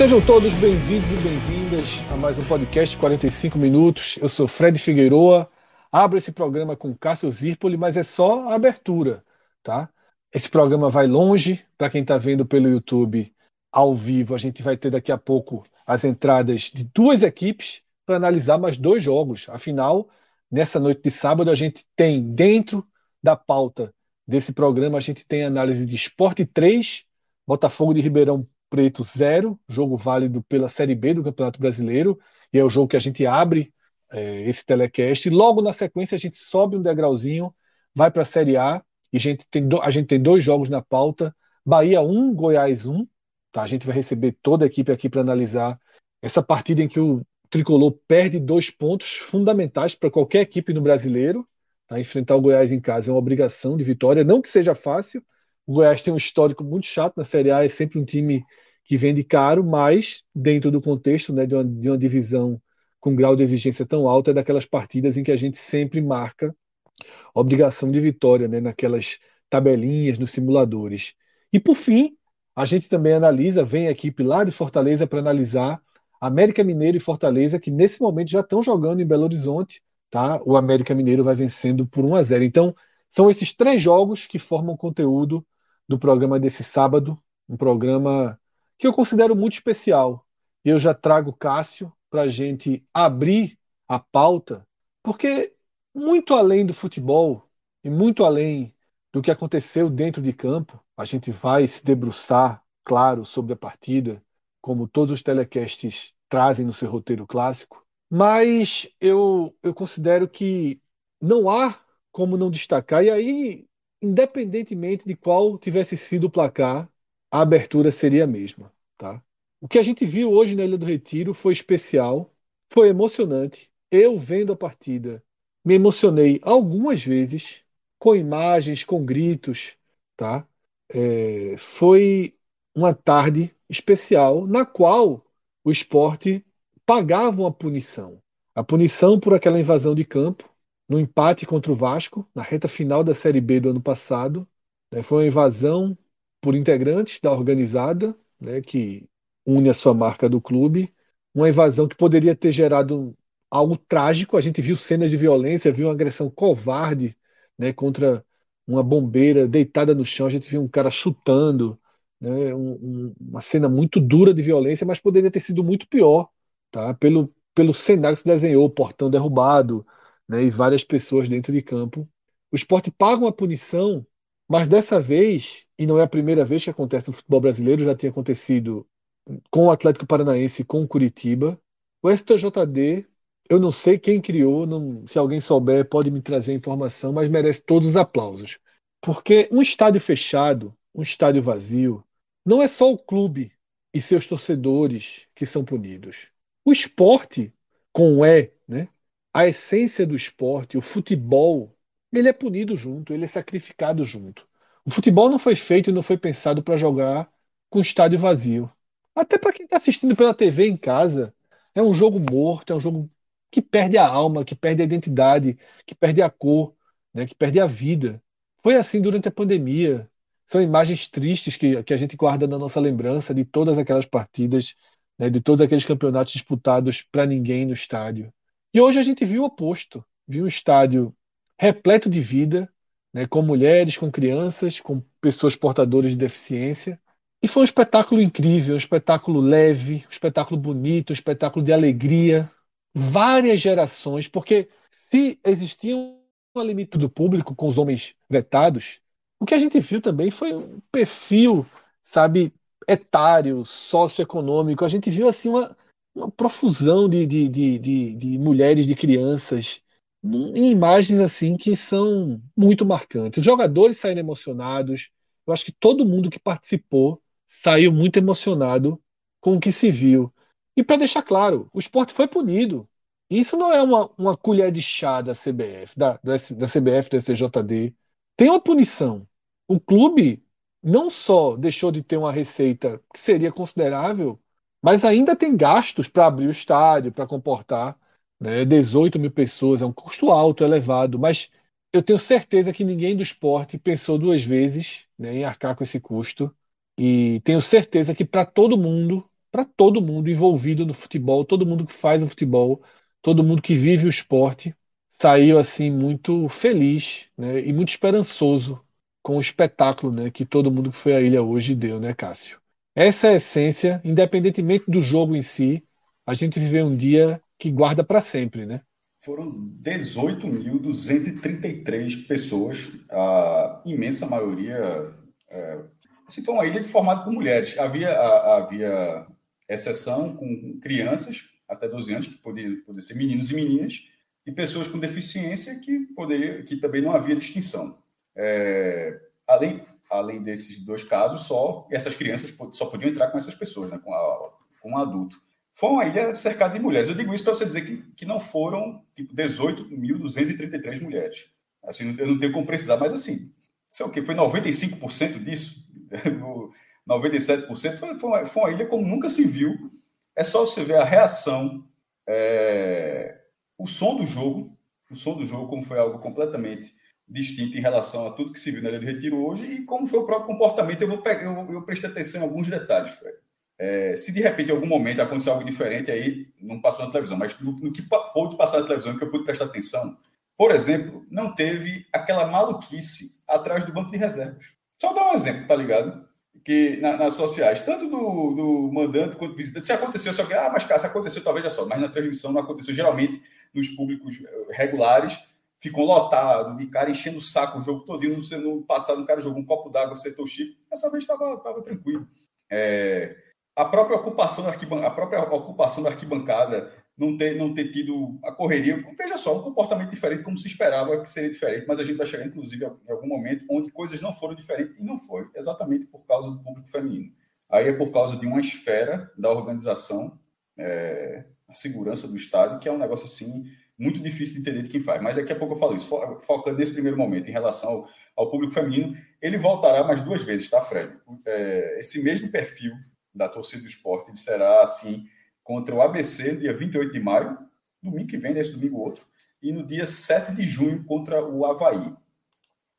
Sejam todos bem-vindos e bem-vindas a mais um podcast 45 minutos. Eu sou Fred Figueiroa. Abro esse programa com Cássio Zirpoli, mas é só a abertura, tá? Esse programa vai longe. Para quem está vendo pelo YouTube ao vivo, a gente vai ter daqui a pouco as entradas de duas equipes para analisar mais dois jogos. Afinal, nessa noite de sábado, a gente tem dentro da pauta desse programa, a gente tem análise de Esporte 3, Botafogo de Ribeirão Preto 0, jogo válido pela Série B do Campeonato Brasileiro, e é o jogo que a gente abre é, esse telecast. Logo na sequência, a gente sobe um degrauzinho, vai para a Série A, e a gente, tem do, a gente tem dois jogos na pauta: Bahia 1, Goiás 1. Tá? A gente vai receber toda a equipe aqui para analisar essa partida em que o tricolor perde dois pontos fundamentais para qualquer equipe no brasileiro. Tá? Enfrentar o Goiás em casa é uma obrigação de vitória, não que seja fácil, o Goiás tem um histórico muito chato na Série A, é sempre um time que vende caro, mas dentro do contexto né, de, uma, de uma divisão com grau de exigência tão alto, é daquelas partidas em que a gente sempre marca obrigação de vitória, né, naquelas tabelinhas, nos simuladores. E por fim, a gente também analisa, vem a equipe lá de Fortaleza para analisar América Mineiro e Fortaleza, que nesse momento já estão jogando em Belo Horizonte. Tá? O América Mineiro vai vencendo por 1 a 0. Então, são esses três jogos que formam conteúdo do programa desse sábado, um programa que eu considero muito especial. Eu já trago Cássio para a gente abrir a pauta, porque muito além do futebol e muito além do que aconteceu dentro de campo, a gente vai se debruçar, claro, sobre a partida, como todos os telecasts trazem no seu roteiro clássico, mas eu, eu considero que não há como não destacar, e aí independentemente de qual tivesse sido o placar, a abertura seria a mesma. Tá? O que a gente viu hoje na Ilha do Retiro foi especial, foi emocionante. Eu vendo a partida, me emocionei algumas vezes, com imagens, com gritos. Tá? É, foi uma tarde especial na qual o esporte pagava uma punição. A punição por aquela invasão de campo, no empate contra o Vasco, na reta final da Série B do ano passado. Né, foi uma invasão por integrantes da organizada, né, que une a sua marca do clube. Uma invasão que poderia ter gerado algo trágico. A gente viu cenas de violência, viu uma agressão covarde né, contra uma bombeira deitada no chão. A gente viu um cara chutando. Né, um, um, uma cena muito dura de violência, mas poderia ter sido muito pior, tá? Pelo, pelo cenário que se desenhou, o portão derrubado, né, e várias pessoas dentro de campo. O esporte paga uma punição, mas dessa vez, e não é a primeira vez que acontece no futebol brasileiro, já tinha acontecido com o Atlético Paranaense e com o Curitiba. O STJD, eu não sei quem criou, não, se alguém souber pode me trazer a informação, mas merece todos os aplausos. Porque um estádio fechado, um estádio vazio, não é só o clube e seus torcedores que são punidos. O esporte, com o E, né, a essência do esporte, o futebol, ele é punido junto, ele é sacrificado junto. O futebol não foi feito e não foi pensado para jogar com estádio vazio. Até para quem está assistindo pela TV em casa, é um jogo morto, é um jogo que perde a alma, que perde a identidade, que perde a cor, né, que perde a vida. Foi assim durante a pandemia. São imagens tristes que, que a gente guarda na nossa lembrança de todas aquelas partidas, né, de todos aqueles campeonatos disputados para ninguém no estádio. E hoje a gente viu o oposto. Viu um estádio repleto de vida, né, com mulheres, com crianças, com pessoas portadoras de deficiência. E foi um espetáculo incrível, um espetáculo leve, um espetáculo bonito, um espetáculo de alegria. Várias gerações, porque se existia um limite do público com os homens vetados, O que a gente viu também foi um perfil, sabe, etário, socioeconômico. A gente viu assim uma, uma profusão de, de, de, de, de mulheres, de crianças, em imagens assim que são muito marcantes. Os jogadores saíram emocionados. Eu acho que todo mundo que participou saiu muito emocionado com o que se viu. E para deixar claro, o esporte foi punido. Isso não é uma, uma colher de chá da CBF, da, da, CBF, da STJD. Tem uma punição. O clube não só deixou de ter uma receita que seria considerável, mas ainda tem gastos para abrir o estádio, para comportar né, 18 mil pessoas. É um custo alto, elevado, mas eu tenho certeza que ninguém do esporte pensou duas vezes né, em arcar com esse custo. E tenho certeza que para todo mundo, para todo mundo envolvido no futebol, todo mundo que faz o futebol, todo mundo que vive o esporte, saiu assim muito feliz né, e muito esperançoso com o espetáculo né, que todo mundo que foi à ilha hoje deu, né, Cássio? Essa é a essência, independentemente do jogo em si, a gente viveu um dia que guarda para sempre, né? Foram 18.233 pessoas, a imensa maioria. É, assim, foi uma ilha formada por mulheres. Havia, havia exceção com crianças até 12 anos, que poderiam poder ser meninos e meninas, e pessoas com deficiência que, poderia, que também não havia distinção. É, além, além desses dois casos, só essas crianças só podiam entrar com essas pessoas, né, com, a, com um adulto. Foi uma ilha cercada de mulheres. Eu digo isso para você dizer que, que não foram tipo, 18.233 mulheres. Assim, eu não tenho como precisar, mas assim, sei o que, foi 95% disso, 97% foi, foi, uma, foi uma ilha como nunca se viu. É só você ver a reação, é, o som do jogo, o som do jogo, como foi algo completamente distinto em relação a tudo que se viu na Ilha do Retiro hoje e como foi o próprio comportamento. Eu vou pegar, eu, eu prestei atenção em alguns detalhes, Fred. É, se de repente, em algum momento, aconteceu algo diferente, aí não passou na televisão, mas no, no que pôde passar na televisão, que eu pude prestar atenção, por exemplo, não teve aquela maluquice atrás do banco de reservas. Só dar um exemplo, tá ligado? Que na, nas sociais, tanto do, do mandante quanto do visitante, se aconteceu, só que, ah, mas cara, se aconteceu, talvez já só, mas na transmissão não aconteceu. Geralmente, nos públicos eh, regulares, ficam lotados, de cara enchendo o saco o jogo todo. No passado, o cara jogou um copo d'água, acertou o chip. Dessa vez estava tranquilo. É, a própria ocupação da arquibancada, a própria ocupação da arquibancada não ter, não ter tido a correria. Veja só, um comportamento diferente, como se esperava que seria diferente, mas a gente vai chegar, inclusive, em algum momento onde coisas não foram diferentes, e não foi exatamente por causa do público feminino. Aí é por causa de uma esfera da organização, é, a segurança do estádio, que é um negócio assim muito difícil de entender de quem faz. Mas daqui a pouco eu falo isso. Focando nesse primeiro momento em relação ao, ao público feminino, ele voltará mais duas vezes, tá, Fred? É, esse mesmo perfil da torcida do esporte será assim contra o ABC, dia 28 de maio, domingo que vem, nesse domingo outro, e no dia 7 de junho contra o Havaí.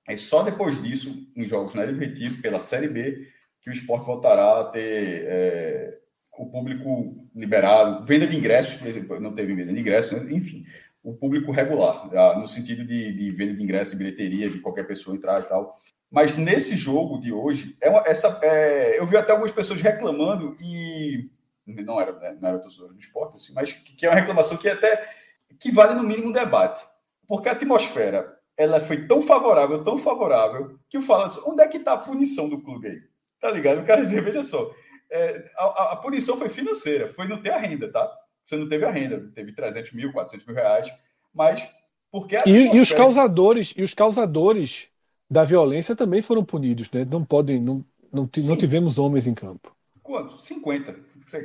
É só depois disso, em jogos na Ilha Retiro, pela Série B, que o esporte voltará a ter é, o público liberado, venda de ingressos, não teve venda de ingressos, né? enfim, o público regular, ah, no sentido de, de venda de ingressos, de bilheteria, de qualquer pessoa entrar e tal. Mas nesse jogo de hoje, é uma, essa, é, eu vi até algumas pessoas reclamando e não era, né, não era torcedor do esporte, assim, mas que, que, é uma reclamação que até que vale no mínimo um debate, porque a atmosfera ela foi tão favorável, tão favorável que o falando onde é que está a punição do clube aí? Tá ligado? O cara dizia, veja só, é, a, a, punição foi financeira, foi não ter a renda, tá? Você não teve a renda, teve 300 mil, 400 mil reais, mas porque e, e, os causadores e os causadores da violência também foram punidos, né? Não podem, não, não, não tivemos homens em campo. Quanto? 50,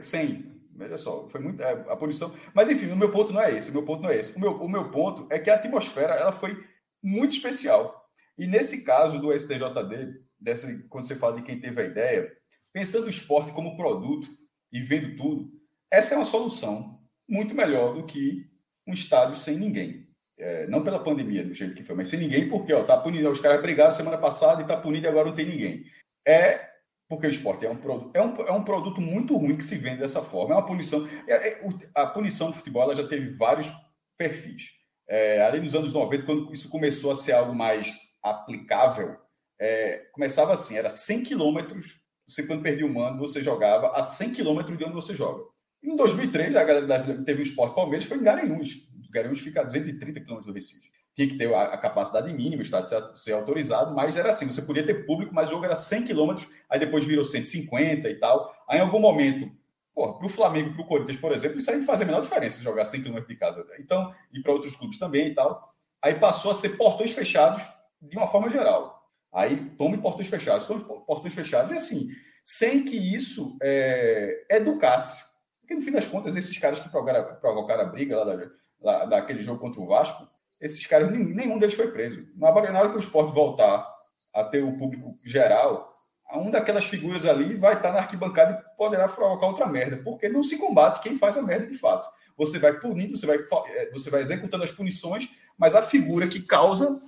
100. Veja só, foi muito é, a punição. Mas enfim, o meu ponto não é esse. O meu ponto não é esse. O meu, o meu ponto é que a atmosfera ela foi muito especial. E nesse caso do STJD, dessa, quando você fala de quem teve a ideia, pensando o esporte como produto e vendo tudo, essa é uma solução muito melhor do que um estádio sem ninguém. É, não pela pandemia, do jeito que foi, mas sem ninguém, porque ó, tá punido. Os caras brigaram semana passada e tá punido e agora não tem ninguém. É porque o esporte é um, produto, é um, é um produto muito ruim que se vende dessa forma. É uma punição. É, é, a punição do futebol ela já teve vários perfis. É, ali nos anos 90, quando isso começou a ser algo mais aplicável, é, começava assim: era 100 quilômetros você, quando perdia o mando, você jogava a 100 km de onde você joga. Em 2003, a galera teve o Esporte Palmeiras, foi em Garanhuns. Garanhuns fica a 230 km do Recife. tinha que ter a, capacidade mínima, o estádio ser, ser, autorizado, mas era assim, você podia ter público, mas o jogo era 100 quilômetros, aí depois virou 150 e tal. Aí em algum momento, para o Flamengo, para o Corinthians, por exemplo, isso aí faz a menor diferença jogar 100 quilômetros de casa. Então, e para outros clubes também e tal. Aí passou a ser portões fechados de uma forma geral. Aí tome portões fechados, tome portões fechados, e assim, sem que isso é, educasse. Porque no fim das contas, esses caras que provocaram, provocaram a briga lá, da, lá daquele jogo contra o Vasco, esses caras, nenhum deles foi preso. Na hora que o esporte voltar a ter o público geral, uma daquelas figuras ali vai estar na arquibancada e poderá provocar outra merda, porque não se combate quem faz a merda de fato. Você vai punindo, você vai, é, você vai executando as punições, mas a figura que causa,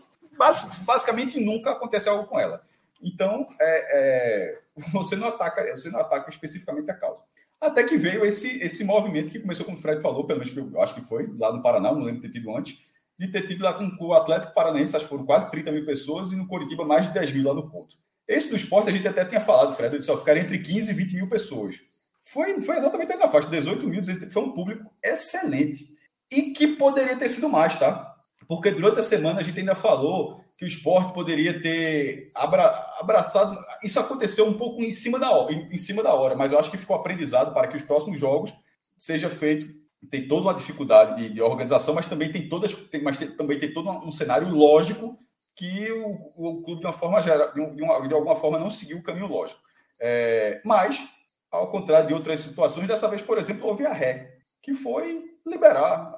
basicamente nunca acontece algo com ela. Então, é, é, você, não ataca, você não ataca especificamente a causa. Até que veio esse, esse movimento que começou, como o Fred falou, pelo menos que eu acho que foi, lá no Paraná, não lembro de ter tido antes, de ter tido lá com o Atlético Paranaense, acho que foram quase 30 mil pessoas, e no Coritiba mais de 10 mil lá no ponto. Esse do esporte a gente até tinha falado, Fred, eu disse, ó, ficaria entre 15 e 20 mil pessoas. Foi, foi exatamente na faixa, 18 mil, foi um público excelente. E que poderia ter sido mais, tá? Porque durante a semana a gente ainda falou que o esporte poderia ter abra, abraçado. Isso aconteceu um pouco em cima, da hora, em, em cima da hora, mas eu acho que ficou aprendizado para que os próximos jogos seja feito tem toda uma dificuldade de, de organização, mas também tem todas, tem, mas tem, também tem todo um cenário lógico que o, o clube de uma forma geral, de, de, alguma forma não seguiu o caminho lógico. É, mas, ao contrário de outras situações, dessa vez, por exemplo, houve a ré, que foi liberar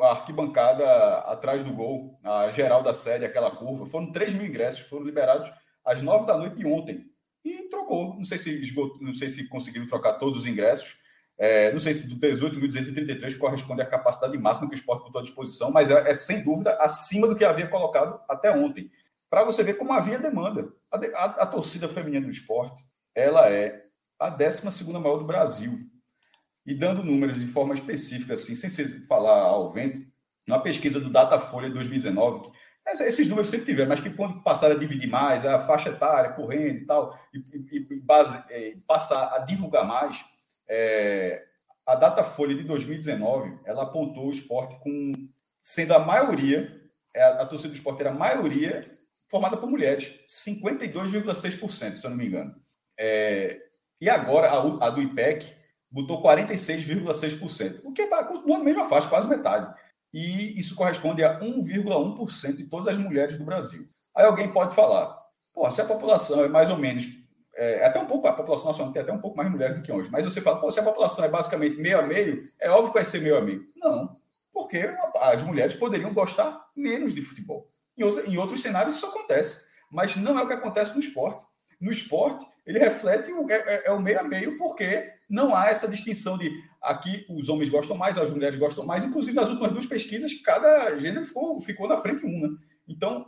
a arquibancada atrás do gol, a geral da sede, aquela curva. Foram 3 mil ingressos, foram liberados às 9 da noite de ontem. E trocou. Não sei se esgotou, não sei se conseguiram trocar todos os ingressos é, não sei se do 18.233 corresponde à capacidade máxima que o esporte botou à disposição, mas é, é sem dúvida acima do que havia colocado até ontem. Para você ver como havia demanda. A, a, a, torcida feminina do esporte ela é a 12 maior do Brasil. E dando números de forma específica, assim, sem falar ao vento, na pesquisa do Datafolha 2019, esses números sempre tiveram, mas que quando passaram a dividir mais, a faixa etária correndo e tal, e, e, e base, e passar a divulgar mais, é, a data folha de 2019 ela apontou o esporte com sendo a maioria é, a, a torcida do esporte era a maioria formada por mulheres 52,6% se eu não me engano. É, e agora a, a, do IPEC botou 46,6% o que é continua mesma faixa quase metade e isso corresponde a 1,1% de todas as mulheres do Brasil aí alguém pode falar Pô, se a população é mais ou menos é, até um pouco, a população nacional tem até um pouco mais mulheres do que homens, mas você fala, pô, se a população é basicamente meio a meio, é óbvio que vai ser meio a meio. Não, porque as mulheres poderiam gostar menos de futebol. Em, outro, em outros cenários isso acontece, mas não é o que acontece no esporte. No esporte, ele reflete o, é, é, é o meio a meio, porque não há essa distinção de aqui os homens gostam mais, as mulheres gostam mais. Inclusive, nas últimas duas pesquisas, cada gênero ficou, ficou na frente uma. Então,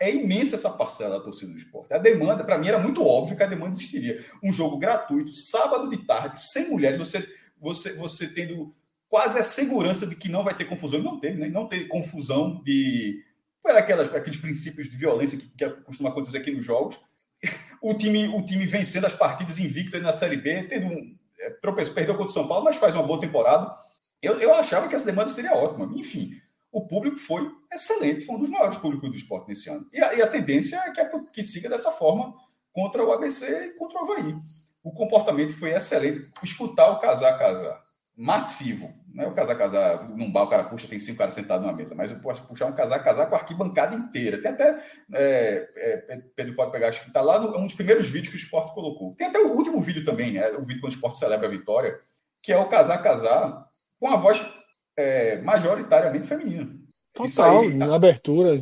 é imensa essa parcela da torcida do esporte. A demanda, para mim, era muito óbvio que a demanda existiria. Um jogo gratuito, sábado de tarde, sem mulheres, você, você, você tendo quase a segurança de que não vai ter confusão. Não teve, né? Não teve confusão de. Aquelas, aqueles princípios de violência que, que costuma acontecer aqui nos jogos. O time, o time vencendo as partidas invicto na Série B, tendo um. É, tropeço, perdeu contra o São Paulo, mas faz uma boa temporada. Eu, eu achava que essa demanda seria ótima. Enfim, o público foi excelente, foi um dos maiores públicos do esporte nesse ano. E a, e a tendência é que, é que siga dessa forma contra o ABC e contra o Havaí. O comportamento foi excelente. Escutar o casar casar massivo. Não é o casar casar num bar, o cara puxa, tem cinco caras sentados numa mesa, mas eu posso puxar um casar casar com a arquibancada inteira. Tem até. É, é, Pedro pode pegar, acho que está lá no, um dos primeiros vídeos que o esporte colocou. Tem até o último vídeo também, né, o vídeo quando o esporte celebra a vitória, que é o casar casar com a voz é, majoritariamente feminino. Total, aí, na abertura.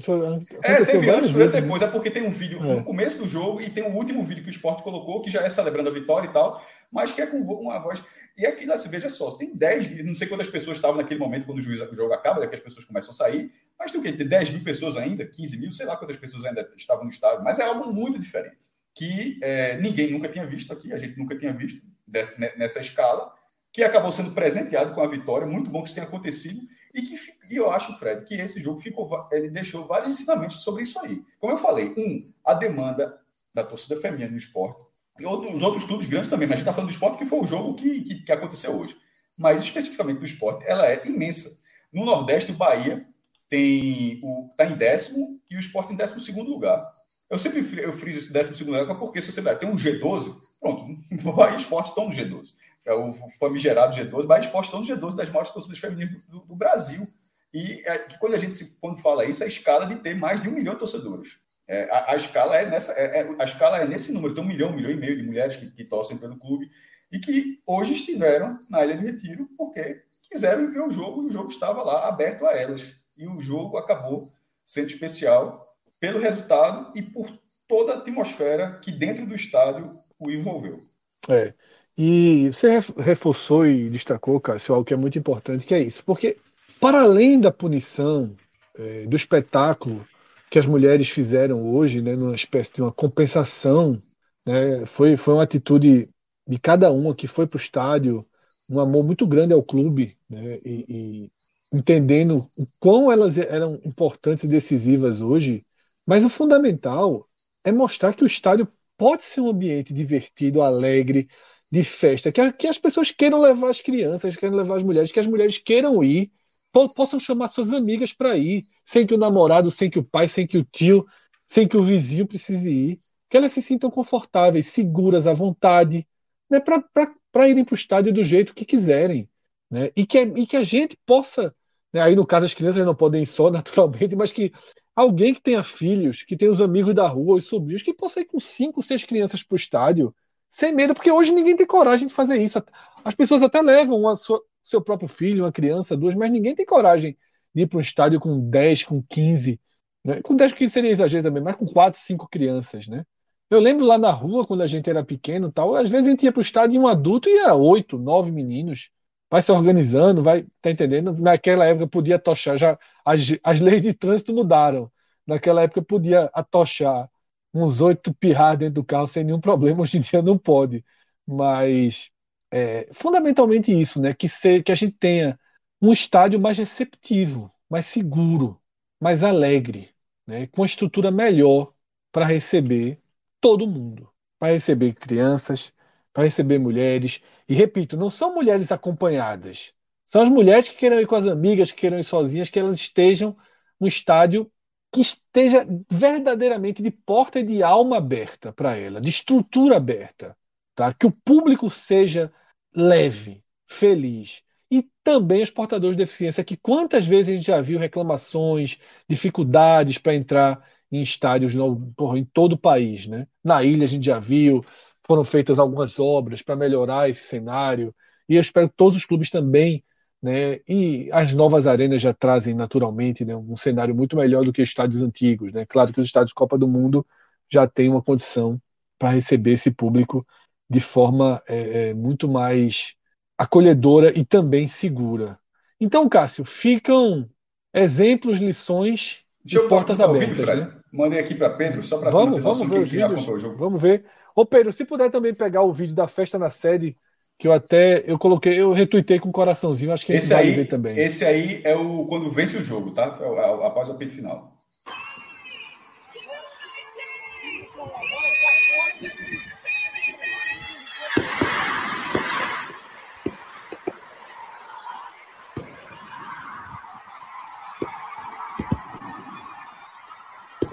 É, teve antes, durante né? depois. É porque tem um vídeo é. no começo do jogo e tem o último vídeo que o esporte colocou, que já é celebrando a vitória e tal, mas que é com uma voz. E aqui na se veja só, tem 10 mil, não sei quantas pessoas estavam naquele momento quando o, juiz, o jogo acaba, daqui as pessoas começam a sair, mas tem o quê? Tem 10 mil pessoas ainda, 15 mil, sei lá quantas pessoas ainda estavam no estádio, mas é algo muito diferente, que é, ninguém nunca tinha visto aqui, a gente nunca tinha visto desse, nessa escala, que acabou sendo presenteado com a vitória, muito bom que isso tenha acontecido, e que e eu acho, Fred, que esse jogo ficou, ele deixou vários ensinamentos sobre isso aí. Como eu falei, um, a demanda da torcida feminina no esporte, e os outros clubes grandes também, mas a gente está falando do esporte que foi o jogo que, que, que, aconteceu hoje. Mas especificamente do esporte, ela é imensa. No Nordeste, o Bahia tem o tá em décimo e o Sport em décimo segundo lugar. Eu sempre eu friso esse décimo segundo lugar porque se você vai tem um G12, pronto, o Bahia Sport estão no G12. É o famigerado G12, Bahia Sport estão no G12 das maiores torcidas femininas do, do Brasil. E é, quando a gente quando fala isso, é a escala de ter mais de um milhão de torcedores. É, a, a, escala é nessa, é, é, a escala é nesse número, tem um milhão, um milhão e meio de mulheres que, que torcem pelo clube e que hoje estiveram na Ilha de Retiro porque quiseram ver o jogo e o jogo estava lá aberto a elas. E o jogo acabou sendo especial pelo resultado e por toda a atmosfera que dentro do estádio o envolveu. É. E você reforçou e destacou, Cássio, algo que é muito importante, que é isso. Porque, para além da punição, é, do espetáculo que as mulheres fizeram hoje, né, numa espécie de uma compensação, né, foi, foi uma atitude de cada uma que foi para o estádio, um amor muito grande ao clube, né, e, e, entendendo o quão elas eram importantes e decisivas hoje, mas o fundamental é mostrar que o estádio pode ser um ambiente divertido, alegre, de festa, que, que as pessoas queiram levar as crianças, queiram levar as mulheres, que as mulheres queiram ir, po possam chamar suas amigas para ir, sem que o namorado, sem que o pai, sem que o tio, sem que o vizinho precise ir, que elas se sintam confortáveis, seguras, à vontade, né, para irem para o estádio do jeito que quiserem. Né, e, que, e que a gente possa, né, aí no caso as crianças não podem ir só naturalmente, mas que alguém que tenha filhos, que tenha os amigos da rua, os sobrinhos, que possa ir com cinco, seis crianças para o estádio, sem medo, porque hoje ninguém tem coragem de fazer isso. As pessoas até levam a sua, seu próprio filho, uma criança, duas, mas ninguém tem coragem de ir para um estádio com 10, com 15. Né? Com 10, 15 seria exagero também, mas com 4, 5 crianças, né? Eu lembro lá na rua, quando a gente era pequeno tal, às vezes a gente ia para o estádio e um adulto ia oito, nove meninos. Vai se organizando, vai, tá entendendo? Naquela época podia tochar, já as, as leis de trânsito mudaram. Naquela época podia atochar uns oito pirrar dentro do carro sem nenhum problema, hoje em dia não pode. Mas é, fundamentalmente isso, né? Que, ser, que a gente tenha um estádio mais receptivo, mais seguro, mais alegre, né? com uma estrutura melhor para receber todo mundo, para receber crianças, para receber mulheres. E repito, não são mulheres acompanhadas, são as mulheres que queiram ir com as amigas, que queiram ir sozinhas, que elas estejam no estádio que esteja verdadeiramente de porta e de alma aberta para ela, de estrutura aberta, tá? Que o público seja leve, feliz. E também os portadores de deficiência, que quantas vezes a gente já viu reclamações, dificuldades para entrar em estádios no, porra, em todo o país, né? Na ilha a gente já viu, foram feitas algumas obras para melhorar esse cenário, e eu espero que todos os clubes também né? E as novas arenas já trazem naturalmente né, um cenário muito melhor do que os estádios antigos. Né? Claro que os estádios Copa do Mundo já têm uma condição para receber esse público de forma é, é, muito mais acolhedora e também segura. Então, Cássio, ficam exemplos, lições de portas abertas. Vídeo, né? Mandei aqui para Pedro, só para vamos, vamos ver os vídeos. Vamos ver. Ô Pedro, se puder também pegar o vídeo da festa na sede que eu até eu coloquei, eu retuitei com um coraçãozinho, acho que esse aí também. Esse aí é o quando vence o jogo, tá? É após o apito final.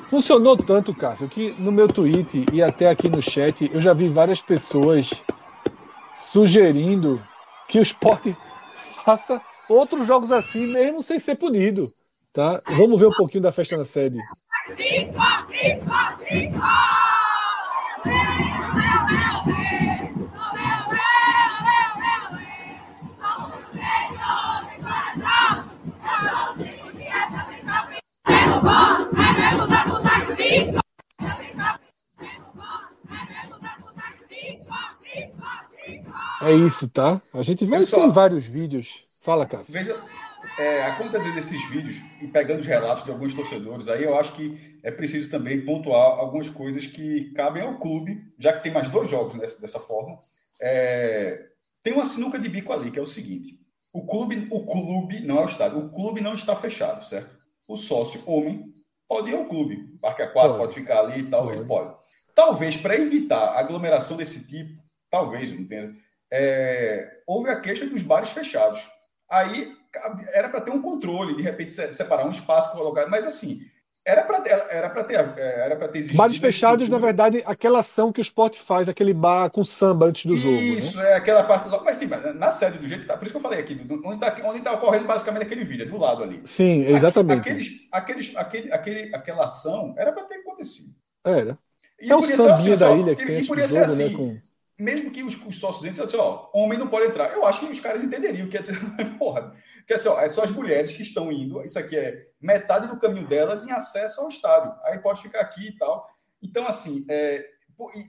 Funcionou tanto, Cássio, que no meu tweet e até aqui no chat eu já vi várias pessoas sugerindo que o esporte faça outros jogos assim, mesmo sem ser punido. Tá? Vamos ver um pouquinho da festa na sede. Isso, tá? A gente vai ter vários vídeos. Fala, Cássio. Veja, é, acontecendo desses vídeos e pegando os relatos de alguns torcedores, aí eu acho que é preciso também pontuar algumas coisas que cabem ao clube, já que tem mais dois jogos nessa, dessa forma. É, tem uma sinuca de bico ali, que é o seguinte: o clube, o clube não é o estádio, o clube não está fechado, certo? O sócio homem pode ir ao clube, parque aquático pode. pode ficar ali e tal, pode. ele pode. Talvez para evitar aglomeração desse tipo, talvez, não entendo é, houve a queixa dos bares fechados. Aí era para ter um controle, de repente separar um espaço, colocar. Mas assim, era para ter, era para ter, era para ter existido. Bares fechados, na verdade, aquela ação que o Sport faz, aquele bar com samba antes do jogo. Né? Isso, né? é aquela parte. Mas sim, na série do jeito que tá, por isso que eu falei aqui, onde está onde tá ocorrendo basicamente aquele vídeo, do lado ali. Sim, exatamente. Aqueles, aqueles, aquele, aquele, aquela ação era para ter acontecido. Era. E é o sambinha assim, da ilha que e, tem e podia ser jogo, né, assim. Né, com mesmo que os, os sócios entrem, assim, ó, homem não pode entrar. Eu acho que os caras entenderiam. Quer dizer, porra, quer dizer, ó, é só as mulheres que estão indo. Isso aqui é metade do caminho delas em acesso ao estádio. Aí pode ficar aqui e tal. Então, assim, é,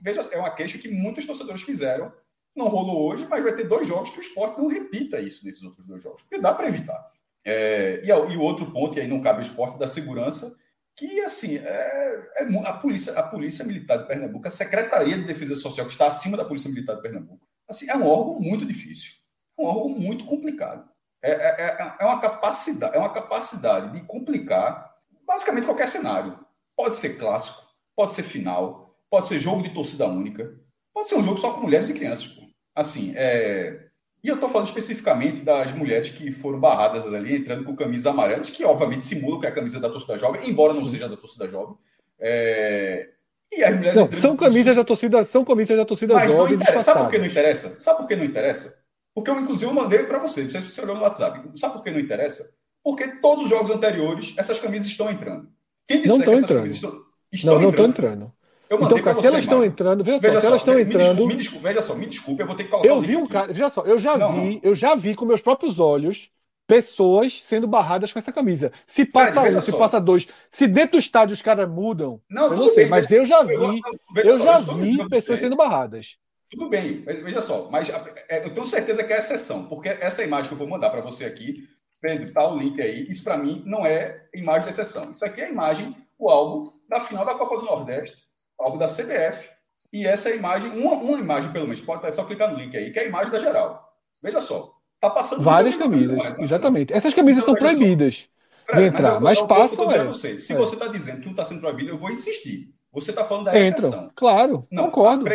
veja, é uma queixa que muitos torcedores fizeram. Não rolou hoje, mas vai ter dois jogos que o esporte não repita isso nesses outros dois jogos. Porque dá para evitar. É, e, e o outro ponto, e aí não cabe o esporte da segurança, que assim é, é, a polícia a polícia militar de Pernambuco a secretaria de defesa social que está acima da polícia militar de Pernambuco assim é um órgão muito difícil um órgão muito complicado é, é, é, é uma capacidade é uma capacidade de complicar basicamente qualquer cenário pode ser clássico pode ser final pode ser jogo de torcida única pode ser um jogo só com mulheres e crianças pô. assim é e eu estou falando especificamente das mulheres que foram barradas ali, entrando com camisas amarelas, que obviamente simulam que é a camisa da torcida jovem, embora não seja da torcida jovem. É... E as mulheres. Não, são camisas da torcida, são camisas da torcida Mas jovem. Não interessa. Sabe por que não interessa? Sabe por que não interessa? Porque eu, inclusive, eu mandei para você, não sei se você olhou no WhatsApp. Sabe por que não interessa? Porque todos os jogos anteriores, essas camisas estão entrando. Quem disser não estão entrando. Estão, estão não, não estão entrando. Eu então, cara, se elas estão entrando, veja, veja só, se elas estão entrando. Me desculpe, veja só, me desculpe, eu vou ter que colocar. Eu vi um aqui. cara, veja só, eu já não, vi, não. eu já vi com meus próprios olhos pessoas sendo barradas com essa camisa. Se passa Fred, um, se só. passa dois, se dentro do estádio os caras mudam, não, eu não sei, bem, mas eu já vi, eu, eu já eu vi pessoas sendo barradas. Tudo bem, veja só, mas é, eu tenho certeza que é exceção, porque essa imagem que eu vou mandar para você aqui, Pedro, tá o link aí, isso para mim não é imagem de exceção. Isso aqui é a imagem, o álbum da final da Copa do Nordeste, algo da CBF. E essa é a imagem, uma, uma imagem pelo menos, pode só clicar no link aí, que é a imagem da geral. Veja só, tá passando várias camisas, mais, exatamente. Essas camisas então, são proibidas de entrar, mas, mas passam. É. Você. Se é. você está dizendo que não está sendo proibido, eu vou insistir. Você está falando da exceção. Entram, claro, não, concordo.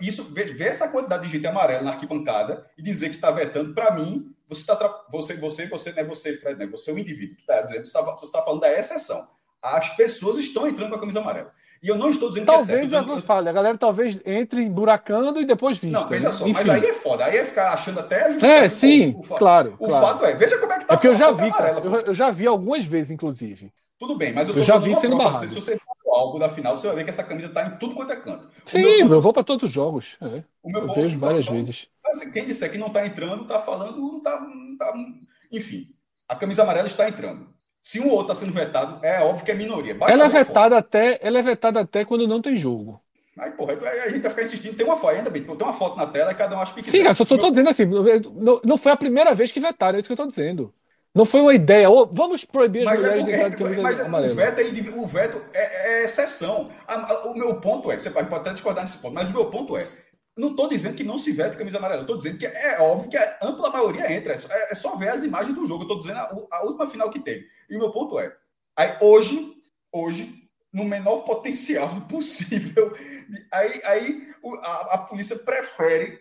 Isso, ver essa quantidade de gente amarela na arquibancada e dizer que está vetando, para mim, você está você, você, você, não é você, Fred, não é você, é o indivíduo que está dizendo, você está tá falando da exceção. As pessoas estão entrando com a camisa amarela. E eu não estou dizendo talvez que é certo. Talvez eu a galera talvez entre buracando e depois vista. Não, veja só, Enfim. mas aí é foda. Aí é ficar achando até É, sim, o, o, claro. O claro. fato é, veja como é que tá. É porque eu já vi, cara, eu, já vi algumas vezes, inclusive. Tudo bem, mas eu, eu já vi sendo barrado. Se você for algo da final, você vai ver que essa camisa tá em tudo quanto é canto. Sim, eu vou para todos os jogos. É. O meu eu ponto, vejo várias então, vezes. Assim, quem disser que não tá entrando, tá falando, não tá, não tá. Enfim, a camisa amarela está entrando. Se um ou outro está sendo vetado, é óbvio que é minoria. Basta ela é vetada até, ela é vetada até quando não tem jogo. Aí, porra, a gente vai ficar insistindo. Tem uma foto, ainda bem, tem uma foto na tela e cada um acha que Sim, cara, só estou dizendo assim, não, não foi a primeira vez que vetaram, é isso que eu estou dizendo. Não foi uma ideia, oh, vamos proibir as mas é mulheres é, de entrar de camisa mas amarela. O veto, é, o veto é, é exceção. o meu ponto é, você pode até discordar nesse ponto, mas o meu ponto é, não estou dizendo que não se vete camisa amarela. Estou dizendo que é óbvio que a ampla maioria entra. É só, é só ver as imagens do jogo. Estou dizendo a, a, última final que teve. E o meu ponto é: Aí hoje, hoje, no menor potencial possível, aí, aí a, a polícia prefere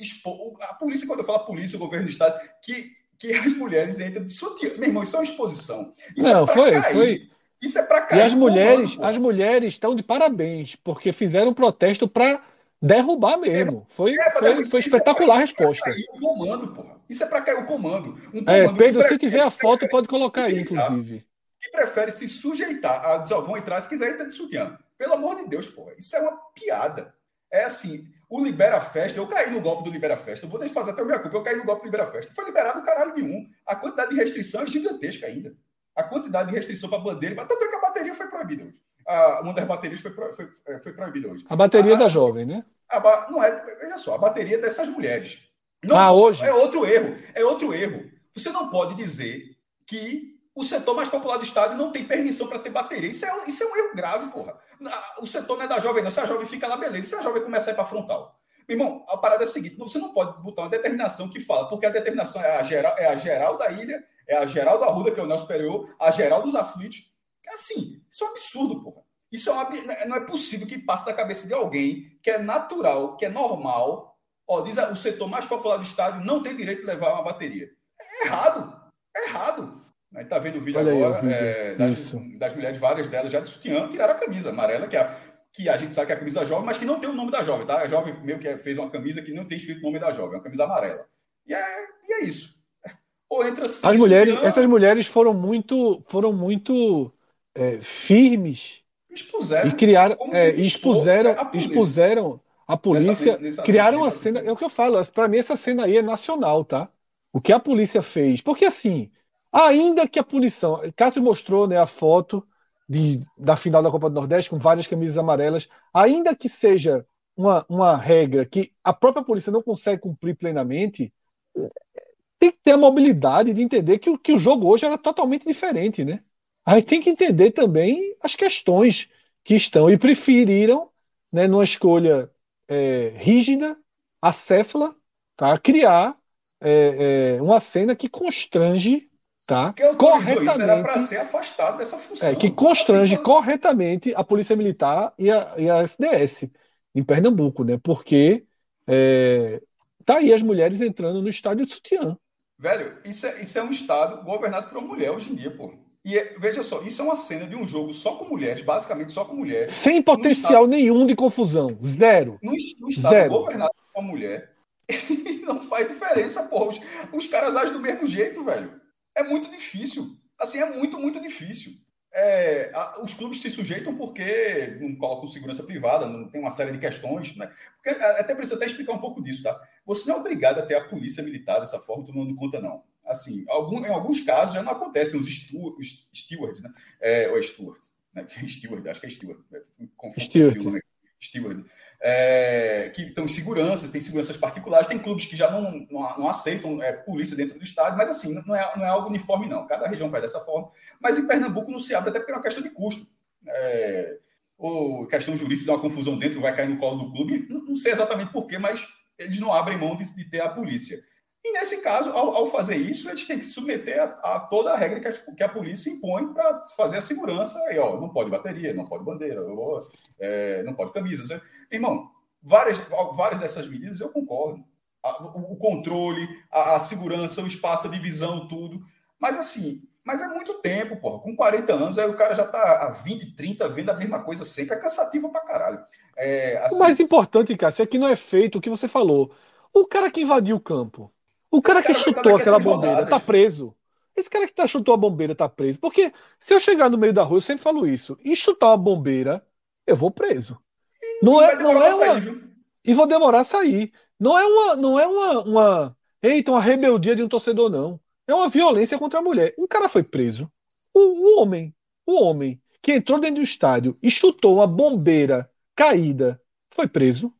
expor. A polícia, quando eu falo polícia, o governo do Estado, que, que as mulheres entram de sutiã. Meu irmão, isso é uma exposição. Isso Não, é foi, cair. foi. Isso é para cair. E as mulheres, comando, as mulheres estão de parabéns, porque fizeram um protesto para derrubar mesmo. Foi, é, foi, foi espetacular é, a resposta. Isso é para cair o comando, porra. Isso é para cair o comando. Um é, comando é, Pedro, se tiver a foto, pode colocar aí, inclusive que prefere se sujeitar a dizer, vão entrar se quiser entrar de sutiã. Pelo amor de Deus, pô, isso é uma piada. É assim, o Libera Festa, eu caí no golpe do Libera Festa, eu vou deixar fazer até a minha culpa, eu caí no golpe do Libera Festa. Foi liberado o caralho de um. A quantidade de restrição é gigantesca ainda. A quantidade de restrição para bandeira, tanto é que a bateria foi proibida hoje. A, uma das baterias foi, foi, é, foi proibida hoje. A bateria a, da jovem, né? A, não é, veja só, a bateria dessas mulheres. Não, ah, hoje? É outro erro, é outro erro. Você não pode dizer que o setor mais popular do estádio não tem permissão para ter bateria. Isso é, isso é um erro grave, porra. O setor não é da jovem, não. Se a jovem fica lá, beleza. Se a jovem começar a ir para frontal. Meu irmão, a parada é a seguinte: você não pode botar uma determinação que fala, porque a determinação é a geral, é a geral da ilha, é a geral da Ruda, que é o Nelson Superior, a geral dos aflitos. É assim, isso é um absurdo, porra. Isso é uma, não é possível que passe da cabeça de alguém que é natural, que é normal. Ó, diz o setor mais popular do estádio não tem direito de levar uma bateria. É errado. É é errado. A gente tá vendo o vídeo Olha agora aí, vídeo. É, das, das, mulheres, várias delas já de sutiã, tiraram a camisa amarela, que é a, que a gente sabe que é a camisa jovem, mas que não tem o nome da jovem, tá? A jovem meio que fez uma camisa que não tem escrito o nome da jovem, é uma camisa amarela. E é, e é isso. Ou entra assim, As mulheres, sutiã, essas mulheres foram muito, foram muito é, firmes. Expuseram. E criaram, é, expuseram, a expuseram a polícia, nessa, nessa, criaram nessa, a cena. É o que eu falo. Para mim essa cena aí é nacional, tá? O que a polícia fez, porque assim Ainda que a punição. Cássio mostrou né, a foto de, da final da Copa do Nordeste com várias camisas amarelas. Ainda que seja uma, uma regra que a própria polícia não consegue cumprir plenamente, tem que ter a mobilidade de entender que, que o jogo hoje era totalmente diferente, né? Aí tem que entender também as questões que estão e preferiram, né, numa escolha é, rígida, acéfala, tá, criar é, é, uma cena que constrange tá? Que corretamente isso era para ser afastado dessa função. É, que constrange assim, corretamente a Polícia Militar e a, e a SDS em Pernambuco, né? Porque é, tá aí as mulheres entrando no estádio de sutiã. Velho, isso é, isso é um estado governado por uma mulher hoje em dia, pô. E é, veja só, isso é uma cena de um jogo só com mulheres, basicamente só com mulheres. Sem potencial estado, nenhum de confusão. Zero. No, no estado Zero. governado por uma mulher. não faz diferença, pô. Os, os caras agem do mesmo jeito, velho. É muito difícil. Assim, é muito, muito difícil. É, a, os clubes se sujeitam porque não colocam segurança privada, não tem uma série de questões, né? Porque até precisa até explicar um pouco disso, tá? Você não é obrigado a ter a polícia militar dessa forma, todo mundo conta, não. Assim, algum, em alguns casos já não acontece, os stewards, né? É, ou é steward, né? Steward, acho que é steward. Né? Steward. Steward é, que estão em seguranças, tem seguranças particulares, tem clubes que já não, não, não aceitam é, polícia dentro do estádio, mas assim, não é, não é algo uniforme, não. Cada região faz dessa forma. Mas em Pernambuco não se abre, até porque é uma questão de custo. É, ou questão jurídica, dá uma confusão dentro, vai cair no colo do clube. Não, não sei exatamente porquê, mas eles não abrem mão de, de ter a polícia. Nesse caso, ao, ao, fazer isso, eles têm que se submeter a, a toda a regra que a, que a polícia impõe para fazer a segurança. Aí, ó, não pode bateria, não pode bandeira, ou, é, não pode camisa. Irmão, várias, várias dessas medidas eu concordo. O, o controle, a, a, segurança, o espaço, a divisão, tudo. Mas assim, mas é muito tempo, porra. Com 40 anos, aí o cara já tá há 20, 30 vendo a mesma coisa sempre. É cansativo pra caralho. É, assim... O mais importante, Cássio, é que não é feito o que você falou. O cara que invadiu o campo o cara, cara que chutou aquela bombeira tá preso. Esse cara que tá, chutou a bombeira tá preso. Porque se eu chegar no meio da rua, eu sempre falo isso, e chutar uma bombeira, eu vou preso. E não é, não é uma... Sair, e vou demorar a sair. Não é uma, não é uma, uma, eita, uma rebeldia de um torcedor não. É uma violência contra a mulher. Um cara foi preso. O, o homem, o homem que entrou dentro do estádio e chutou uma bombeira caída, foi preso.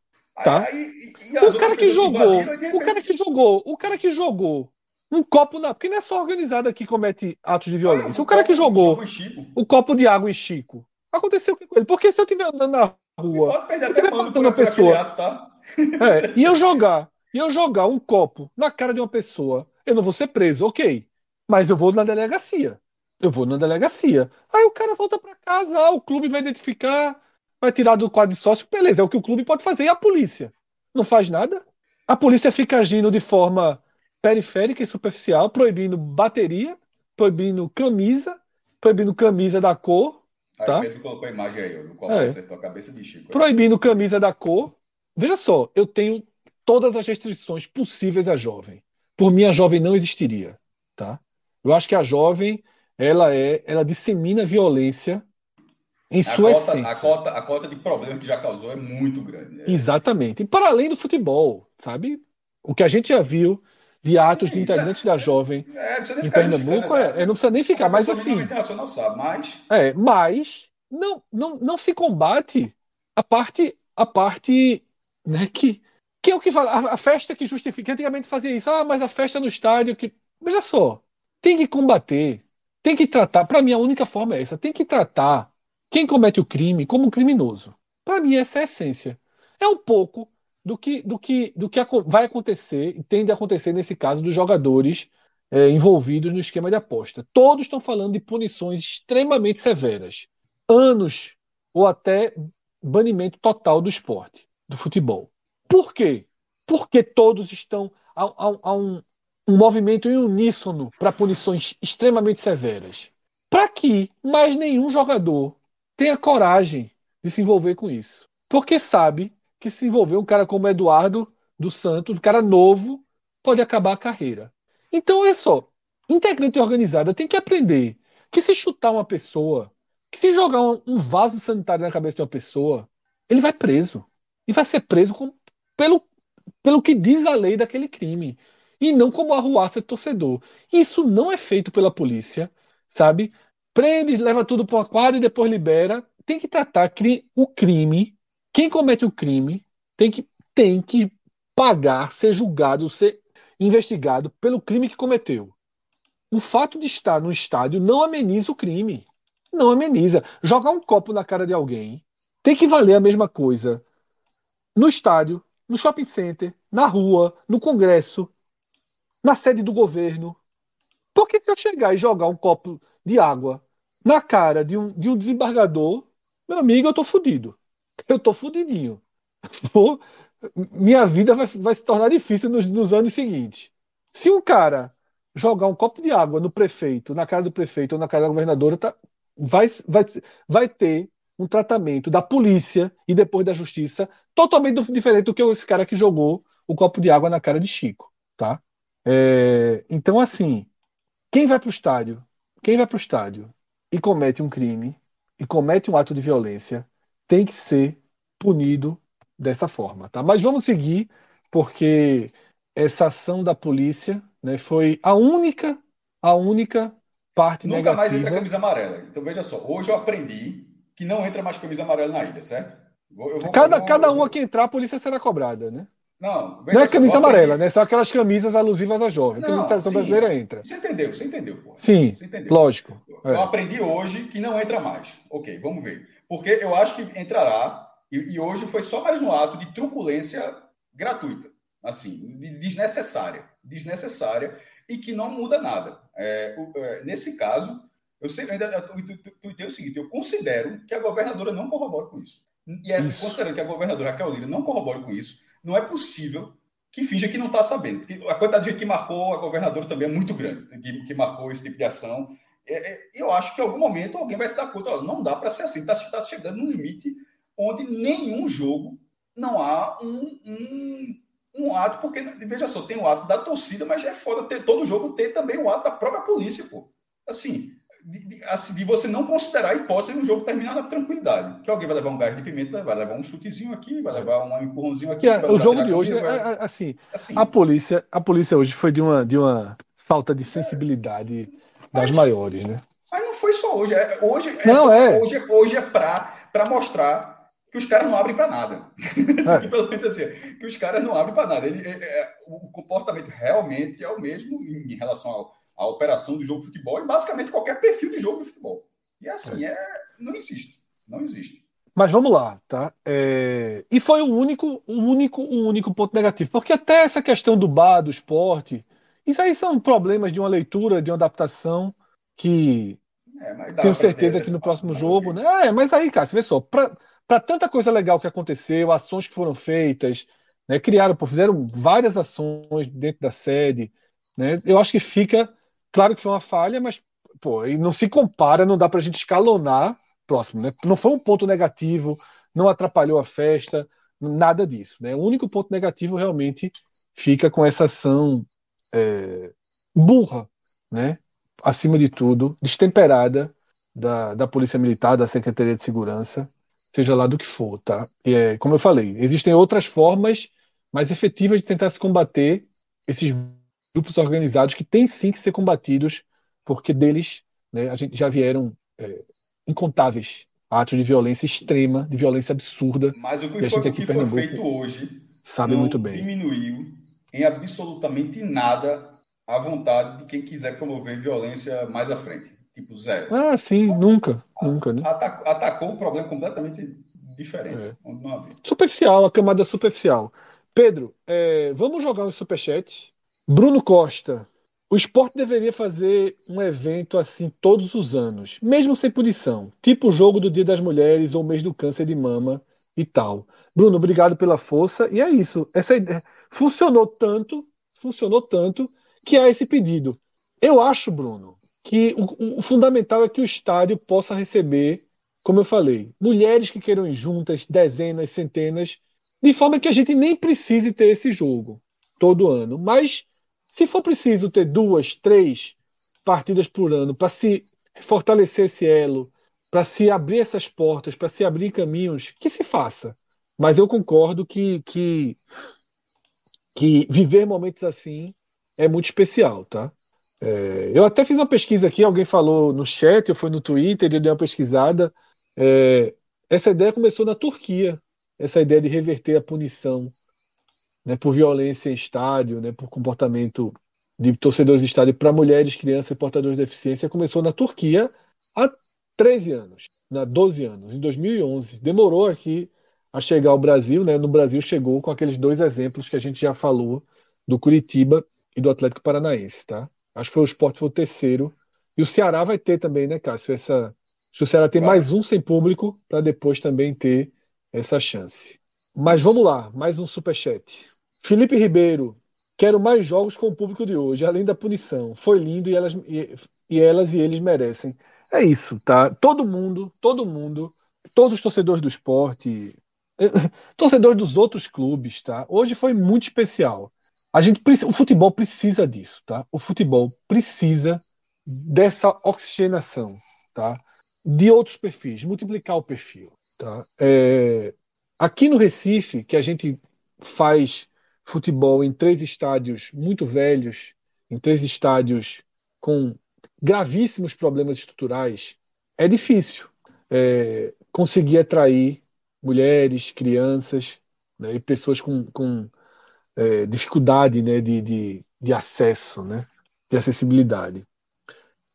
Tá? Aí, o cara que jogou, o cara que jogou, o cara que jogou um copo na. Porque não é só organizado que comete atos de violência. Ah, o cara que jogou o copo de água em Chico. Aconteceu o que com ele? Porque se eu estiver andando na rua, pode perder até matando uma pessoa. Ato, tá? é, e eu jogar, e eu jogar um copo na cara de uma pessoa, eu não vou ser preso, ok. Mas eu vou na delegacia. Eu vou na delegacia. Aí o cara volta para casa, ah, o clube vai identificar, vai tirar do quadro de sócio, beleza, é o que o clube pode fazer. E a polícia? Não faz nada? A polícia fica agindo de forma periférica e superficial, proibindo bateria, proibindo camisa, proibindo camisa da cor. Aí tá? Pedro colocou a imagem aí, no qual é. acertou a cabeça de Chico. Proibindo camisa da cor. Veja só, eu tenho todas as restrições possíveis à jovem. Por mim, a jovem não existiria. Tá? Eu acho que a jovem ela é, ela dissemina violência em sua a cota, essência. A cota, a cota de problema que já causou é muito grande. Né? Exatamente. E para além do futebol, sabe? O que a gente já viu de atos de integrantes é, da jovem é, em Pernambuco é, é, não precisa nem ficar, mas assim. Internacional sabe, mas. É, mas não, não, não se combate a parte, a parte, né, que, que é o que fala, a, a festa que justifica. Antigamente fazia isso, ah, mas a festa no estádio que. Veja só, tem que combater, tem que tratar. Para mim, a única forma é essa, tem que tratar quem comete o crime como criminoso. Para mim, essa é a essência. É um pouco do que, do que, do que vai acontecer e tende a acontecer nesse caso dos jogadores é, envolvidos no esquema de aposta. Todos estão falando de punições extremamente severas. Anos ou até banimento total do esporte, do futebol. Por quê? Porque todos estão. Há, há, há, um, um movimento em uníssono para punições extremamente severas. Para que mais nenhum jogador tenha coragem de se envolver com isso. Porque sabe que se envolver um cara como Eduardo dos Santos, um cara novo, pode acabar a carreira. Então é só, integrante organizada tem que aprender que se chutar uma pessoa, que se jogar um vaso sanitário na cabeça de uma pessoa, ele vai preso. E vai ser preso com, pelo, pelo que diz a lei daquele crime. E não como arruaça torcedor. Isso não é feito pela polícia, sabe? Prende, leva tudo para uma quadra e depois libera. Tem que tratar o crime. Quem comete o crime tem que, tem que pagar, ser julgado, ser investigado pelo crime que cometeu. O fato de estar no estádio não ameniza o crime. Não ameniza. Jogar um copo na cara de alguém tem que valer a mesma coisa no estádio, no shopping center, na rua, no congresso, na sede do governo. Porque se eu chegar e jogar um copo de água na cara de um, de um desembargador, meu amigo, eu tô fudido. Eu tô fudidinho. Vou, minha vida vai, vai se tornar difícil nos, nos anos seguintes. Se um cara jogar um copo de água no prefeito, na cara do prefeito ou na cara da governadora, tá, vai, vai, vai ter um tratamento da polícia e depois da justiça totalmente diferente do que esse cara que jogou o copo de água na cara de Chico, tá? É, então, assim, quem vai para o estádio, quem vai para o estádio e comete um crime e comete um ato de violência tem que ser punido dessa forma, tá? Mas vamos seguir porque essa ação da polícia, né, foi a única, a única parte Nunca negativa. mais entra camisa amarela. Então veja só, hoje eu aprendi que não entra mais camisa amarela na ilha, certo? Vou, vou, cada vou, cada uma que entrar, a polícia será cobrada, né? Não, não é camisa amarela, né? São aquelas camisas alusivas a jovem. Não, a seleção sim, brasileira entra. Você entendeu, você entendeu. Pô. Sim, você entendeu. lógico. Eu é. aprendi hoje que não entra mais. Ok, vamos ver. Porque eu acho que entrará, e, e hoje foi só mais um ato de truculência gratuita, assim, desnecessária. Desnecessária e que não muda nada. É, é, nesse caso, eu sei, ainda tuitei o seguinte: eu considero que a governadora não corrobora com isso. E é, considerando que a governadora Raquel Lira não corrobora com isso, não é possível que finja que não está sabendo. Porque a quantidade de gente que marcou a governadora também é muito grande, que, que marcou esse tipo de ação. É, é, eu acho que em algum momento alguém vai se dar conta, não dá para ser assim, está tá chegando no limite onde nenhum jogo não há um, um, um, ato, porque, veja só, tem o ato da torcida, mas é foda ter todo jogo ter também o ato da própria polícia, pô. Assim, de, assim, de, você não considerar a hipótese de um jogo terminar na tranquilidade. Que alguém vai levar um gás de pimenta, vai levar um chutezinho aqui, vai levar um empurrãozinho aqui. o jogo de hoje, é, é, assim, assim, a polícia, a polícia hoje foi de uma, de uma falta de sensibilidade é, das mas, maiores, né? Mas não foi só hoje. É, hoje, é não, é. hoje, hoje é para mostrar que os caras não abrem para nada. É. pelo menos assim, que os caras não abrem para nada. Ele, é, o comportamento realmente é o mesmo em relação ao a operação do jogo de futebol e basicamente qualquer perfil de jogo de futebol. E assim, é. é não existe. Não existe. Mas vamos lá, tá? É... E foi o único, o único, o único ponto negativo. Porque até essa questão do bar, do esporte, isso aí são problemas de uma leitura, de uma adaptação que é, tenho certeza que no próximo jogo, né? É, mas aí, cara, você vê só, para tanta coisa legal que aconteceu, ações que foram feitas, né? Criaram, fizeram várias ações dentro da sede, né? Eu acho que fica Claro que foi uma falha, mas pô, e não se compara, não dá para a gente escalonar próximo. Né? Não foi um ponto negativo, não atrapalhou a festa, nada disso. Né? O único ponto negativo realmente fica com essa ação é, burra, né? acima de tudo, destemperada da, da Polícia Militar, da Secretaria de Segurança, seja lá do que for. Tá? E é, como eu falei, existem outras formas mais efetivas de tentar se combater esses grupos organizados que têm sim que ser combatidos, porque deles né, a gente já vieram é, incontáveis atos de violência extrema, de violência absurda. Mas o que, foi, o que foi feito hoje sabe muito bem. diminuiu em absolutamente nada a vontade de quem quiser promover violência mais à frente. Tipo, zero. Ah, sim, nunca, nunca, né? Atacou, atacou um problema completamente diferente. É. Superficial, a camada superficial. Pedro, é, vamos jogar um superchat Bruno Costa. O esporte deveria fazer um evento assim todos os anos, mesmo sem punição, tipo o jogo do Dia das Mulheres ou mês do câncer de mama e tal. Bruno, obrigado pela força. E é isso. Essa ideia funcionou tanto, funcionou tanto que há esse pedido. Eu acho, Bruno, que o, o fundamental é que o estádio possa receber, como eu falei, mulheres que queiram ir juntas, dezenas, centenas, de forma que a gente nem precise ter esse jogo todo ano. Mas se for preciso ter duas, três partidas por ano para se fortalecer esse elo, para se abrir essas portas, para se abrir caminhos, que se faça. Mas eu concordo que, que, que viver momentos assim é muito especial, tá? É, eu até fiz uma pesquisa aqui, alguém falou no chat, eu fui no Twitter, eu dei uma pesquisada. É, essa ideia começou na Turquia, essa ideia de reverter a punição né, por violência em estádio, né, por comportamento de torcedores de estádio para mulheres, crianças e portadores de deficiência começou na Turquia há 13 anos, há 12 anos, em 2011. Demorou aqui a chegar ao Brasil, né? No Brasil chegou com aqueles dois exemplos que a gente já falou do Curitiba e do Atlético Paranaense, tá? Acho que foi o Sport foi o terceiro e o Ceará vai ter também, né, Cássio? Essa, o Ceará tem mais um sem público para depois também ter essa chance. Mas vamos lá, mais um superchat. Felipe Ribeiro, quero mais jogos com o público de hoje, além da punição. Foi lindo e elas e, e elas e eles merecem. É isso, tá? Todo mundo, todo mundo, todos os torcedores do esporte, torcedores dos outros clubes, tá? Hoje foi muito especial. A gente o futebol precisa disso, tá? O futebol precisa dessa oxigenação, tá? De outros perfis, multiplicar o perfil, tá? É, aqui no Recife, que a gente faz futebol em três estádios muito velhos, em três estádios com gravíssimos problemas estruturais, é difícil é, conseguir atrair mulheres, crianças né, e pessoas com, com é, dificuldade né, de, de, de acesso, né, de acessibilidade.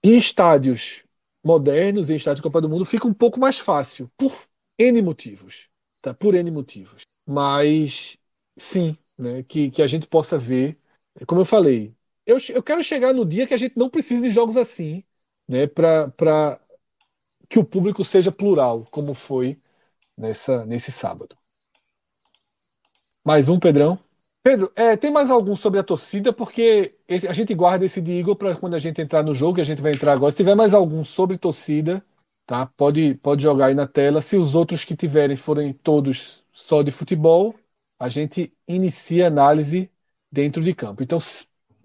Em estádios modernos, em estádio de Copa do Mundo, fica um pouco mais fácil, por N motivos. Tá? Por N motivos. Mas, sim, né, que, que a gente possa ver. Como eu falei, eu, eu quero chegar no dia que a gente não precise de jogos assim, né, para que o público seja plural, como foi nessa, nesse sábado. Mais um, Pedrão. Pedro, é, tem mais algum sobre a torcida? Porque esse, a gente guarda esse de Igor para quando a gente entrar no jogo, e a gente vai entrar agora. Se tiver mais algum sobre torcida, tá? Pode, pode jogar aí na tela. Se os outros que tiverem forem todos só de futebol, a gente inicia a análise dentro de campo. Então,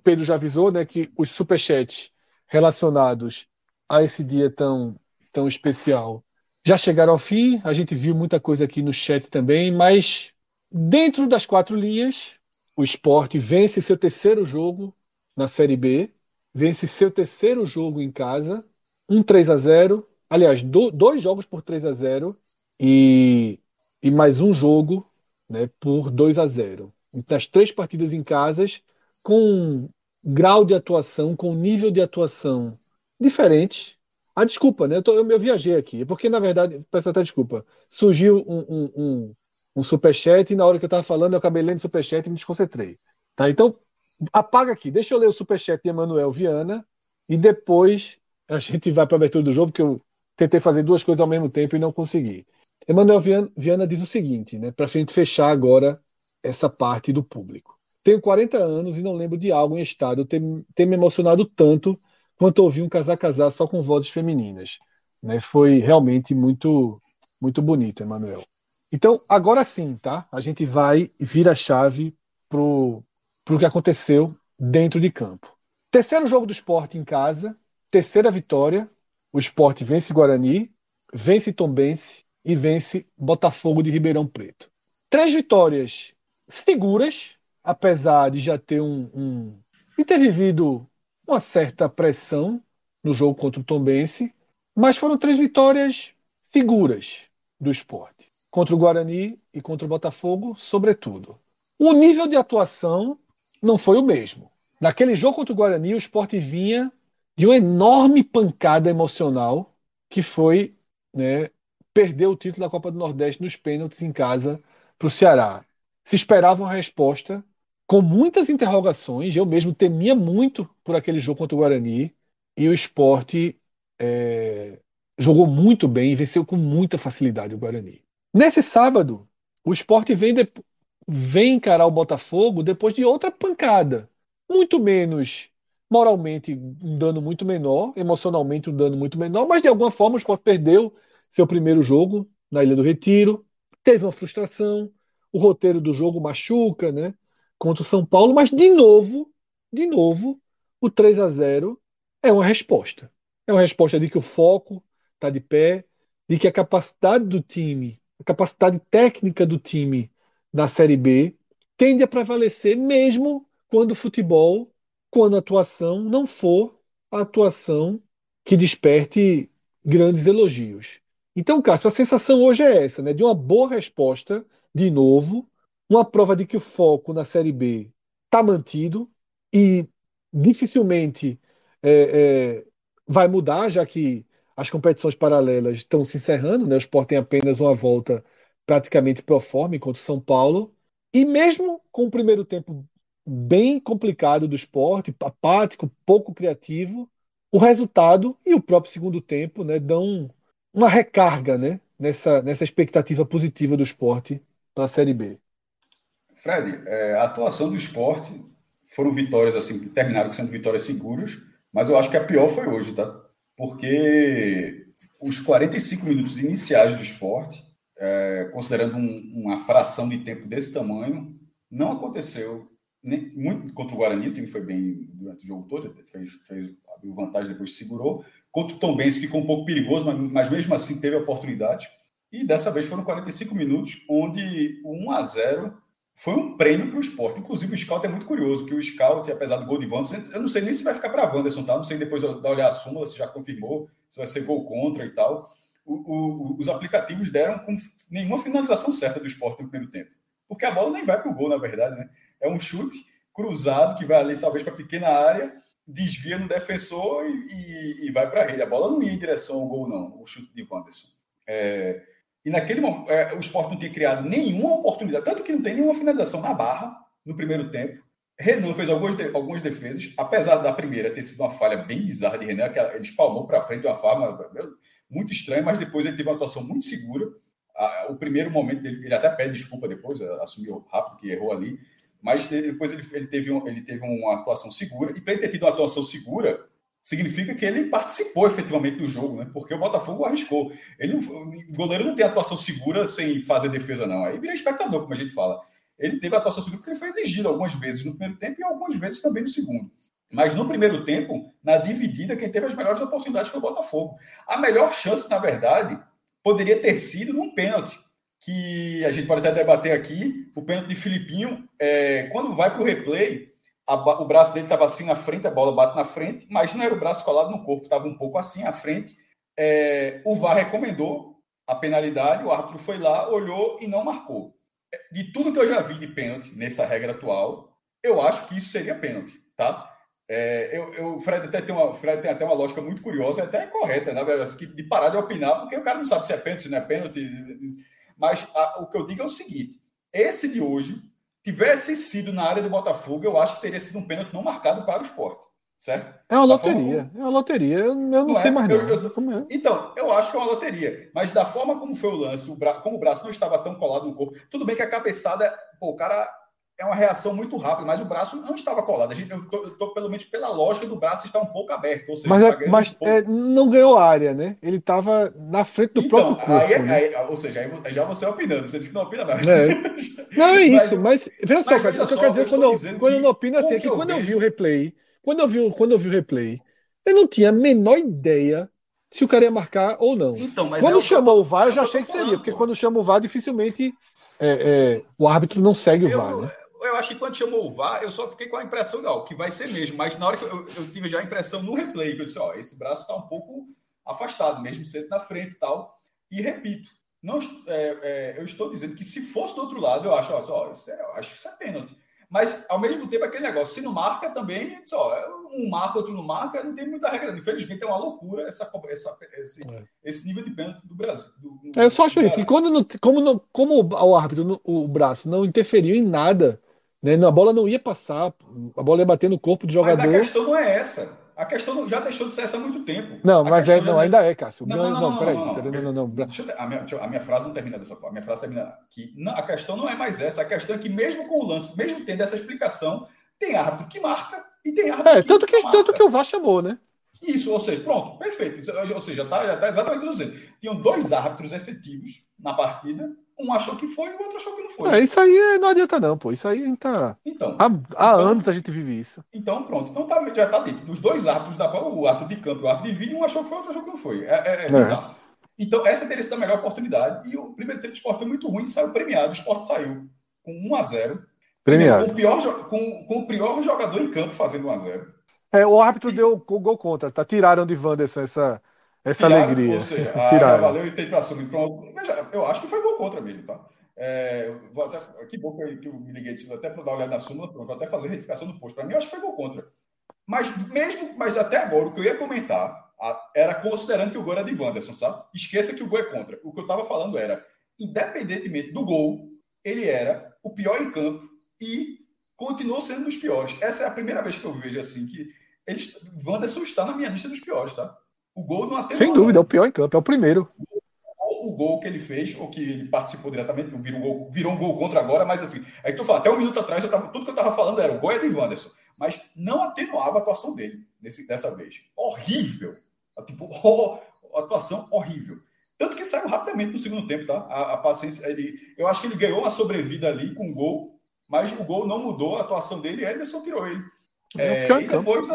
Pedro já avisou né, que os superchats relacionados a esse dia tão, tão especial já chegaram ao fim. A gente viu muita coisa aqui no chat também, mas dentro das quatro linhas, o esporte vence seu terceiro jogo na Série B, vence seu terceiro jogo em casa, um 3 a 0 aliás, do, dois jogos por 3 a 0 e, e mais um jogo né, por 2 a 0. Das três partidas em casas, com grau de atuação, com nível de atuação diferente. Ah, desculpa, né? Eu, tô, eu, eu viajei aqui, porque na verdade, peço até desculpa, surgiu um, um, um, um superchat e na hora que eu estava falando eu acabei lendo o superchat e me desconcentrei. Tá? Então, apaga aqui, deixa eu ler o superchat de Emanuel Viana e depois a gente vai para a abertura do jogo, porque eu tentei fazer duas coisas ao mesmo tempo e não consegui. Emanuel Viana, diz o seguinte, né, para a gente fechar agora essa parte do público. Tenho 40 anos e não lembro de algo em estado ter, ter me emocionado tanto quanto ouvir um casar-casar só com vozes femininas. Né? Foi realmente muito, muito bonito, Emanuel. Então, agora sim, tá? A gente vai vir a chave pro, pro que aconteceu dentro de campo. Terceiro jogo do esporte em casa, terceira vitória. O esporte vence Guarani, vence Tombense e vence Botafogo de Ribeirão Preto. Três vitórias seguras, apesar de já ter um, um de ter vivido uma certa pressão no jogo contra o Tombense, mas foram três vitórias seguras do esporte. Contra o Guarani e contra o Botafogo, sobretudo. O nível de atuação não foi o mesmo. Naquele jogo contra o Guarani, o esporte vinha de uma enorme pancada emocional que foi né, perdeu o título da Copa do Nordeste nos pênaltis em casa para o Ceará. Se esperava uma resposta com muitas interrogações. Eu mesmo temia muito por aquele jogo contra o Guarani e o esporte é, jogou muito bem e venceu com muita facilidade o Guarani. Nesse sábado, o esporte vem, de, vem encarar o Botafogo depois de outra pancada, muito menos moralmente um dano muito menor, emocionalmente um dano muito menor, mas de alguma forma o Sport perdeu seu primeiro jogo na Ilha do Retiro, teve uma frustração, o roteiro do jogo machuca, né? Contra o São Paulo, mas de novo, de novo, o 3 a 0 é uma resposta. É uma resposta de que o foco está de pé, de que a capacidade do time, a capacidade técnica do time na Série B tende a prevalecer mesmo quando o futebol quando a atuação não for a atuação que desperte grandes elogios. Então, Cássio, a sensação hoje é essa, né? De uma boa resposta, de novo, uma prova de que o foco na Série B está mantido e dificilmente é, é, vai mudar, já que as competições paralelas estão se encerrando, né? O Sport tem apenas uma volta praticamente pro forma contra o São Paulo. E mesmo com o primeiro tempo bem complicado do esporte, apático, pouco criativo, o resultado e o próprio segundo tempo né, dão uma recarga né, nessa, nessa expectativa positiva do esporte para a Série B. Fred, é, a atuação do esporte foram vitórias assim que terminaram sendo vitórias seguras, mas eu acho que a pior foi hoje, tá? Porque os 45 minutos iniciais do esporte, é, considerando um, uma fração de tempo desse tamanho, não aconteceu nem, muito contra o Guarani, o time foi bem durante o jogo todo, fez, fez abriu vantagem, depois segurou. Contra o Tom Benz ficou um pouco perigoso, mas, mas mesmo assim teve a oportunidade. E dessa vez foram 45 minutos, onde o 1 a 0 foi um prêmio para o esporte. Inclusive, o Scout é muito curioso, que o Scout, apesar do gol de Wanderson, eu não sei nem se vai ficar para Wanderson, tá? Não sei depois da olhar a súmula, se já confirmou, se vai ser gol contra e tal. O, o, os aplicativos deram com nenhuma finalização certa do esporte no primeiro tempo. Porque a bola nem vai para o gol, na verdade, né? É um chute cruzado que vai ali talvez para a pequena área, desvia no defensor e, e, e vai para a rede. A bola não ia em direção ao gol, não, o chute de Wanderson. É, e naquele momento, é, o esporte não tinha criado nenhuma oportunidade, tanto que não tem nenhuma finalização na barra no primeiro tempo. Renan fez algumas, de, algumas defesas, apesar da primeira ter sido uma falha bem bizarra de Renan, que ele espalmou para frente uma forma muito estranha, mas depois ele teve uma atuação muito segura. o primeiro momento dele, ele até pede desculpa depois, assumiu rápido que errou ali, mas depois ele, ele, teve, um, ele teve uma atuação segura, e para ele ter tido uma atuação segura, significa que ele participou efetivamente do jogo, né? Porque o Botafogo arriscou. Ele o goleiro não tem atuação segura sem fazer defesa, não. Aí vira espectador, como a gente fala. Ele teve atuação segura porque ele foi exigido algumas vezes no primeiro tempo e algumas vezes também no segundo. Mas no primeiro tempo, na dividida, quem teve as melhores oportunidades foi o Botafogo. A melhor chance, na verdade, poderia ter sido num pênalti que a gente pode até debater aqui, o pênalti de Filipinho, é, quando vai para o replay, a, o braço dele estava assim na frente, a bola bate na frente, mas não era o braço colado no corpo, estava um pouco assim à frente. É, o VAR recomendou a penalidade, o árbitro foi lá, olhou e não marcou. De tudo que eu já vi de pênalti nessa regra atual, eu acho que isso seria pênalti, tá? É, eu, eu, Fred até tem uma, Fred tem até uma lógica muito curiosa, até correta, né? De parar de opinar, porque o cara não sabe se é pênalti, se não é pênalti. Mas a, o que eu digo é o seguinte: esse de hoje tivesse sido na área do Botafogo, eu acho que teria sido um pênalti não marcado para o esporte. Certo? É uma loteria. Como... É uma loteria. Eu, não, não sei é? mais. Eu, eu... É? Então, eu acho que é uma loteria. Mas da forma como foi o lance, o bra... como o braço não estava tão colado no corpo, tudo bem que a cabeçada, pô, o cara é uma reação muito rápida, mas o braço não estava colado. A gente, eu estou pelo menos pela lógica do braço está um pouco aberto. Seja, mas, é, mas um é, não ganhou área, né? Ele estava na frente do então, próprio corpo. Aí, né? aí, ou seja, aí já você opinando. Você disse que não opina mais. É. Não é isso, mas, mas veja só, o que eu quero dizer quando, eu, quando eu não opino assim, é que, quando eu, eu vi o replay, quando eu vi, quando eu vi o replay, eu não tinha a menor ideia se o cara ia marcar ou não. Então, quando é chamou o VAR, eu já achei que seria, porque quando chama o VAR, dificilmente é, é, o árbitro não segue o eu, VAR, né? Eu acho que quando chamou o VAR, eu só fiquei com a impressão, ó, que vai ser mesmo. Mas na hora que eu, eu tive já a impressão no replay, que eu disse, ó, esse braço está um pouco afastado, mesmo sendo na frente e tal. E repito, não, é, é, eu estou dizendo que se fosse do outro lado, eu acho, ó, isso é, eu acho que isso é pênalti. Mas, ao mesmo tempo, aquele negócio, se não marca também, só, um marca, outro não marca, não tem muita regra. Infelizmente, é uma loucura essa, essa, esse, é. esse nível de pênalti do Brasil. Do, do, eu só acho isso. E quando não, como, não, como o árbitro, o braço, não interferiu em nada né? A bola não ia passar, a bola ia bater no corpo do jogador. Mas a questão não é essa. A questão já deixou de ser essa há muito tempo. Não, mas é, não, ainda é, Cássio. Não, não, não, peraí. Não, não, a, minha, frase não termina dessa forma. A minha frase termina que a questão não é mais essa. A questão é que, mesmo com o lance, mesmo tendo essa explicação, tem árbitro que marca e tem árbitro. É, tanto que, tanto que o VAR chamou, né? Isso, ou seja, pronto, perfeito. Ou seja, tá, já está exatamente dizendo. Tinham dois árbitros efetivos na partida, um achou que foi e o outro achou que não foi. É, isso aí não adianta, não, pô. Isso aí a gente tá. Então, há, há então, anos a gente vive isso. Então, pronto. Então tá, já tá dito. Os dois árbitros da o árbitro de campo e o árbitro de vídeo, um achou que foi, o outro achou que não foi. É, é, é, é. bizarro. Então, essa teria sido a melhor oportunidade. E o primeiro tempo do esporte foi muito ruim, saiu premiado. O esporte saiu com 1 a 0 Premiado. Com o, pior, com, com o pior jogador em campo fazendo 1 a 0 é, o árbitro e... deu o gol contra, tá? Tiraram de Wanderson essa, essa Tiraram, alegria. Ou seja, Tiraram. Ah, valeu e tem para assumir. Pronto. Veja, eu acho que foi gol contra mesmo, tá? É, até, que bom que eu, que eu me liguei até para dar uma olhada na súmula, vou até fazer retificação do posto. Para mim, eu acho que foi gol contra. Mas mesmo, mas até agora, o que eu ia comentar a, era considerando que o gol era de Wanderson, sabe? Esqueça que o gol é contra. O que eu estava falando era, independentemente do gol, ele era o pior em campo e continuou sendo um dos piores. Essa é a primeira vez que eu vejo assim que eles, Wanderson está na minha lista dos piores, tá? O gol não atendeu. Sem dúvida, é o pior em campo, é o primeiro. O, gol que ele fez, ou que ele participou diretamente, virou um gol, virou um gol contra agora, mas assim, é que tu fala, até um minuto atrás, eu tava, tudo que eu estava falando era o gol é de Wanderson, mas não atenuava a atuação dele nesse, dessa vez. Horrível. Tipo, oh, atuação horrível. Tanto que saiu rapidamente no segundo tempo, tá? A, a paciência, ele, eu acho que ele ganhou uma sobrevida ali com o gol, mas o gol não mudou a atuação dele e Ederson tirou ele. É, e, depois,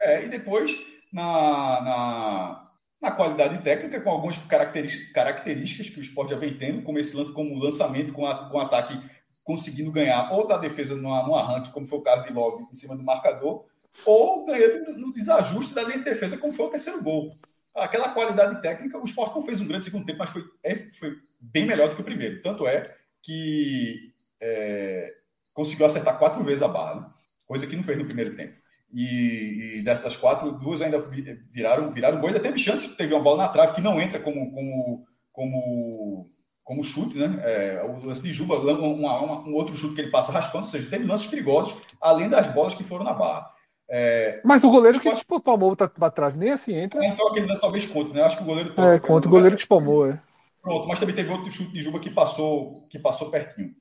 é, e depois, na, na, na, qualidade técnica, com algumas características que o esporte já vem tendo, como esse lance, como lançamento com, a, com ataque conseguindo ganhar ou da defesa no, no arranque, como foi o caso de Love em cima do marcador, ou ganhando no desajuste da linha de defesa, como foi o terceiro gol. Aquela qualidade técnica, o esporte não fez um grande segundo tempo, mas foi, é, foi bem melhor do que o primeiro. Tanto é que é, conseguiu acertar quatro vezes a barra. Né? coisa que não fez no primeiro tempo. E, e, dessas quatro, duas ainda viraram, viraram gol. Ainda teve chance, teve uma bola na trave que não entra como, como, como, como chute, né? É, o lance de Juba, uma, uma, um outro chute que ele passa raspando, ou seja, teve lances perigosos, além das bolas que foram na barra. É, Mas o goleiro que espalmou tá para trás, nem assim entra. É, então aquele lance talvez contra, né? Acho que o goleiro. Toca, é, contra o goleiro que espalmou, é. Pronto, mas também teve outro chute de Juba que passou, que passou pertinho.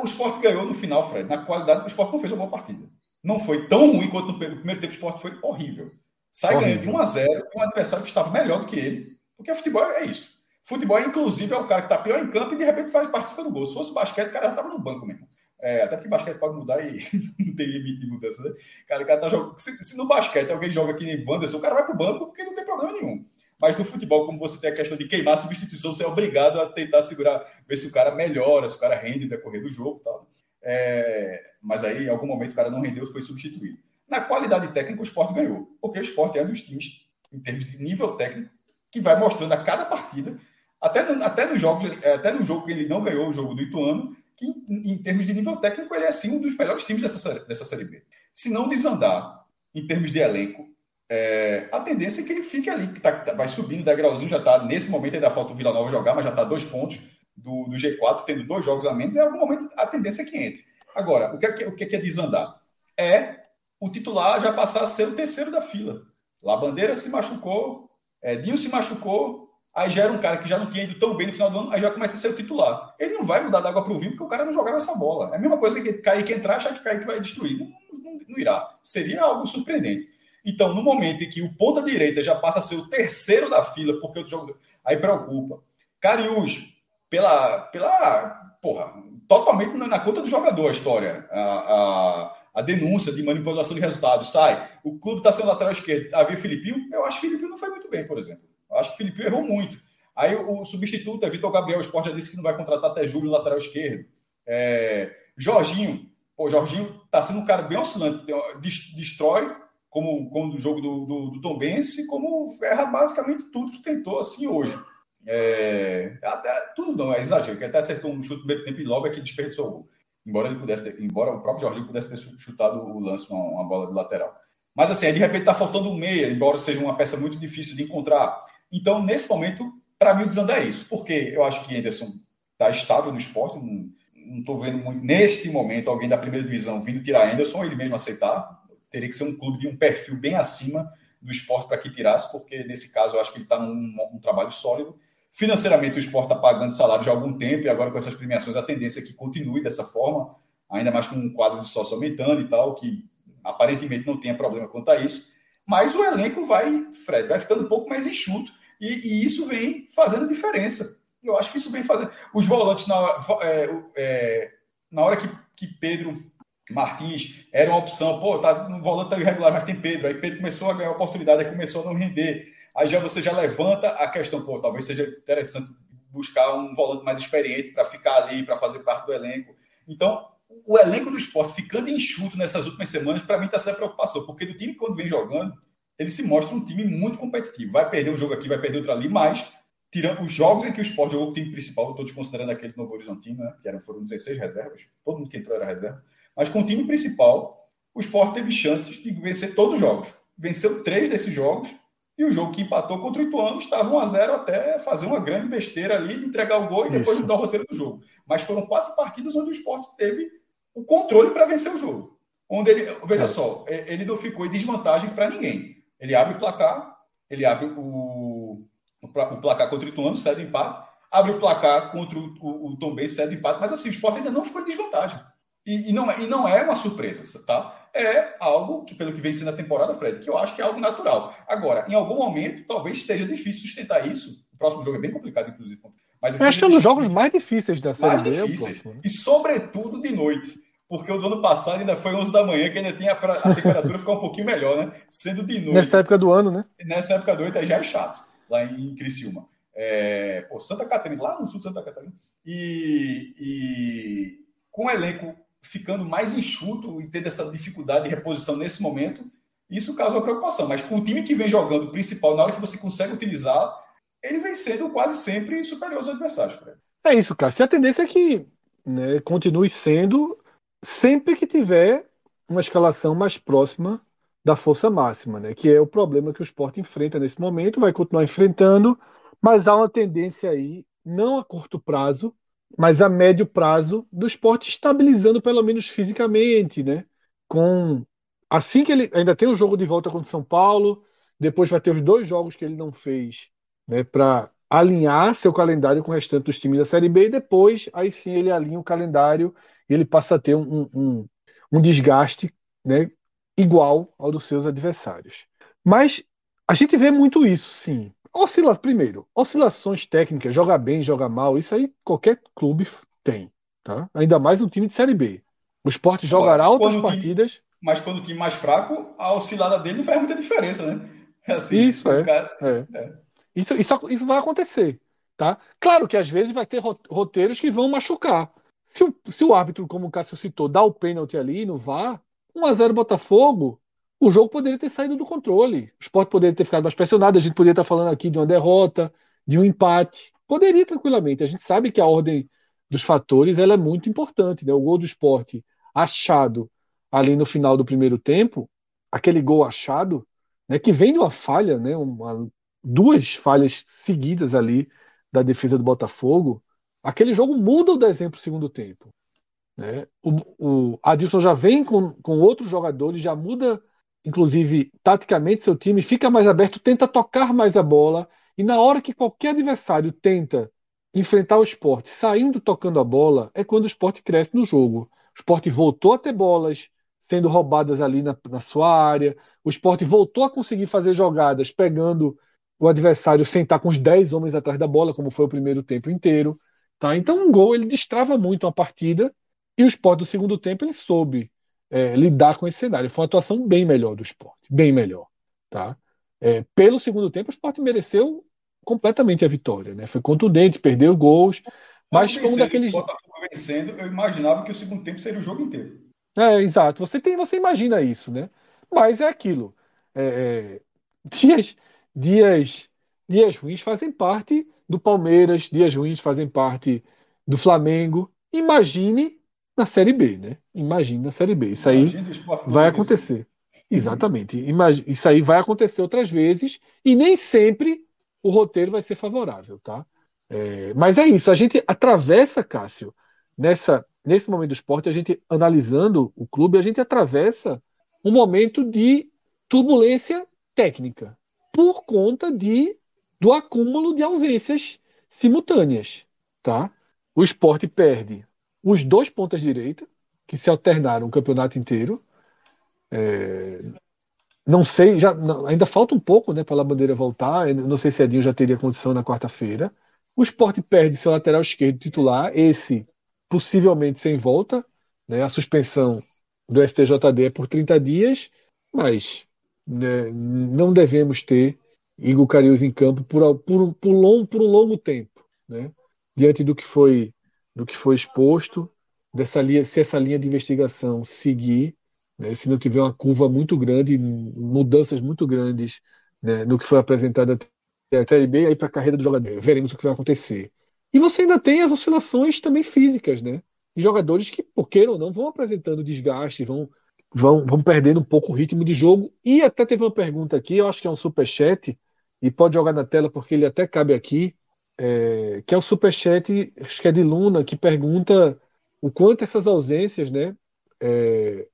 O esporte ganhou no final, Fred. Na qualidade, o esporte não fez uma boa partida. Não foi tão ruim quanto no primeiro tempo. O esporte foi horrível. Sai horrível. ganhando de 1 a 0 um adversário que estava melhor do que ele. Porque futebol é isso. Futebol, inclusive, é o cara que está pior em campo e de repente faz participa do gol. Se fosse basquete, o cara já estava no banco mesmo. É, até porque basquete pode mudar e não tem limite de mudança, né? Cara, o cara tá jogando. Se, se, no basquete alguém joga aqui em Wanderson, o cara vai pro banco porque não tem problema nenhum. Mas no futebol, como você tem a questão de queimar a substituição, você é obrigado a tentar segurar, ver se o cara melhora, se o cara rende no decorrer do jogo tal. É, mas aí, em algum momento, o cara não rendeu, foi substituído. Na qualidade técnica, o esporte ganhou, porque o esporte é um dos times, em termos de nível técnico, que vai mostrando a cada partida, até no, até no, jogo, até no jogo que ele não ganhou, o jogo do Ituano, que em, em termos de nível técnico, ele é sim um dos melhores times dessa, dessa Série B. Se não desandar em termos de elenco, é, a tendência é que ele fique ali, que tá, vai subindo degrauzinho, já está, nesse momento ainda falta o Vila Nova jogar, mas já está dois pontos do, do, G4, tendo dois jogos a menos, em algum momento a tendência é que entre. Agora, o que é, o que é desandar? É o titular já passar a ser o terceiro da fila. Lá Bandeira se machucou, é, Dinho se machucou, aí já era um cara que já não tinha ido tão bem no final do ano, aí já começa a ser o titular. Ele não vai mudar da água para o vinho porque o cara não jogava essa bola. É a mesma coisa que Kaique entrar, achar que Kaique vai destruir. Não, não, não irá. Seria algo surpreendente. Então, no momento em que o ponta direita já passa a ser o terceiro da fila, porque o jogo aí preocupa. Cariús, pela, pela porra, totalmente na conta do jogador a história. A, a, a denúncia de manipulação de resultados sai. O clube está sendo lateral esquerdo. Havia Filipinho? Eu acho que Filipinho não foi muito bem, por exemplo. Eu acho que Filipinho errou muito. Aí o, substituto é Vitor Gabriel. O Sport já disse que não vai contratar até julho lateral esquerdo. É, Jorginho. Pô, Jorginho está sendo um cara bem oscilante. Destrói, como, como do jogo do, do, do Tom Bense, como erra basicamente tudo que tentou assim hoje. É, até, tudo não, é exagero, que até acertou um chute no tempo e logo é que desperdiçou gol. Embora ele pudesse ter, embora o próprio Jorginho pudesse ter chutado o lance, uma, uma bola de lateral. Mas assim, de repente está faltando um meia, embora seja uma peça muito difícil de encontrar. Então, nesse momento, para mim, o desandar é isso. Porque eu acho que Anderson está estável no esporte. Não estou vendo muito, neste momento, alguém da primeira divisão vindo tirar Anderson, ele mesmo aceitar. Teria que ser um clube de um perfil bem acima do esporte para que tirasse, porque nesse caso eu acho que ele está num um trabalho sólido. Financeiramente, o esporte está pagando salário de algum tempo, e agora com essas premiações, a tendência é que continue dessa forma, ainda mais com um quadro de sócio aumentando e tal, que aparentemente não tenha problema quanto a isso, mas o elenco vai, Fred, vai ficando um pouco mais enxuto e, e isso vem fazendo diferença. Eu acho que isso vem fazendo. Os volantes, na hora, é, é, na hora que, que Pedro Martins era uma opção, pô, tá, no volante tá irregular, mas tem Pedro. Aí Pedro começou a ganhar oportunidade, aí começou a não render. Aí já você já levanta a questão, pô, talvez seja interessante buscar um volante mais experiente para ficar ali, para fazer parte do elenco. Então, o elenco do esporte ficando enxuto nessas últimas semanas, para mim está sendo preocupação, porque do time, quando vem jogando, ele se mostra um time muito competitivo. Vai perder um jogo aqui, vai perder outro ali, mas tirando os jogos em que o esporte jogou o time principal, estou desconsiderando aquele Novo Horizontino, né, que eram, foram 16 reservas, todo mundo que entrou era reserva, mas com o time principal, o esporte teve chances de vencer todos os jogos. Venceu três desses jogos e o jogo que empatou contra o Ituano estava 1 a 0 até fazer uma grande besteira ali de entregar o gol e depois Isso. mudar o roteiro do jogo. Mas foram quatro partidas onde o esporte teve o controle para vencer o jogo. Onde ele, veja é. só, ele não ficou em desvantagem para ninguém. Ele abre o placar, ele abre o, o, placar contra o Ituano, cede empate, abre o placar contra o, o, o Tom Bay, cede empate, mas assim, o esporte ainda não ficou em desvantagem. E, e, não, é, e não é uma surpresa, tá? É algo que, pelo que vem sendo a temporada, Fred, que eu acho que é algo natural. Agora, em algum momento, talvez seja difícil sustentar isso. O próximo jogo é bem complicado, inclusive. Mas eu acho que é um dos jogos mais difíceis da série mais B. Difíceis. Né? E, sobretudo, de noite. Porque o do ano passado ainda foi 11 da manhã, que ainda tinha a, a temperatura ficar um pouquinho melhor, né? Sendo de noite. Nessa época do ano, né? Nessa época do ano, aí já é chato, lá em Criciúma. É, pô, Santa Catarina, lá no sul de Santa Catarina. E, e com o elenco ficando mais enxuto e tendo essa dificuldade de reposição nesse momento, isso causa uma preocupação. Mas com o time que vem jogando principal, na hora que você consegue utilizar, ele vem sendo quase sempre superior aos adversários. Fred. É isso, Cássio. A tendência é que né, continue sendo sempre que tiver uma escalação mais próxima da força máxima, né? Que é o problema que o esporte enfrenta nesse momento, vai continuar enfrentando, mas há uma tendência aí, não a curto prazo, mas a médio prazo do esporte estabilizando pelo menos fisicamente, né? Com assim que ele ainda tem o jogo de volta contra o São Paulo, depois vai ter os dois jogos que ele não fez, né? Para alinhar seu calendário com o restante dos times da Série B e depois aí sim ele alinha o calendário e ele passa a ter um, um, um desgaste, né? Igual ao dos seus adversários. Mas a gente vê muito isso, sim. Oscila, primeiro, oscilações técnicas, joga bem, joga mal, isso aí qualquer clube tem, tá? Ainda mais um time de Série B. O esporte jogará outras partidas. Time, mas quando o time mais fraco, a oscilada dele não faz muita diferença, né? Assim, isso, é, cara, é. é. Isso, isso, isso vai acontecer, tá? Claro que às vezes vai ter roteiros que vão machucar. Se o, se o árbitro, como o Cássio citou, dá o pênalti ali no VAR, 1x0 Botafogo, o jogo poderia ter saído do controle. O esporte poderia ter ficado mais pressionado, a gente poderia estar falando aqui de uma derrota, de um empate. Poderia tranquilamente. A gente sabe que a ordem dos fatores ela é muito importante. Né? O gol do esporte achado ali no final do primeiro tempo, aquele gol achado, né, que vem de uma falha, né, uma, duas falhas seguidas ali da defesa do Botafogo, aquele jogo muda o desenho para o segundo tempo. Né? O, o Adilson já vem com, com outros jogadores, já muda inclusive taticamente, seu time fica mais aberto, tenta tocar mais a bola, e na hora que qualquer adversário tenta enfrentar o esporte saindo tocando a bola, é quando o esporte cresce no jogo. O esporte voltou a ter bolas sendo roubadas ali na, na sua área, o esporte voltou a conseguir fazer jogadas pegando o adversário sem estar com os 10 homens atrás da bola, como foi o primeiro tempo inteiro. Tá? Então, um gol ele destrava muito a partida e o esporte do segundo tempo ele soube é, lidar com esse cenário. Foi uma atuação bem melhor do esporte, bem melhor. Tá? É, pelo segundo tempo, o esporte mereceu completamente a vitória. Né? Foi contundente, perdeu gols, mas foi um daqueles. vencendo, eu imaginava que o segundo tempo seria o jogo inteiro. É, exato. Você, tem, você imagina isso, né? Mas é aquilo. É, é dias, dias, dias ruins fazem parte do Palmeiras, dias ruins fazem parte do Flamengo. Imagine na Série B, né? Imagina na Série B. Isso aí vai acontecer. Exatamente. Imagina, isso aí vai acontecer outras vezes e nem sempre o roteiro vai ser favorável, tá? É, mas é isso. A gente atravessa, Cássio, nessa, nesse momento do esporte, a gente analisando o clube, a gente atravessa um momento de turbulência técnica por conta de do acúmulo de ausências simultâneas, tá? O esporte perde os dois pontas direita, que se alternaram o campeonato inteiro. É, não sei, já não, ainda falta um pouco né, para a bandeira voltar. Não sei se Edinho já teria condição na quarta-feira. O esporte perde seu lateral esquerdo titular, esse possivelmente sem volta. Né, a suspensão do STJD é por 30 dias, mas né, não devemos ter Igor Carius em campo por, por, por, long, por um longo tempo. Né, diante do que foi do que foi exposto, dessa linha, se essa linha de investigação seguir, né, se não tiver uma curva muito grande, mudanças muito grandes né, no que foi apresentado até a Série B, aí para a carreira do jogador, veremos o que vai acontecer. E você ainda tem as oscilações também físicas, né? De jogadores que, por queira ou não, vão apresentando desgaste, vão, vão, vão perdendo um pouco o ritmo de jogo. E até teve uma pergunta aqui, eu acho que é um superchat, e pode jogar na tela porque ele até cabe aqui, é, que é o superchat, acho que é de Luna, que pergunta o quanto essas ausências, né, é,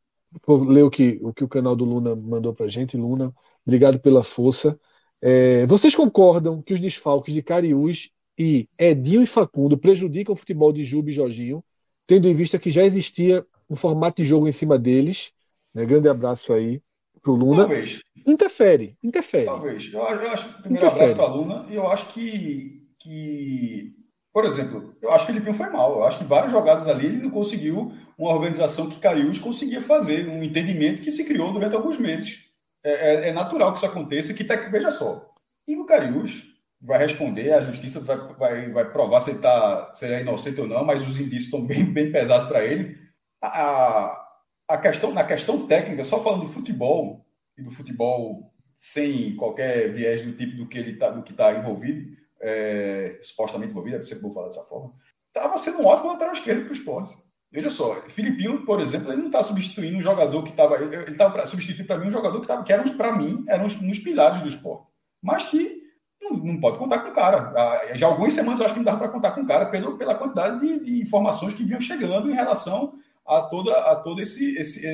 Vou ler o que, o que o canal do Luna mandou para gente. Luna, obrigado pela força. É, vocês concordam que os desfalques de Cariús e Edinho e Facundo prejudicam o futebol de Juba e Jorginho, tendo em vista que já existia um formato de jogo em cima deles? Né? Grande abraço aí para o Luna. Talvez. Interfere, interfere. Talvez. Eu, eu acho, primeiro interfere. abraço para a Luna, e eu acho que, que, por exemplo, eu acho que o Filipinho foi mal. Eu acho que várias jogadas ali ele não conseguiu uma organização que Cariús conseguia fazer, um entendimento que se criou durante alguns meses. É, é, é natural que isso aconteça, que tá, veja só, Igor Cariús vai responder, a justiça vai, vai, vai provar se ele, tá, se ele é inocente ou não, mas os indícios estão bem, bem pesados para ele. A, a questão, na questão técnica, só falando do futebol, e do futebol sem qualquer viés do tipo do que ele tá, do que está envolvido, é, supostamente envolvido, é sempre vou falar dessa forma, estava sendo um ótimo lateral esquerdo para o esporte. Veja só, Filipinho, por exemplo, ele não está substituindo um jogador que estava. Ele estava substituindo para mim um jogador que, tava, que era, para mim, eram uns, pilares do esporte. Mas que não, não, pode contar com o cara. Ah, já algumas semanas eu acho que não dava para contar com o cara pelo, pela quantidade de, de, informações que vinham chegando em relação a toda, a toda esse, esse, é,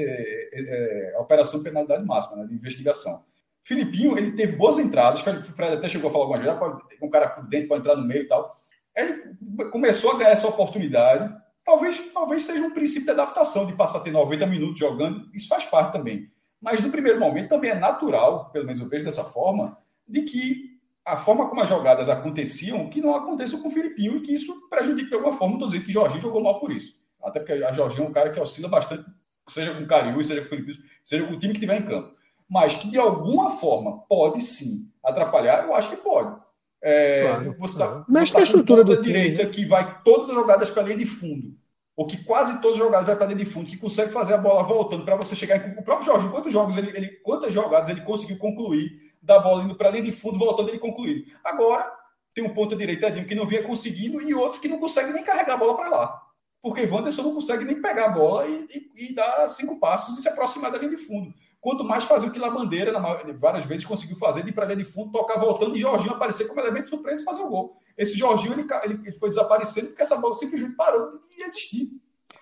é, é, operação de penalidade máxima, né, de investigação. Filipinho, ele teve boas entradas, o Fred até chegou a falar algumas vezes, ah, um cara por dentro pode entrar no meio e tal. Ele começou a ganhar essa oportunidade, Talvez, talvez seja um princípio de adaptação, de passar a ter 90 minutos jogando, isso faz parte também. Mas no primeiro momento também é natural, pelo menos eu vejo dessa forma, de que a forma como as jogadas aconteciam, que não aconteça com o Filipinho e que isso prejudique de alguma forma. Não estou dizendo que Jorginho jogou mal por isso. Até porque a Jorginho é um cara que oscila bastante, seja com o Cariú, seja com o Filipinho, seja com o time que tiver em campo. Mas que de alguma forma pode sim atrapalhar, eu acho que pode. É, claro, você tá, Mas a estrutura do direita né? que vai todas as jogadas para a linha de fundo, ou que quase todas as jogadas vai para a linha de fundo, que consegue fazer a bola voltando para você chegar em, o próprio Jorge, quantos jogos ele, ele, quantas jogadas ele conseguiu concluir da bola indo para a linha de fundo, voltando ele concluído. Agora tem um ponto direitadinho que não vinha conseguindo e outro que não consegue nem carregar a bola para lá. Porque Wanderson não consegue nem pegar a bola e, e, e dar cinco passos e se aproximar da linha de fundo. Quanto mais fazer o que Labandeira, várias vezes, conseguiu fazer de ir para a linha de fundo, tocar voltando e Jorginho aparecer como elemento surpresa e fazer o gol. Esse Jorginho ele, ele, foi desaparecendo porque essa bola simplesmente parou de existir.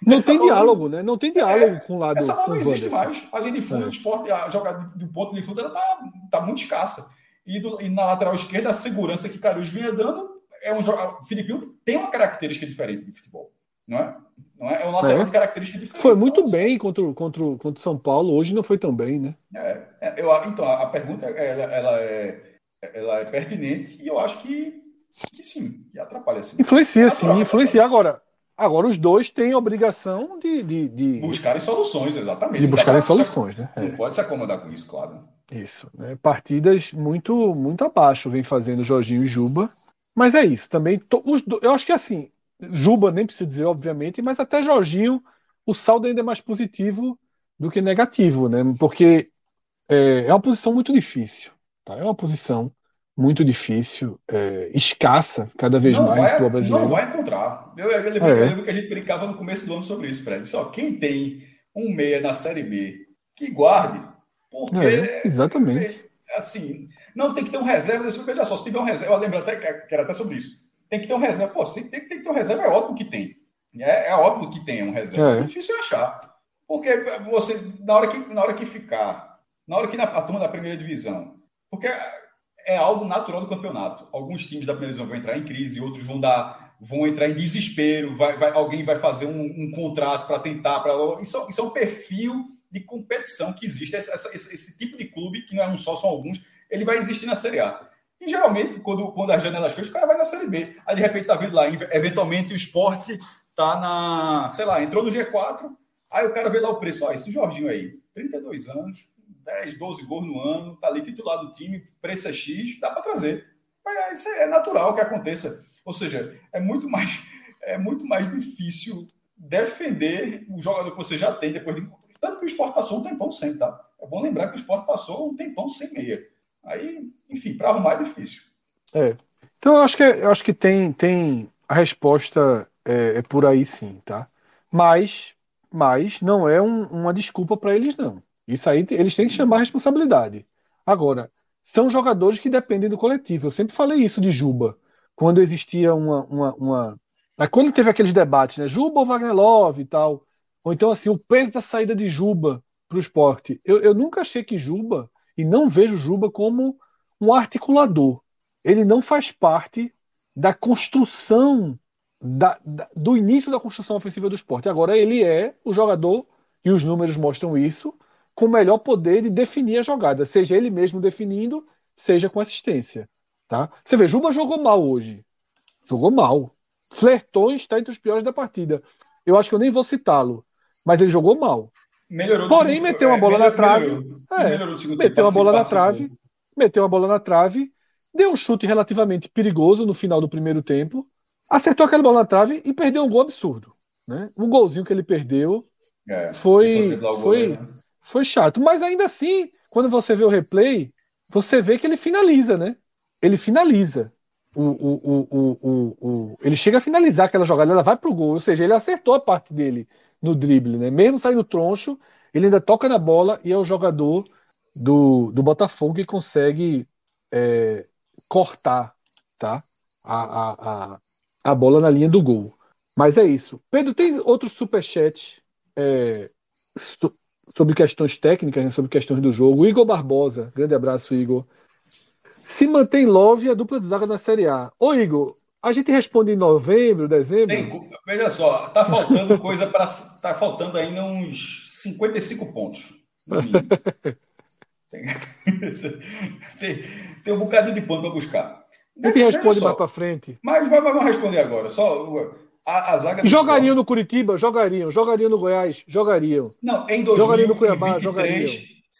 Não essa tem diálogo, não... né? Não tem diálogo é, com o lado. Essa bola não existe mais. A linha de fundo é. do esporte, a jogada do ponto de fundo, ela tá, tá muito escassa. E, do, e na lateral esquerda, a segurança que Carius vinha dando é um jogador. Filipinho tem uma característica diferente de futebol. Não é? Não é? é um lateral é. de característica diferente. Foi muito bem contra, contra, contra o São Paulo, hoje não foi tão bem, né? É, é eu, então, a pergunta ela, ela, é, ela é pertinente e eu acho que, que sim, que atrapalha sim. Influencia, é sim, influencia. Agora, agora, os dois têm a obrigação de. de, de... Buscarem soluções, exatamente. De buscarem soluções, se, né? Não pode se acomodar com isso, claro. Isso. Né? Partidas muito, muito abaixo vem fazendo Jorginho e Juba. Mas é isso. Também, to, os, eu acho que assim, Juba nem precisa dizer, obviamente, mas até Jorginho, o saldo ainda é mais positivo do que negativo, né? Porque é, é uma posição muito difícil, tá? É uma posição muito difícil, é, escassa cada vez não mais vai, brasileiro. Não vai encontrar. Eu, eu, lembro, é. eu, lembro, que a gente brincava no começo do ano sobre isso, Fred. Só quem tem um meia na Série B que guarde, porque é, exatamente. É, assim, não tem que ter um reserva. Veja só, se tiver um reserva, eu lembro até que era até sobre isso tem que ter um reserva. Pô, tem, tem, tem que ter um reserva, é óbvio que tem. É, é óbvio que tem um reserva. É. é difícil achar. Porque você, na hora que, na hora que ficar, na hora que na, a turma da primeira divisão, porque é algo natural do campeonato. Alguns times da primeira divisão vão entrar em crise, outros vão dar, vão entrar em desespero, vai, vai alguém vai fazer um, um contrato para tentar. Pra, isso, isso é um perfil de competição que existe. Esse, esse, esse, tipo de clube, que não é um só, são alguns, ele vai existir na Série A. E geralmente, quando, quando as janelas fecham, o cara vai na Série B. Aí de repente tá vindo lá, eventualmente o esporte tá na, sei lá, entrou no G4, aí o cara vê lá o preço, ó, esse Jorginho aí, 32 anos, 10, 12 gols no ano, tá ali titular do time, preço é X, dá para trazer. Isso é natural que aconteça. Ou seja, é muito mais, é muito mais difícil defender o jogador que você já tem depois de. Tanto que o esporte passou um tempão sem, tá? É bom lembrar que o esporte passou um tempão sem meia. Aí, enfim, para arrumar é difícil. É. Então eu acho que, eu acho que tem, tem a resposta é, é por aí sim, tá? Mas, mas não é um, uma desculpa para eles, não. Isso aí eles têm que chamar a responsabilidade. Agora, são jogadores que dependem do coletivo. Eu sempre falei isso de Juba, quando existia uma. uma, uma... Quando teve aqueles debates, né? Juba ou Wagner Love e tal. Ou então, assim, o peso da saída de Juba para o esporte. Eu, eu nunca achei que Juba, e não vejo Juba como um articulador. Ele não faz parte da construção, da, da, do início da construção ofensiva do esporte. Agora, ele é o jogador, e os números mostram isso, com o melhor poder de definir a jogada, seja ele mesmo definindo, seja com assistência. Tá? Você vê, Juba jogou mal hoje. Jogou mal. Flertou está entre os piores da partida. Eu acho que eu nem vou citá-lo, mas ele jogou mal. Melhorou Porém, meteu uma é, bola é, na trave. Melhorou, é, melhorou meteu uma bola na trave. Meteu uma bola na trave. Deu um chute relativamente perigoso no final do primeiro tempo. Acertou aquela bola na trave e perdeu um gol absurdo. Né? Um golzinho que ele perdeu é, foi, foi, né? foi chato. Mas ainda assim, quando você vê o replay, você vê que ele finaliza, né? Ele finaliza. O, o, o, ele chega a finalizar aquela jogada, ela vai pro gol, ou seja, ele acertou a parte dele no drible, né? Mesmo saindo troncho, ele ainda toca na bola e é o jogador do, do Botafogo que consegue é, cortar tá? a, a, a, a bola na linha do gol. Mas é isso. Pedro, tem outro superchat é, sobre questões técnicas, né, sobre questões do jogo. Igor Barbosa, grande abraço, Igor. Se mantém Love a dupla de zaga na Série A. Ô, Igor, a gente responde em novembro, dezembro? Tem, veja só, tá faltando coisa para. Tá faltando ainda uns 55 pontos. tem, tem, tem, um bocadinho de ponto para buscar. A gente responde mais para frente. Mas vamos responder agora. Só a, a zaga jogariam no Curitiba, jogariam, jogariam no Goiás, jogariam. Não, em 2023, jogariam no Cuiabá, jogariam.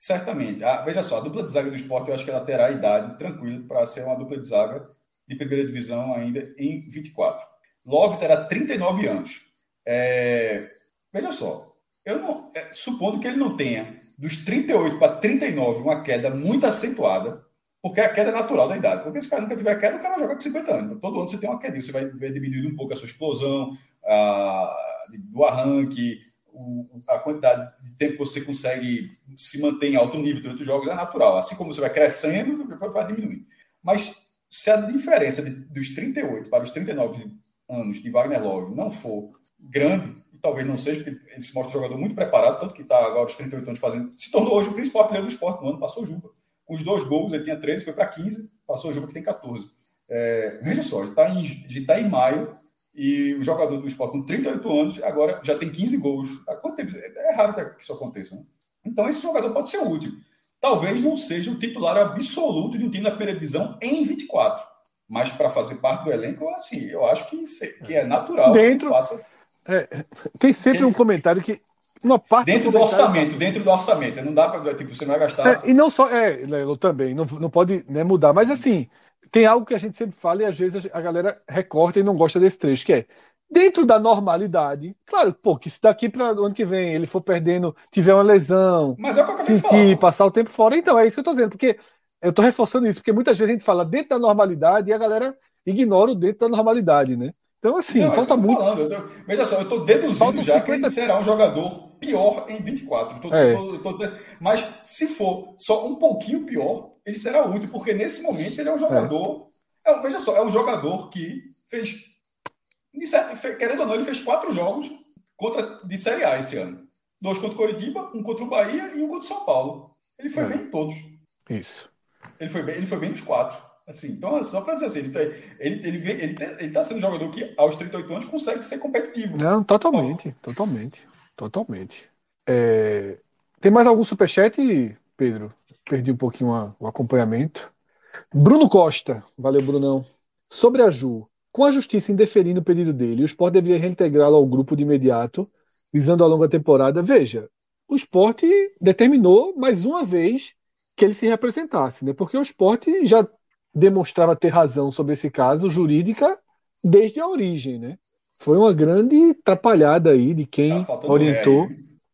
Certamente. Ah, veja só, a dupla de zaga do esporte eu acho que ela terá a idade tranquila para ser uma dupla de zaga de primeira divisão ainda em 24. Love terá 39 anos. É, veja só, eu não, é, supondo que ele não tenha dos 38 para 39 uma queda muito acentuada, porque a queda é natural da idade. Porque se o cara nunca tiver queda, o cara joga com 50 anos. Todo ano você tem uma queda, você vai ver diminuindo um pouco a sua explosão, a, do arranque, o, a quantidade de tempo que você consegue se manter em alto nível durante os jogos é natural. Assim como você vai crescendo, vai diminuindo. Mas se a diferença de, dos 38 para os 39 anos de Wagner Love não for grande, e talvez não seja, porque ele se mostra um jogador muito preparado, tanto que está agora aos 38 anos fazendo, se tornou hoje o principal artilheiro do esporte no ano, passou Juba com os dois gols, ele tinha 13, foi para 15, passou o jogo que tem 14. É, veja só, a gente está em, tá em maio e o jogador do esporte com 38 anos agora já tem 15 gols. Há quanto tempo? É raro que isso aconteça. Né? Então, esse jogador pode ser útil. Talvez não seja o titular absoluto de um time da primeira divisão em 24. Mas para fazer parte do elenco, assim, eu acho que, que é natural Dentro, que faça. É, tem sempre um comentário que uma parte dentro do, do orçamento, dentro do orçamento. Não dá para tipo, você não vai gastar. É, e não só é, eu também não, não pode né, mudar, mas assim tem algo que a gente sempre fala e às vezes a galera recorta e não gosta desse trecho, que é dentro da normalidade. Claro, pô, que se daqui para o ano que vem ele for perdendo, tiver uma lesão, mas é o que eu sentir, passar o tempo fora, então é isso que eu estou dizendo, porque eu estou reforçando isso, porque muitas vezes a gente fala dentro da normalidade e a galera ignora o dentro da normalidade, né? Então, assim, não, falta muito. Falando, tô, veja só, eu estou deduzindo falta já 50... que ele será um jogador pior em 24. Tô, é. tô, tô, mas se for só um pouquinho pior, ele será útil, porque nesse momento ele é um jogador. É. É, veja só, é um jogador que fez. Querendo ou não, ele fez quatro jogos contra, de Série A esse ano. Dois contra o Coritiba, um contra o Bahia e um contra o São Paulo. Ele foi é. bem em todos. Isso. Ele foi bem, ele foi bem nos quatro. Assim, então, é só para dizer assim, ele está ele, ele, ele, ele, ele tá sendo um jogador que, aos 38 anos, consegue ser competitivo. Não, totalmente, totalmente, totalmente. É... Tem mais algum superchat, Pedro? Perdi um pouquinho o acompanhamento. Bruno Costa, valeu, Brunão. Sobre a Ju, com a justiça indeferindo o pedido dele, o esporte deveria reintegrá-lo ao grupo de imediato, visando a longa temporada. Veja, o esporte determinou mais uma vez que ele se representasse, né? porque o esporte já demonstrava ter razão sobre esse caso jurídica desde a origem. Né? Foi uma grande atrapalhada aí de quem tá orientou,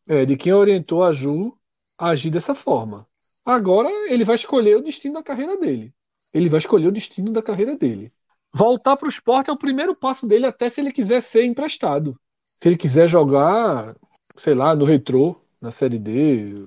é, de quem orientou a Ju a agir dessa forma. Agora ele vai escolher o destino da carreira dele. Ele vai escolher o destino da carreira dele. Voltar para o esporte é o primeiro passo dele, até se ele quiser ser emprestado. Se ele quiser jogar, sei lá, no retrô, na Série D,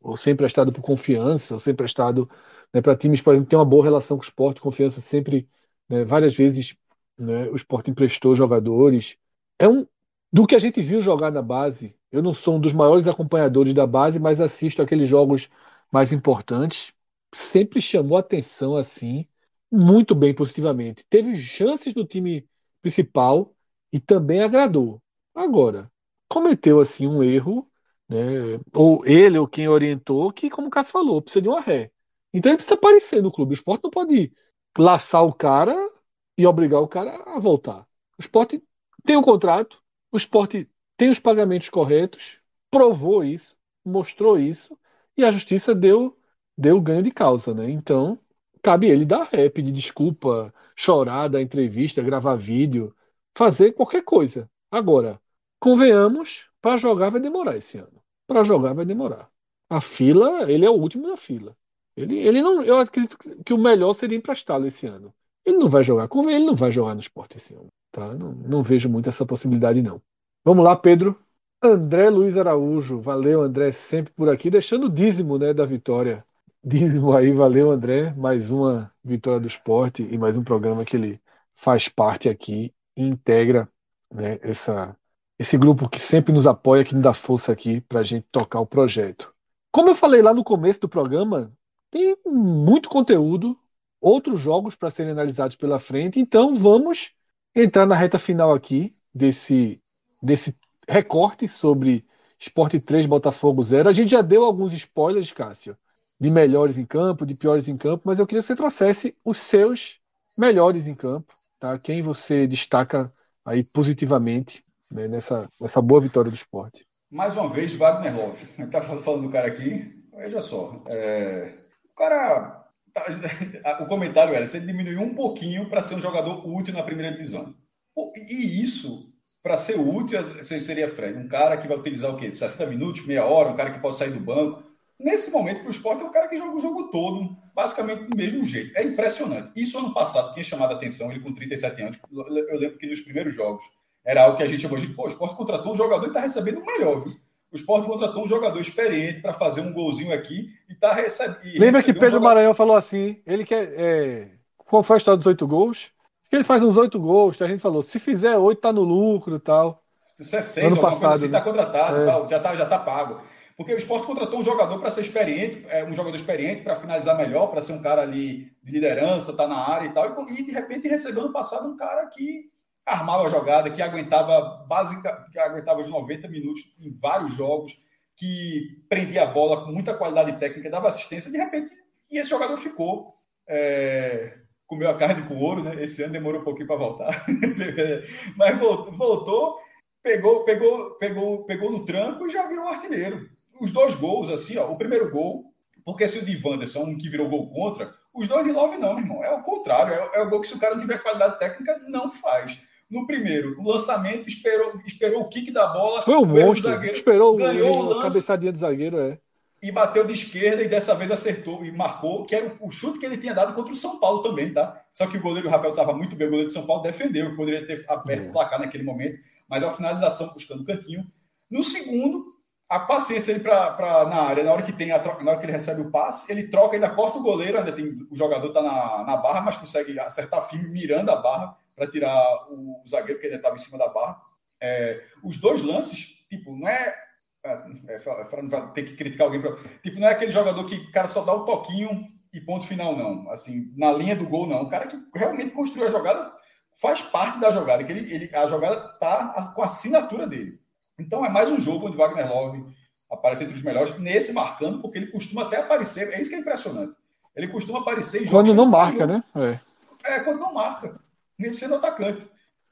ou ser emprestado por confiança, ou ser emprestado né, para times, por exemplo, que tem uma boa relação com o esporte, confiança sempre, né, várias vezes né, o esporte emprestou jogadores. É um do que a gente viu jogar na base. Eu não sou um dos maiores acompanhadores da base, mas assisto aqueles jogos mais importantes. Sempre chamou atenção assim, muito bem positivamente. Teve chances no time principal e também agradou. Agora, cometeu assim um erro, né? Ou ele ou quem orientou, que como o Cássio falou, precisa de uma ré. Então ele precisa aparecer no clube. O esporte não pode laçar o cara e obrigar o cara a voltar. O esporte tem um contrato, o esporte tem os pagamentos corretos, provou isso, mostrou isso, e a justiça deu, deu ganho de causa. Né? Então, cabe ele dar ré, pedir desculpa, chorar, dar entrevista, gravar vídeo, fazer qualquer coisa. Agora, convenhamos, para jogar vai demorar esse ano. Para jogar vai demorar. A fila, ele é o último da fila. Ele, ele não, eu acredito que o melhor seria emprestá-lo esse ano. Ele não vai jogar, ele não vai jogar no esporte esse ano. Tá? Não, não vejo muito essa possibilidade, não. Vamos lá, Pedro. André Luiz Araújo. Valeu, André, sempre por aqui, deixando o dízimo né, da vitória. Dízimo aí, valeu, André. Mais uma vitória do esporte e mais um programa que ele faz parte aqui e integra né, essa, esse grupo que sempre nos apoia, que nos dá força aqui para a gente tocar o projeto. Como eu falei lá no começo do programa, tem muito conteúdo, outros jogos para serem analisados pela frente. Então vamos entrar na reta final aqui desse, desse recorte sobre Esporte 3, Botafogo 0. A gente já deu alguns spoilers, Cássio, de melhores em campo, de piores em campo, mas eu queria que você trouxesse os seus melhores em campo, tá? Quem você destaca aí positivamente né, nessa, nessa boa vitória do esporte. Mais uma vez, Wagner Love. Está falando do cara aqui. Veja só. É... O cara o comentário era: você diminuiu um pouquinho para ser um jogador útil na primeira divisão. E isso, para ser útil, seria Fred, um cara que vai utilizar o quê? 60 minutos, meia hora, um cara que pode sair do banco. Nesse momento, para o esporte, é um cara que joga o jogo todo, basicamente do mesmo jeito. É impressionante. Isso ano passado tinha chamado a atenção, ele com 37 anos. Eu lembro que nos primeiros jogos era algo que a gente chamou de, pô, o esporte contratou um jogador e está recebendo o melhor, viu? O Sport contratou um jogador experiente para fazer um golzinho aqui e tá recebendo. Lembra que Pedro um Maranhão falou assim: ele quer. É... Qual foi a história dos oito gols? Ele faz uns oito gols, a gente falou: se fizer oito, tá no lucro e tal. Se é seis, ano passado, assim, tá né? tá contratado, é. tal, já, tá, já tá pago. Porque o Sport contratou um jogador para ser experiente, é, um jogador experiente para finalizar melhor, para ser um cara ali de liderança, tá na área e tal. E, e de repente recebeu no passado um cara que armava a jogada, que aguentava básica, que aguentava os 90 minutos em vários jogos, que prendia a bola com muita qualidade técnica, dava assistência, de repente, e esse jogador ficou. É, comeu a carne com ouro, né? Esse ano demorou um pouquinho para voltar. Mas voltou, pegou, pegou, pegou, pegou no tranco e já virou um artilheiro. Os dois gols, assim, ó, o primeiro gol, porque se o de Wanderson, um que virou gol contra, os dois de Love não, meu irmão. É o contrário, é, é o gol que se o cara não tiver qualidade técnica, não faz. No primeiro, o lançamento esperou, esperou o kick da bola. Foi um monstro. Zagueiro, esperou ganhou o lance, cabeçadinha do zagueiro, é. E bateu de esquerda e dessa vez acertou e marcou, que era o chute que ele tinha dado contra o São Paulo também, tá? Só que o goleiro Rafael estava muito bem, o goleiro de São Paulo defendeu, poderia ter aberto é. o placar naquele momento, mas a finalização buscando o cantinho. No segundo, a paciência ele para na área, na hora que tem a troca, na hora que ele recebe o passe, ele troca, ainda corta o goleiro, ainda tem o jogador tá na, na barra, mas consegue acertar firme mirando a barra para tirar o, o, zagueiro que ainda estava em cima da barra. É, os dois lances, tipo, não é. É, é, é ter que criticar alguém. Pra, tipo, não é aquele jogador que o cara só dá o toquinho e ponto final, não. Assim, na linha do gol, não. O cara que realmente construiu a jogada faz parte da jogada, que ele, ele, a jogada tá com a assinatura dele. Então é mais um jogo onde Wagner Love aparece entre os melhores, nesse marcando, porque ele costuma até aparecer, é isso que é impressionante. Ele costuma aparecer em Quando não marca, né? É. é, quando não marca, mesmo sendo atacante.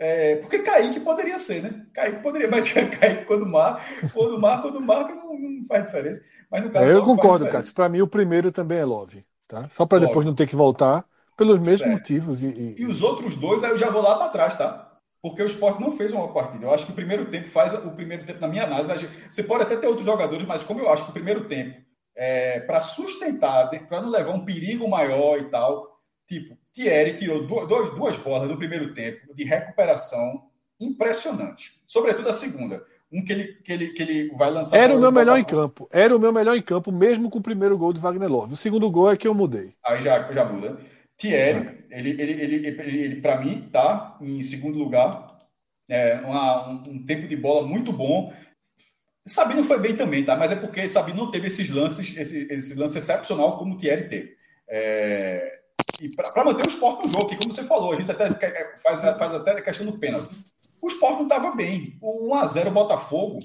É, porque Kaique poderia ser, né? Kaique poderia, mas Kaique quando marca, quando marca, quando marca, não, não faz diferença. Mas no caso, é, eu concordo, Cássio. Para mim, o primeiro também é Love. Tá? Só para depois não ter que voltar, pelos mesmos certo. motivos. E, e... e, os outros dois, aí eu já vou lá para trás, tá? Porque o esporte não fez uma partida. Eu acho que o primeiro tempo faz o primeiro tempo, na minha análise. Você pode até ter outros jogadores, mas como eu acho que o primeiro tempo, é, para sustentar, para não levar um perigo maior e tal, tipo, Thierry tirou duas, duas bolas no primeiro tempo de recuperação impressionante. Sobretudo a segunda um que ele, que ele, que ele vai lançar. Era o meu melhor em campo. Era o meu melhor em campo, mesmo com o primeiro gol de Wagner Love. O segundo gol é que eu mudei. Aí já, já muda. Thierry, é. ele, ele, ele, ele, para mim, tá em segundo lugar. É, um, um, tempo de bola muito bom. Sabino foi bem também, tá? Mas é porque Sabino não teve esses lances, esse, esse lance excepcional como o Thierry teve. É, e para manter o esporte no jogo, que como você falou, a gente até faz, faz até a questão do pênalti o esporte não estava bem. O 1x0 Botafogo,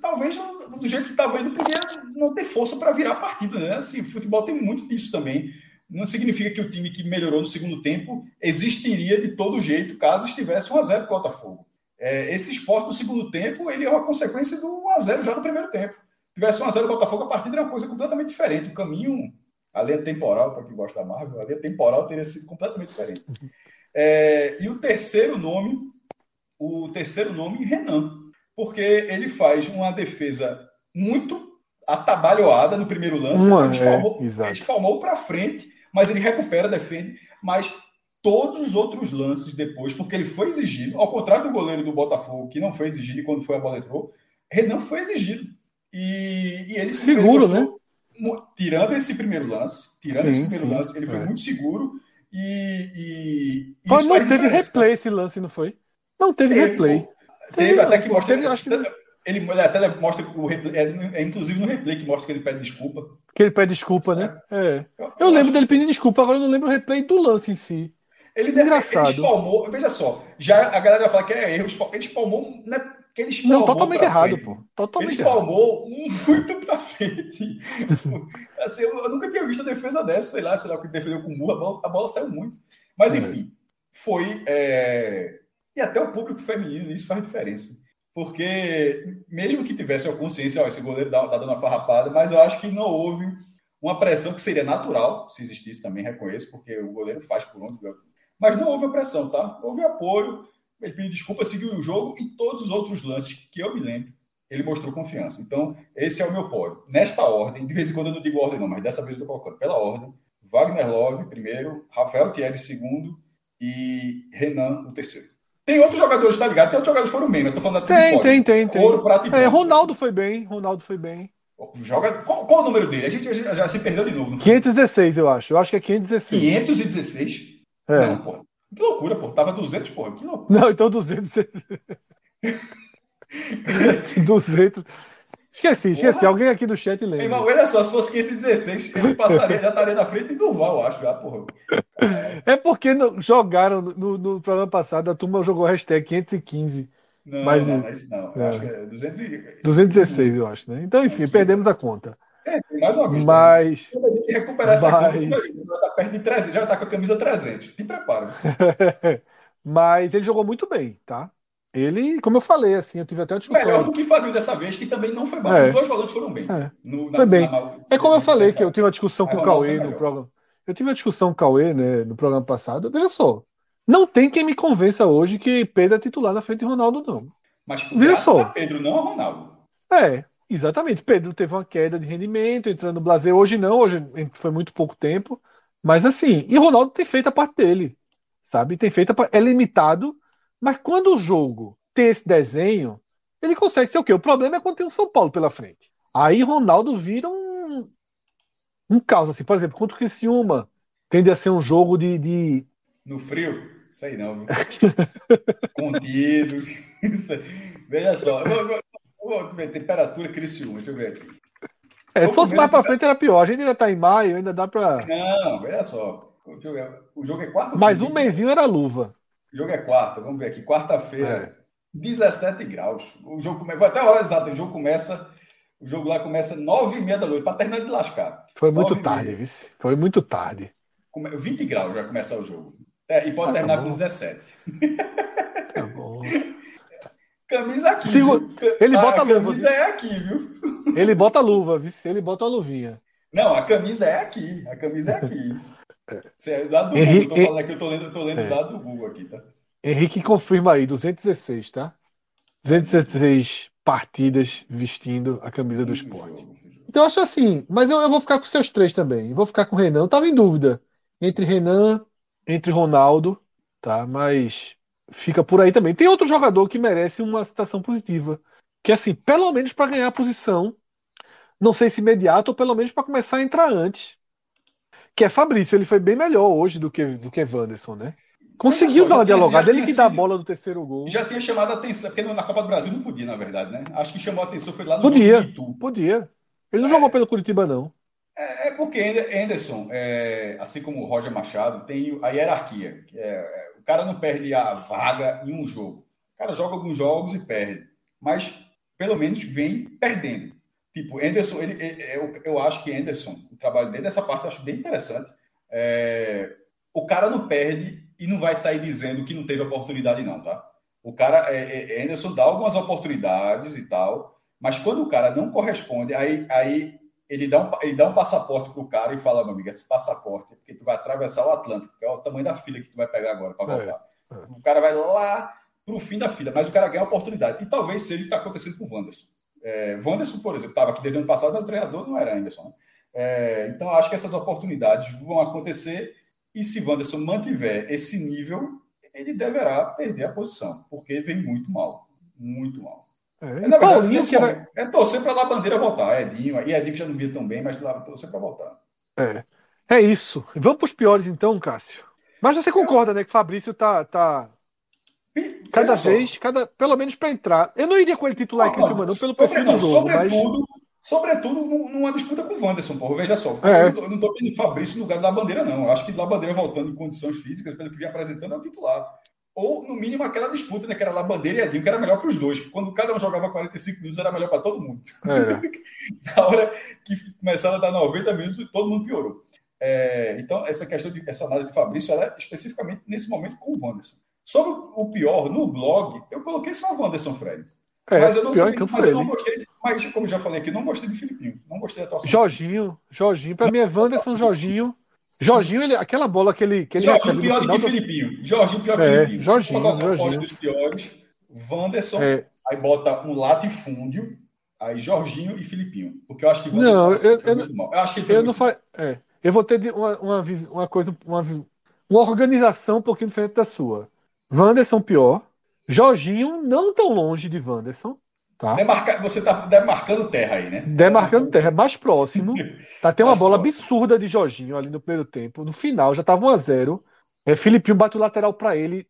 talvez do jeito que estava indo, podia não ter força para virar a partida. Né? Assim, o futebol tem muito disso também. Não significa que o time que melhorou no segundo tempo existiria de todo jeito caso estivesse 1x0 Botafogo. É, esse esporte no segundo tempo ele é uma consequência do 1x0 já no primeiro tempo. Se tivesse 1x0 Botafogo, a partida era uma coisa completamente diferente. O caminho, a linha temporal, para quem gosta da Marvel, a linha temporal teria sido completamente diferente. É, e o terceiro nome o terceiro nome, Renan, porque ele faz uma defesa muito atabalhoada no primeiro lance, uma, ele espalmou, é, espalmou para frente, mas ele recupera, defende, mas todos os outros lances depois, porque ele foi exigido, ao contrário do goleiro do Botafogo, que não foi exigido e quando foi a bola entrou, Renan foi exigido. E, e ele seguro, né? Tirando esse primeiro lance, tirando sim, esse primeiro sim, lance, ele foi é. muito seguro e. e Mas não teve replay esse lance, não foi? Não teve, teve replay. Teve, teve, até que mostra. Teve, acho que... Ele, ele até mostra o replay, é, é, inclusive no replay que mostra que ele pede desculpa. Que ele pede desculpa, né? É. Eu, eu, eu lembro acho... dele pedindo desculpa, agora eu não lembro o replay do lance em si. Ele, Engraçado. ele espalmou, veja só, já a galera fala que é erro, ele espalmou, né? Que ele espalmou não, totalmente errado, frente. pô. Totalmente ele espalmou errado. muito pra frente. assim, eu, eu, nunca tinha visto a defesa dessa, sei lá, sei lá, que defendeu com o murro, a bola, a bola saiu muito. Mas é. enfim, foi. É e até o público feminino, isso faz diferença. Porque, mesmo que tivesse a consciência, ó, esse goleiro está dando uma farrapada, mas eu acho que não houve uma pressão que seria natural, se existisse também, reconheço, porque o goleiro faz por onde. Mas não houve a pressão, tá? Houve apoio, ele pediu desculpa, seguiu o jogo e todos os outros lances que eu me lembro, ele mostrou confiança. Então, esse é o meu pódio. Nesta ordem, de vez em quando eu não digo ordem, não, mas dessa vez eu estou colocando pela ordem. Wagner Love, primeiro, Rafael Thierry, segundo, e Renan, o terceiro. Tem outros jogadores, tá ligado? Tem outros jogadores que foram bem, mas tô falando da Tem, tem, tem, tem. Ouro, prata e é, Ronaldo foi bem, Ronaldo foi bem. Joga... Qual, qual, o número dele? A gente já, já se perdeu de novo. 516, eu acho. Eu acho que é 516. 516? É. Não, pô. Que loucura, pô. Tava 200, pô. Que loucura. Não, então 200. 200. Esqueci, esqueci. Porra. Alguém aqui do chat lembra. Irmão, olha só, se fosse 516, ele passaria, já estaria na frente de Durval, eu acho, já, porra. É porque no, jogaram no, no, programa passado, a turma jogou hashtag 515. Não, mas, não, mas não. É. Acho que é 200 e... 216, eu acho, né? Então, enfim, perdemos a conta. É, mais uma vez. Mas. Quando a gente recuperar essa mas... conta, já está perto de 300, já está com a camisa 300. Te prepara. mas ele jogou muito bem, tá? Ele, como eu falei, assim, eu tive até uma discussão. Melhor do que Fabinho dessa vez, que também não foi mal. É. Os dois volantes foram bem. É. No, na, foi bem. Na, é como eu falei, que eu tive uma discussão com o Cauê no programa. Eu tive uma discussão com o Cauê né, no programa passado. Veja só. Não tem quem me convença hoje que Pedro é titular na frente de Ronaldo, não. Mas Veja só. a Pedro, não a Ronaldo. É, exatamente. Pedro teve uma queda de rendimento, entrando no Blazer. Hoje não, hoje foi muito pouco tempo. Mas assim, e Ronaldo tem feito a parte dele. Sabe? Tem feito a parte. É limitado, mas quando o jogo tem esse desenho, ele consegue ser o quê? O problema é quando tem o São Paulo pela frente. Aí Ronaldo vira um, um caos, assim. Por exemplo, contra o Criciúma, tende a ser um jogo de... de... No frio? Isso aí não. Contido. Veja só. Ver, temperatura Criciúma, deixa eu ver aqui. É, se fosse mais para frente era pior. A gente ainda está em maio, ainda dá para. Não, veja só. O jogo é, é quarta. Mas um mêsinho era luva. O jogo é quarta, vamos ver aqui. Quarta-feira. É. 17 graus. O jogo começa. Até a hora exata, o jogo começa. O jogo lá começa nove e meia da noite, para terminar de lascar. Foi muito tarde, vice. Foi muito tarde. 20 graus já começar o jogo. É, e pode ah, tá terminar tá com 17. Tá. Camisa aqui. Ele bota a, a luva. camisa é aqui, viu? Ele bota a luva, vice. Ele bota a luvinha. Não, a camisa é aqui. A camisa é aqui. É dado do Henrique, Google, eu tô falando aqui, eu tô lendo, eu tô lendo é. dado do Google aqui, tá? Henrique confirma aí, 216, tá? 216 partidas vestindo a camisa do esporte. Então eu acho assim, mas eu, eu vou ficar com seus três também. Eu vou ficar com o Renan. Eu tava em dúvida entre Renan, entre Ronaldo, tá? Mas fica por aí também. Tem outro jogador que merece uma citação positiva, que é assim, pelo menos para ganhar a posição, não sei se imediato ou pelo menos para começar a entrar antes, que é Fabrício. Ele foi bem melhor hoje do que do que Wanderson, né? Conseguiu só, dar uma dialogada, ele que dá a bola do terceiro gol. Já tinha chamado a atenção, porque na Copa do Brasil não podia, na verdade, né? Acho que chamou a atenção foi lá no podia, jogo Podia. Ele não é, jogou pelo Curitiba, não. É, é porque Anderson, é, assim como o Roger Machado, tem a hierarquia. É, é, o cara não perde a vaga em um jogo. O cara joga alguns jogos e perde. Mas, pelo menos, vem perdendo. Tipo, Anderson, ele, eu, eu acho que Anderson, o trabalho dele, essa parte eu acho bem interessante. É, o cara não perde e não vai sair dizendo que não teve oportunidade, não, tá? O cara, é, é, Anderson dá algumas oportunidades e tal, mas quando o cara não corresponde, aí, aí ele, dá um, ele dá um passaporte pro cara e fala, meu amigo, esse passaporte é porque tu vai atravessar o Atlântico, que é o tamanho da fila que tu vai pegar agora para voltar. É, é. O cara vai lá pro fim da fila, mas o cara ganha a oportunidade. E talvez seja o que está acontecendo com o Wanderson. É, Wanderson, por exemplo, estava aqui desde o ano passado, mas o treinador não era Anderson. Né? É, então, acho que essas oportunidades vão acontecer e se Wanderson mantiver esse nível, ele deverá perder a posição, porque vem muito mal. Muito mal. É, é que era... é torcer para a Bandeira voltar, Edinho. E Edinho já não via tão bem, mas torcer para voltar. É. É isso. Vamos para os piores então, Cássio. Mas você concorda, né, que Fabrício tá, tá cada vez, cada, pelo menos para entrar. Eu não iria com ele titular em Criciúma, não, pelo perfil do jogo. Sobretudo, mas... Sobretudo numa disputa com o Wanderson, porra. Veja só. É. Eu não estou pedindo Fabrício no lugar da bandeira, não. Eu acho que da bandeira voltando em condições físicas, pelo que vem apresentando, é o titular. Ou, no mínimo, aquela disputa, né? Que era Labandeira e Edinho, que era melhor para os dois. Quando cada um jogava 45 minutos, era melhor para todo mundo. É. Na hora que começaram a dar 90 minutos, todo mundo piorou. É, então, essa questão de essa análise de Fabrício, ela é especificamente nesse momento com o Wanderson. Sobre o pior, no blog, eu coloquei só o Wanderson Fred. É, mas eu não, pior também, mas eu não gostei, mas como já falei aqui, não gostei de Filipinho. Não gostei da atuação. Jorginho, Jorginho, para mim é Wanderson, Jorginho. Jorginho, ele, aquela bola que ele. Que ele Jorginho pior do que. Filipinho. Jorginho pior que é, Filipinho. Jorginho, Jorginho. dos piores. Wanderson, é. aí bota um latifúndio, aí Jorginho e Filipinho. Porque eu acho que Wanderson não, eu, eu, muito mal. Eu acho que ele eu não fa... é. Eu vou ter uma, uma, uma coisa, uma, uma organização um pouquinho diferente da sua. Wanderson pior. Jorginho não tão longe de Wanderson. Tá? Demarca, você está demarcando terra aí, né? Demarcando terra, é mais próximo. Tá, tem uma bola próximo. absurda de Jorginho ali no primeiro tempo. No final, já estava 1x0. É, Filipinho bate o lateral para ele.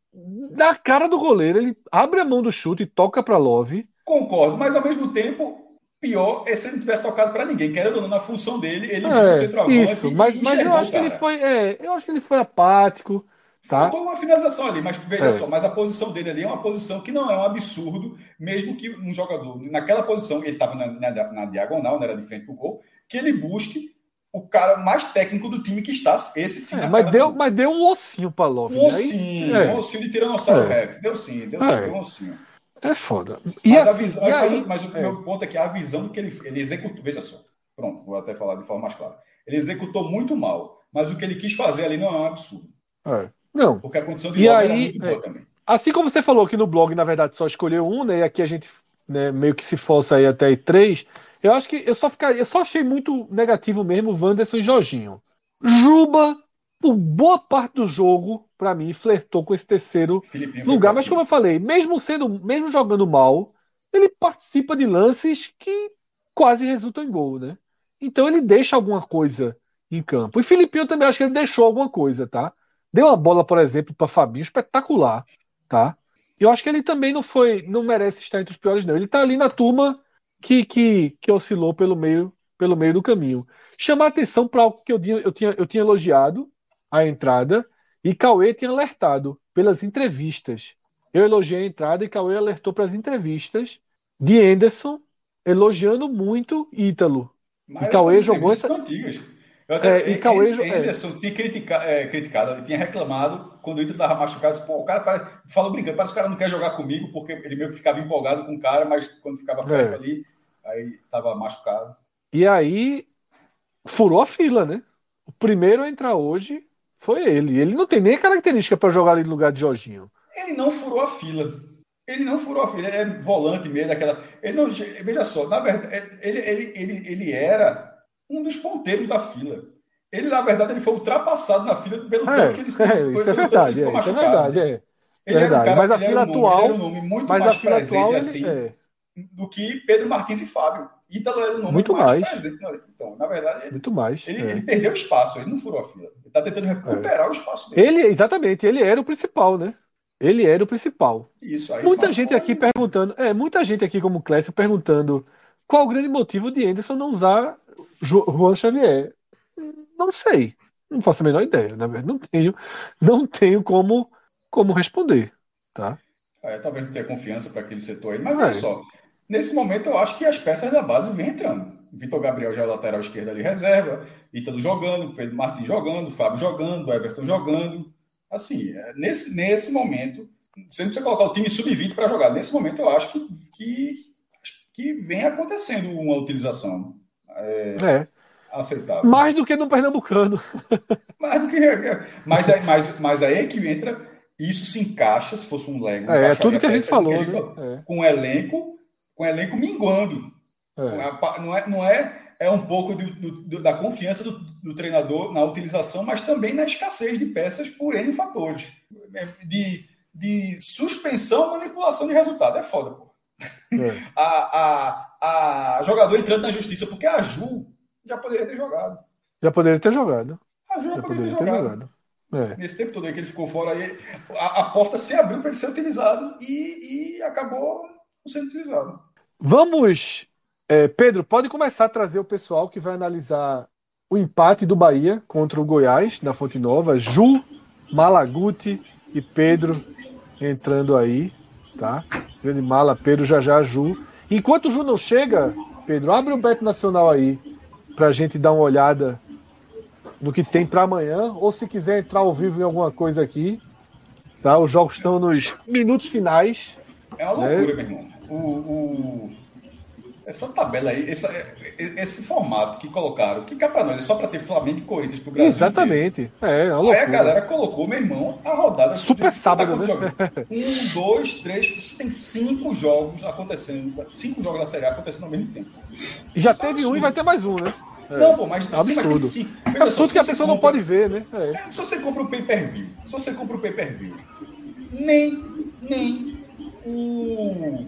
Na cara do goleiro, ele abre a mão do chute e toca para Love. Concordo, mas ao mesmo tempo, pior é se ele não tivesse tocado para ninguém. Querendo ou não, na função dele, ele é, centroavante. Isso, mas, mas eu acho que ele foi. É, eu acho que ele foi apático. Tá? Faltou uma finalização ali, mas veja é. só, mas a posição dele ali é uma posição que não é um absurdo, mesmo que um jogador, naquela posição, ele estava na, na, na, diagonal, não era de frente para o gol, que ele busque o cara mais técnico do time que está, esse sim. É, mas, deu, mas deu um ossinho para Love. Um ossinho, é. um ossinho de Tiranossauro é. Rex. Deu sim, deu sim, é. deu um ossinho. É foda. E mas, a, a visão, aí, mas o é. meu ponto é que a visão que ele, ele executou, veja só, pronto, vou até falar de forma mais clara. Ele executou muito mal, mas o que ele quis fazer ali não é um absurdo. É. Não. Porque a condição de e aí, muito boa é, também. Assim como você falou que no blog, na verdade, só escolheu um, né? E aqui a gente né, meio que se força aí até aí três. Eu acho que eu só ficaria, eu só achei muito negativo mesmo Wanderson e Jorginho. Juba, por boa parte do jogo, para mim, flertou com esse terceiro lugar. Mas como eu falei, mesmo sendo, mesmo jogando mal, ele participa de lances que quase resultam em gol, né? Então ele deixa alguma coisa em campo. E Filipinho também acho que ele deixou alguma coisa, tá? Deu uma bola, por exemplo, para Fabinho espetacular, tá? Eu acho que ele também não foi, não merece estar entre os piores não. Ele está ali na turma que, que, que oscilou pelo meio, pelo meio do caminho. Chamar atenção para algo que eu tinha, eu, tinha, eu tinha elogiado a entrada e Cauê tinha alertado pelas entrevistas. Eu elogiei a entrada e Cauê alertou para as entrevistas de Anderson elogiando muito Ítalo. Mas e Cauê jogou essa. Antigas. Até, é, e Cauê Anderson é. tinha critica, é, criticado, ele tinha reclamado quando o Ítalo estava machucado. Disse, Pô, o cara falou brincando, parece que o cara não quer jogar comigo, porque ele meio que ficava empolgado com o cara, mas quando ficava perto é. ali, aí estava machucado. E aí furou a fila, né? O primeiro a entrar hoje foi ele. Ele não tem nem característica para jogar ali no lugar de Jorginho. Ele não furou a fila. Ele não furou a fila, ele é volante mesmo daquela. Ele não, veja só, na verdade, ele, ele, ele, ele era um dos ponteiros da fila. Ele, na verdade, ele foi ultrapassado na fila pelo é, tanto que ele se é, isso é verdade, é, isso é verdade, é. Ele verdade. era um cara, mas a fila atual, nome, era um nome muito mais presente atual, assim é. do que Pedro Martins e Fábio. Ítalo era um nome muito mais, mais. presente. Então, na verdade, ele, muito mais. Ele, é. ele perdeu espaço, ele não furou a fila. Ele está tentando recuperar o espaço dele. Ele, exatamente, ele era o principal, né? Ele era o principal. Isso, aí muita gente aqui perguntando, é, muita gente aqui como Clécio perguntando qual o grande motivo de Anderson não usar Juan Xavier. Não sei, não faço a menor ideia, na verdade, não tenho, não tenho como, como responder, tá? É, talvez não tenha confiança para aquele setor aí, mas é. olha só, nesse momento eu acho que as peças da base vêm entrando. Vitor Gabriel já é lateral esquerdo ali reserva, Ítalo jogando, Pedro Martins jogando, Fábio jogando, Everton jogando assim, é, nesse, nesse momento, você não precisa colocar o time sub-20 para jogar. Nesse momento, eu acho que, que, que vem acontecendo uma utilização é, é. aceitável. Mais do que no Pernambucano. Mais do que. Mas, é, mas, mas aí é que entra. Isso se encaixa, se fosse um Lego. É, é tudo que a gente falou. A gente né? Com o elenco, com elenco minguando. É. Não, é, não é é um pouco do, do, da confiança do, do, treinador na utilização, mas também na escassez de peças por N fatores. De, de suspensão, manipulação de resultado. É foda, pô. É. A, a, a jogador entrando na justiça, porque a Ju já poderia ter jogado. Já poderia ter jogado. A Ju já, já poderia, ter, ter jogado. É. Nesse tempo todo aí que ele ficou fora, aí, a, a porta se abriu para ele ser utilizado e, e acabou não sendo utilizado. Vamos é, Pedro, pode começar a trazer o pessoal que vai analisar o empate do Bahia contra o Goiás na Fonte Nova. Ju, Malaguti e Pedro entrando aí, tá? Grande Mala, Pedro, já já, Ju. Enquanto o Ju não chega, Pedro, abre o Beto Nacional aí pra gente dar uma olhada no que tem para amanhã, ou se quiser entrar ao vivo em alguma coisa aqui, tá? Os jogos estão nos minutos finais. É uma loucura, né? meu irmão. O, o, essa tabela aí, essa, esse formato que colocaram, que cá pra nós é só para ter Flamengo e Corinthians pro Brasil. Exatamente. É, é aí a galera colocou, meu irmão, a rodada. Super sábado, né? Um, dois, três. Você tem cinco jogos acontecendo. Cinco jogos da Série A acontecendo ao mesmo tempo. Já Isso teve é um e vai ter mais um, né? É. Não, pô, mas, assim, mas tem cinco. É tudo que a pessoa compra, não pode ver, né? É. é. se você compra o pay per view, se você compra o pay per view, nem, nem o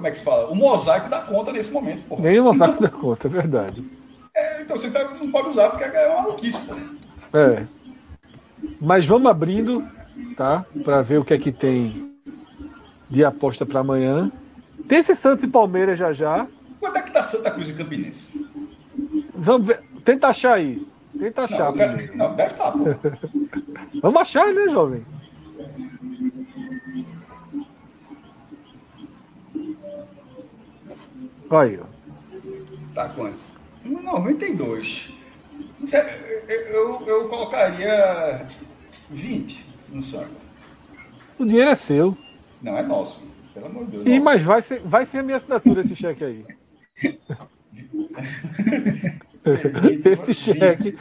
como é que se fala? O mosaico dá conta nesse momento, porra. Nem o mosaico dá conta, é verdade. É, então você tá, não pode usar porque é uma maluquice, porra. É. Mas vamos abrindo, tá? Para ver o que é que tem de aposta para amanhã. Tem esse Santos e Palmeiras já já. Quanto é que tá Santa Cruz e Campinense? Vamos ver. Tenta achar aí. Tenta achar. Não, deve, não deve estar, tá, Vamos achar, né, jovem? Aí, ó. Tá quanto? 92. Eu, eu colocaria 20 no sangue. O dinheiro é seu. Não, é nosso. Pelo amor de Deus. Sim, nosso. mas vai ser, vai ser a minha assinatura esse cheque aí. esse cheque.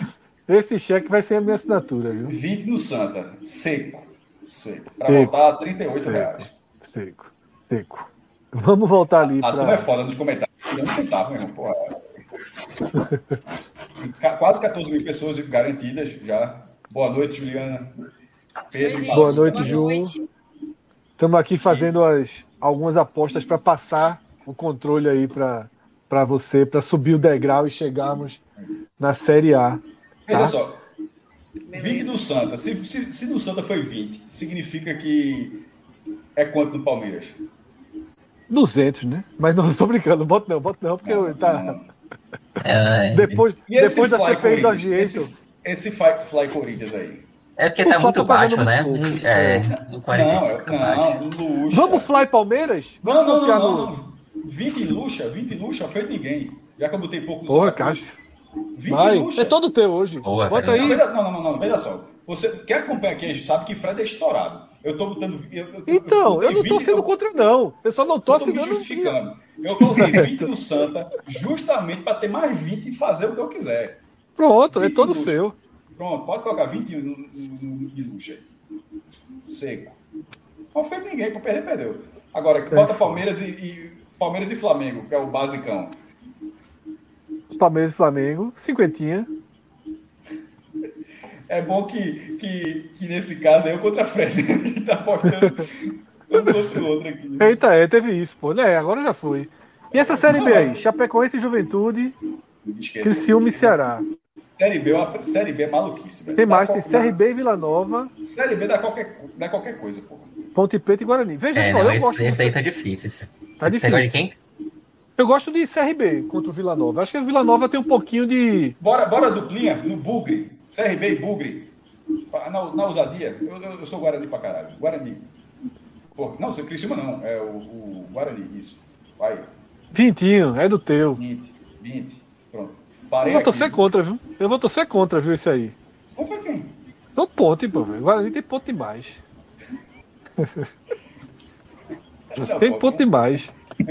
Esse cheque vai ser a minha assinatura, viu? 20 no Santa. Seco. Seco. Para voltar a 38 seco, reais. Seco. Seco. Vamos voltar ali. A, pra... turma é foda nos comentários. Não centavo, meu irmão. Porra. Quase 14 mil pessoas garantidas já. Boa noite, Juliana. Pedro, boa noite, Ju. Estamos aqui fazendo as, algumas apostas para passar o controle aí para você, para subir o degrau e chegarmos na Série A. Tá? Veja só. 20 do Santa. Se, se, se no Santa foi 20, significa que é quanto no Palmeiras? 200, né? Mas não estou brincando, boto não, boto não, porque não, tá. É, depois depois da CPI do audiência. Esse, esse fly, fly Corinthians aí. É porque tá muito baixo, né? É, no 45 não, tá não, Vamos Fly Palmeiras? Não, não, não, não, 20 em luxa, 20 em luxa, feito ninguém. Já que eu botei pouco no Porra, Cássio. Vai. É todo teu hoje. Boa, Bota aí. Não, não, não, não, veja só. Você quer acompanhar aqui, a gente sabe que Fred é estourado. Eu tô botando. Eu, eu, então, eu, eu não tô 20, sendo contra, não. Eu só não tô eu tô me justificando. Eu coloquei 20 no Santa justamente para ter mais 20 e fazer o que eu quiser. Pronto, é 20 todo seu. Pronto, pode colocar 20 no, no, no, de luxo aí. Seco. Não fez ninguém, para perder, perdeu. Agora, bota Palmeiras e, e- Palmeiras e Flamengo, que é o basicão. Palmeiras e Flamengo, cinquentinha. É bom que, que, que nesse caso é eu contra a Fred. A gente tá apostando um contra o outro aqui. Eita, é, teve isso, pô. É, agora já foi. E essa série B aí? Chapecoense e Juventude, Esqueci. Criciúma e Ceará. Série B, é uma- Série B é maluquice, velho. Tem Dá mais, tem qual- CRB e Vila Nova, Série B dá qualquer, dá qualquer coisa, pô. Ponte Preta e Guarani. Veja É, só, não, eu esse, gosto, esse aí tá difícil. Tá Você difícil. gosta de quem? eu gosto de CRB contra o Vila Nova. Acho que o Vila Nova tem um pouquinho de. Bora, bora duplinha no Bugre. CRB e Bugre. Pa- Na, na ousadia. Eu, eu, eu sou Guarani pra caralho. Guarani. Pô, não, seu Criciúma não. É o, o Guarani, isso. Vai. Vintinho, é do teu. 20. 20. Pronto. Eu Parei vou aqui. torcer contra, viu? Eu vou torcer contra, viu, esse aí. Contra quem? São ponte, pô, velho. Guarani tem ponto demais. Não, Tem pô, ponto demais. Eu.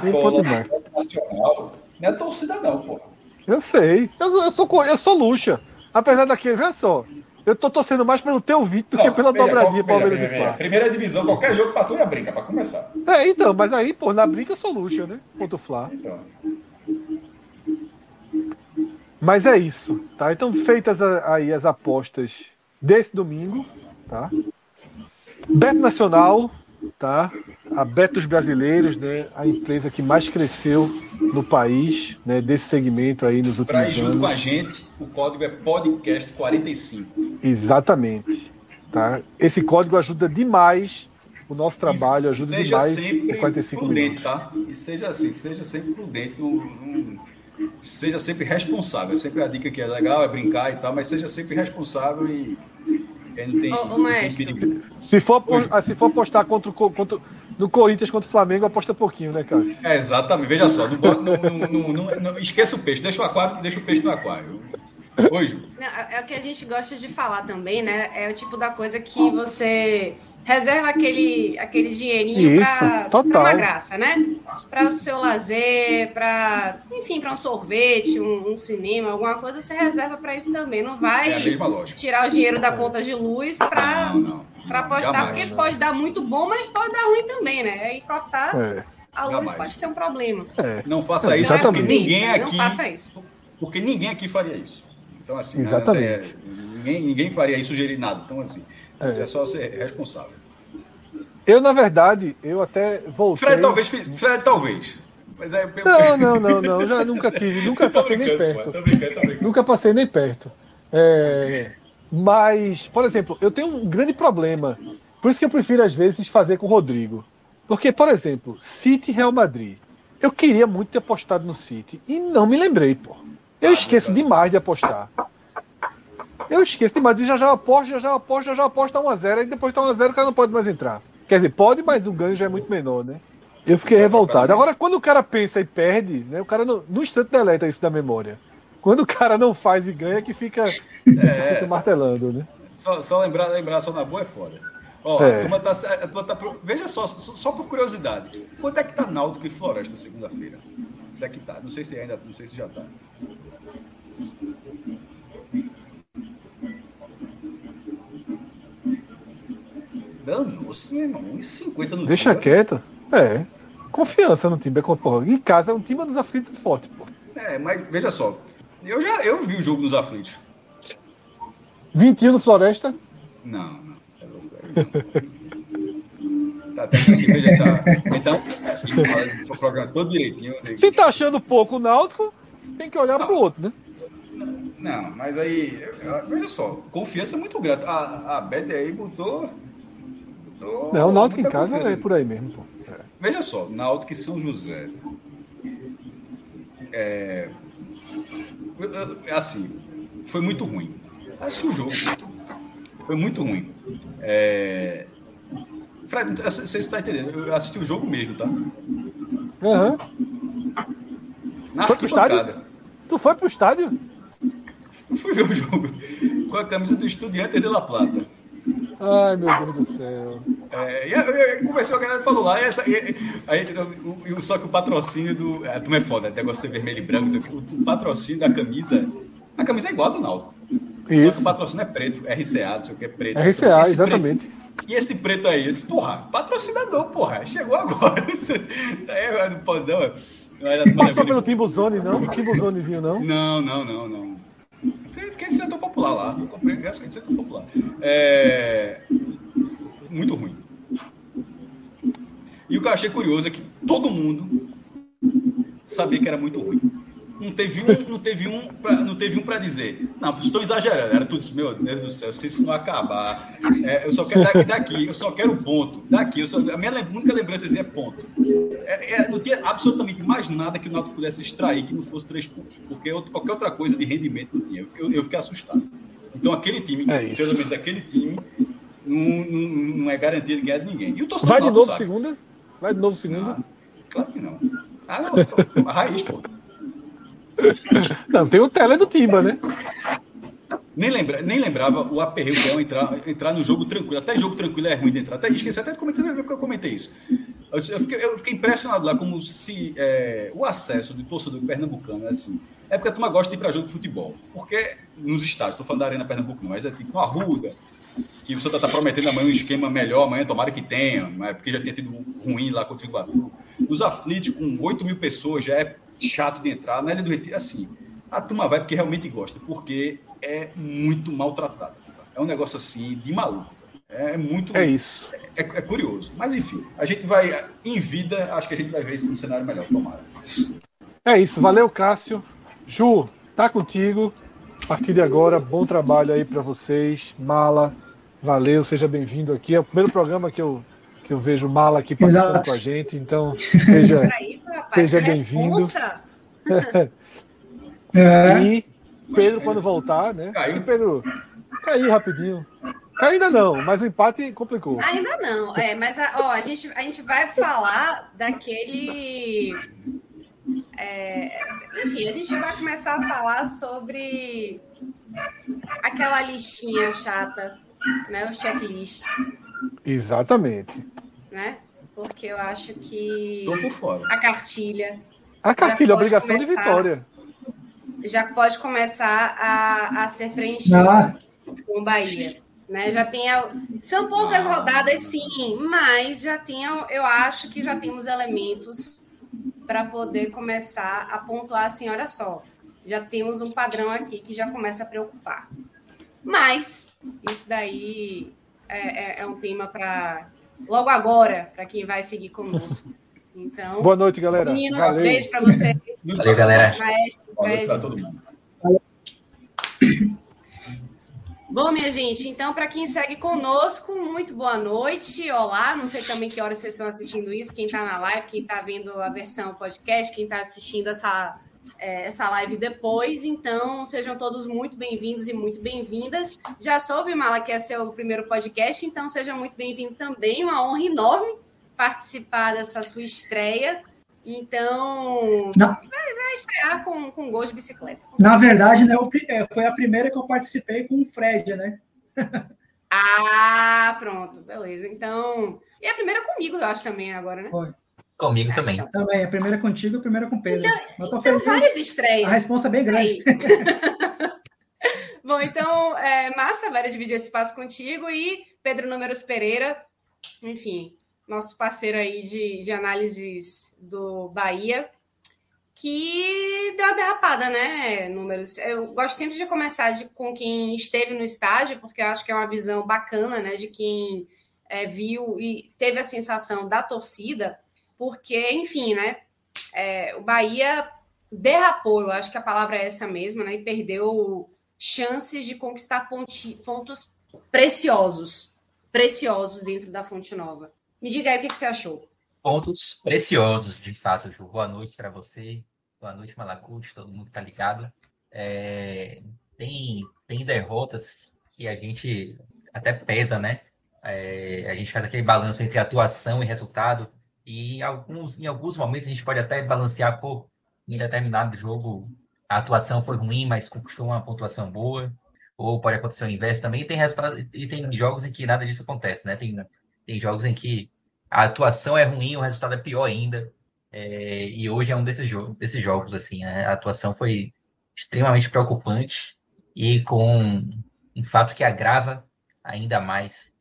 Tem ponto demais. Nacional. Não é torcida, não, pô. Eu sei. Eu, eu sou, eu sou luxa. Apesar daquele, veja só. Eu tô torcendo mais pelo teu Vitor do que pela veja, dobradinha Palmeiras e. Flá. Primeira divisão, qualquer jogo pra tu é brinca, pra começar. É, então, mas aí, pô, na brinca eu sou luxa, né? Contra o Flá. Então. Mas é isso, tá? Então, feitas aí as apostas desse domingo, tá? Beto Nacional, tá? A Betos Brasileiros, né? A empresa que mais cresceu no país, né? Desse segmento aí nos Pra ir últimos junto anos. com a gente, o código é podcast45. Exatamente, tá? Esse código ajuda demais o nosso trabalho, E ajuda seja demais sempre o 45 prudente, minutos. tá? E seja assim, seja sempre prudente, não- não- seja sempre responsável. Sempre a dica que é legal é brincar e tal, mas seja sempre responsável e quem não tem, Ô, ô, não tem maestro. perigo. Se for, se for apostar contra, contra, no Corinthians contra o Flamengo, aposta pouquinho, né, Cássio? É, exatamente, veja só, não, não- não- não- não- não- esqueça o peixe, deixa o aquário, deixa o peixe no aquário. Não, é é o que a gente gosta de falar também, né? É o tipo da coisa que você reserva aquele, aquele dinheirinho Isso, para uma graça, né? Para o seu lazer, para, enfim, para um sorvete, um, um cinema, alguma coisa, você reserva para isso também. Não vai É tirar o dinheiro da conta de luz para Não, não. para apostar, Jamais. porque pode dar muito bom, mas pode dar ruim também, né? Aí cortar É, a luz Jamais. pode ser um problema. é. Não faça isso, Exatamente. porque ninguém Não aqui. faça isso. Porque ninguém aqui faria isso. Então, assim, né, Exatamente. é, ninguém, ninguém faria isso, sugerir nada. Então, assim, É. é só ser responsável. Eu, na verdade, eu até voltei. Fred talvez, Fred talvez. Mas é. Não, não, não, não. Já nunca tive, nunca passei nem perto. pô, brincando, brincando. Nunca passei nem perto. É, mas, por exemplo, eu tenho um grande problema. Por isso que eu prefiro, às vezes, fazer com o Rodrigo. Porque, por exemplo, City Real Madrid. Eu queria muito ter apostado no City. E não me lembrei, pô. Eu Ah, esqueço cara. demais de apostar. Eu esqueço demais. E já já aposto, já já aposto, já já aposto tá 1x0. Aí depois tá 1x0 o cara não pode mais entrar. Quer dizer, pode, mas o ganho já é muito menor, né? Eu fiquei revoltado. Agora, quando o cara pensa e perde, né? O cara no, no instante deleta isso da memória. Quando o cara não faz e ganha, que fica, É, fica martelando, né? só, só lembrar, lembrar só na boa é foda. Ó, É. a turma tá, a turma tá Veja só, só, por curiosidade. Quanto é que tá Náutico e Floresta segunda-feira? Isso é que tá. Não sei se ainda, não sei se já tá. Danou-se, meu irmão. 1,50 no Deixa dólar. quieto. É. Confiança no time. É, porra, em casa é um time dos aflitos forte, pô. É, mas veja só. Eu já eu vi o jogo nos aflitos. 21 no Floresta. Não, não. É louco, aí não. Tá até aqui, veja, tá. Então, o programa todo direitinho. Se tá achando pouco o Náutico, tem que olhar pro outro, né? Não, mas aí, veja só, confiança muito grande. A, a Beth aí botou. Não, o Náutico em casa é por aí mesmo, pô. É. Veja só, Náutico e São José. É, assim, foi muito ruim. Assisti o jogo. Foi muito ruim. É, Fred, você está entendendo. Eu assisti o jogo mesmo, tá? Aham. Na Foi pro estádio? Tu foi pro estádio? Eu fui ver o jogo com a camisa do Estudiante de La Plata. Ai, meu Deus do céu. É, e aí, aí começou a galera falou lá, e essa, e- aí, o- só que o patrocínio do. A turma é foda, negócio de ser vermelho e branco, isso o, o patrocínio da camisa. A camisa é igual a do Náutico. Só que Isso. o patrocínio é preto, RCA, não sei o que é preto. RCA, Esse preto- exatamente. e esse preto aí, eu disse, porra, patrocinador, porra, chegou agora. É, não pode não. A turma Passou pelo Timbuzone, não? Timbuzonezinho, não? Não, não, não, não. Fiquei, em setor popular lá. Eu comprei ingresso fiquei em setor popular. É... Muito ruim. E o que eu achei curioso é que todo mundo sabia que era muito ruim. Não teve um, não teve um, pra, não teve um para dizer, não, estão exagerando. Era tudo isso, meu Deus do céu, se isso não acabar, é, eu só quero daqui, daqui, eu só quero ponto, daqui, só, a minha única lembrança é ponto. É, é, não tinha absolutamente mais nada que o Náutico pudesse extrair que não fosse três pontos, porque outro- qualquer outra coisa de rendimento não tinha. Eu fiquei, eu fiquei assustado. Então aquele time, É pelo menos aquele time, não, não, não é garantia de ganhar de ninguém. E o torcedor Vai de novo sabe. segunda? Vai de novo segunda? Ah, claro que não. Ah, não, a raiz, pô. Não, tem o tele do Timba, né? Nem, lembra, nem lembrava o aperreio que é entrar, entrar no jogo tranquilo. Até jogo tranquilo é ruim de entrar. Até esqueci até de comentar, porque eu comentei isso. Eu, fiquei, eu fiquei impressionado lá como se é, o acesso do torcedor pernambucano é assim. É porque a turma gosta de ir para jogo de futebol. Porque nos estádios, estou falando da Arena Pernambuco, não, mas é tipo uma ruda, que Santa está prometendo amanhã um esquema melhor, amanhã tomara que tenha, mas porque já tinha tido ruim lá contra o Iguatu. Nos aflitos, com 8 mil pessoas, já é chato de entrar. Na Ilha do Retiro, assim, a turma vai porque realmente gosta, porque é muito maltratado. É um negócio assim, de maluco. É muito. É isso. É, é curioso. Mas enfim, a gente vai, em vida, acho que a gente vai ver isso num cenário melhor, tomara. É isso. Valeu, Cássio. Ju, tá contigo. A partir de agora, bom trabalho aí pra vocês. Mala, valeu, seja bem-vindo aqui. É o primeiro programa que eu, que eu vejo Mala aqui participando Exato. com a gente, então seja. Pra isso, rapaz. Seja que bem-vindo. É, E Pedro, quando voltar, né? Caiu. Pedro, caiu rapidinho. Caiu ainda não, mas o empate complicou. Ainda não, é, mas a, ó, a, gente, a gente vai falar daquele. é, enfim, a gente vai começar a falar sobre aquela listinha chata, né? O checklist, Exatamente. né? Porque eu acho que Tô por fora. a cartilha A cartilha, pode obrigação de começar. vitória. já pode começar a, a ser preenchida. Ah, com o Bahia. Né? Já tem a- São poucas rodadas, sim, mas já tem, eu acho que já temos elementos para poder começar a pontuar assim, olha só, já temos um padrão aqui que já começa a preocupar. Mas isso daí é, é- é um tema para logo agora, para quem vai seguir conosco. Então, Boa noite, galera. meninos, Valeu. beijo para você, Nos Valeu, galera. maestro, Boa noite todo mundo. Bom, minha gente, então, para quem segue conosco, muito boa noite. Olá, não sei também que horas vocês estão assistindo isso, quem está na live, quem está vendo a versão podcast, quem está assistindo essa, é, essa live depois. Então, sejam todos muito bem-vindos e muito bem-vindas. Já soube, Mala, que é seu primeiro podcast, então seja muito bem-vindo também. Uma honra enorme participar dessa sua estreia. Então, vai, vai estrear com, com gol de bicicleta. na verdade, né, o é, foi a primeira que eu participei com o Fred, né? Ah, pronto, beleza. Então. E a primeira comigo, eu acho também agora, né? Comigo também. Também, a primeira contigo e a primeira com o Pedro. eu tô São feliz. várias A estreias. responsa é bem grande. Bom, então, é, massa, vai dividir esse espaço contigo e Pedro Números Pereira, enfim, nosso parceiro aí de, de análises do Bahia, que deu uma derrapada, né, Números? Eu gosto sempre de começar de, com quem esteve no estádio, porque eu acho que é uma visão bacana, né, de quem é, viu e teve a sensação da torcida, porque, enfim, né, é, o Bahia derrapou, eu acho que a palavra é essa mesma, né, e perdeu chances de conquistar ponti- pontos preciosos, preciosos dentro da Fonte Nova. Me diga aí o que, que você achou. Pontos preciosos, de fato, Ju. Boa noite para você. Boa noite, Malacute. Todo mundo tá ligado. É, tem, tem derrotas que a gente até pesa, né? É, a gente faz aquele balanço entre atuação e resultado. E em alguns, em alguns momentos a gente pode até balancear, pô, em determinado jogo a atuação foi ruim, mas conquistou uma pontuação boa. Ou pode acontecer o inverso também. E tem, resultado, e tem jogos em que nada disso acontece, né? Tem, tem jogos em que a atuação é ruim, o resultado é pior ainda. É, e hoje é um desses, jo desses jogos, assim, né? A atuação foi extremamente preocupante e com um fato que agrava ainda mais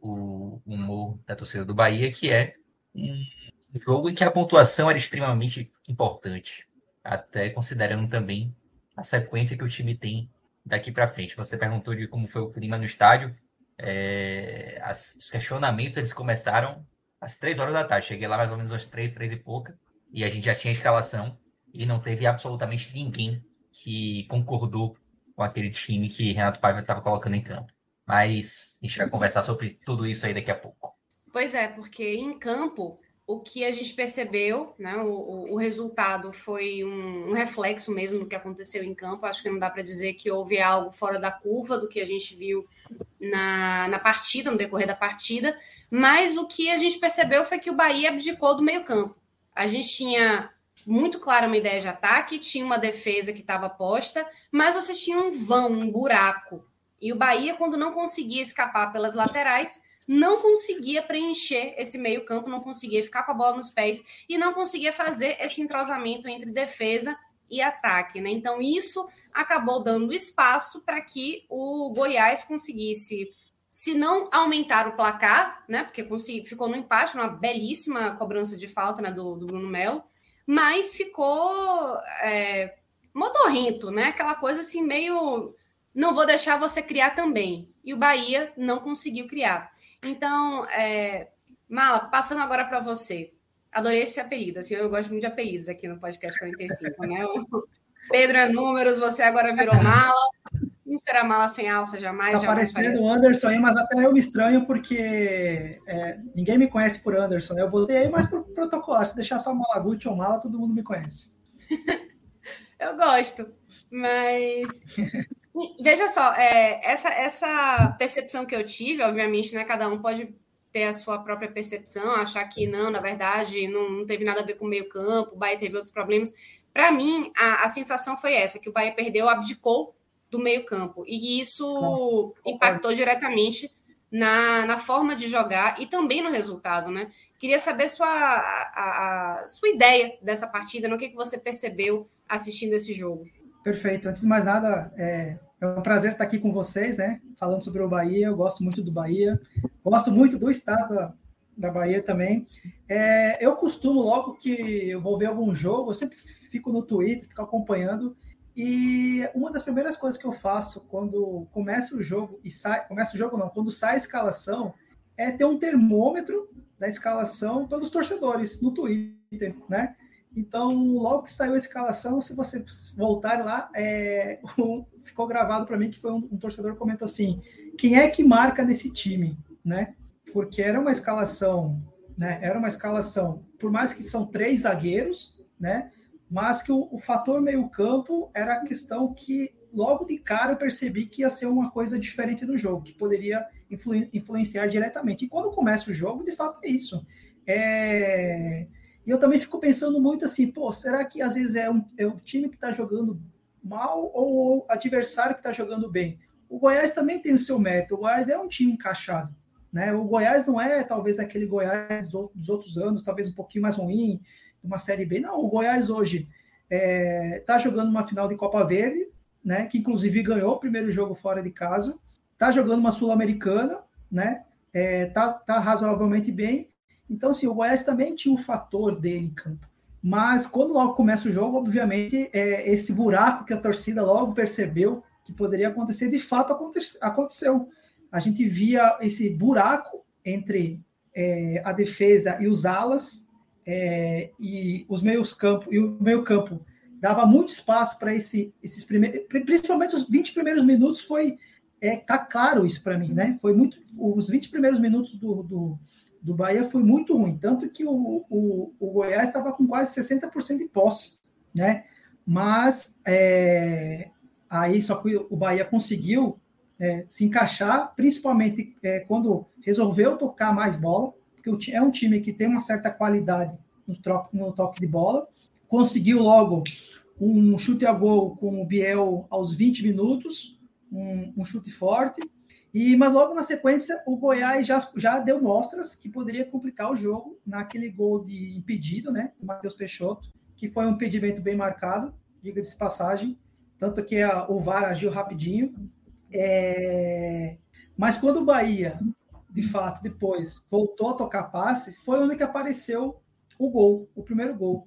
o humor da torcida do Bahia, que é um jogo em que a pontuação era extremamente importante, até considerando também a sequência que o time tem daqui para frente. Você perguntou de como foi o clima no estádio. É, as, os questionamentos eles começaram às três horas da tarde. Cheguei lá mais ou menos às três, três e pouca, e a gente já tinha escalação e não teve absolutamente ninguém que concordou com aquele time que Renato Paiva estava colocando em campo. Mas a gente vai conversar sobre tudo isso aí daqui a pouco. Pois é, porque em campo o que a gente percebeu, né, o, o resultado foi um, um, reflexo mesmo do que aconteceu em campo. Acho que não dá para dizer que houve algo fora da curva do que a gente viu na, na partida, no decorrer da partida, mas o que a gente percebeu foi que o Bahia abdicou do meio-campo. A gente tinha muito clara uma ideia de ataque, tinha uma defesa que estava posta, mas você tinha um vão, um buraco. E o Bahia, quando não conseguia escapar pelas laterais, não conseguia preencher esse meio-campo, não conseguia ficar com a bola nos pés e não conseguia fazer esse entrosamento entre defesa e ataque, né? Então isso acabou dando espaço para que o Goiás conseguisse, se não aumentar o placar, né? Porque ficou no empate, uma belíssima cobrança de falta né, do, do Bruno Melo, mas ficou é, modorrento, né? Aquela coisa assim meio não vou deixar você criar também. E o Bahia não conseguiu criar. Então, é, Mala, passando agora para você. Adorei esse apelido, assim, eu gosto muito de apelidos aqui no podcast 45, né? O Pedro é números, você agora virou mala. Não será mala sem alça jamais. Tá parecendo o Anderson aí, mas até eu me estranho porque é, ninguém me conhece por Anderson, né? Eu botei aí mais pro protocolar. Se deixar só Malaguti ou mala, todo mundo me conhece. eu gosto, mas Veja só, é, essa, essa percepção que eu tive, obviamente, né, cada um pode ter a sua própria percepção, achar que não, na verdade, não, não teve nada a ver com o meio-campo, o Bahia teve outros problemas. Para mim, a, a sensação foi essa: que o Bahia perdeu, abdicou do meio-campo. E isso impactou diretamente na, na forma de jogar e também no resultado, né? Queria saber sua, a, a, sua ideia dessa partida, no que, que você percebeu assistindo esse jogo. Perfeito. Antes de mais nada, é, é um prazer estar aqui com vocês, né? Falando sobre o Bahia. Eu gosto muito do Bahia. Gosto muito do estado da, da Bahia também. É, eu costumo, logo que eu vou ver algum jogo, eu sempre fico no Twitter, fico acompanhando. E uma das primeiras coisas que eu faço quando começa o jogo e sai, começa o jogo não, quando sai a escalação, é ter um termômetro da escalação pelos torcedores no Twitter, né? Então, logo que saiu a escalação, se você voltar lá, é, um, ficou gravado para mim que foi um, um, torcedor que comentou assim: quem é que marca nesse time, né? Porque era uma escalação, né? Era uma escalação, por mais que são três zagueiros, né? Mas que o, o fator meio-campo era a questão que logo de cara eu percebi que ia ser uma coisa diferente no jogo, que poderia influ, influenciar diretamente. E quando começa o jogo, de fato é isso. É e eu também fico pensando muito assim, pô, será que às vezes é, um, é o time que está jogando mal ou o adversário que está jogando bem? O Goiás também tem o seu mérito. O Goiás é um time encaixado. Né? O Goiás não é talvez aquele Goiás dos outros anos, talvez um pouquinho mais ruim, uma Série B. Não, o Goiás hoje está é, tá jogando uma final de Copa Verde, né? que inclusive ganhou o primeiro jogo fora de casa, está jogando uma Sul-Americana, né? É, tá, tá razoavelmente bem então, assim, o Goiás também tinha um fator dele em campo. Mas quando logo começa o jogo, obviamente, é, esse buraco que a torcida logo percebeu que poderia acontecer, de fato aconteceu. A gente via esse buraco entre é, a defesa e os alas, é, e os meios campo e o meio campo dava muito espaço para esse, esses primeiros, principalmente os 20 primeiros minutos foi é, tá claro isso para mim, né? Foi muito os 20 primeiros minutos do, do do Bahia foi muito ruim, tanto que o, o, o Goiás estava com quase 60% de posse, né? Mas é, aí só que o Bahia conseguiu é, se encaixar, principalmente é, quando resolveu tocar mais bola, porque é um time que tem uma certa qualidade no, troco, no toque de bola. Conseguiu logo um chute a gol com o Biel aos 20 minutos, um, um chute forte. E, mas logo na sequência, o Goiás já, já deu mostras que poderia complicar o jogo naquele gol de impedido, né? Do Matheus Peixoto, que foi um impedimento bem marcado, diga-se passagem. Tanto que a, o VAR agiu rapidinho. É... Mas quando o Bahia, de fato, depois voltou a tocar passe, foi onde que apareceu o gol, o primeiro gol.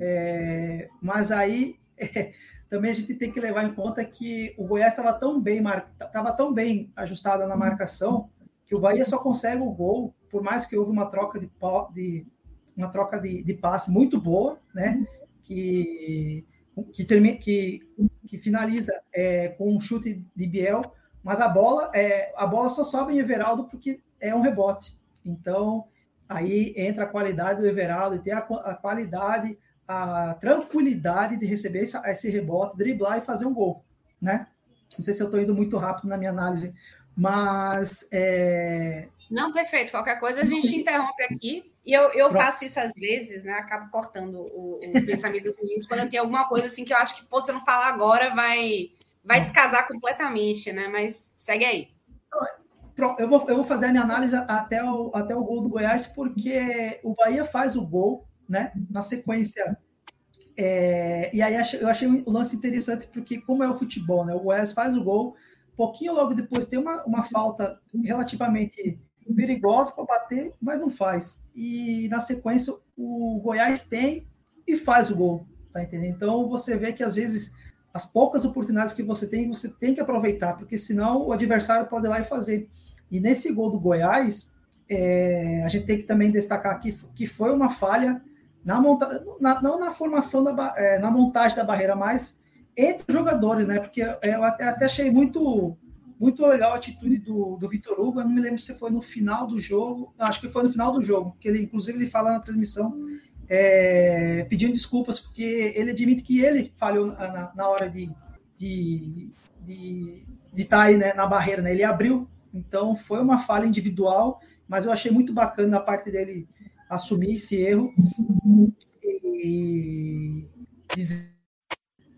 É... Mas aí é... também a gente tem que levar em conta que o Goiás estava tão bem mar... tão bem ajustado na marcação que o Bahia só consegue o gol, por mais que houve uma troca de, de uma troca de, de passe muito boa, né? Que que, termina, que, que finaliza é, com um chute de Biel, mas a bola é, a bola só sobe em Everaldo porque é um rebote. Então aí entra a qualidade do Everaldo e tem a, a qualidade, a tranquilidade de receber esse, esse, rebote, driblar e fazer um gol, né? Não sei se eu estou indo muito rápido na minha análise, mas é... não perfeito. Qualquer coisa a gente Sim. interrompe aqui e eu, eu faço isso às vezes, né? Acabo cortando o, o pensamento dos meninos quando eu tenho alguma coisa assim que eu acho que, pô, se eu não falar agora, vai, vai descasar completamente, né? Mas segue aí. Eu vou, eu vou fazer a minha análise até o, até o gol do Goiás, porque o Bahia faz o gol, né? Na sequência. É, e aí eu achei o lance interessante, porque como é o futebol, né? O Goiás faz o gol, pouquinho logo depois tem uma, uma falta relativamente perigosa para bater, mas não faz. E na sequência o Goiás tem e faz o gol, tá entendendo? Então você vê que às vezes as poucas oportunidades que você tem, você tem que aproveitar, porque senão o adversário pode ir lá e fazer. E nesse gol do Goiás, é, a gente tem que também destacar aqui que foi uma falha na monta na, não na formação da é, na montagem da barreira, mas entre os jogadores, né? Porque eu até, até achei muito muito legal a atitude do, do Vitor Hugo. Eu não me lembro se foi no final do jogo. Acho que foi no final do jogo, que ele, inclusive, ele fala na transmissão é, pedindo desculpas, porque ele admite que ele falhou na, na hora de de de, estar tá aí né, na barreira, né? Ele abriu. Então foi uma falha individual, mas eu achei muito bacana a parte dele assumir esse erro e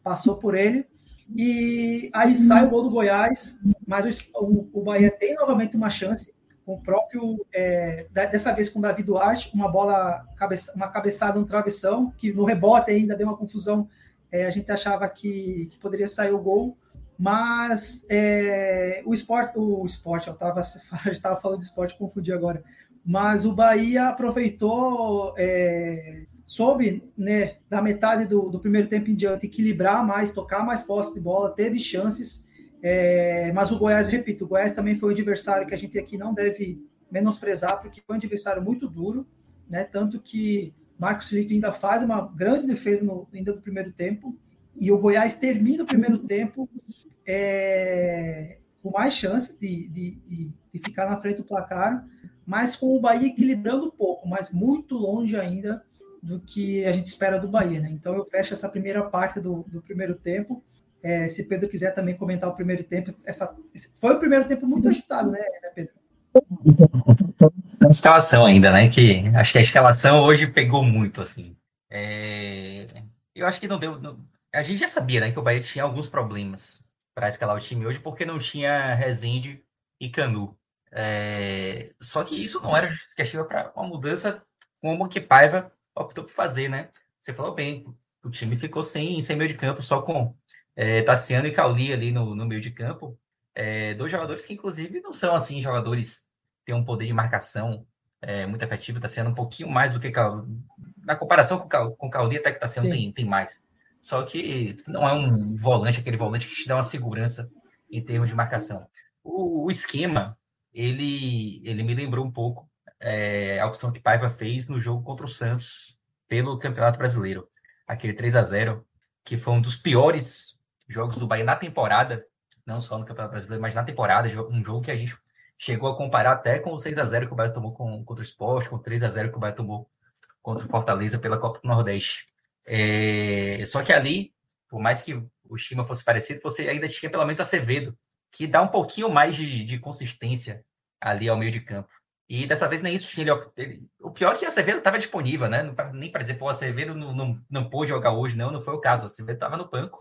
passou por ele. E aí sai o gol do Goiás, mas o, o Bahia tem novamente uma chance, com o próprio, é, dessa vez com o Davi Duarte, uma bola, cabeça, uma cabeçada no travessão, que no rebote ainda deu uma confusão, é, a gente achava que, que, poderia sair o gol, mas é, o esporte, o esporte, eu estava falando de esporte, confundi agora, mas o Bahia aproveitou é, soube, né, da metade do, do, primeiro tempo em diante, equilibrar mais, tocar mais posse de bola, teve chances, é, mas o Goiás, repito, o Goiás também foi um adversário que a gente aqui não deve menosprezar, porque foi um adversário muito duro, né, tanto que Marcos Felipe ainda faz uma grande defesa no, ainda do primeiro tempo, e o Goiás termina o primeiro tempo é, com mais chance de, de, de, de ficar na frente do placar, mas com o Bahia equilibrando um pouco, mas muito longe ainda do que a gente espera do Bahia. Né? Então eu fecho essa primeira parte do, do primeiro tempo. É, se Pedro quiser também comentar o primeiro tempo, essa, foi o primeiro tempo muito agitado, né, né Pedro? A escalação ainda, né? Que acho que a escalação hoje pegou muito, assim. É, eu acho que não deu. Não, a gente já sabia, né, que o Bahia tinha alguns problemas para escalar o time hoje, porque não tinha Rezende e Canu. É, só que isso não era justificativa para uma mudança como que Paiva optou por fazer, né? Você falou bem, o time ficou sem, sem meio de campo, só com é, Tassiano e Cauli ali no, no meio de campo. É, dois jogadores que, inclusive, não são assim jogadores que têm um poder de marcação é, muito efetivo. Tassiano um pouquinho mais do que Cauli. Na comparação com, com Cauli, até que Tassiano tem, tem mais. Só que não é um volante, aquele volante que te dá uma segurança em termos de marcação. O, o esquema, ele, ele me lembrou um pouco é, a opção que Paiva fez no jogo contra o Santos pelo Campeonato Brasileiro. Aquele 3 a 0 que foi um dos piores jogos do Bahia na temporada, não só no Campeonato Brasileiro, mas na temporada, um jogo que a gente chegou a comparar até com o 6 a 0 que o Bahia tomou com, contra o Sport, com o 3 a 0 que o Bahia tomou contra o Fortaleza pela Copa do Nordeste. É, só que ali, por mais que o esquema fosse parecido, você ainda tinha pelo menos Acevedo, que dá um pouquinho mais de, de consistência ali ao meio de campo. E dessa vez nem isso tinha. Ele, o pior é que a Acevedo estava disponível, né? Não, nem para dizer, pô, a Acevedo não, não, não pôde jogar hoje, não, não foi o caso. A Acevedo estava no banco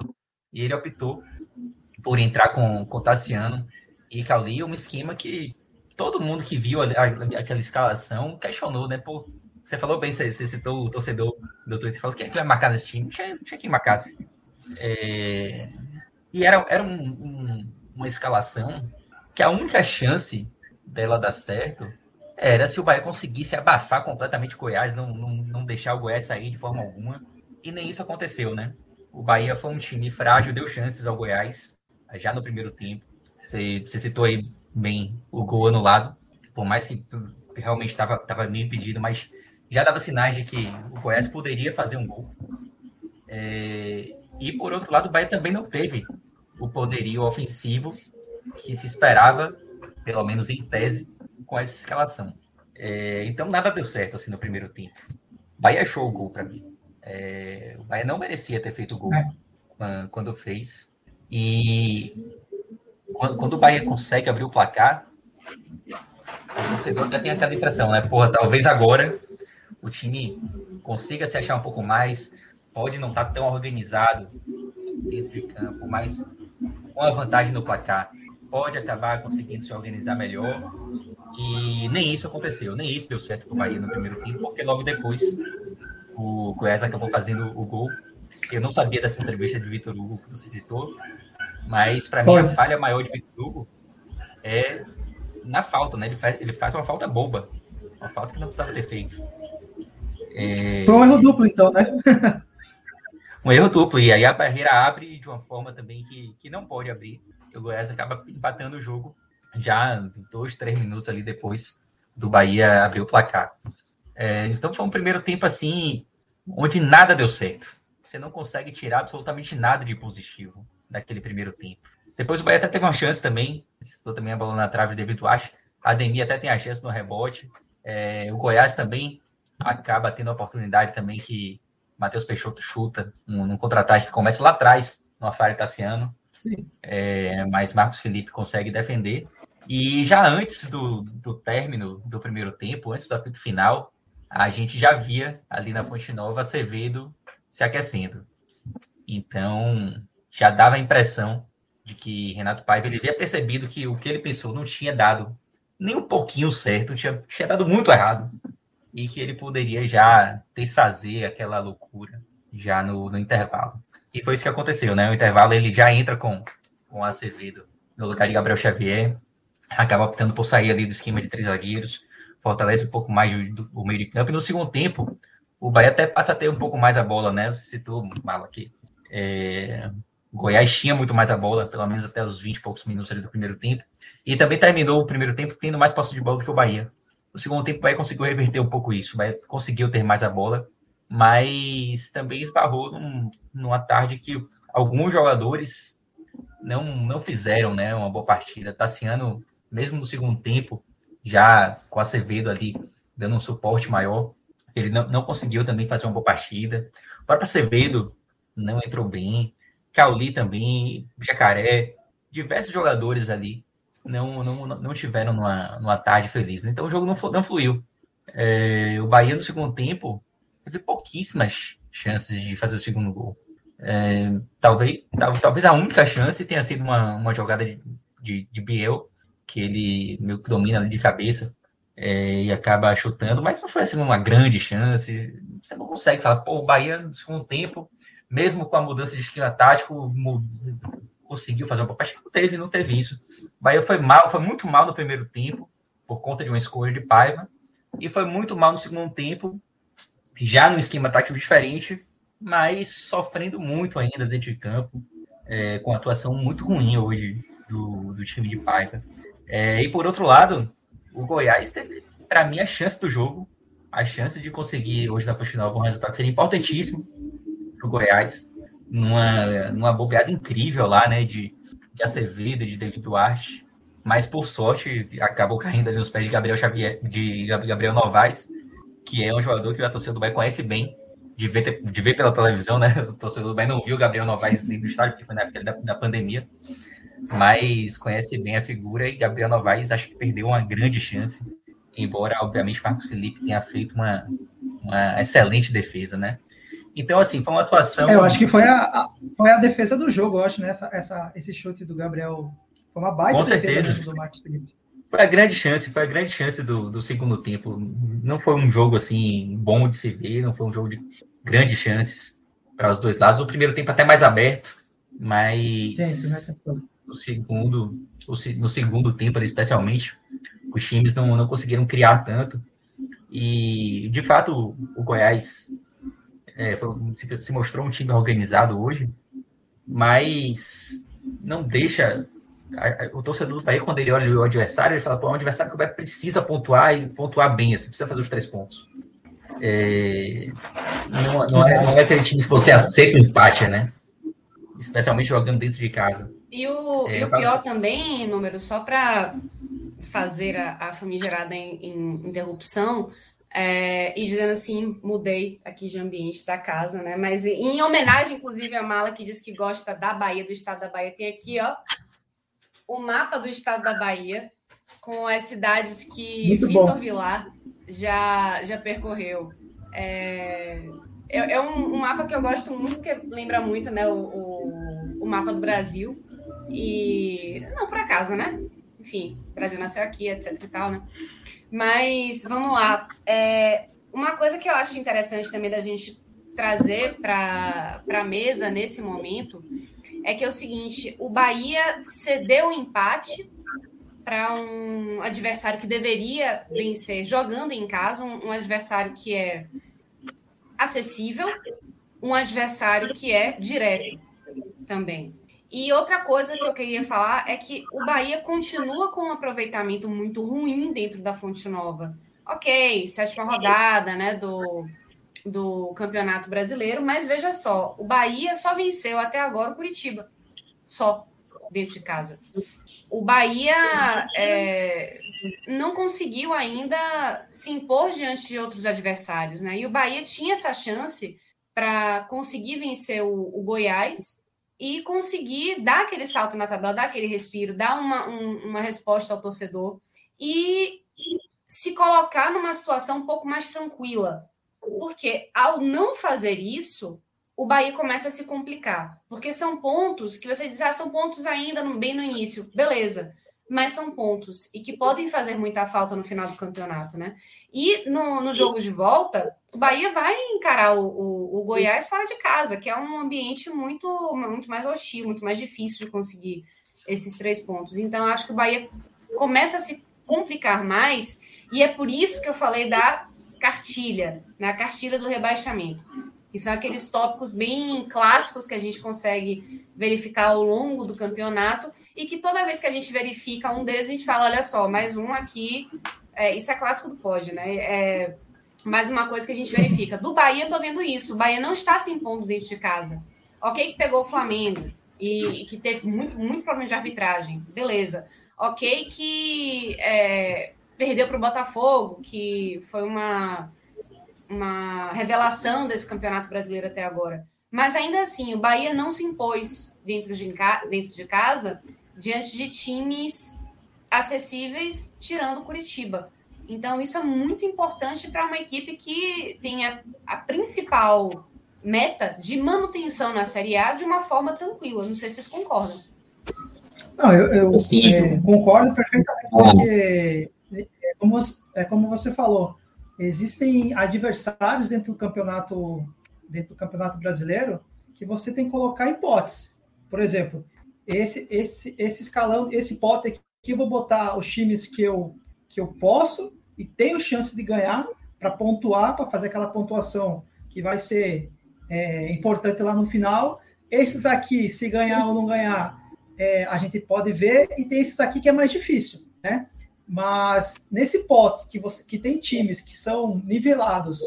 e ele optou por entrar com, com Tassiano e Cauli, um esquema que todo mundo que viu a, a, aquela escalação questionou, né? Pô, você falou bem, você, você citou o torcedor do Twitter, falou quem é que vai marcar nesse time? Tinha, tinha quem marcasse. É... E era, era um, um, uma escalação que a única chance dela dar certo era se o Bahia conseguisse abafar completamente o Goiás, não, não, não deixar o Goiás sair de forma alguma. E nem isso aconteceu, né? O Bahia foi um time frágil, deu chances ao Goiás já no primeiro tempo. Você, você citou aí bem o gol anulado, por mais que realmente estava meio impedido, mas já dava sinais de que o Goiás poderia fazer um gol. É, e por outro lado, o Bahia também não teve o poderio ofensivo que se esperava, pelo menos em tese, com essa escalação. É, então nada deu certo assim no primeiro tempo. O Bahia achou o gol para mim. É, o Bahia não merecia ter feito o gol é. quando, quando fez. E quando, quando, o Bahia consegue abrir o placar, o torcedor até tem aquela impressão, né? Porra, talvez agora o time consiga se achar um pouco mais, pode não estar tão organizado dentro de campo, mas com a vantagem no placar, pode acabar conseguindo se organizar melhor. E nem isso aconteceu, nem isso deu certo para o Bahia no primeiro tempo, porque logo depois o Goiás acabou fazendo o gol. Eu não sabia dessa entrevista de Vitor Hugo que você citou, mas para mim a falha maior de Vitor Hugo é na falta, né? Ele faz, ele faz uma falta boba, uma falta que não precisava ter feito. É... Foi um erro duplo, então, né? um erro duplo, e aí a barreira abre de uma forma também que, que não pode abrir. O Goiás acaba empatando o jogo já dois, três minutos ali depois do Bahia abrir o placar. É, então foi um primeiro tempo assim, onde nada deu certo. Você não consegue tirar absolutamente nada de positivo daquele primeiro tempo. Depois o Bahia até teve uma chance também, citou também a bola na trave de David Acho. A Ademir até tem a chance no rebote. É, o Goiás também acaba tendo a oportunidade também que Matheus Peixoto chuta num, num contra-ataque que começa lá atrás, no Afário Tassiano. É, mas Marcos Felipe consegue defender. E já antes do, do término do primeiro tempo, antes do apito final, a gente já via ali na Fonte Nova Acevedo se aquecendo. Então, já dava a impressão de que Renato Paiva ele havia percebido que o que ele pensou não tinha dado nem um pouquinho certo, tinha, tinha dado muito errado. E que ele poderia já desfazer aquela loucura já no, no intervalo. E foi isso que aconteceu, né? O intervalo ele já entra com, com Acevedo no lugar de Gabriel Xavier acaba optando por sair ali do esquema de três zagueiros, fortalece um pouco mais do, o meio de campo. E no segundo tempo, o Bahia até passa a ter um pouco mais a bola, né? Você citou, Malo, aqui. É, Goiás tinha muito mais a bola, pelo menos até os 20 e poucos minutos ali do primeiro tempo. E também terminou o primeiro tempo tendo mais posse de bola do que o Bahia. No segundo tempo, o Bahia conseguiu reverter um pouco isso. O Bahia conseguiu ter mais a bola, mas também esbarrou num, numa tarde que alguns jogadores não, não fizeram né, uma boa partida. Tassiano mesmo no segundo tempo, já com a Acevedo ali dando um suporte maior, ele não, não conseguiu também fazer uma boa partida. O próprio Acevedo não entrou bem. Cauli também, Jacaré, diversos jogadores ali não, não, não tiveram numa, numa tarde feliz. Né? Então o jogo não, não fluiu. É, o Bahia no segundo tempo teve pouquíssimas chances de fazer o segundo gol. É, talvez, talvez a única chance tenha sido uma, uma jogada de, de, de Biel, que ele meio que domina de cabeça é, e acaba chutando, mas não foi assim uma grande chance. Você não consegue falar, pô, o Bahia no segundo tempo, mesmo com a mudança de esquema tático, conseguiu fazer uma boa Não teve, não teve isso. O Bahia foi mal, foi muito mal no primeiro tempo, por conta de uma escolha de Paiva, e foi muito mal no segundo tempo, já no esquema tático diferente, mas sofrendo muito ainda dentro de campo, é, com atuação muito ruim hoje do, do time de Paiva. É, e por outro lado, o Goiás teve, para mim, a chance do jogo, a chance de conseguir hoje na final um resultado que seria importantíssimo para o Goiás, numa, numa bobeada incrível lá, né, de, de Acevedo, de David Duarte, mas por sorte acabou caindo ali nos pés de Gabriel Xavier, de Gabriel Novaes, que é um jogador que a torcida do Bahia conhece bem, de ver, de ver pela televisão, né? O torcedor do Bahia não viu o Gabriel Novaes dentro do estádio, porque foi na época da, da pandemia mas conhece bem a figura e Gabriel Novaes acho que perdeu uma grande chance embora, obviamente, Marcos Felipe tenha feito uma, uma excelente defesa, né? Então, assim, foi uma atuação. É, eu acho que foi a, a, foi a defesa do jogo, eu acho, né? Essa, essa, esse chute do Gabriel foi uma baita Com certeza. do Marcos Felipe. Foi a grande chance, foi a grande chance do, do segundo tempo. Não foi um jogo assim bom de se ver, não foi um jogo de grandes chances para os dois lados. O primeiro tempo até mais aberto, mas Sim, no segundo, no segundo tempo, especialmente, os times não, não conseguiram criar tanto. E de fato o Goiás é, foi, se, se mostrou um time organizado hoje, mas não deixa o torcedor do Bahia, quando ele olha o adversário, ele fala, pô, é um adversário que o Bahia precisa pontuar e pontuar bem, assim, precisa fazer os três pontos. É, não, não, é, não é aquele time que você aceita o empate, né? Especialmente jogando dentro de casa. E o, é, e o pior assim. também, número, só para fazer a, a famigerada em, em interrupção, é, e dizendo assim, mudei aqui de ambiente da casa, né? Mas em homenagem, inclusive, a Mala, que diz que gosta da Bahia, do estado da Bahia, tem aqui, ó, o mapa do estado da Bahia, com as cidades que Muito Vitor bom. Vilar já, já percorreu. É, é, é um, um, mapa que eu gosto muito, porque lembra muito né, o, o, o, mapa do Brasil. E não por acaso, né? Enfim, o Brasil nasceu aqui, etc e tal, né? Mas vamos lá. É, uma coisa que eu acho interessante também da gente trazer para a mesa nesse momento é que é o seguinte: o Bahia cedeu o empate para um adversário que deveria vencer jogando em casa, um, um, adversário que é acessível, um adversário que é direto também. E outra coisa que eu queria falar é que o Bahia continua com um aproveitamento muito ruim dentro da Fonte Nova. Ok, sétima rodada, né, do, do Campeonato Brasileiro, mas veja só, o Bahia só venceu até agora o Curitiba, só dentro de casa. O Bahia é, não conseguiu ainda se impor diante de outros adversários, né? E o Bahia tinha essa chance para conseguir vencer o, o, Goiás e conseguir dar aquele salto na tabela, dar aquele respiro, dar uma, um, uma resposta ao torcedor e se colocar numa situação um pouco mais tranquila, porque ao não fazer isso, o Bahia começa a se complicar. Porque são pontos que você diz, ah, são pontos ainda bem no início. Beleza. Mas são pontos e que podem fazer muita falta no final do campeonato, né? E no, no jogo de volta, o Bahia vai encarar o, o, o, Goiás fora de casa, que é um ambiente muito, muito mais hostil, muito mais difícil de conseguir esses três pontos. Então, acho que o Bahia começa a se complicar mais, e é por isso que eu falei da cartilha, na né, cartilha do rebaixamento, que são aqueles tópicos bem clássicos que a gente consegue verificar ao longo do campeonato e que toda vez que a gente verifica um deles, a gente fala, olha só, mais um aqui, é, isso é clássico do pódio, né? É, mais uma coisa que a gente verifica. Do Bahia, eu tô vendo isso, o Bahia não está se impondo dentro de casa. Ok que pegou o Flamengo e, e que teve muito, muito problema de arbitragem, beleza. Ok que é, perdeu para o Botafogo, que foi uma, uma revelação desse campeonato brasileiro até agora. Mas ainda assim, o Bahia não se impôs dentro de, dentro de casa diante de times acessíveis, tirando o Curitiba. Então, isso é muito importante para uma equipe que tem a, a, principal meta de manutenção na Série A de uma forma tranquila. Não sei se vocês concordam. Não, eu, eu é, concordo perfeitamente, porque como, é como você falou, existem adversários dentro do campeonato dentro do campeonato brasileiro que você tem que colocar hipótese. Por exemplo, esse esse esse escalão, esse pote aqui eu vou botar os times que eu que eu posso e tenho chance de ganhar para pontuar, para fazer aquela pontuação que vai ser é, importante lá no final. Esses aqui, se ganhar ou não ganhar, é, a gente pode ver, e tem esses aqui que é mais difícil, né? Mas nesse pote que você que tem times que são nivelados,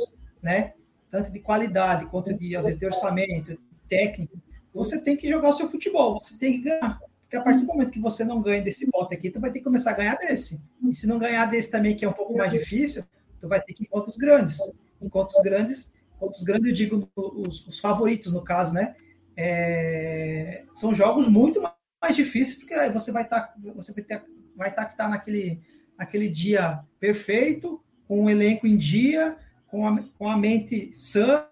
né? Tanto de qualidade quanto de às vezes de orçamento, técnico, você tem que jogar o seu futebol, você tem que ganhar. Porque a partir do momento que você não ganha desse pote aqui, tu vai ter que começar a ganhar desse. E se não ganhar desse também, que é um pouco mais difícil, tu vai ter que ir contra os grandes. Enquanto os grandes, contra os grandes, eu digo os, os favoritos no caso, né? É, são jogos muito mais difíceis, porque você vai estar, tá, você vai ter vai estar tá que está naquele, aquele dia perfeito, com um elenco em dia, com a, com a mente sã,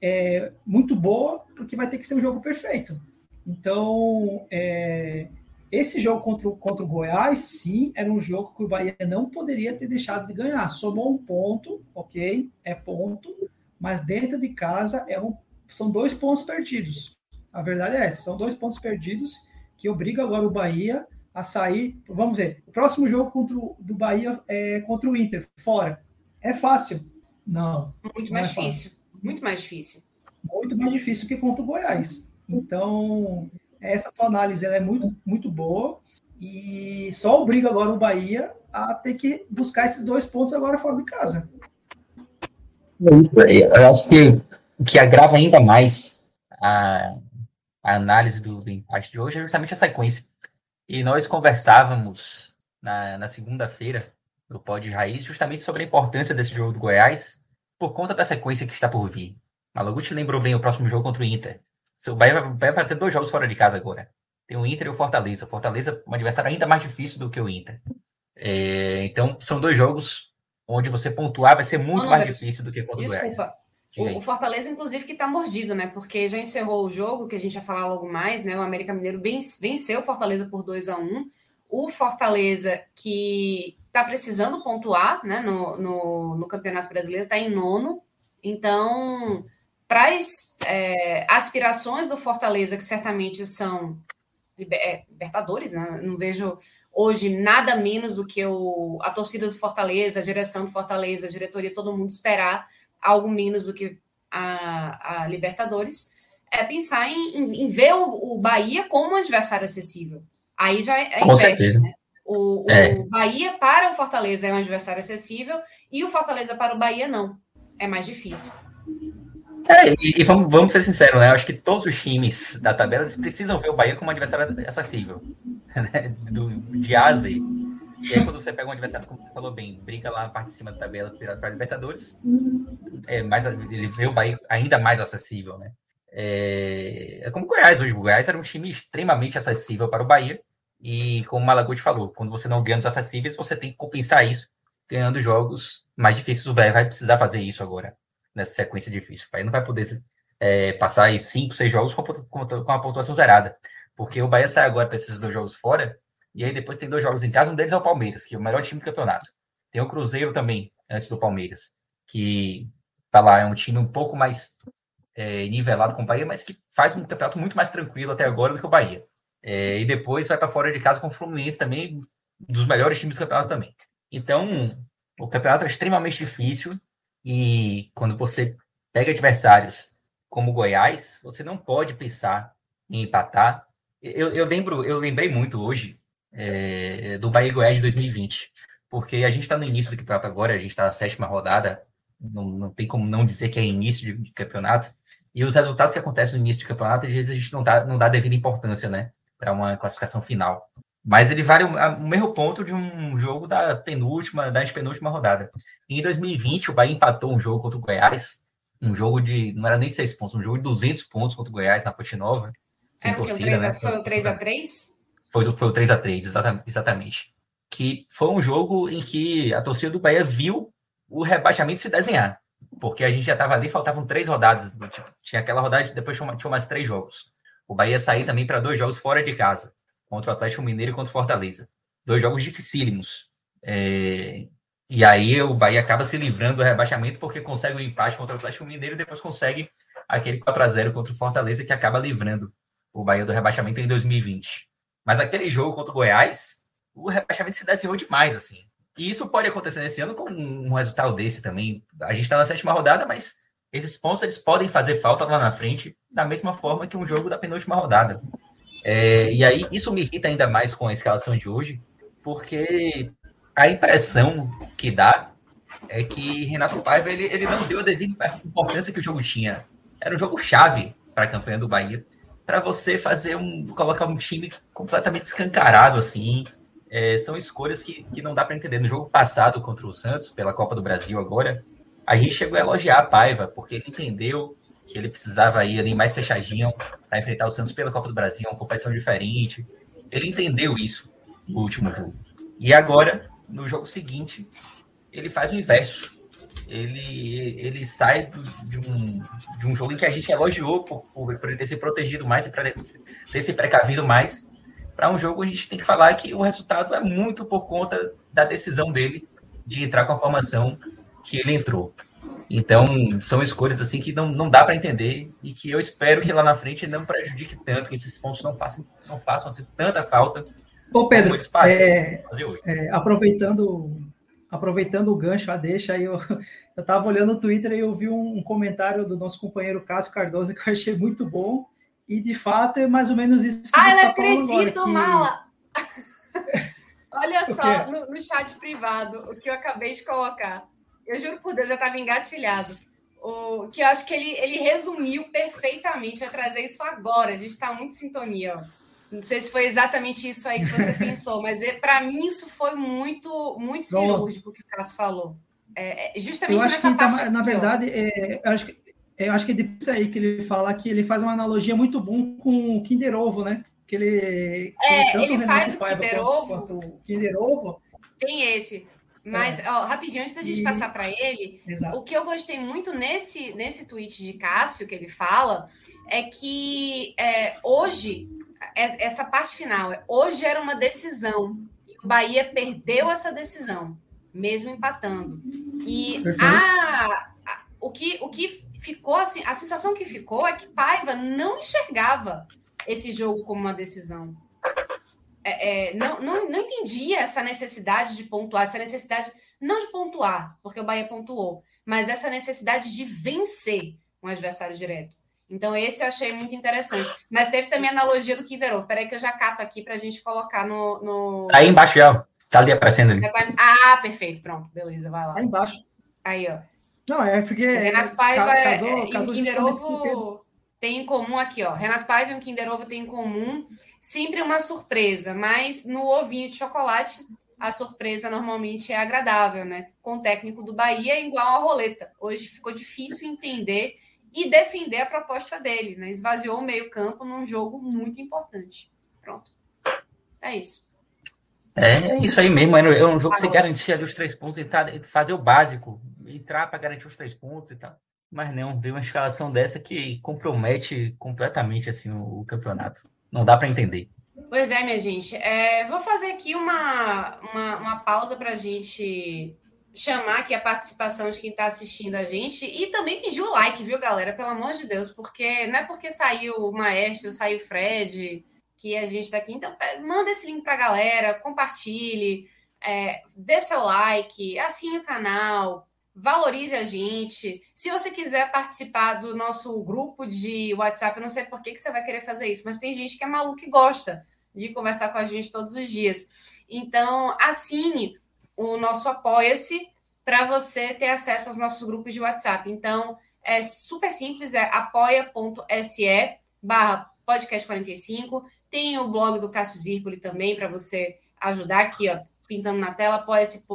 é, muito boa, porque vai ter que ser um jogo perfeito. Então, é, esse jogo contra, contra o Goiás, sim, era um jogo que o Bahia não poderia ter deixado de ganhar. Somou um ponto, ok, é ponto, mas dentro de casa é um, são dois pontos perdidos. A verdade é essa, são dois pontos perdidos que obriga agora o Bahia a sair. Vamos ver, o próximo jogo contra o, do Bahia é contra o Inter, fora. É fácil? Não. Muito mais é difícil. Muito mais difícil. Muito mais difícil que contra o Goiás. Então, essa tua análise é muito, muito boa e só obriga agora o Bahia a ter que buscar esses dois pontos agora fora de casa. É eu acho que o que agrava ainda mais a, a análise do, do, empate de hoje é justamente a sequência. E nós conversávamos na, na segunda-feira no Pod Raiz justamente sobre a importância desse jogo do Goiás por conta da sequência que está por vir. Malaguti lembrou bem o próximo jogo contra o Inter. O Bahia vai fazer dois jogos fora de casa agora. Tem o Inter e o Fortaleza. O Fortaleza é um adversário ainda mais difícil do que o Inter. É, então, são dois jogos onde você pontuar vai ser muito mais difícil do que contra Desculpa. o Goiás. O, o Fortaleza, inclusive, que está mordido, né? Porque já encerrou o jogo, que a gente vai falar logo mais, né? O América Mineiro venceu o Fortaleza por 2 a 1 O Fortaleza, que está precisando pontuar né? no, no, no Campeonato Brasileiro, está em nono. Então, para as é, aspirações do Fortaleza, que certamente são é, libertadores, né? não vejo hoje nada menos do que o, a torcida do Fortaleza, a direção do Fortaleza, a diretoria, todo mundo esperar algo menos do que a, a Libertadores, é pensar em, em, em ver o, o, Bahia como um adversário acessível. Aí já é, é né? O, é. o Bahia para o Fortaleza é um adversário acessível e o Fortaleza para o Bahia não. É mais difícil. É, e, e vamos, vamos, ser sinceros, né? Eu acho que todos os times da tabela precisam ver o Bahia como um adversário acessível. Né? Do, de A a Z. E aí, quando você pega um adversário, como você falou bem, brinca lá na parte de cima da tabela para Libertadores, é mais, ele vê o Bahia ainda mais acessível, né? É, é como o Goiás hoje. O Goiás era um time extremamente acessível para o Bahia. E como o Malaguti falou, quando você não ganha os acessíveis, você tem que compensar isso ganhando jogos mais difíceis. O Bahia vai precisar fazer isso agora nessa sequência difícil. O Bahia não vai poder é, passar aí cinco, seis jogos com, com, com a pontuação zerada. Porque o Bahia sai agora para esses dois jogos fora, e aí depois tem dois jogos em casa, um deles é o Palmeiras, que é o melhor time do campeonato. Tem o Cruzeiro também, antes do Palmeiras, que tá lá, é um time um pouco mais é, nivelado com o Bahia, mas que faz um campeonato muito mais tranquilo até agora do que o Bahia. É, e depois vai para fora de casa com o Fluminense também, dos melhores times do campeonato também. Então, o campeonato é extremamente difícil e quando você pega adversários como o Goiás, você não pode pensar em empatar. Eu, eu lembro, eu lembrei muito hoje é, do Bahia Goiás de 2020, porque a gente está no início do campeonato agora, a gente está na sétima rodada, não, não tem como não dizer que é início de, de campeonato. E os resultados que acontecem no início do campeonato, às vezes a gente não dá, não dá devida importância, né, para uma classificação final. Mas ele vale o, mesmo ponto de um jogo da penúltima, da penúltima rodada. Em 2020, o Bahia empatou um jogo contra o Goiás, um jogo de, não era nem de seis pontos, um jogo de 200 pontos contra o Goiás na Fonte Nova. Sem é torcida, 3 né? Foi o 3x3? Foi, foi o 3x3, exatamente, exatamente. Que foi um jogo em que a torcida do Bahia viu o rebaixamento se desenhar. Porque a gente já estava ali, faltavam três rodadas. Tipo, tinha aquela rodada, depois tinha mais três jogos. O Bahia sair também para dois jogos fora de casa contra o Atlético Mineiro e contra o Fortaleza. Dois jogos dificílimos. É... E aí o Bahia acaba se livrando do rebaixamento porque consegue o um empate contra o Atlético Mineiro e depois consegue aquele 4 a 0 contra o Fortaleza que acaba livrando o Bahia do rebaixamento em 2020. Mas aquele jogo contra o Goiás, o rebaixamento se desenhou demais, assim. E isso pode acontecer nesse ano com um resultado desse também. A gente está na sétima rodada, mas esses pontos eles podem fazer falta lá na frente, da mesma forma que um jogo da penúltima rodada. É, e aí isso me irrita ainda mais com a escalação de hoje, porque a impressão que dá é que Renato Paiva ele, ele não deu a devida importância que o jogo tinha. Era um jogo chave para a campanha do Bahia, para você fazer um colocar um time completamente escancarado assim. É, são escolhas que, que não dá para entender. No jogo passado contra o Santos, pela Copa do Brasil agora, a gente chegou a elogiar a Paiva, porque ele entendeu que ele precisava ir ali mais fechadinho para enfrentar o Santos pela Copa do Brasil, uma competição diferente. Ele entendeu isso no último jogo. E agora, no jogo seguinte, ele faz o inverso. Ele, ele sai do, de, um, de um jogo em que a gente elogiou por, por, por ele ter se protegido mais ter se precavido mais. Para um jogo, a gente tem que falar que o resultado é muito por conta da decisão dele de entrar com a formação que ele entrou. Então, são escolhas assim que não, não dá para entender e que eu espero que lá na frente não prejudique tanto, que esses pontos não façam, não façam assim, tanta falta. Ô, Pedro, é, é, aproveitando, aproveitando o gancho, a deixa, aí eu estava olhando o Twitter e eu vi um, um, comentário do nosso companheiro Cássio Cardoso que eu achei muito bom. E de fato é mais ou menos isso que ah, você está falando agora. Que... Mala. Olha só, no, no chat privado, o que eu acabei de colocar. Eu juro por Deus, já estava engatilhado. O, que eu acho que ele, ele resumiu perfeitamente. Vai trazer isso agora. A gente está muito em sintonia. Ó. Não sei se foi exatamente isso aí que você pensou, mas é, para mim isso foi muito, muito cirúrgico que o Cássio falou. É, é justamente eu acho nessa que tá parte. Tá, na verdade, é, eu acho que eu acho que é depois aí que ele fala que ele faz uma analogia muito bom com o Kinder Ovo, né? Que ele, é, ele, faz o Kinder Ovo. Quanto, quanto Kinder Ovo. Tem esse. Mas, é. ó, rapidinho, antes da gente e... passar para ele, Exato. o que eu gostei muito nesse, nesse tweet de Cássio, que ele fala, é que é, hoje, é, essa parte final, é, hoje era uma decisão. O Bahia perdeu essa decisão, mesmo empatando. E a, a, o, que, o que ficou assim, a sensação que ficou é que Paiva não enxergava esse jogo como uma decisão é, é, não, não, não entendia essa necessidade de pontuar, essa necessidade, não de pontuar, porque o Bahia pontuou, mas essa necessidade de vencer um adversário direto. Então, esse eu achei muito interessante. Mas teve também a analogia do Kinder Ovo. Peraí que eu já cato aqui para a gente colocar no, no... Tá aí embaixo já. Tá ali aparecendo ali. Ah, perfeito. Pronto. Beleza, vai lá. Aí embaixo. Aí, ó. Não, é porque... Renato Paiva, casou, é, casou Kinder Ovo tem em comum aqui, ó. Renato Paiva e o Kinder Ovo tem em comum sempre uma surpresa, mas no ovinho de chocolate a surpresa normalmente é agradável, né? Com o técnico do Bahia é igual a roleta. Hoje ficou difícil entender e defender a proposta dele, né? Esvaziou o meio-campo num jogo muito importante. Pronto. É isso. É, é isso aí mesmo. É um jogo que você garantia ali os três pontos, entrar, fazer o básico, entrar para garantir os três pontos e tal. Mas não, veio uma escalação dessa que compromete completamente assim o, o campeonato. Não dá para entender. Pois é, minha gente. É, vou fazer aqui uma, uma, uma pausa para a gente chamar aqui a participação de quem está assistindo a gente e também pedir o like, viu, galera? Pelo amor de Deus, porque não é porque saiu o Maestro, saiu o Fred, que a gente está aqui. Então, manda esse link para a galera, compartilhe, é, dê seu like, assine o canal, valorize a gente. Se você quiser participar do nosso grupo de WhatsApp, eu não sei por que, que você vai querer fazer isso, mas tem gente que é maluco e gosta de conversar com a gente todos os dias. Então, assine o nosso Apoia-se para você ter acesso aos nossos grupos de WhatsApp. Então, é super simples, é apoia.se barra podcast 45. Tem o blog do Cássio Zirpoli também para você ajudar aqui, ó, pintando na tela, apoia-se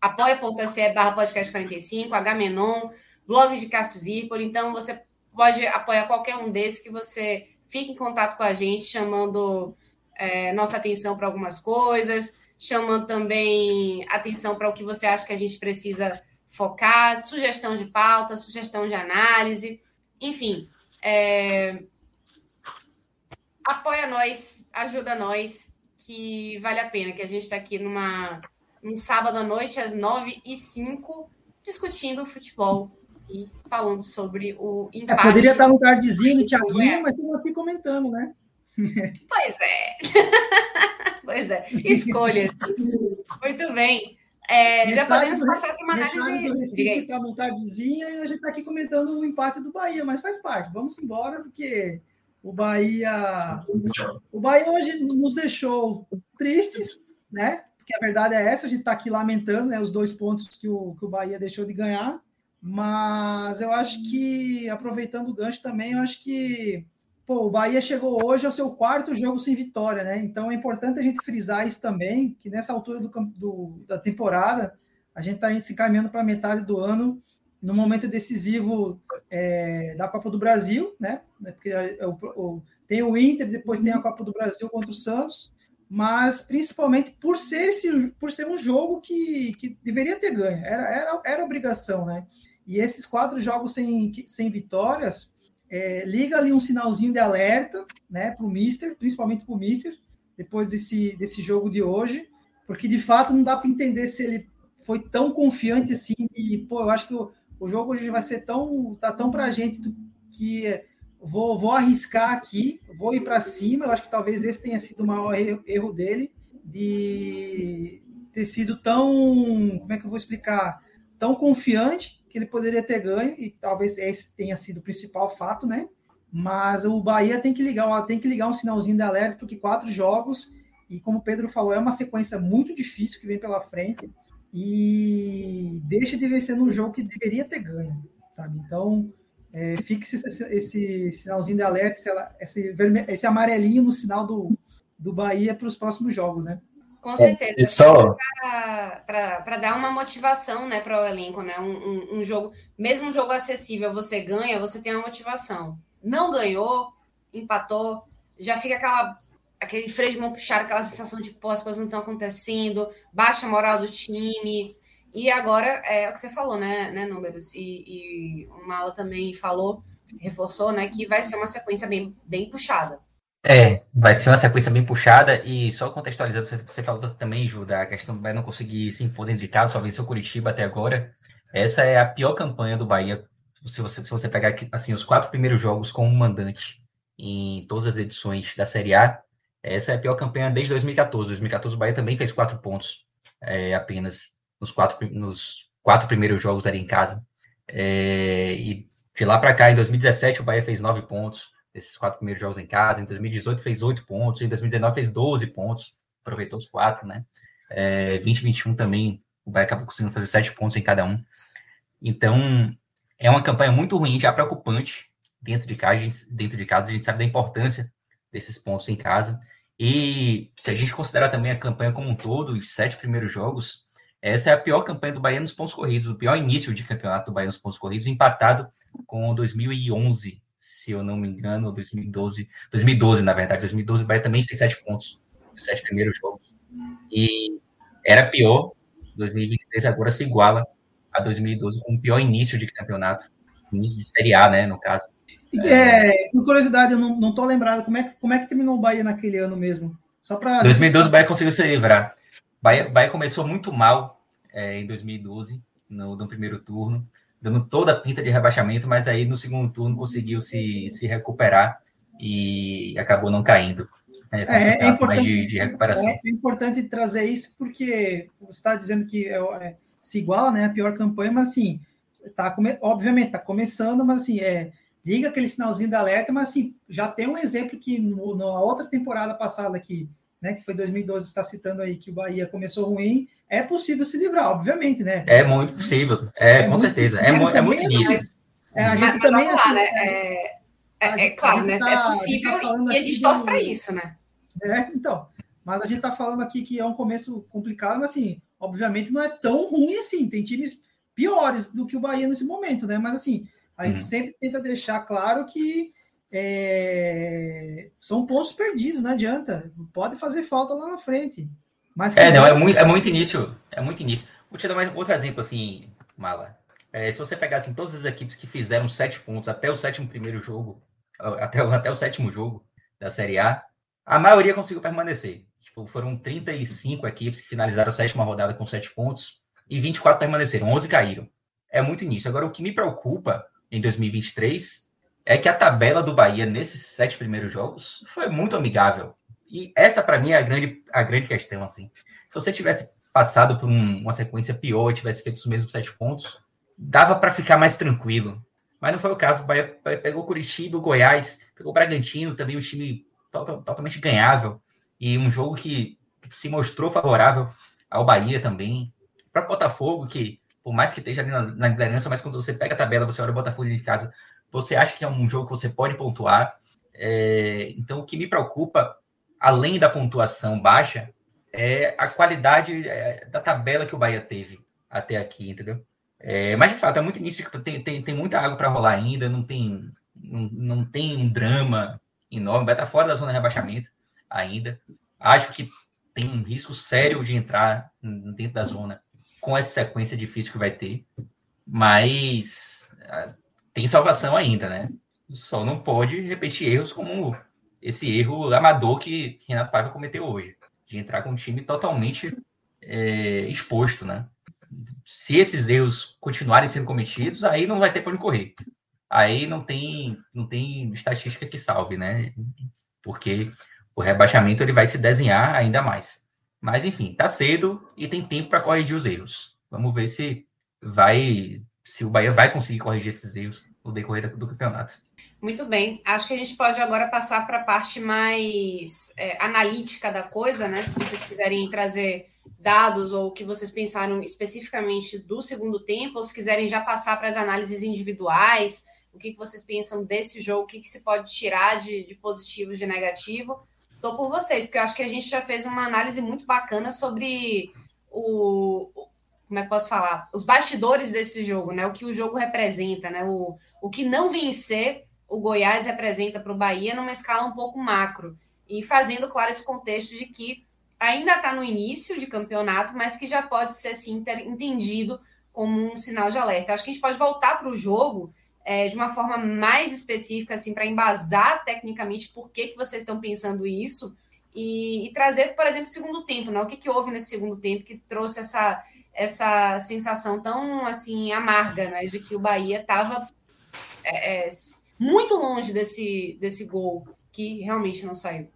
apoia.se barra podcast 45, H-Menon, blog de Cássio Zirpoli. Então, você pode apoiar qualquer um desses que você fique em contato com a gente, chamando é, nossa atenção para algumas coisas, chamando também atenção para o que você acha que a gente precisa focar, sugestão de pauta, sugestão de análise, enfim. É... Apoia nós, ajuda nós, que vale a pena, que a gente está aqui numa um sábado à noite, às 9 e 05 discutindo futebol e falando sobre o é, empate. É, poderia estar no tardezinho do Thiaguinho, mas estamos aqui comentando, né? Pois é. pois é. Escolhas. Muito bem. É, já podemos do, passar para uma análise. do Recife está no tardezinho e a gente está aqui comentando o empate do Bahia, mas faz parte. Vamos embora, porque o Bahia. O Bahia hoje nos deixou tristes, né? Porque a verdade é essa, a gente está aqui lamentando né, os dois pontos que o, que o Bahia deixou de ganhar, mas eu acho que, aproveitando o gancho também, eu acho que pô, o Bahia chegou hoje ao seu quarto jogo sem vitória, né? Então é importante a gente frisar isso também, que nessa altura do, do da temporada, a gente está se encaminhando para metade do ano, no momento decisivo é, da Copa do Brasil, né? Porque é, o, o, tem o Inter, depois tem a Copa do Brasil contra o Santos, mas principalmente por ser, esse, por ser um jogo que, que deveria ter ganho, era, era, era obrigação, né? E esses quatro jogos sem, sem vitórias, é, liga ali um sinalzinho de alerta, né, para o Mister, principalmente para o Mister, depois desse, desse jogo de hoje, porque de fato não dá para entender se ele foi tão confiante assim, e pô, eu acho que o, o jogo hoje vai ser tão, tá tão para gente que vou, vou arriscar aqui, vou ir para cima. Eu acho que talvez esse tenha sido o maior erro dele, de ter sido tão, como é que eu vou explicar, tão confiante que ele poderia ter ganho, e talvez esse tenha sido o principal fato, né? Mas o Bahia tem que ligar, tem que ligar um sinalzinho de alerta, porque quatro jogos, e como o Pedro falou, é uma sequência muito difícil que vem pela frente, e deixa de vencer num jogo que deveria ter ganho, sabe? Então, é, fixe esse, esse, sinalzinho de alerta, esse, esse, esse amarelinho no sinal do, do Bahia para os próximos jogos, né? Com é, certeza. É, só... Para dar uma motivação né, para o elenco, né? Um, um, um, jogo, mesmo um jogo acessível, você ganha, você tem uma motivação. Não ganhou, empatou, já fica aquela, aquele freio de mão puxado, aquela sensação de pô, as coisas não estão acontecendo, baixa a moral do time. E agora é o que você falou, né, né números? E, e o Mala também falou, reforçou, né, que vai ser uma sequência bem, bem puxada. É, vai ser uma sequência bem puxada e só contextualizando, você falou também, Ju, da questão do Bahia não conseguir se impor dentro de casa, só venceu o Curitiba até agora. Essa é a pior campanha do Bahia, se você, se você pegar assim, os quatro primeiros jogos como mandante em todas as edições da Série A, essa é a pior campanha desde 2014. 2014 o Bahia também fez quatro pontos é, apenas nos quatro, nos quatro primeiros jogos ali em casa. É, e de lá para cá, em 2017, o Bahia fez nove pontos, esses quatro primeiros jogos em casa. Em 2018 fez oito pontos, em 2019 fez 12 pontos, aproveitou os quatro, né? É, 2021 também, o Bahia acabou conseguindo fazer sete pontos em cada um. Então, é uma campanha muito ruim, já preocupante dentro de casa. Dentro de casa, a gente sabe da importância desses pontos em casa. E se a gente considerar também a campanha como um todo, os sete primeiros jogos, essa é a pior campanha do Bahia nos pontos corridos, o pior início de campeonato do Bahia nos pontos corridos, empatado com 2011, se eu não me engano, 2012. 2012, na verdade. 2012 o Bahia também fez sete pontos nos sete primeiros jogos. E era pior. 2023 agora se iguala a 2012 com o pior início de campeonato. Início de Série A, né, no caso. É, por curiosidade, eu não, não tô lembrado como é, que, como é que terminou o Bahia naquele ano mesmo. Só para 2012 o Bahia conseguiu se livrar. Bahia, Bahia começou muito mal é, em 2012, no, no, primeiro turno, dando toda a pinta de rebaixamento, mas aí no segundo turno conseguiu se, se recuperar e acabou não caindo. É, é, é importante, de, de, recuperação. É, importante trazer isso porque você está dizendo que é, é, se iguala né, a pior campanha, mas assim, tá, obviamente está começando, mas assim, é, liga aquele sinalzinho de alerta, mas assim, já tem um exemplo que no, na outra temporada passada aqui, né, que foi 2012, está citando aí que o Bahia começou ruim, é possível se livrar, obviamente, né? É muito possível, é, é com certeza, é, é muito difícil. É, a gente mas, também, mas assim, lá, né? É, é, é claro, né? Tá, é possível tá e a gente torce para isso, né? É, então, mas a gente está falando aqui que é um começo complicado, mas assim, obviamente não é tão ruim assim, tem times piores do que o Bahia nesse momento, né? Mas assim, a gente uhum. sempre tenta deixar claro que é, são pontos perdidos, não adianta. Pode fazer falta lá na frente. Mas é, não, é muito, é muito início. É muito início. Vou te dar mais outro exemplo, assim, Mala. É, se você pegar assim, todas as equipes que fizeram sete pontos até o sétimo primeiro jogo, até, até o sétimo jogo da Série A, a maioria conseguiu permanecer. Tipo, foram 35 equipes que finalizaram a sétima rodada com sete pontos e 24 permaneceram, 11 caíram. É muito início. Agora, o que me preocupa em 2023 é que a tabela do Bahia nesses sete primeiros jogos foi muito amigável. E essa, para mim, é a grande, a grande questão. Assim. Se você tivesse passado por um, uma sequência pior e tivesse feito os mesmos sete pontos, dava para ficar mais tranquilo. Mas não foi o caso. O Bahia pegou Curitiba, o Goiás, pegou o Bragantino, também um time totalmente ganhável. E um jogo que se mostrou favorável ao Bahia também. Para o Botafogo, que por mais que esteja ali na, na liderança, mas quando você pega a tabela, você olha o Botafogo de casa, você acha que é um jogo que você pode pontuar. É, então, o que me preocupa, além da pontuação baixa, é a qualidade é, da tabela que o Bahia teve até aqui, entendeu? É, mas, de fato, é muito início, tem, tem, tem muita água para rolar ainda, não tem, não, não tem um drama enorme, vai estar fora da zona de rebaixamento ainda. acho que tem um risco sério de entrar dentro da zona com essa sequência difícil que vai ter, mas ah, tem salvação ainda, né? Só não pode repetir erros como esse erro amador que Renato Paiva cometeu hoje, de entrar com um time totalmente é, exposto, né? Se esses erros continuarem sendo cometidos, aí não vai ter para onde correr. Aí não tem, não tem estatística que salve, né? Porque o rebaixamento ele vai se desenhar ainda mais. Mas enfim, tá cedo e tem tempo para corrigir os erros. Vamos ver se vai, se o Bahia vai conseguir corrigir esses erros no decorrer do campeonato. Muito bem. Acho que a gente pode agora passar para a parte mais é, analítica da coisa, né? Se vocês quiserem trazer dados ou o que vocês pensaram especificamente do segundo tempo, ou se quiserem já passar para as análises individuais, o que, que vocês pensam desse jogo, o que, que se pode tirar de, de positivo, de negativo. Estou por vocês, porque eu acho que a gente já fez uma análise muito bacana sobre o. Como é que posso falar? Os bastidores desse jogo, né? O que o jogo representa, né? O, o que não vencer o Goiás representa para o Bahia numa escala um pouco macro. E fazendo claro esse contexto de que ainda está no início de campeonato, mas que já pode ser assim, entendido como um sinal de alerta. Acho que a gente pode voltar para o jogo é, de uma forma mais específica, assim, para embasar tecnicamente por que, que vocês estão pensando isso e, e, trazer, por exemplo, o segundo tempo, né? O que, que houve nesse segundo tempo que trouxe essa, essa sensação tão assim amarga, né? De que o Bahia estava é, é, muito longe desse, desse gol que realmente não saiu.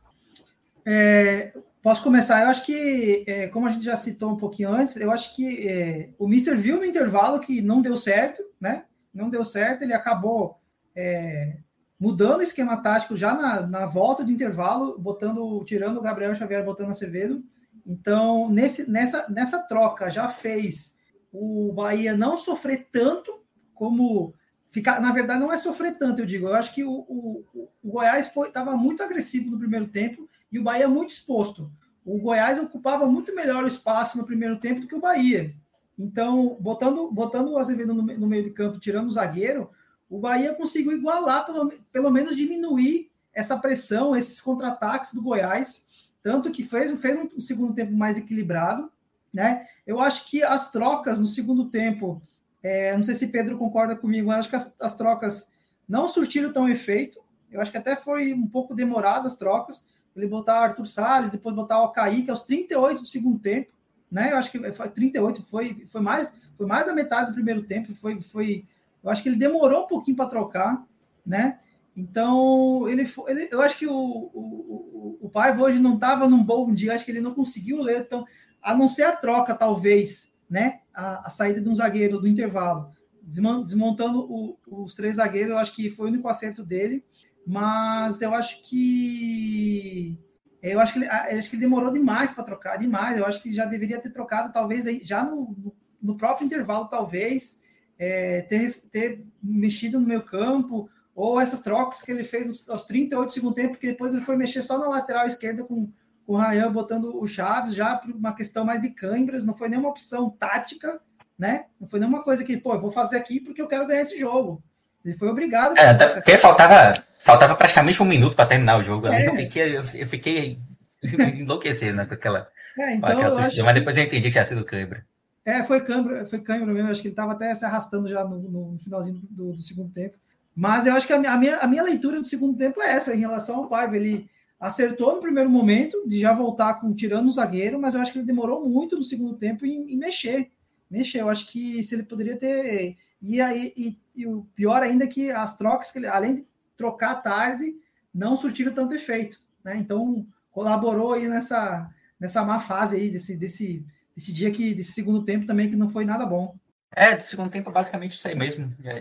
É, posso começar? Eu acho que, é, como a gente já citou um pouquinho antes, eu acho que é, o Mister viu no intervalo que não deu certo, né? Não deu certo, ele acabou é, mudando o esquema tático já na, na volta de intervalo, botando, tirando o Gabriel Xavier, botando o Acevedo. Então, nesse, nessa, nessa troca já fez o Bahia não sofrer tanto como ficar, na verdade, não é sofrer tanto, eu digo. Eu acho que o, o, o Goiás estava muito agressivo no primeiro tempo e o Bahia muito exposto. O Goiás ocupava muito melhor o espaço no primeiro tempo do que o Bahia. Então, botando, botando o Azevedo no, no meio de campo, tirando o zagueiro, o Bahia conseguiu igualar, pelo, pelo menos diminuir essa pressão, esses contra-ataques do Goiás, tanto que fez, fez um, um segundo tempo mais equilibrado. Né? Eu acho que as trocas no segundo tempo é, não sei se Pedro concorda comigo, mas acho que as, as, trocas não surtiram tão efeito. Eu acho que até foi um pouco demorado as trocas. Ele botar Arthur Salles, depois botar o Kaique aos 38 do segundo tempo. Né? Eu acho que foi 38, foi, foi, mais, foi mais da metade do primeiro tempo. Foi, foi, eu acho que ele demorou um pouquinho para trocar. Né? Então, ele, ele, eu acho que o, o, o, o Paiva hoje não estava num bom dia, acho que ele não conseguiu ler. Então, a não ser a troca, talvez, né? A, a saída de um zagueiro do intervalo, desmontando o, os três zagueiros, eu acho que foi o único acerto dele, mas eu acho que eu acho que ele, acho que ele demorou demais para trocar, demais. Eu acho que já deveria ter trocado, talvez já no, no próprio intervalo, talvez é, ter, ter mexido no meio campo, ou essas trocas que ele fez aos 38 segundos tempo, porque depois ele foi mexer só na lateral esquerda com o Ryan botando o Chaves já por uma questão mais de câimbras, não foi nenhuma opção tática, né? Não foi nenhuma coisa que, pô, eu vou fazer aqui porque eu quero ganhar esse jogo. Ele foi obrigado. É, até porque faltava, faltava praticamente um minuto para terminar o jogo. É. Eu fiquei, eu fiquei enlouquecendo né, com aquela. É, então, aquela acho... Mas depois eu entendi que tinha sido câimbra. É, foi câimbra, foi câimbra mesmo. Acho que ele estava até se arrastando já no, no finalzinho do, do, segundo tempo. Mas eu acho que a minha, a minha leitura do segundo tempo é essa em relação ao Paiva. Ele, acertou no primeiro momento de já voltar com tirando o zagueiro, mas eu acho que ele demorou muito no segundo tempo em, em mexer. Mexer, eu acho que se ele poderia ter. E, aí, e, e, o pior ainda é que as trocas, que ele, além de trocar tarde, não surtiram tanto efeito. Né? Então, colaborou aí nessa, nessa má fase aí, desse, desse, desse dia que, desse segundo tempo também, que não foi nada bom. É, do segundo tempo, basicamente isso aí mesmo. Já,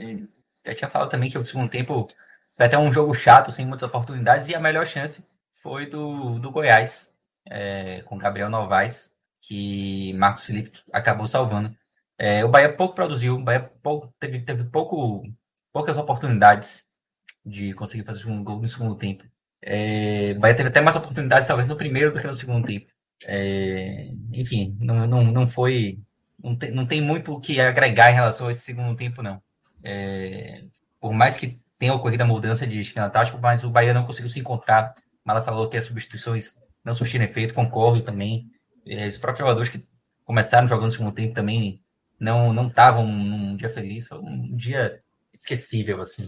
já tinha falado também que o segundo tempo foi até um jogo chato, sem muitas oportunidades, e a melhor chance foi do, do Goiás, é, com Gabriel Novaes, que Marcos Felipe acabou salvando. É, o Bahia pouco produziu, o Bahia pouco, teve, teve pouco, poucas oportunidades de conseguir fazer um gol no segundo tempo. É, o Bahia teve até mais oportunidades, talvez, no primeiro do que no segundo tempo. É, enfim, não, não, não foi. Não tem, não tem muito o que agregar em relação a esse segundo tempo, não. É, por mais que tenha ocorrido a mudança de esquema tático, mas o Bahia não conseguiu se encontrar Mala falou que as substituições não surtiram efeito, concordo também. É, os próprios jogadores que começaram jogando no segundo tempo também não não estavam num dia feliz, foi um dia esquecível assim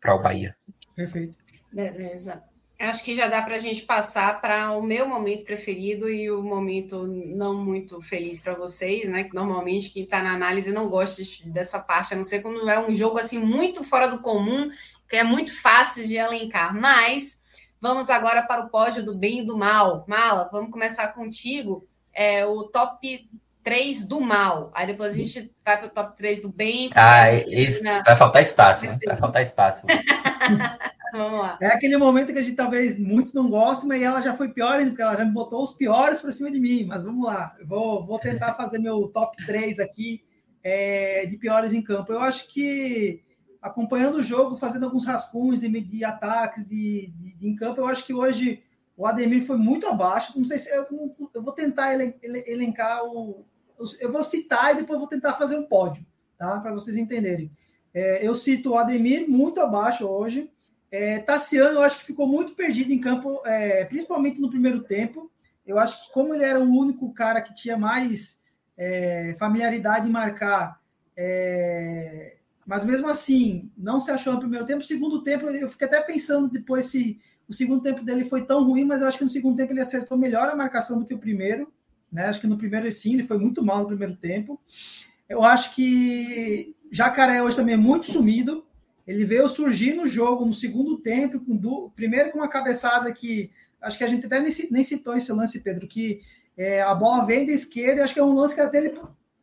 para o Bahia. Perfeito. Beleza. Acho que já dá para a gente passar para o meu momento preferido e o momento não muito feliz para vocês, né? Que normalmente quem está na análise não gosta dessa parte, a não ser quando é um jogo assim muito fora do comum, que é muito fácil de elencar. Mas vamos agora para o pódio do bem e do mal. Mala, vamos começar contigo. É, o top 3 do mal. Aí depois a gente vai para o top 3 do bem. Ah, esse, vai faltar espaço, né? Vai faltar espaço. Vamos lá. É aquele momento que a gente talvez muitos não gostem, mas ela já foi pior ainda, porque ela já me botou os piores para cima de mim. Mas vamos lá, eu vou, vou tentar fazer meu top 3 aqui é, de piores em campo. Eu acho que acompanhando o jogo, fazendo alguns rascunhos de, de ataques de, de, de, em campo, eu acho que hoje o Ademir foi muito abaixo. Não sei se eu, eu vou tentar elencar o. Eu vou citar e depois vou tentar fazer um pódio, tá? Para vocês entenderem. É, eu cito o Ademir muito abaixo hoje. É, Tassiano, eu acho que ficou muito perdido em campo, é, principalmente no primeiro tempo. Eu acho que, como ele era o único cara que tinha mais é, familiaridade em marcar, é, mas mesmo assim, não se achou no primeiro tempo. Segundo tempo, eu fiquei até pensando depois se o segundo tempo dele foi tão ruim, mas eu acho que no segundo tempo ele acertou melhor a marcação do que o primeiro. Né? Acho que no primeiro, sim, ele foi muito mal no primeiro tempo. Eu acho que Jacaré hoje também é muito sumido. Ele veio surgir no jogo no segundo tempo, com do, primeiro com uma cabeçada que acho que a gente até nem, citou esse lance, Pedro, que é, a bola vem da esquerda, acho que é um lance que até ele,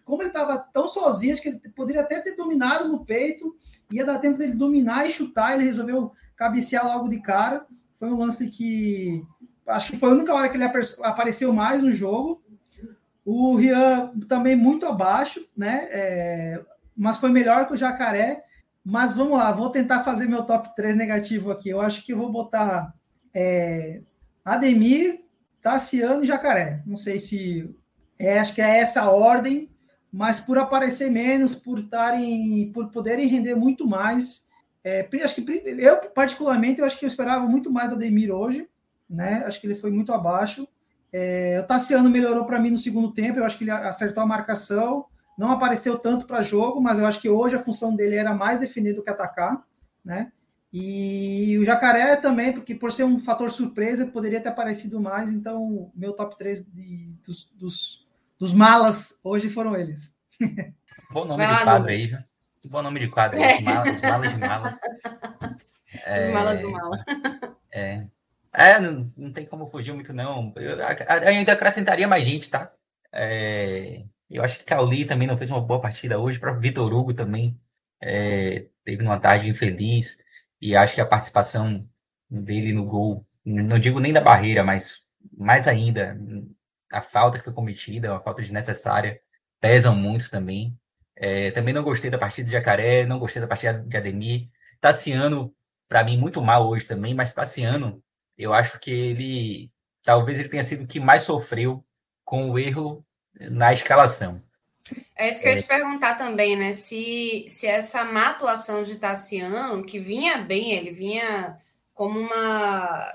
como ele estava tão sozinho, acho que ele poderia até ter dominado no peito, ia dar tempo dele dominar e chutar, ele resolveu cabecear logo de cara. Foi um lance que acho que foi a única hora que ele apareceu mais no jogo. O Rian também muito abaixo, né? É, mas foi melhor que o Jacaré. Mas vamos lá, vou tentar fazer meu top 3 negativo aqui. Eu acho que eu vou botar é, Ademir, Tassiano e Jacaré. Não sei se é, acho que é essa a ordem, mas por aparecer menos, por estarem, por poderem render muito mais. É, acho que eu particularmente eu acho que eu esperava muito mais do Ademir hoje, né? Acho que ele foi muito abaixo. É, o Tassiano melhorou para mim no segundo tempo. Eu acho que ele acertou a marcação não apareceu tanto para jogo, mas eu acho que hoje a função dele era mais defender do que atacar, né? E o Jacaré também, porque por ser um fator surpresa, poderia ter aparecido mais, então meu top 3 de, dos, dos, dos, malas hoje foram eles. Bom nome de quadro aí, viu? Bom nome de quadro aí, os, malas, os malas de mala. É, os malas do mala. É, é não, não tem como fugir muito, não. Eu, eu ainda acrescentaria mais gente, tá? É, eu acho que Cauli também não fez uma boa partida hoje. Para Vitor Hugo também é, teve uma tarde infeliz. E acho que a participação dele no gol, não digo nem da barreira, mas mais ainda, a falta que foi cometida, a falta desnecessária, pesam muito também. É, também não gostei da partida de Jacaré, não gostei da partida de Ademir. Tassiano, para mim, muito mal hoje também, mas Tassiano, eu acho que ele talvez ele tenha sido o que mais sofreu com o erro na escalação. É isso que eu ia te perguntar também, né? Se, se essa má atuação de Tassiano, que vinha bem, ele vinha como uma.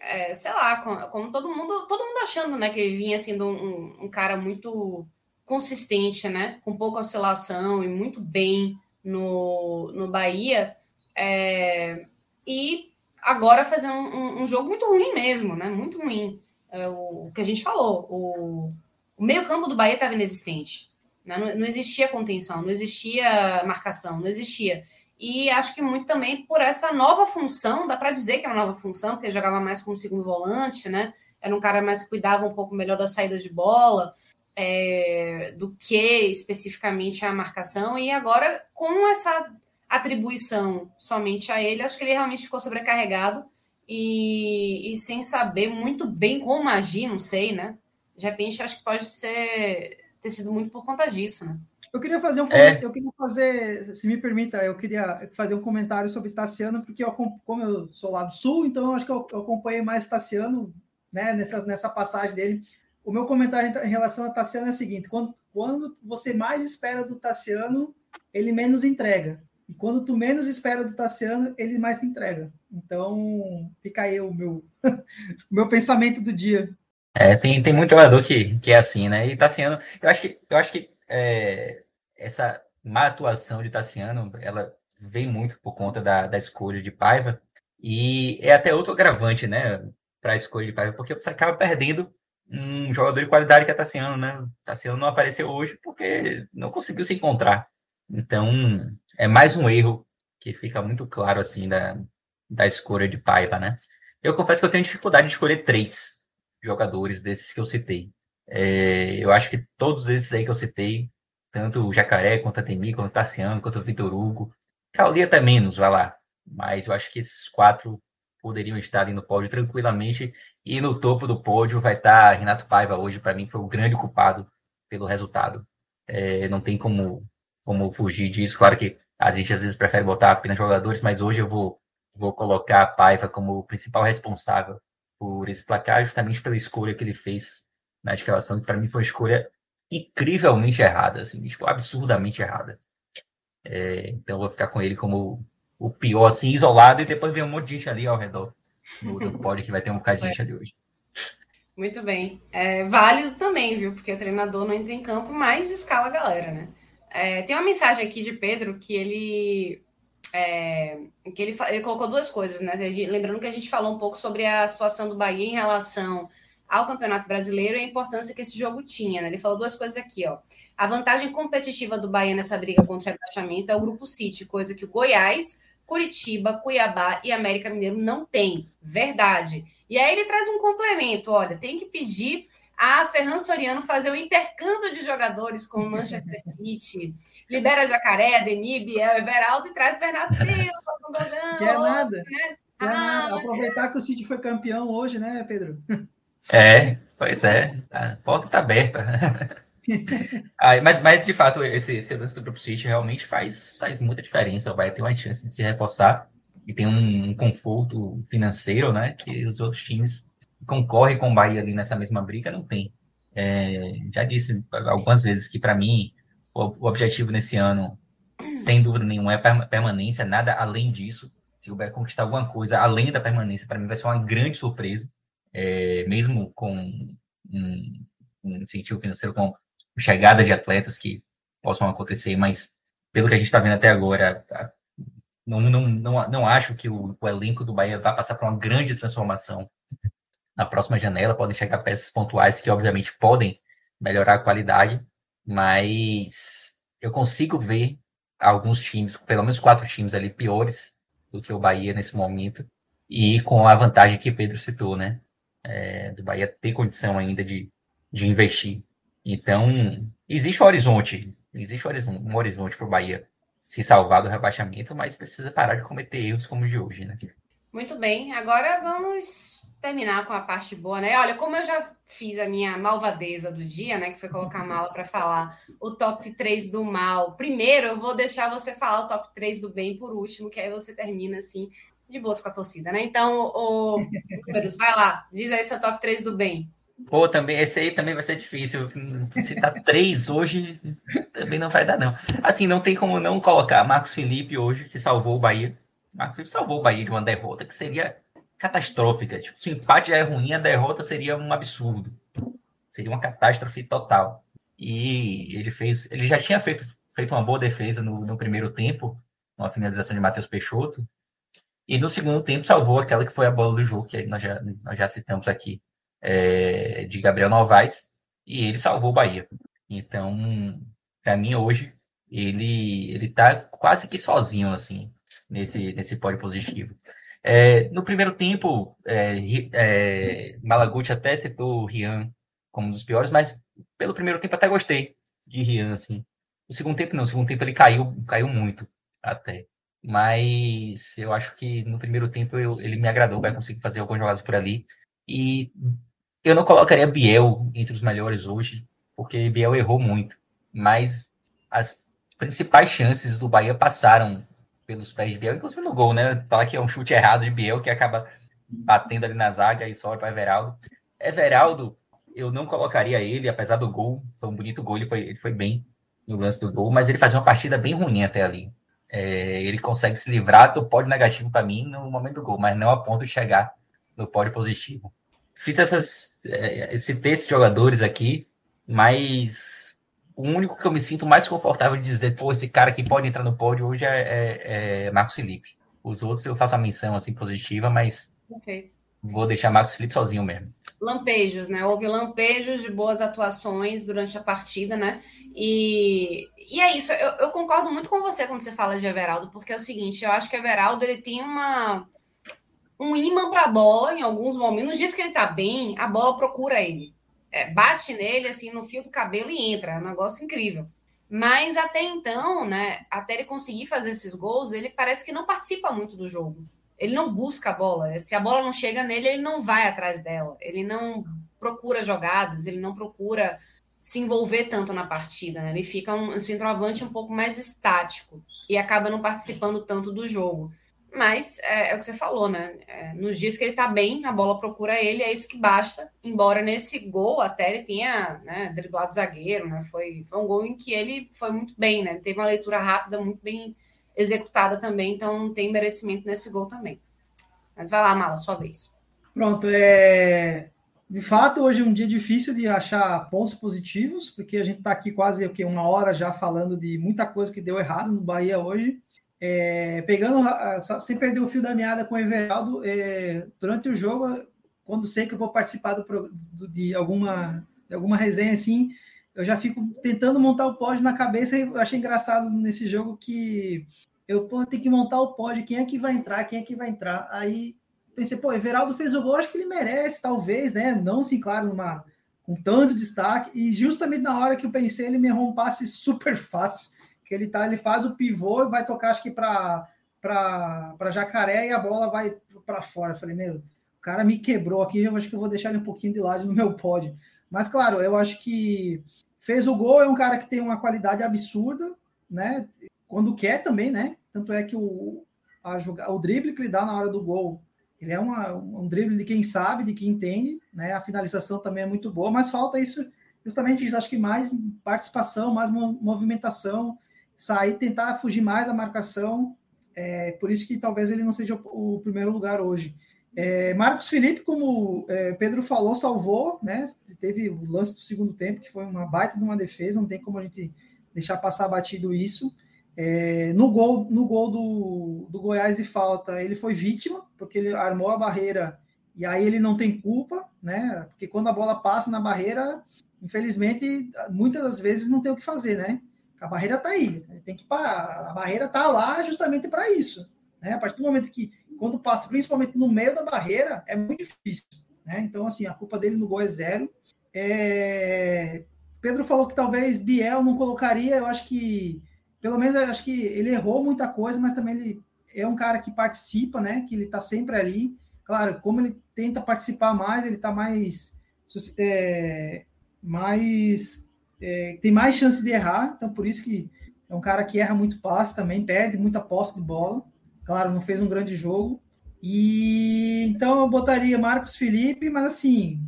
É, sei lá, como, como, todo mundo, todo mundo achando, né? Que ele vinha sendo um, um cara muito consistente, né? Com pouca oscilação e muito bem no, no Bahia. É, e agora fazendo um, um, jogo muito ruim mesmo, né? Muito ruim. É, o, o que a gente falou, o o meio-campo do Bahia estava inexistente. Né? Não, não, existia contenção, não existia marcação, não existia. E acho que muito também por essa nova função, dá para dizer que é uma nova função, porque ele jogava mais como segundo volante, né? Era um cara mais que cuidava um pouco melhor da saída de bola é, do que especificamente a marcação. E agora, com essa atribuição somente a ele, acho que ele realmente ficou sobrecarregado e, e sem saber muito bem como agir, não sei, né? de repente acho que pode ser ter sido muito por conta disso, né? Eu queria fazer um é. eu queria fazer, se me permita, eu queria fazer um comentário sobre Tassiano, porque eu, como eu sou lá do sul, então eu acho que eu, eu acompanhei mais Tassiano, né, nessa, nessa passagem dele. O meu comentário em relação a Tassiano é o seguinte: quando, quando você mais espera do Tassiano, ele menos entrega. E quando tu menos espera do Tassiano, ele mais te entrega. Então, fica aí o meu, o meu pensamento do dia. É, tem, tem muito jogador que, que é assim, né? E Tassiano, eu acho que, eu acho que é, essa má atuação de Tassiano, ela vem muito por conta da, da escolha de Paiva. E é até outro agravante, né? Para a escolha de Paiva, porque você acaba perdendo um jogador de qualidade que é Tassiano, né? Tassiano não apareceu hoje porque não conseguiu se encontrar. Então, é mais um erro que fica muito claro, assim, da, da escolha de Paiva, né? Eu confesso que eu tenho dificuldade de escolher três jogadores desses que eu citei. É, eu acho que todos esses aí que eu citei, tanto o Jacaré, quanto a Temi, quanto o Tassiano, quanto o Vitor Hugo, Cauli até menos, vai lá. Mas eu acho que esses quatro poderiam estar ali no pódio tranquilamente. E no topo do pódio vai estar Renato Paiva hoje, para mim, foi o grande culpado pelo resultado. É, não tem como, como fugir disso. Claro que a gente às vezes prefere botar apenas jogadores, mas hoje eu vou, vou colocar a Paiva como o principal responsável por esse placar, justamente pela escolha que ele fez na escalação, que para mim foi uma escolha incrivelmente errada, assim, tipo, absurdamente errada. É, então eu vou ficar com ele como o pior, assim, isolado, e depois vem um monte de gente ali ao redor no, no pódio, que vai ter um bocadinho de gente ali hoje. Muito bem. É válido também, viu? Porque o treinador não entra em campo, mas escala a galera, né? É, tem uma mensagem aqui de Pedro que ele é, que ele, ele, colocou duas coisas, né? Lembrando que a gente falou um pouco sobre a situação do Bahia em relação ao Campeonato Brasileiro e a importância que esse jogo tinha, né? Ele falou duas coisas aqui, ó. A vantagem competitiva do Bahia nessa briga contra o rebaixamento é o Grupo City, coisa que o Goiás, Curitiba, Cuiabá e América Mineiro não tem. Verdade. E aí ele traz um complemento, olha, tem que pedir a Ferran Soriano fazer o intercâmbio de jogadores com o Manchester City, libera Jacaré, Deni, Biel, Everaldo e traz Bernardo Silva, Dogão, Quer nada. Né? Quer nada. Ah, Aproveitar que o City foi campeão hoje, né, Pedro? É, pois é, a porta está aberta. ah, mas, mas, de fato, esse, esse lance do Grupo City realmente faz, faz muita diferença. Vai ter uma chance de se reforçar e tem um, um conforto financeiro, né? Que os outros times concorre com o Bahia ali nessa mesma briga, não tem. É, já disse algumas vezes que, para mim, o, o, objetivo nesse ano, sem dúvida nenhuma, é permanência, nada além disso. Se o Bahia conquistar alguma coisa além da permanência, para mim vai ser uma grande surpresa, é, mesmo com um, um incentivo financeiro, com chegada de atletas que possam acontecer, mas pelo que a gente está vendo até agora, não, não, não, não acho que o, o elenco do Bahia vá passar por uma grande transformação na próxima janela, podem chegar peças pontuais que, obviamente, podem melhorar a qualidade, mas eu consigo ver alguns times, pelo menos quatro times ali piores do que o Bahia nesse momento, e com a vantagem que Pedro citou, né? É, do Bahia ter condição ainda de, de investir. Então, existe um horizonte, existe um horizonte para o Bahia se salvar do rebaixamento, mas precisa parar de cometer erros como o de hoje, né? Muito bem, agora vamos terminar com a parte boa, né? Olha, como eu já fiz a minha malvadeza do dia, né? Que foi colocar a mala para falar o top 3 do mal. Primeiro, eu vou deixar você falar o top 3 do bem por último, que aí você termina assim, de boas com a torcida, né? Então, o Números, vai lá, diz aí seu top 3 do bem. Pô, também, esse aí também vai ser difícil. Se tá três hoje, também não vai dar, não. Assim, não tem como não colocar Marcos Felipe hoje, que salvou o Bahia. Marcos Felipe salvou o Bahia de uma derrota que seria catastrófica. Tipo, se o empate já é ruim, a derrota seria um absurdo. Seria uma catástrofe total. E ele fez. Ele já tinha feito, feito uma boa defesa no, no primeiro tempo, uma finalização de Matheus Peixoto. E no segundo tempo salvou aquela que foi a bola do jogo, que nós já, nós já citamos aqui, é, de Gabriel Novaes, e ele salvou o Bahia. Então, para mim, hoje, ele, ele tá quase que sozinho, assim, nesse, nesse pódio positivo. É, no primeiro tempo, é, é, Malaguti até citou o Rian como um dos piores, mas pelo primeiro tempo até gostei de Rian, assim. No segundo tempo não, no segundo tempo ele caiu, caiu muito até. Mas eu acho que no primeiro tempo eu, ele me agradou, vai conseguir fazer algumas jogadas por ali. E eu não colocaria Biel entre os melhores hoje, porque Biel errou muito. Mas as principais chances do Bahia passaram pelos pés de Biel, inclusive no gol, né? Falar que é um chute errado de Biel que acaba batendo ali na zaga e sobra para Everaldo. Everaldo, eu não colocaria ele, apesar do gol, foi um bonito gol, ele foi, ele foi bem no lance do gol, mas ele fazia uma partida bem ruim até ali. É, ele consegue se livrar do pódio negativo para mim no momento do gol, mas não a ponto de chegar no pódio positivo. Fiz essas. É, citei esses jogadores aqui, mas o único que eu me sinto mais confortável de dizer, pô, esse cara que pode entrar no pódio hoje é, é, é Marcos Felipe. Os outros eu faço a menção assim positiva, mas okay. Vou deixar Marcos Felipe sozinho mesmo. Lampejos, né? Houve lampejos de boas atuações durante a partida, né? E, e é isso, eu, eu, concordo muito com você quando você fala de Everaldo, porque é o seguinte, eu acho que Everaldo ele tem uma um imã para a bola em alguns momentos. Dias que ele tá bem, a bola procura ele. É, bate nele assim no fio do cabelo e entra. É um negócio incrível. Mas até então, né, até ele conseguir fazer esses gols, ele parece que não participa muito do jogo. Ele não busca a bola. Se a bola não chega nele, ele não vai atrás dela. Ele não procura jogadas, ele não procura se envolver tanto na partida, né? Ele fica um, centroavante um pouco mais estático e acaba não participando tanto do jogo. Mas é, é o que você falou, né? É, nos dias que ele tá bem, a bola procura ele, é isso que basta. Embora nesse gol até ele tenha né, driblado zagueiro, né? Foi, foi um gol em que ele foi muito bem, né? Ele teve uma leitura rápida, muito bem executada também, então tem merecimento nesse gol também. Mas vai lá, Mala, sua vez. Pronto, é de fato, hoje é um dia difícil de achar pontos positivos, porque a gente está aqui quase o uma hora já falando de muita coisa que deu errado no Bahia hoje. É, pegando, sem perder o fio da meada com o Everaldo, é, durante o jogo, quando sei que eu vou participar do, do, de, alguma, de alguma resenha assim, eu já fico tentando montar o pódio na cabeça e eu achei engraçado nesse jogo que eu pô, tenho que montar o pódio, quem é que vai entrar, quem é que vai entrar. Aí pensei, pô, Everaldo fez o gol, acho que ele merece, talvez, né? Não se claro numa com tanto destaque. E justamente na hora que eu pensei, ele me errou um passe super fácil. Que ele tá, ele faz o pivô e vai tocar, acho que para para jacaré e a bola vai para fora. Eu falei, meu, o cara me quebrou aqui, eu acho que eu vou deixar ele um pouquinho de lado no meu pódio. Mas claro, eu acho que fez o gol, é um cara que tem uma qualidade absurda, né? Quando quer também, né? Tanto é que o, a, o drible que ele dá na hora do gol ele é uma, um drible de quem sabe, de quem entende, né? A finalização também é muito boa, mas falta isso, justamente acho que mais participação, mais movimentação, sair, tentar fugir mais da marcação. É, por isso que talvez ele não seja o, o primeiro lugar hoje. É, Marcos Felipe, como é, Pedro falou, salvou, né? Teve o lance do segundo tempo, que foi uma baita de uma defesa, não tem como a gente deixar passar batido isso. É, no gol, no gol do, do Goiás de falta, ele foi vítima, porque ele armou a barreira e aí ele não tem culpa, né? Porque quando a bola passa na barreira, infelizmente, muitas das vezes não tem o que fazer, né? A barreira tá aí, tem que parar. A barreira tá lá justamente para isso, né? A partir do momento que quando passa, principalmente no meio da barreira, é muito difícil, né? Então, assim, a culpa dele no gol é zero. É... Pedro falou que talvez Biel não colocaria, eu acho que pelo menos acho que ele errou muita coisa, mas também ele é um cara que participa, né? Que ele está sempre ali. Claro, como ele tenta participar mais, ele está mais, é, mais é, tem mais chance de errar. Então por isso que é um cara que erra muito passe também, perde muita posse de bola. Claro, não fez um grande jogo. E então eu botaria Marcos Felipe, mas assim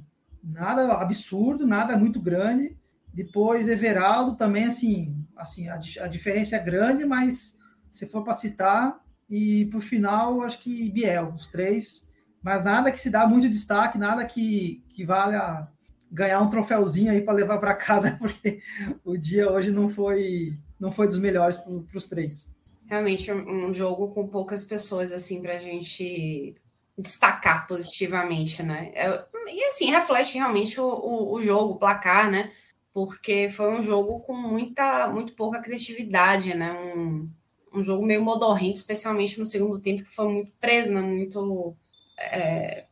nada absurdo, nada muito grande. Depois Everaldo também assim assim, a, a diferença é grande, mas se for para citar, e o final, acho que Biel, os três, mas nada que se dá muito destaque, nada que, que valha ganhar um troféuzinho aí para levar para casa, porque o dia hoje não foi não foi dos melhores para os três. Realmente um jogo com poucas pessoas assim para a gente destacar positivamente, né? É, e assim reflete realmente o, o, o jogo, o placar, né? Porque foi um jogo com muita, muito pouca criatividade, né? Um, um jogo meio modorrento, especialmente no segundo tempo, que foi muito preso, né? muito. É,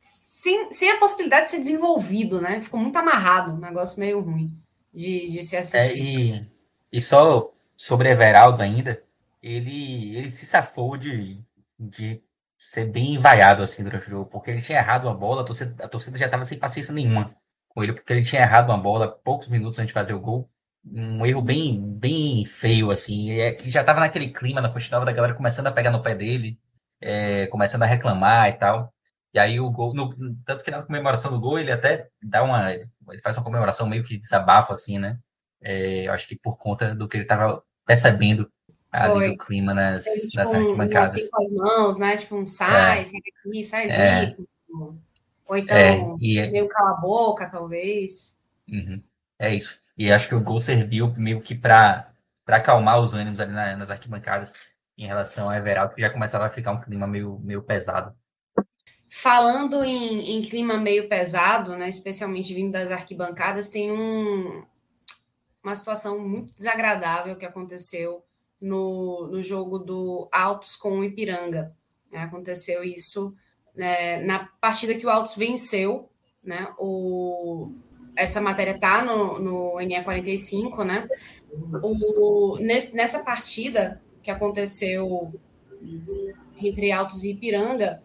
sem, sem a possibilidade de ser desenvolvido, né? Ficou muito amarrado, um negócio meio ruim de, de se assistir. É, e, e só sobre Everaldo ainda, ele, ele se safou de, de ser bem vaiado assim durante o jogo, porque ele tinha errado a bola, a torcida, a torcida já estava sem paciência nenhuma com ele, porque ele tinha errado uma bola poucos minutos antes de fazer o gol. Um erro bem, bem feio, assim. E já estava naquele clima na Nova da galera começando a pegar no pé dele, é, começando a reclamar e tal. E aí o gol, no, tanto que na comemoração do gol, ele até dá uma. Ele faz uma comemoração meio que desabafo, assim, né? É, eu acho que por conta do que ele estava percebendo ali Foi. do clima nas, Teve, tipo, nas um, um arquibancadas. assim com as mãos, né? Tipo, um sai, É. sai daqui, sai É. zico. Ou então, É, e, meio cala a boca, talvez. Uhum. É isso. E acho que o gol serviu meio que para para acalmar os ânimos ali na- nas arquibancadas em relação ao Everaldo, que já começava a ficar um clima meio, meio pesado. Falando em, em clima meio pesado, né, especialmente vindo das arquibancadas, tem um, uma situação muito desagradável que aconteceu no, no jogo do Altos com o Ipiranga. né? Aconteceu isso né, na partida que o Altos venceu. Né, o, essa matéria está no, no NE45, né? O, nesse, nessa partida que aconteceu entre Altos e Ipiranga,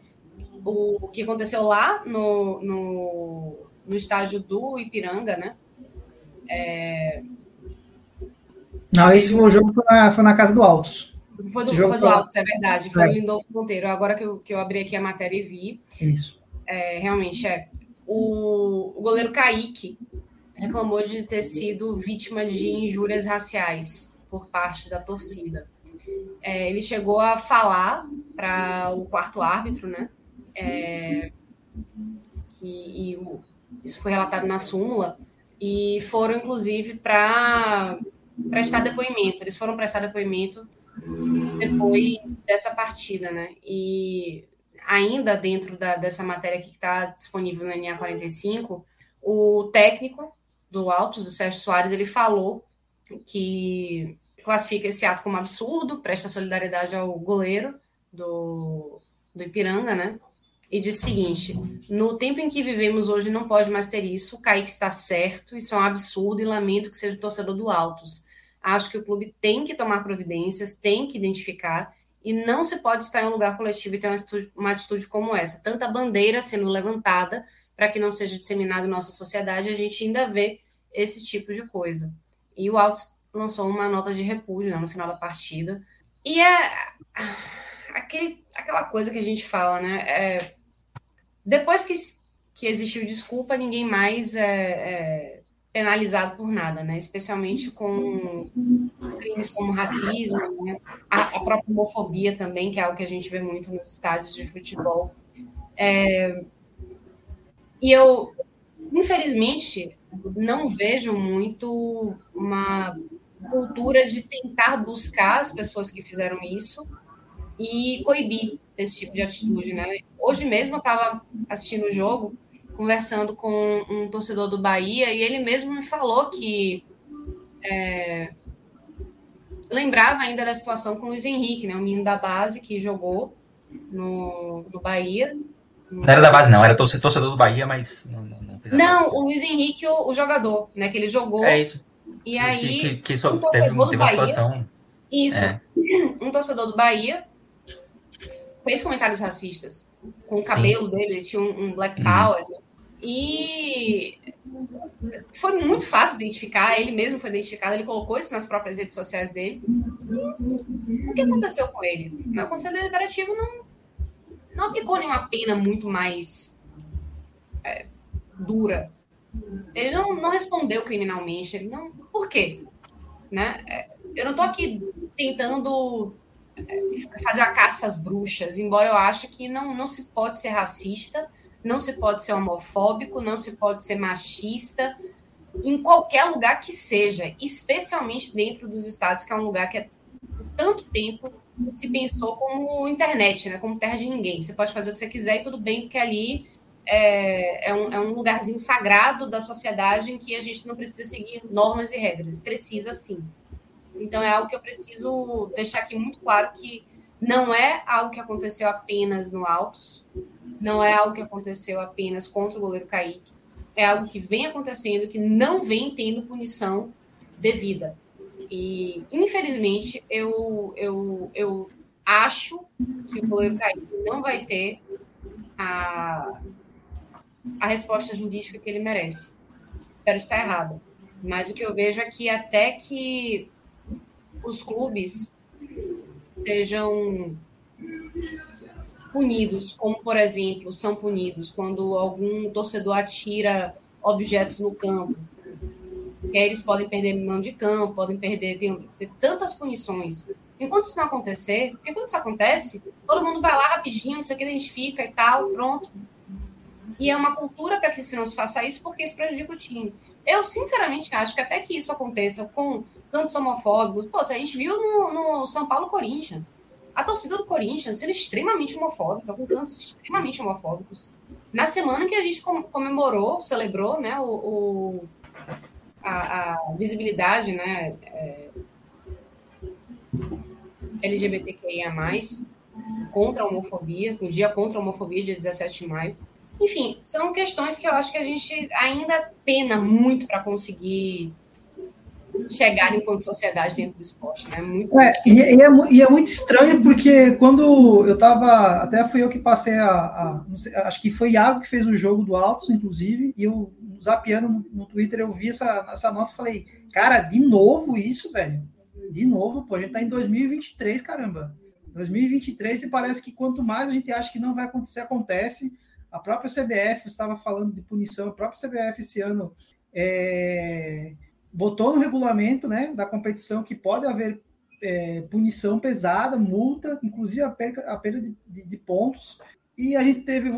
o que aconteceu lá no, no, no estádio do Ipiranga, né? Não, esse foi o jogo foi na, foi na casa do Altos. Foi do, foi do Altos, é verdade. Foi É. do Lindolfo Monteiro. Agora que eu, que eu abri aqui a matéria e vi, Isso. é, realmente é. O, o goleiro Kaique reclamou de ter sido vítima de injúrias raciais por parte da torcida. É, ele chegou a falar para o quarto árbitro, né? É, que, e o- isso foi relatado na súmula, e foram, inclusive, para prestar depoimento. Eles foram prestar depoimento depois dessa partida, né? E ainda dentro da- dessa matéria que está disponível no NA45, o técnico do Altos, o Sérgio Soares, ele falou que classifica esse ato como absurdo, presta solidariedade ao goleiro do, do Ipiranga, né? E diz o seguinte: no tempo em que vivemos hoje não pode mais ter isso. O Kaique está certo, isso é um absurdo e lamento que seja o torcedor do Altos. Acho que o clube tem que tomar providências, tem que identificar e não se pode estar em um lugar coletivo e ter uma atitude, uma atitude como essa. Tanta bandeira sendo levantada para que não seja disseminado em nossa sociedade, a gente ainda vê esse tipo de coisa. E o Altos lançou uma nota de repúdio né, no final da partida. E é aquele, aquela coisa que a gente fala, né? É, depois que, que existiu desculpa, ninguém mais é, é penalizado por nada, né? Especialmente com crimes como racismo, né? a, a, própria homofobia também, que é algo que a gente vê muito nos estádios de futebol. É, e eu, infelizmente, não vejo muito uma cultura de tentar buscar as pessoas que fizeram isso e coibir esse tipo de atitude, né? Hoje mesmo eu estava assistindo o jogo, conversando com um torcedor do Bahia e ele mesmo me falou que é, lembrava ainda da situação com o Luiz Henrique, né? O menino da base que jogou no, no Bahia. Não era da base, não, era torcedor do Bahia, mas não, não, não fez Não, o Luiz Henrique, o, o, jogador, né? Que ele jogou. É isso. E aí. Que, que, que só um teve, teve uma Bahia, situação. Isso. É. Um torcedor do Bahia fez comentários racistas com o cabelo Sim. dele, ele tinha um, um Black Power. Uhum. E foi muito fácil identificar, ele mesmo foi identificado, ele colocou isso nas próprias redes sociais dele. O que aconteceu com ele? O Conselho Deliberativo não, não aplicou nenhuma pena muito mais é, dura. Ele não, não respondeu criminalmente. Ele não, por quê? Né? Eu não estou aqui tentando fazer a caça às bruxas, embora eu ache que não, não se pode ser racista, não se pode ser homofóbico, não se pode ser machista, em qualquer lugar que seja, especialmente dentro dos estados, que é um lugar que é, por tanto tempo se pensou como internet, né? como terra de ninguém. Você pode fazer o que você quiser e tudo bem, porque ali é, é, um, é um lugarzinho sagrado da sociedade em que a gente não precisa seguir normas e regras. Precisa sim. Então é algo que eu preciso deixar aqui muito claro que não é algo que aconteceu apenas no Altos, não é algo que aconteceu apenas contra o goleiro Kaique, é algo que vem acontecendo, que não vem tendo punição devida. E, infelizmente, eu, eu, eu acho que o goleiro Kaique não vai ter a, a resposta jurídica que ele merece. Espero estar errada. Mas o que eu vejo é que até que os clubes sejam punidos, como por exemplo são punidos quando algum torcedor atira objetos no campo. Que eles podem perder mão de campo, podem perder tem, tem tantas punições Enquanto isso não acontecer, porque quando isso acontece, todo mundo vai lá rapidinho, não sei o que, identifica e tal, pronto. E é uma cultura para que se não se faça isso, porque isso prejudica o time. Eu, sinceramente, acho que até que isso aconteça com cantos homofóbicos, pô, a gente viu no, no São Paulo Corinthians, a torcida do Corinthians sendo extremamente homofóbica, com cantos extremamente homofóbicos. Na semana que a gente comemorou, celebrou, né, o, o a, a, visibilidade, né, é, LGBTQIA+, contra a homofobia, o dia contra a homofobia, dia 17 de maio. Enfim, são questões que eu acho que a gente ainda pena muito para conseguir chegar enquanto sociedade dentro do esporte, né? Muito é, e, e, é, e, é, muito estranho porque quando eu estava, até fui eu que passei a, a sei, acho que foi Iago que fez o jogo do Altos, inclusive, e eu zapeando no, no Twitter eu vi essa, essa nota e falei, cara, de novo isso, velho? De novo, pô, a gente tá em 2023, caramba. 2023 e parece que quanto mais a gente acha que não vai acontecer, acontece. A própria CBF estava falando de punição, a própria CBF esse ano é, botou no regulamento né, da competição que pode haver é, punição pesada, multa, inclusive a perda, a perda de, de, de, pontos. E a gente teve,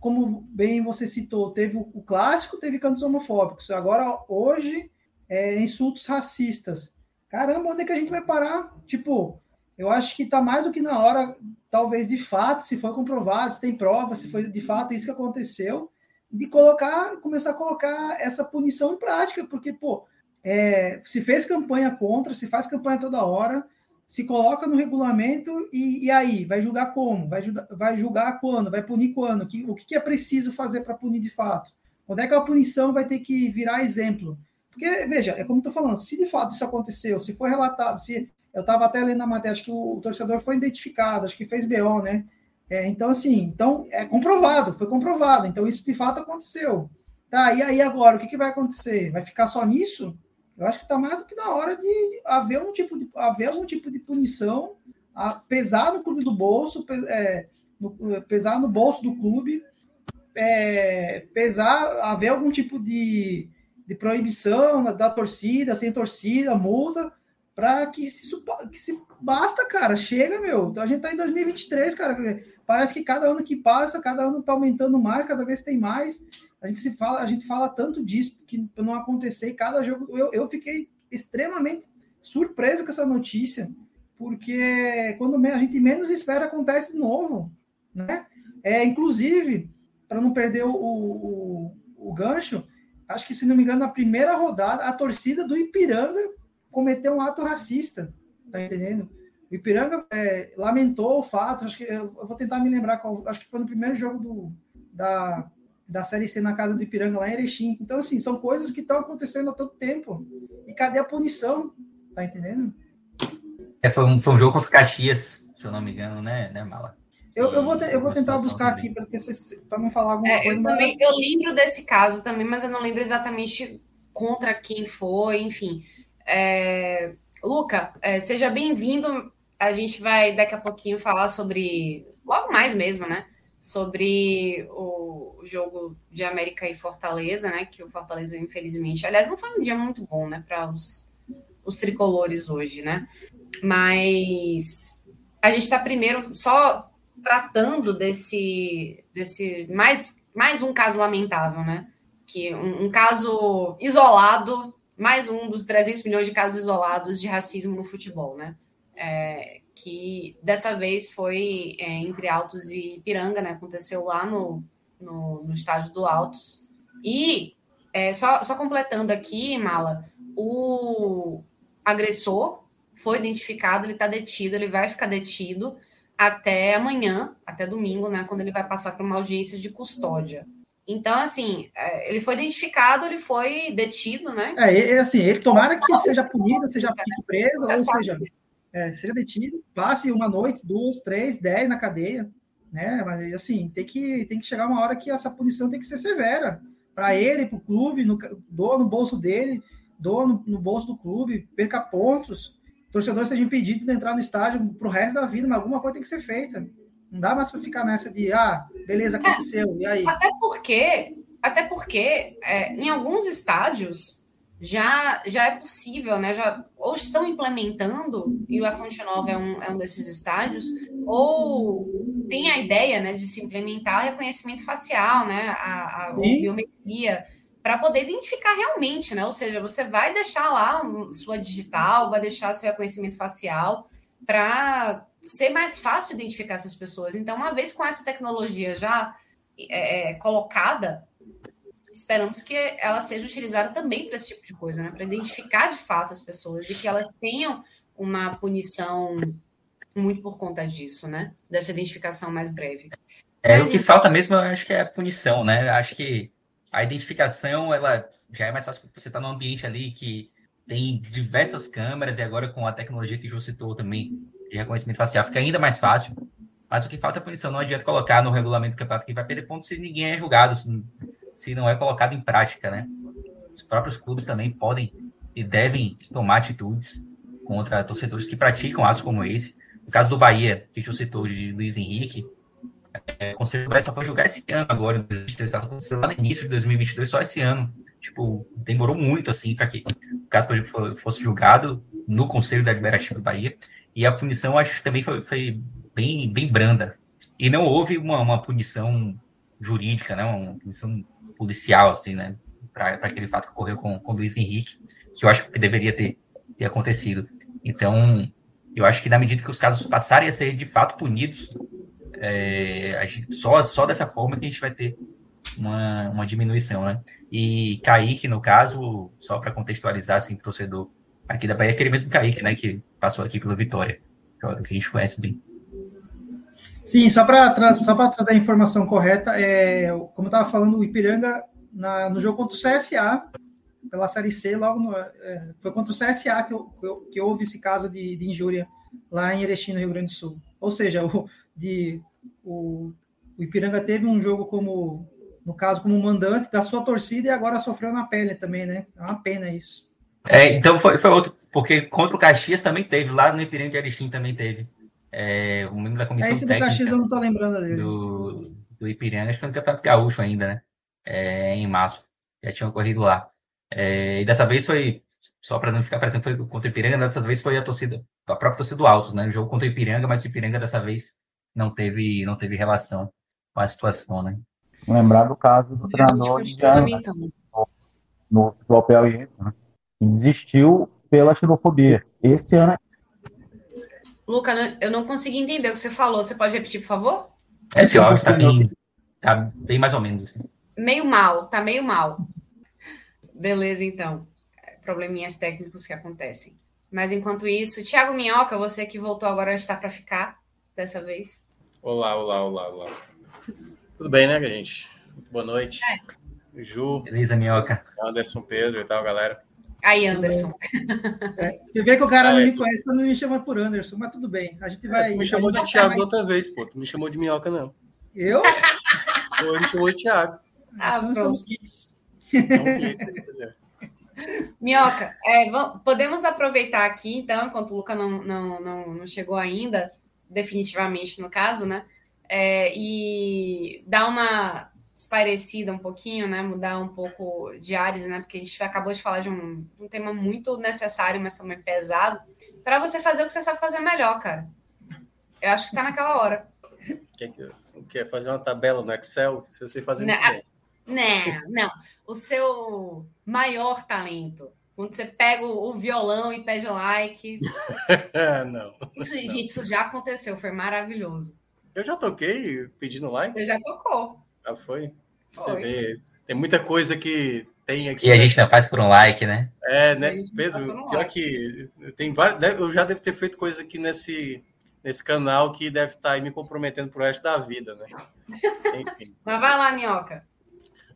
como bem você citou, teve o, clássico, teve cantos homofóbicos. Agora, hoje, é, insultos racistas. Caramba, onde é que a gente vai parar? Tipo, eu acho que está mais do que na hora, talvez de fato, se foi comprovado, se tem prova, se foi de fato isso que aconteceu, de colocar, começar a colocar essa punição em prática, porque, pô, é, se fez campanha contra, se faz campanha toda hora, se coloca no regulamento e, e aí, vai julgar como? Vai, julgar, vai julgar quando? Vai punir quando? Que, o que é preciso fazer para punir de fato? Quando é que a punição vai ter que virar exemplo? Porque, veja, é como estou falando, se de fato isso aconteceu, se foi relatado, se eu estava até lendo na matéria, acho que o, o, torcedor foi identificado, acho que fez BO, né? É, então, assim, então é comprovado, foi comprovado. Então, isso de fato aconteceu. Tá, e aí agora, o que, que vai acontecer? Vai ficar só nisso? Eu acho que está mais do que na hora de haver um tipo de haver algum tipo de punição, pesar no clube do bolso, é, no, pesar no bolso do clube, é, pesar, haver algum tipo de, de proibição da torcida, sem torcida, multa, para que se, que se basta, cara, chega, meu. A gente tá em 2023, cara. Parece que cada ano que passa, cada ano tá aumentando mais, cada vez tem mais. A gente se fala, a gente fala tanto disso que não acontecer e cada jogo eu, eu fiquei extremamente surpreso com essa notícia, porque quando a gente menos espera acontece de novo, né? É, inclusive, para não perder o, o, o gancho, acho que se não me engano, na primeira rodada, a torcida do Ipiranga cometeu um ato racista, tá entendendo? O Ipiranga é, lamentou o fato, acho que eu vou tentar me lembrar qual, acho que foi no primeiro jogo do, da, da Série C na casa do Ipiranga lá em Erechim. Então, assim, são coisas que estão acontecendo a todo tempo. E cadê a punição? Tá entendendo? É, foi, um, foi um jogo contra o Caxias, se eu não me engano, né, né Mala? Eu, eu, vou, te, eu vou tentar buscar aqui para não falar alguma é, coisa. Eu, mas... também, eu lembro desse caso também, mas eu não lembro exatamente contra quem foi, enfim. É, Luca, é, seja bem-vindo. A gente vai daqui a pouquinho falar sobre, logo mais mesmo, né? Sobre o jogo de América e Fortaleza, né? Que o Fortaleza, infelizmente, aliás, não foi um dia muito bom, né? Para os, os tricolores hoje, né? Mas a gente está primeiro só tratando desse, desse mais, mais um caso lamentável, né? Que um, um caso isolado mais um dos 300 milhões de casos isolados de racismo no futebol, né? É, que dessa vez foi é, entre Altos e Piranga, né? Aconteceu lá no, no, no estádio do Altos. E é, só, só completando aqui, Mala, o agressor foi identificado, ele está detido, ele vai ficar detido até amanhã, até domingo, né? Quando ele vai passar por uma audiência de custódia. Então, assim, é, ele foi identificado, ele foi detido, né? É, é assim, ele tomara que seja punido, seja fique preso, ou seja, é, seja detido, passe uma noite, duas, três, dez na cadeia, né? Mas assim, tem que, tem que chegar uma hora que essa punição tem que ser severa para ele, para o clube, no, doa no bolso dele, doa no, no bolso do clube, perca pontos, torcedor seja impedido de entrar no estádio para o resto da vida, mas alguma coisa tem que ser feita. Não dá mais para ficar nessa de, ah, beleza, aconteceu, é, e aí? Até porque, até porque é, em alguns estádios já, já é possível, né? Já, ou estão implementando, e o Fonte Nova é um, é um desses estádios, ou tem a ideia né, de se implementar reconhecimento facial, né? A, a biometria, para poder identificar realmente, né? Ou seja, você vai deixar lá sua digital, vai deixar seu reconhecimento facial para ser mais fácil identificar essas pessoas. Então, uma vez com essa tecnologia já é, é colocada, esperamos que ela seja utilizada também para esse tipo de coisa, né? Para identificar de fato as pessoas e que elas tenham uma punição muito por conta disso, né? Dessa identificação mais breve. É, Mas, o que então... falta mesmo, eu acho que é a punição, né? Eu acho que a identificação, ela já é mais fácil você estar tá num ambiente ali que tem diversas câmeras e agora com a tecnologia que o João citou também de reconhecimento facial fica ainda mais fácil. Mas o que falta é punição. Não adianta colocar no regulamento do campeonato que vai perder pontos se ninguém é julgado, se se não é colocado em prática, né? Os próprios clubes também podem e devem tomar atitudes contra torcedores que praticam atos como esse. No caso do Bahia, que o citou de Luiz Henrique, é, o Conselho só foi julgar esse ano agora, em 2023, aconteceu lá no início de 2022, só esse ano. Tipo, demorou muito, assim, para que o caso, fosse julgado no Conselho Deliberativo do Bahia. E a punição, acho também foi, foi bem, bem branda. E não houve uma, uma punição jurídica, né, uma punição policial, assim, né? Para aquele fato que ocorreu com, com o Luiz Henrique, que eu acho que deveria ter, ter acontecido. Então, eu acho que na medida que os casos passarem a ser de fato punidos, é, gente, só, só dessa forma que a gente vai ter uma, uma diminuição, né? E Kaique, no caso, só para contextualizar, assim, torcedor aqui da Bahia, é aquele mesmo Kaique, né, que passou aqui pela Vitória, que a gente conhece bem. Sim, só para trazer a informação correta, é, como eu estava falando, o Ipiranga, na, no jogo contra o CSA, pela Série C, logo no, é, foi contra o CSA que, que houve esse caso de, de, injúria lá em Erechim, no Rio Grande do Sul. Ou seja, o, de, o, o Ipiranga teve um jogo como, no caso, como mandante da sua torcida e agora sofreu na pele também, né? É uma pena isso. É, então foi, foi outro, porque contra o Caxias também teve, lá no Ipiranga de Erechim também teve é, um membro da comissão é esse técnica. Esse do Caxias eu não tô lembrando dele. Do, do Ipiranga, acho que foi no Campeonato Gaúcho ainda, né? É, em março. Já tinha ocorrido lá. É, e dessa vez foi, só para não ficar parecendo foi contra o Ipiranga, dessa vez foi a torcida, a própria torcida do Altos, né? O jogo contra o Ipiranga, mas o Ipiranga dessa vez não teve, não teve relação com a situação, né? Lembrar do caso do treinador indiano né? no futebol piauiense, né? Desistiu pela xenofobia. Esse ano Luca, eu não consegui entender o que você falou. Você pode repetir, por favor? Esse áudio está bem, tá bem mais ou menos assim. Meio mal, tá meio mal. Beleza, então. Probleminhas técnicos que acontecem. Mas enquanto isso, Thiago Minhoca, você que voltou agora está para ficar dessa vez. Olá, olá, olá, olá. Tudo bem, né, gente? Boa noite. É. Ju. Beleza, Minhoca. Anderson, Pedro e tal, galera. Aí, Anderson. É, você vê que o cara não me conhece quando me chama por Anderson, mas tudo bem. A gente vai. É, tu me chamou de Thiago mais... outra vez, pô. Tu me chamou de minhoca, não. Eu? Pô, me chamou de Thiago. Ah, então somos kits. É. Minhoca, é, vamos, podemos aproveitar aqui, então, enquanto o Luca não, não, não, não chegou ainda, definitivamente no caso, né? É, e dar uma esparecida um pouquinho, né? Mudar um pouco de ares, né? Porque a gente acabou de falar de um, um tema muito necessário, mas também pesado, para você fazer o que você sabe fazer melhor, cara. Eu acho que tá naquela hora. Quer, quer fazer uma tabela no Excel? Se você fazer não, Não, não. O seu maior talento. Quando você pega o, violão e pede like. não. Isso, não. gente, isso já aconteceu, foi maravilhoso. Eu já toquei pedindo like? Você já tocou. Já foi? Você foi. vê. Tem muita coisa que tem aqui. E a gente não faz por um like, né? É, né, Pedro? Pior que tem vários. Eu já devo ter feito coisa aqui nesse, nesse canal que deve estar tá aí me comprometendo pro resto da vida, né? Enfim. Mas vai lá, Minhoca.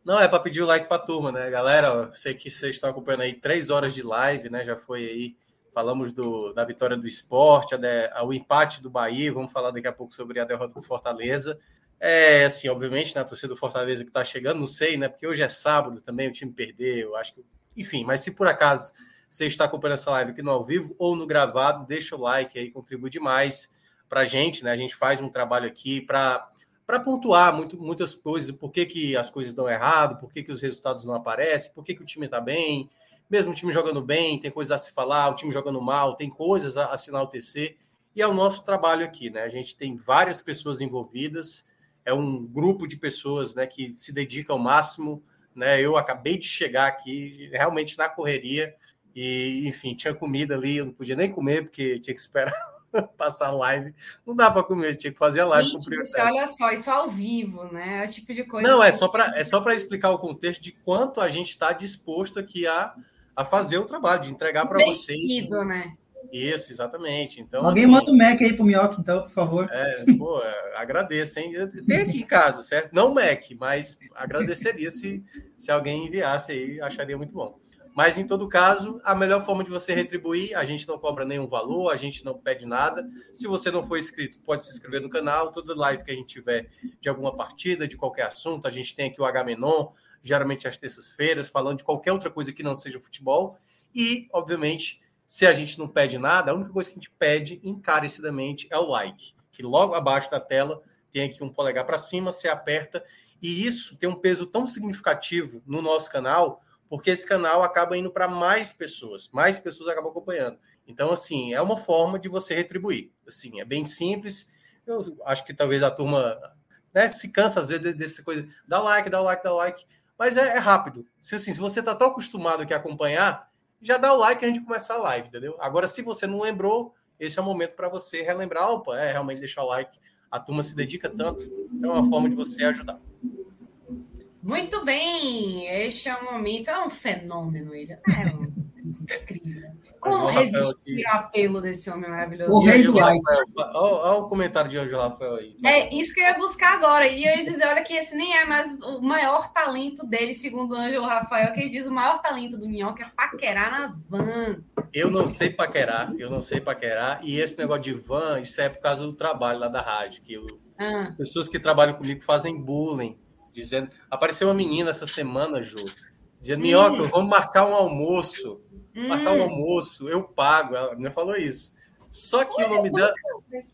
Não, é para pedir o like para a turma, né? Galera, sei que vocês estão acompanhando aí três horas de live, né? Já foi aí. Falamos do, da vitória do esporte, a de, a, o empate do Bahia. Vamos falar daqui a pouco sobre a derrota do Fortaleza. É, assim, obviamente, na né, torcida do Fortaleza que está chegando, não sei, né? Porque hoje é sábado também, o time perdeu, acho que. Enfim, mas se por acaso você está acompanhando essa live aqui no ao vivo ou no gravado, deixa o like aí, contribui demais para gente, né? A gente faz um trabalho aqui para para pontuar muito, muitas coisas, por que, que as coisas dão errado, por que, que os resultados não aparecem, por que, que o time está bem, mesmo o time jogando bem, tem coisas a se falar, o time jogando mal, tem coisas a, a se enaltecer. E é o nosso trabalho aqui, né? A gente tem várias pessoas envolvidas, é um grupo de pessoas né, que se dedica ao máximo. Né? Eu acabei de chegar aqui realmente na correria e, enfim, tinha comida ali, eu não podia nem comer porque tinha que esperar passar a live. Não dá para comer, tinha que fazer a live Gente, com olha só, isso ao vivo, né? É o tipo de coisa. Não, é só para é só para explicar o contexto de quanto a gente está disposto aqui a, a fazer o trabalho, de entregar para vocês. né? Isso, exatamente. Então, Alguém assim, manda o Mac aí pro Minhoca, então, por favor. É, pô, agradeço, hein? Tem aqui em casa, certo? Não Mac, mas agradeceria se, se alguém enviasse aí, acharia muito bom. Mas, em todo caso, a melhor forma de você retribuir, a gente não cobra nenhum valor, a gente não pede nada. Se você não for inscrito, pode se inscrever no canal. Toda live que a gente tiver de alguma partida, de qualquer assunto, a gente tem aqui o H-Menon, geralmente às terças-feiras, falando de qualquer outra coisa que não seja futebol. E, obviamente, se a gente não pede nada, a única coisa que a gente pede encarecidamente é o like, que logo abaixo da tela tem aqui um polegar para cima, você aperta, e isso tem um peso tão significativo no nosso canal, porque esse canal acaba indo para mais pessoas, mais pessoas acabam acompanhando. Então, assim, é uma forma de você retribuir. Assim, é bem simples. Eu acho que talvez a turma né, se cansa às vezes dessa coisa, dá like, dá like, dá like, mas é, é rápido. Se, assim, se você está tão acostumado a acompanhar, já dá o like a gente começar a live, entendeu? Agora, se você não lembrou, esse é o momento para você relembrar. Opa, é realmente deixar o like. A turma se dedica tanto. É uma forma de você ajudar. Muito bem, este é o momento. É um fenômeno, ele. É um incrível. Como resistir ao apelo desse homem maravilhoso? O rei do like. Olha o comentário de Angelo Rafael aí. É isso que eu ia buscar agora. E eu ia dizer: olha, que esse nem é mais o maior talento dele, segundo o Ângelo Rafael, que ele diz o maior talento do Minhoca é paquerar na van. Eu não sei paquerar, eu não sei paquerar. E esse negócio de van, isso é por causa do trabalho lá da rádio. Que eu, ah. as pessoas que trabalham comigo fazem bullying. Dizendo. Apareceu uma menina essa semana, Ju, dizendo: Minhoca, hum. vamos marcar um almoço marcar um almoço, eu pago. Ela me falou isso. Só que o nome, dela,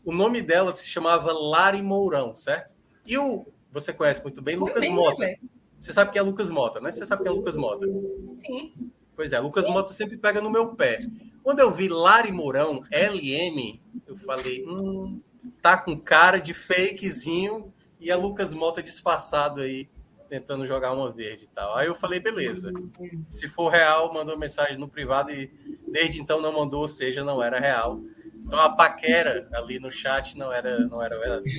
o nome dela se chamava Lari Mourão, certo? E o, você conhece muito bem, Lucas bem, Mota. Você sabe quem é Lucas Mota, né? Você sabe quem é Lucas Mota? Sim. Pois é, Lucas Sim. Mota sempre pega no meu pé. Quando eu vi Lari Mourão, LM, eu falei, hum, tá com cara de fakezinho e é Lucas Mota disfarçado aí tentando jogar uma verde e tal. Aí eu falei, beleza. Se for real, mandou mensagem no privado e desde então não mandou, ou seja, não era real. Então a paquera ali no chat não era, não era verdade.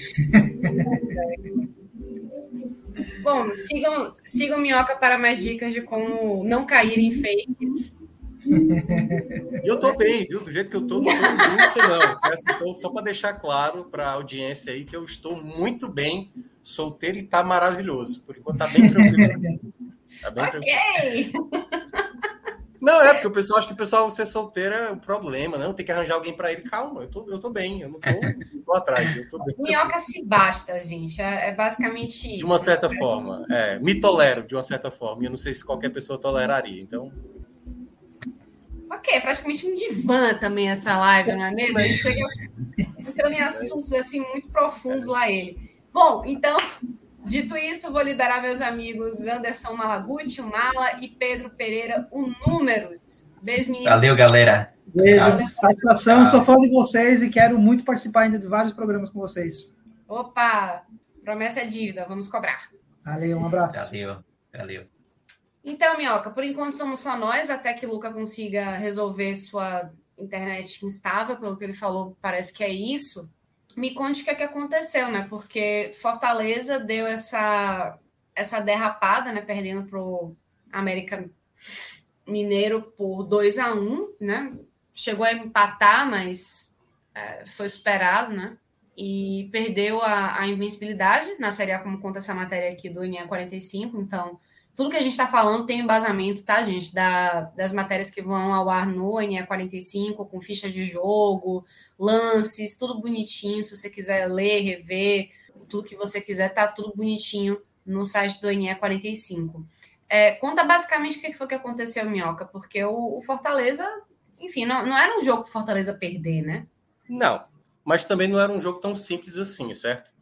Bom, sigam, sigam Minhoca para mais dicas de como não cair em fakes. E eu tô bem, viu? Do jeito que eu tô, não tô em não, certo? Então, só para deixar claro para a audiência aí que eu estou muito bem solteiro e tá maravilhoso. Por enquanto tá bem tranquilo. Tá bem ok! Tranquilo. Não, é porque o pessoal acha que o pessoal ser solteiro é o problema, não, tem que arranjar alguém para ele. Calma, eu tô, eu tô bem, eu não tô, tô atrás. Eu tô. Minhoca se basta, gente. É, é basicamente isso. De uma certa forma, é, me tolero de uma certa forma. E eu não sei se qualquer pessoa toleraria, então. Ok, é praticamente um divã também essa live, não é mesmo? A gente chega entrando em assuntos assim muito profundos lá ele. Bom, então, dito isso, vou liberar meus amigos Anderson Malaguti, o Mala e Pedro Pereira, o Números. Beijo, meninos. Valeu, galera. Beijo, satisfação. Sou fã de vocês e quero muito participar ainda de vários programas com vocês. Opa, promessa é dívida, vamos cobrar. Valeu, um abraço. Valeu, valeu. Então, Minhoca, por enquanto somos só nós, até que Luca consiga resolver sua internet instável, pelo que ele falou, parece que é isso me conte o que, é que aconteceu, né? Porque Fortaleza deu essa, essa derrapada, né? Perdendo para o América Mineiro por 2 a 1 um, né? Chegou a empatar, mas é, foi esperado, né? E perdeu a, a, invencibilidade na Série A, como conta essa matéria aqui do INE 45. Então, tudo que a gente está falando tem embasamento, tá, gente? Da, das matérias que vão ao ar no INE 45, com ficha de jogo, lances, tudo bonitinho. Se você quiser ler, rever, tudo que você quiser, tá tudo bonitinho no site do NE 45. É, conta basicamente o que foi que aconteceu, Minhoca, porque o, o Fortaleza, enfim, não, não era um jogo para Fortaleza perder, né? Não, mas também não era um jogo tão simples assim, certo?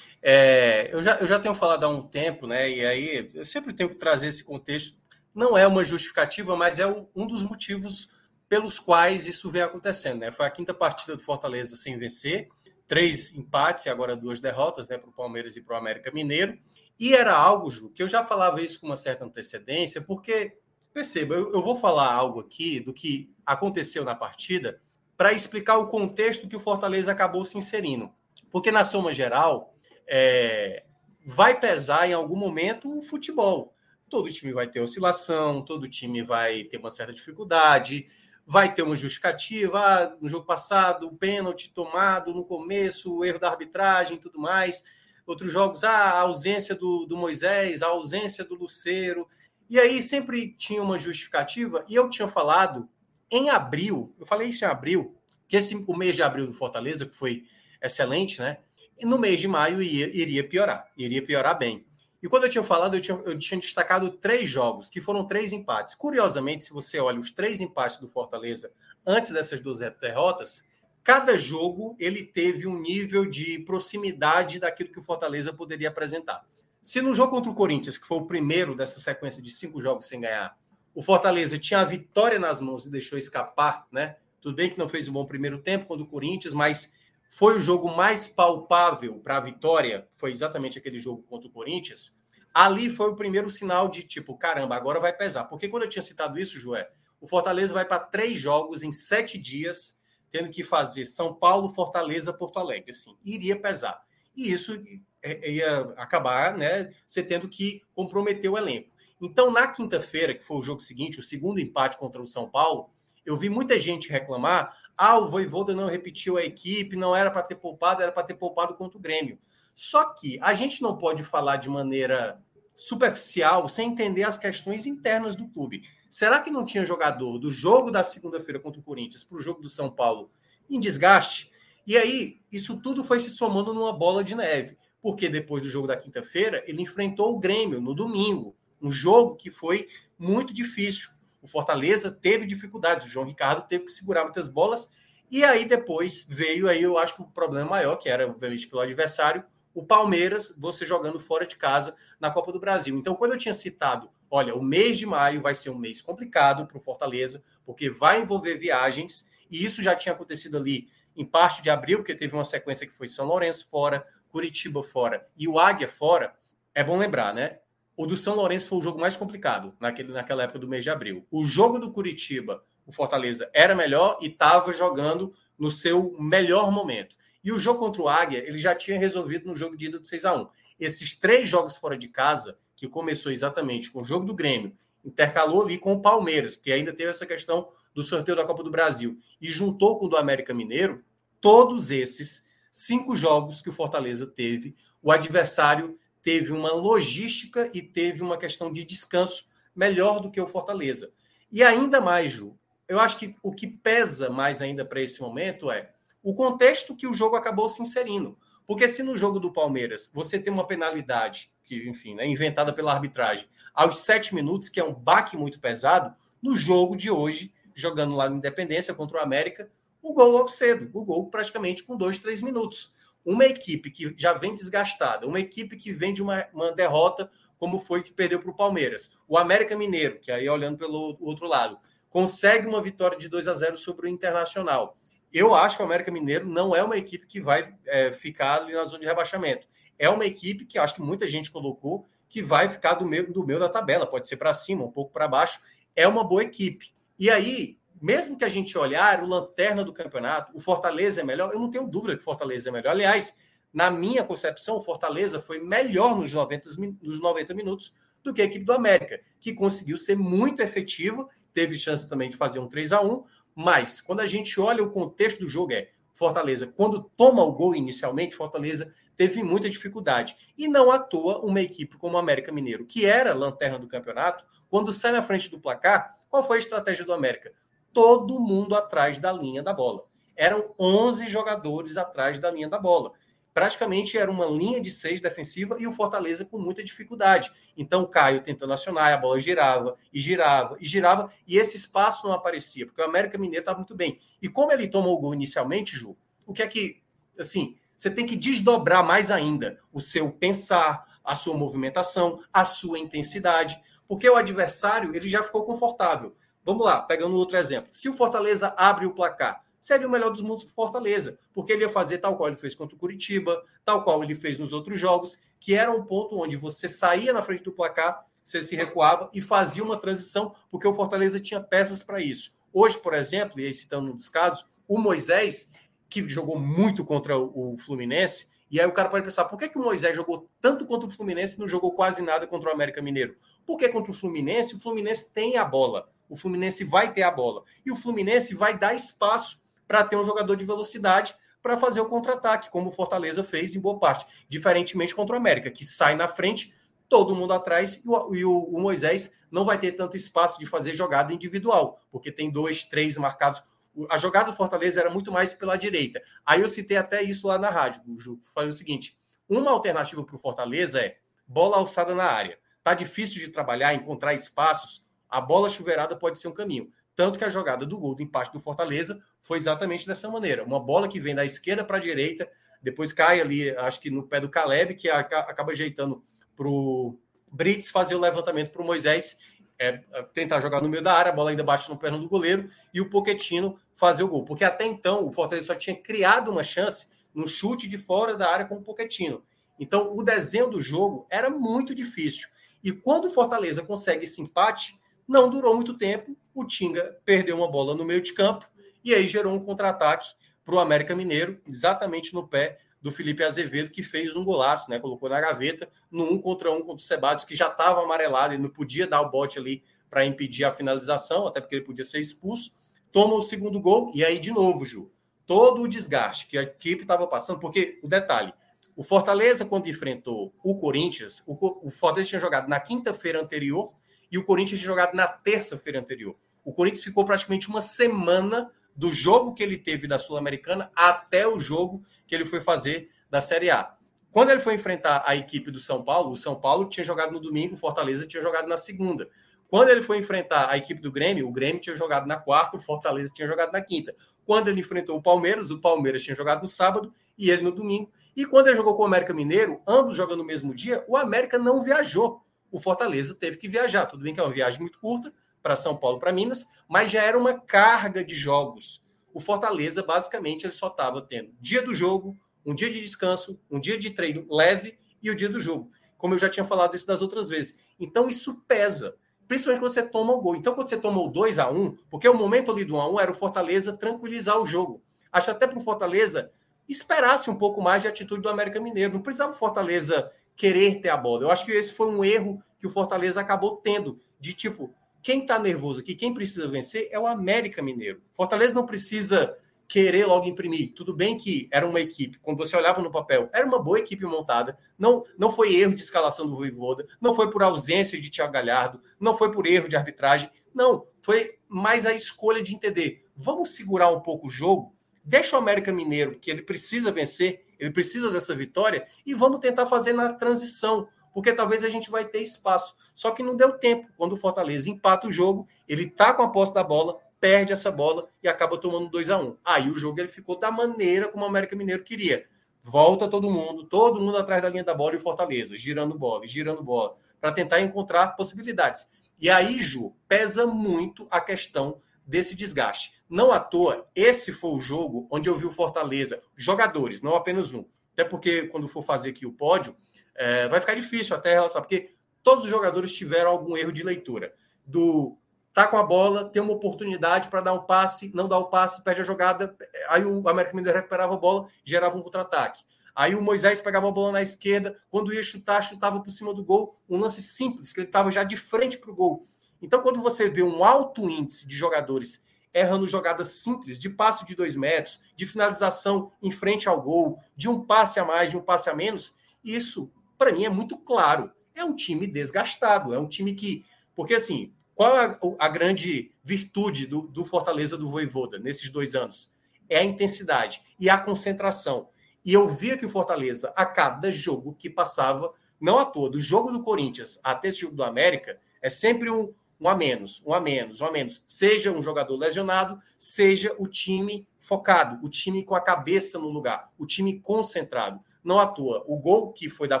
É, eu, já, eu já tenho falado há um tempo, né? E aí eu sempre tenho que trazer esse contexto não é uma justificativa, mas é um dos motivos pelos quais isso vem acontecendo. Né? Foi a quinta partida do Fortaleza sem vencer, três empates e agora duas derrotas né, para o Palmeiras e para o América Mineiro. E era algo, Ju, que eu já falava isso com uma certa antecedência, porque, perceba, eu, eu vou falar algo aqui do que aconteceu na partida para explicar o contexto que o Fortaleza acabou se inserindo. Porque, na soma geral, é, vai pesar em algum momento o futebol. Todo time vai ter oscilação, todo time vai ter uma certa dificuldade, vai ter uma justificativa. Ah, no jogo passado, o pênalti tomado no começo, o erro da arbitragem e tudo mais. Outros jogos, ah, a ausência do, do Moisés, a ausência do Luceiro. E aí sempre tinha uma justificativa. E eu tinha falado em abril, eu falei isso em abril, que esse, o mês de abril do Fortaleza, que foi excelente, né? No mês de maio ia, iria piorar, iria piorar bem. E quando eu tinha falado, eu tinha, eu tinha destacado três jogos, que foram três empates. Curiosamente, se você olha os três empates do Fortaleza antes dessas duas derrotas, cada jogo ele teve um nível de proximidade daquilo que o Fortaleza poderia apresentar. Se no jogo contra o Corinthians, que foi o primeiro dessa sequência de cinco jogos sem ganhar, o Fortaleza tinha a vitória nas mãos e deixou escapar, né? Tudo bem que não fez um bom primeiro tempo contra o Corinthians, mas foi o jogo mais palpável para a vitória, foi exatamente aquele jogo contra o Corinthians. Ali foi o primeiro sinal de tipo, caramba, agora vai pesar. Porque quando eu tinha citado isso, Joé, o Fortaleza vai para três jogos em sete dias, tendo que fazer São Paulo, Fortaleza, Porto Alegre. Assim, iria pesar. E isso é, ia acabar, né? Você tendo que comprometer o elenco. Então, na quinta-feira, que foi o jogo seguinte, o segundo empate contra o São Paulo, eu vi muita gente reclamar: ah, o Voivoda não repetiu a equipe, não era para ter poupado, era para ter poupado contra o Grêmio. Só que a gente não pode falar de maneira superficial sem entender as questões internas do clube. Será que não tinha jogador do jogo da segunda-feira contra o Corinthians para o jogo do São Paulo em desgaste? E aí, isso tudo foi se somando numa bola de neve. Porque depois do jogo da quinta-feira, ele enfrentou o Grêmio no domingo. Um jogo que foi muito difícil. O Fortaleza teve dificuldades, o João Ricardo teve que segurar muitas bolas, e aí depois veio aí, eu acho que o problema maior, que era, obviamente, pelo adversário, o Palmeiras, você jogando fora de casa na Copa do Brasil. Então, quando eu tinha citado, olha, o mês de maio vai ser um mês complicado para o Fortaleza, porque vai envolver viagens, e isso já tinha acontecido ali em parte de abril, porque teve uma sequência que foi São Lourenço fora, Curitiba fora e o Águia fora. É bom lembrar, né? O do São Lourenço foi o jogo mais complicado naquele, naquela época do mês de abril. O jogo do Curitiba, o Fortaleza era melhor e estava jogando no seu melhor momento. E o jogo contra o Águia, ele já tinha resolvido no jogo de ida do 6 a 1 Esses três jogos fora de casa, que começou exatamente com o jogo do Grêmio, intercalou ali com o Palmeiras, porque ainda teve essa questão do sorteio da Copa do Brasil, e juntou com o do América Mineiro, todos esses cinco jogos que o Fortaleza teve, o adversário teve uma logística e teve uma questão de descanso melhor do que o Fortaleza. E ainda mais, Ju, eu acho que o que pesa mais ainda para esse momento é o contexto que o jogo acabou se inserindo. Porque se no jogo do Palmeiras você tem uma penalidade, que, enfim, é inventada pela arbitragem, aos sete minutos, que é um baque muito pesado, no jogo de hoje, jogando lá no Independência contra o América, o gol logo cedo, o gol praticamente com dois, três minutos uma equipe que já vem desgastada, uma equipe que vem de uma, uma derrota, como foi que perdeu para o Palmeiras. O América Mineiro, que aí olhando pelo outro lado, consegue uma vitória de 2 a 0 sobre o Internacional. Eu acho que o América Mineiro não é uma equipe que vai é, ficar ali na zona de rebaixamento. É uma equipe que acho que muita gente colocou que vai ficar do meio, do meio da tabela, pode ser para cima, um pouco para baixo. É uma boa equipe. E aí, mesmo que a gente olhar o lanterna do campeonato, o Fortaleza é melhor, eu não tenho dúvida que o Fortaleza é melhor. Aliás, na minha concepção, o Fortaleza foi melhor nos 90, nos 90 minutos do que a equipe do América, que conseguiu ser muito efetivo, teve chance também de fazer um 3 a 1 mas quando a gente olha o contexto do jogo, é Fortaleza, quando toma o gol inicialmente, Fortaleza teve muita dificuldade. E não à toa uma equipe como o América Mineiro, que era lanterna do campeonato, quando sai na frente do placar, qual foi a estratégia do América? Todo mundo atrás da linha da bola. Eram 11 jogadores atrás da linha da bola. Praticamente era uma linha de seis defensiva e o Fortaleza com muita dificuldade. Então, o Caio tentando acionar, a bola girava e girava e girava, e esse espaço não aparecia, porque o América Mineiro estava muito bem. E como ele tomou o gol inicialmente, Ju, o que é que, assim, você tem que desdobrar mais ainda o seu pensar, a sua movimentação, a sua intensidade, porque o adversário ele já ficou confortável. Vamos lá, pegando outro exemplo. Se o Fortaleza abre o placar, seria o melhor dos mundos para Fortaleza, porque ele ia fazer tal qual ele fez contra o Curitiba, tal qual ele fez nos outros jogos, que era um ponto onde você saía na frente do placar, você se recuava e fazia uma transição, porque o Fortaleza tinha peças para isso. Hoje, por exemplo, e aí citando um dos casos, o Moisés, que jogou muito contra o Fluminense, e aí o cara pode pensar, por que, que o Moisés jogou tanto contra o Fluminense e não jogou quase nada contra o América Mineiro? Porque contra o Fluminense, o Fluminense tem a bola. O Fluminense vai ter a bola. E o Fluminense vai dar espaço para ter um jogador de velocidade para fazer o contra-ataque, como o Fortaleza fez em boa parte. Diferentemente contra o América, que sai na frente, todo mundo atrás, e o, e o, o Moisés não vai ter tanto espaço de fazer jogada individual, porque tem dois, três marcados a jogada do Fortaleza era muito mais pela direita. Aí eu citei até isso lá na rádio, o Ju. Falei o seguinte: uma alternativa para o Fortaleza é bola alçada na área. Tá difícil de trabalhar, encontrar espaços. A bola chuveirada pode ser um caminho. Tanto que a jogada do gol do empate do Fortaleza foi exatamente dessa maneira. Uma bola que vem da esquerda para a direita, depois cai ali, acho que no pé do Caleb, que acaba ajeitando para o Brits fazer o levantamento para o Moisés é, tentar jogar no meio da área, a bola ainda bate no perno do goleiro e o Poquetino fazer o gol. Porque até então o Fortaleza só tinha criado uma chance no chute de fora da área com o Poquetino. Então o desenho do jogo era muito difícil. E quando o Fortaleza consegue esse empate, não durou muito tempo. O Tinga perdeu uma bola no meio de campo e aí gerou um contra-ataque para o América Mineiro, exatamente no pé do Felipe Azevedo, que fez um golaço, né? Colocou na gaveta no um contra um contra o Sebados, que já estava amarelado, e não podia dar o bote ali para impedir a finalização, até porque ele podia ser expulso. Toma o segundo gol, e aí, de novo, Ju, todo o desgaste que a equipe estava passando, porque o detalhe. O Fortaleza, quando enfrentou o Corinthians, o, o Fortaleza tinha jogado na quinta-feira anterior e o Corinthians tinha jogado na terça-feira anterior. O Corinthians ficou praticamente uma semana do jogo que ele teve da Sul-Americana até o jogo que ele foi fazer da Série A. Quando ele foi enfrentar a equipe do São Paulo, o São Paulo tinha jogado no domingo, o Fortaleza tinha jogado na segunda. Quando ele foi enfrentar a equipe do Grêmio, o Grêmio tinha jogado na quarta, o Fortaleza tinha jogado na quinta. Quando ele enfrentou o Palmeiras, o Palmeiras tinha jogado no sábado e ele no domingo. E quando ele jogou com o América Mineiro, ambos jogando no mesmo dia, o América não viajou. O Fortaleza teve que viajar. Tudo bem que é uma viagem muito curta, para São Paulo, para Minas, mas já era uma carga de jogos. O Fortaleza, basicamente, ele só estava tendo dia do jogo, um dia de descanso, um dia de treino leve e o dia do jogo. Como eu já tinha falado isso das outras vezes. Então, isso pesa. Principalmente quando você toma o gol. Então, quando você toma o 2 a 1 porque o momento ali do 1 a 1 era o Fortaleza tranquilizar o jogo. Acho até para o Fortaleza esperasse um pouco mais de atitude do América Mineiro. Não precisava o Fortaleza querer ter a bola. Eu acho que esse foi um erro que o Fortaleza acabou tendo. De tipo, quem está nervoso aqui, quem precisa vencer é o América Mineiro. Fortaleza não precisa querer logo imprimir. Tudo bem que era uma equipe, quando você olhava no papel, era uma boa equipe montada. Não, não foi erro de escalação do Voivoda, não foi por ausência de Thiago Galhardo, não foi por erro de arbitragem. Não, foi mais a escolha de entender. Vamos segurar um pouco o jogo, deixa o América Mineiro, que ele precisa vencer, ele precisa dessa vitória, e vamos tentar fazer na transição porque talvez a gente vai ter espaço. Só que não deu tempo. Quando o Fortaleza empata o jogo, ele tá com a posse da bola, perde essa bola e acaba tomando 2 a 1 um. Aí o jogo ele ficou da maneira como o América Mineiro queria. Volta todo mundo, todo mundo atrás da linha da bola e o Fortaleza, girando bola, girando bola, para tentar encontrar possibilidades. E aí, Ju, pesa muito a questão desse desgaste. Não à toa, esse foi o jogo onde eu vi o Fortaleza, jogadores, não apenas um. Até porque quando for fazer aqui o pódio, é, vai ficar difícil até relação, porque todos os jogadores tiveram algum erro de leitura. Do tá com a bola, tem uma oportunidade para dar um passe, não dá o passe, perde a jogada, aí o América Mineiro recuperava a bola, gerava um contra-ataque. Aí o Moisés pegava a bola na esquerda, quando ia chutar, chutava por cima do gol, um lance simples, que ele estava já de frente para o gol. Então, quando você vê um alto índice de jogadores errando jogadas simples, de passe de dois metros, de finalização em frente ao gol, de um passe a mais, de um passe a menos, isso para mim é muito claro. É um time desgastado, é um time que. Porque assim, qual é a, grande virtude do, do Fortaleza do Voivoda nesses dois anos? É a intensidade e a concentração. E eu via que o Fortaleza, a cada jogo que passava, não à toa, do jogo do Corinthians até esse jogo do América, é sempre um, um a menos, um a menos, um a menos. Seja um jogador lesionado, seja o time focado, o time com a cabeça no lugar, o time concentrado. não atua. O gol que foi da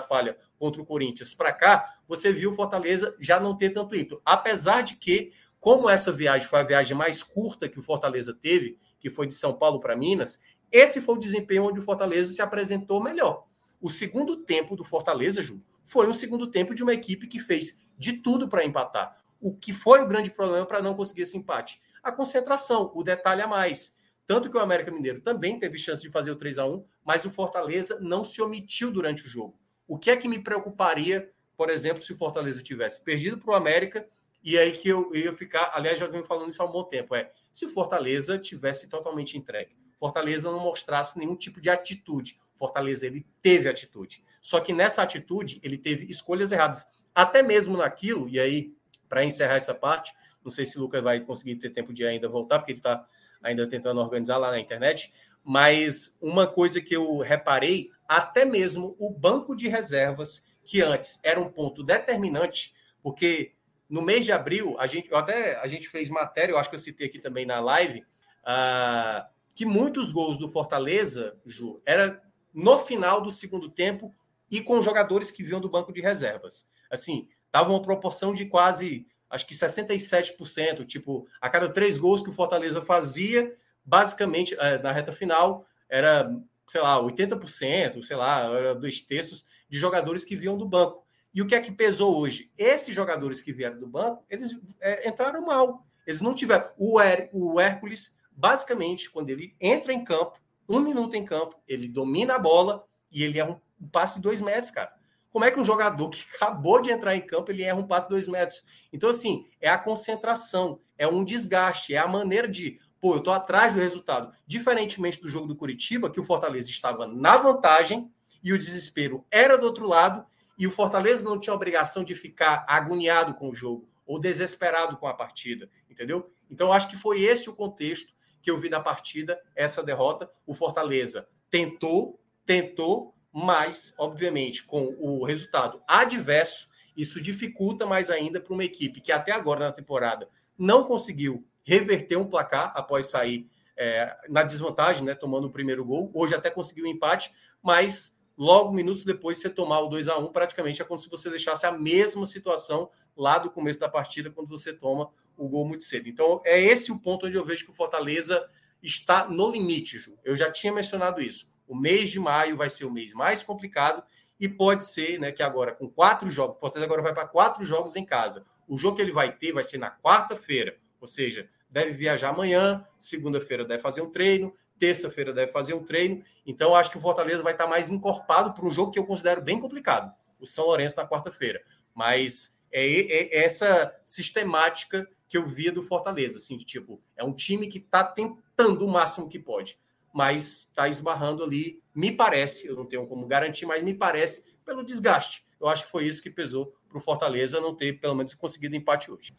falha contra o Corinthians para cá, você viu o Fortaleza já não ter tanto ímpeto. Apesar de que, como essa viagem foi a viagem mais curta que o Fortaleza teve, que foi de São Paulo para Minas, esse foi o desempenho onde o Fortaleza se apresentou melhor. O segundo tempo do Fortaleza, Ju, foi um segundo tempo de uma equipe que fez de tudo para empatar. O que foi o grande problema para não conseguir esse empate? A concentração, o detalhe a mais. Tanto que o América Mineiro também teve chance de fazer o 3 a 1 mas o Fortaleza não se omitiu durante o jogo. O que é que me preocuparia, por exemplo, se o Fortaleza tivesse perdido para o América e aí que eu ia ficar, aliás, já venho falando isso há um bom tempo, é se o Fortaleza tivesse totalmente entregue. Fortaleza não mostrasse nenhum tipo de atitude. Fortaleza ele teve atitude. Só que nessa atitude ele teve escolhas erradas, até mesmo naquilo, e aí para encerrar essa parte, não sei se o Lucas vai conseguir ter tempo de ainda voltar, porque ele está ainda tentando organizar lá na internet. Mas uma coisa que eu reparei, até mesmo o banco de reservas, que antes era um ponto determinante, porque no mês de abril, a gente, até a gente fez matéria, eu acho que eu citei aqui também na live, uh, que muitos gols do Fortaleza, Ju, era no final do segundo tempo e com jogadores que vinham do banco de reservas. Assim, tava uma proporção de quase acho que 67%, tipo, a cada três gols que o Fortaleza fazia, basicamente, eh, na reta final, era, sei lá, 80%, sei lá, era dois terços de jogadores que vinham do banco. E o que é que pesou hoje? Esses jogadores que vieram do banco, eles é, entraram mal. Eles não tiveram. O, Her o Hércules, basicamente, quando ele entra em campo, um minuto em campo, ele domina a bola e ele é um, um passe de dois metros, cara. Como é que um jogador que acabou de entrar em campo ele erra um passe de dois metros? Então, assim, é a concentração, é um desgaste, é a maneira de, pô, eu tô atrás do resultado. Diferentemente do jogo do Curitiba, que o Fortaleza estava na vantagem e o desespero era do outro lado, e o Fortaleza não tinha obrigação de ficar agoniado com o jogo ou desesperado com a partida, entendeu? Então, acho que foi esse o contexto que eu vi da partida, essa derrota. O Fortaleza tentou, tentou, mas, obviamente, com o resultado adverso, isso dificulta mais ainda para uma equipe que até agora na temporada não conseguiu reverter um placar após sair é, na desvantagem, né, tomando o primeiro gol. Hoje até conseguiu um empate, mas logo minutos depois você tomar o 2 a 1 praticamente é como se você deixasse a mesma situação lá do começo da partida quando você toma o gol muito cedo. Então é esse o ponto onde eu vejo que o Fortaleza está no limite, Ju. Eu já tinha mencionado isso. O mês de maio vai ser o mês mais complicado e pode ser, né, que agora com quatro jogos, o Fortaleza agora vai para quatro jogos em casa. O jogo que ele vai ter vai ser na quarta-feira, ou seja, deve viajar amanhã, segunda-feira deve fazer um treino, terça-feira deve fazer um treino. Então, acho que o Fortaleza vai estar mais encorpado para um jogo que eu considero bem complicado, o São Lourenço na quarta-feira. Mas é, é, essa sistemática que eu via do Fortaleza, assim, tipo, é um time que está tentando o máximo que pode mas está esbarrando ali, me parece, eu não tenho como garantir, mas me parece pelo desgaste. Eu acho que foi isso que pesou para o Fortaleza não ter, pelo menos, conseguido empate hoje.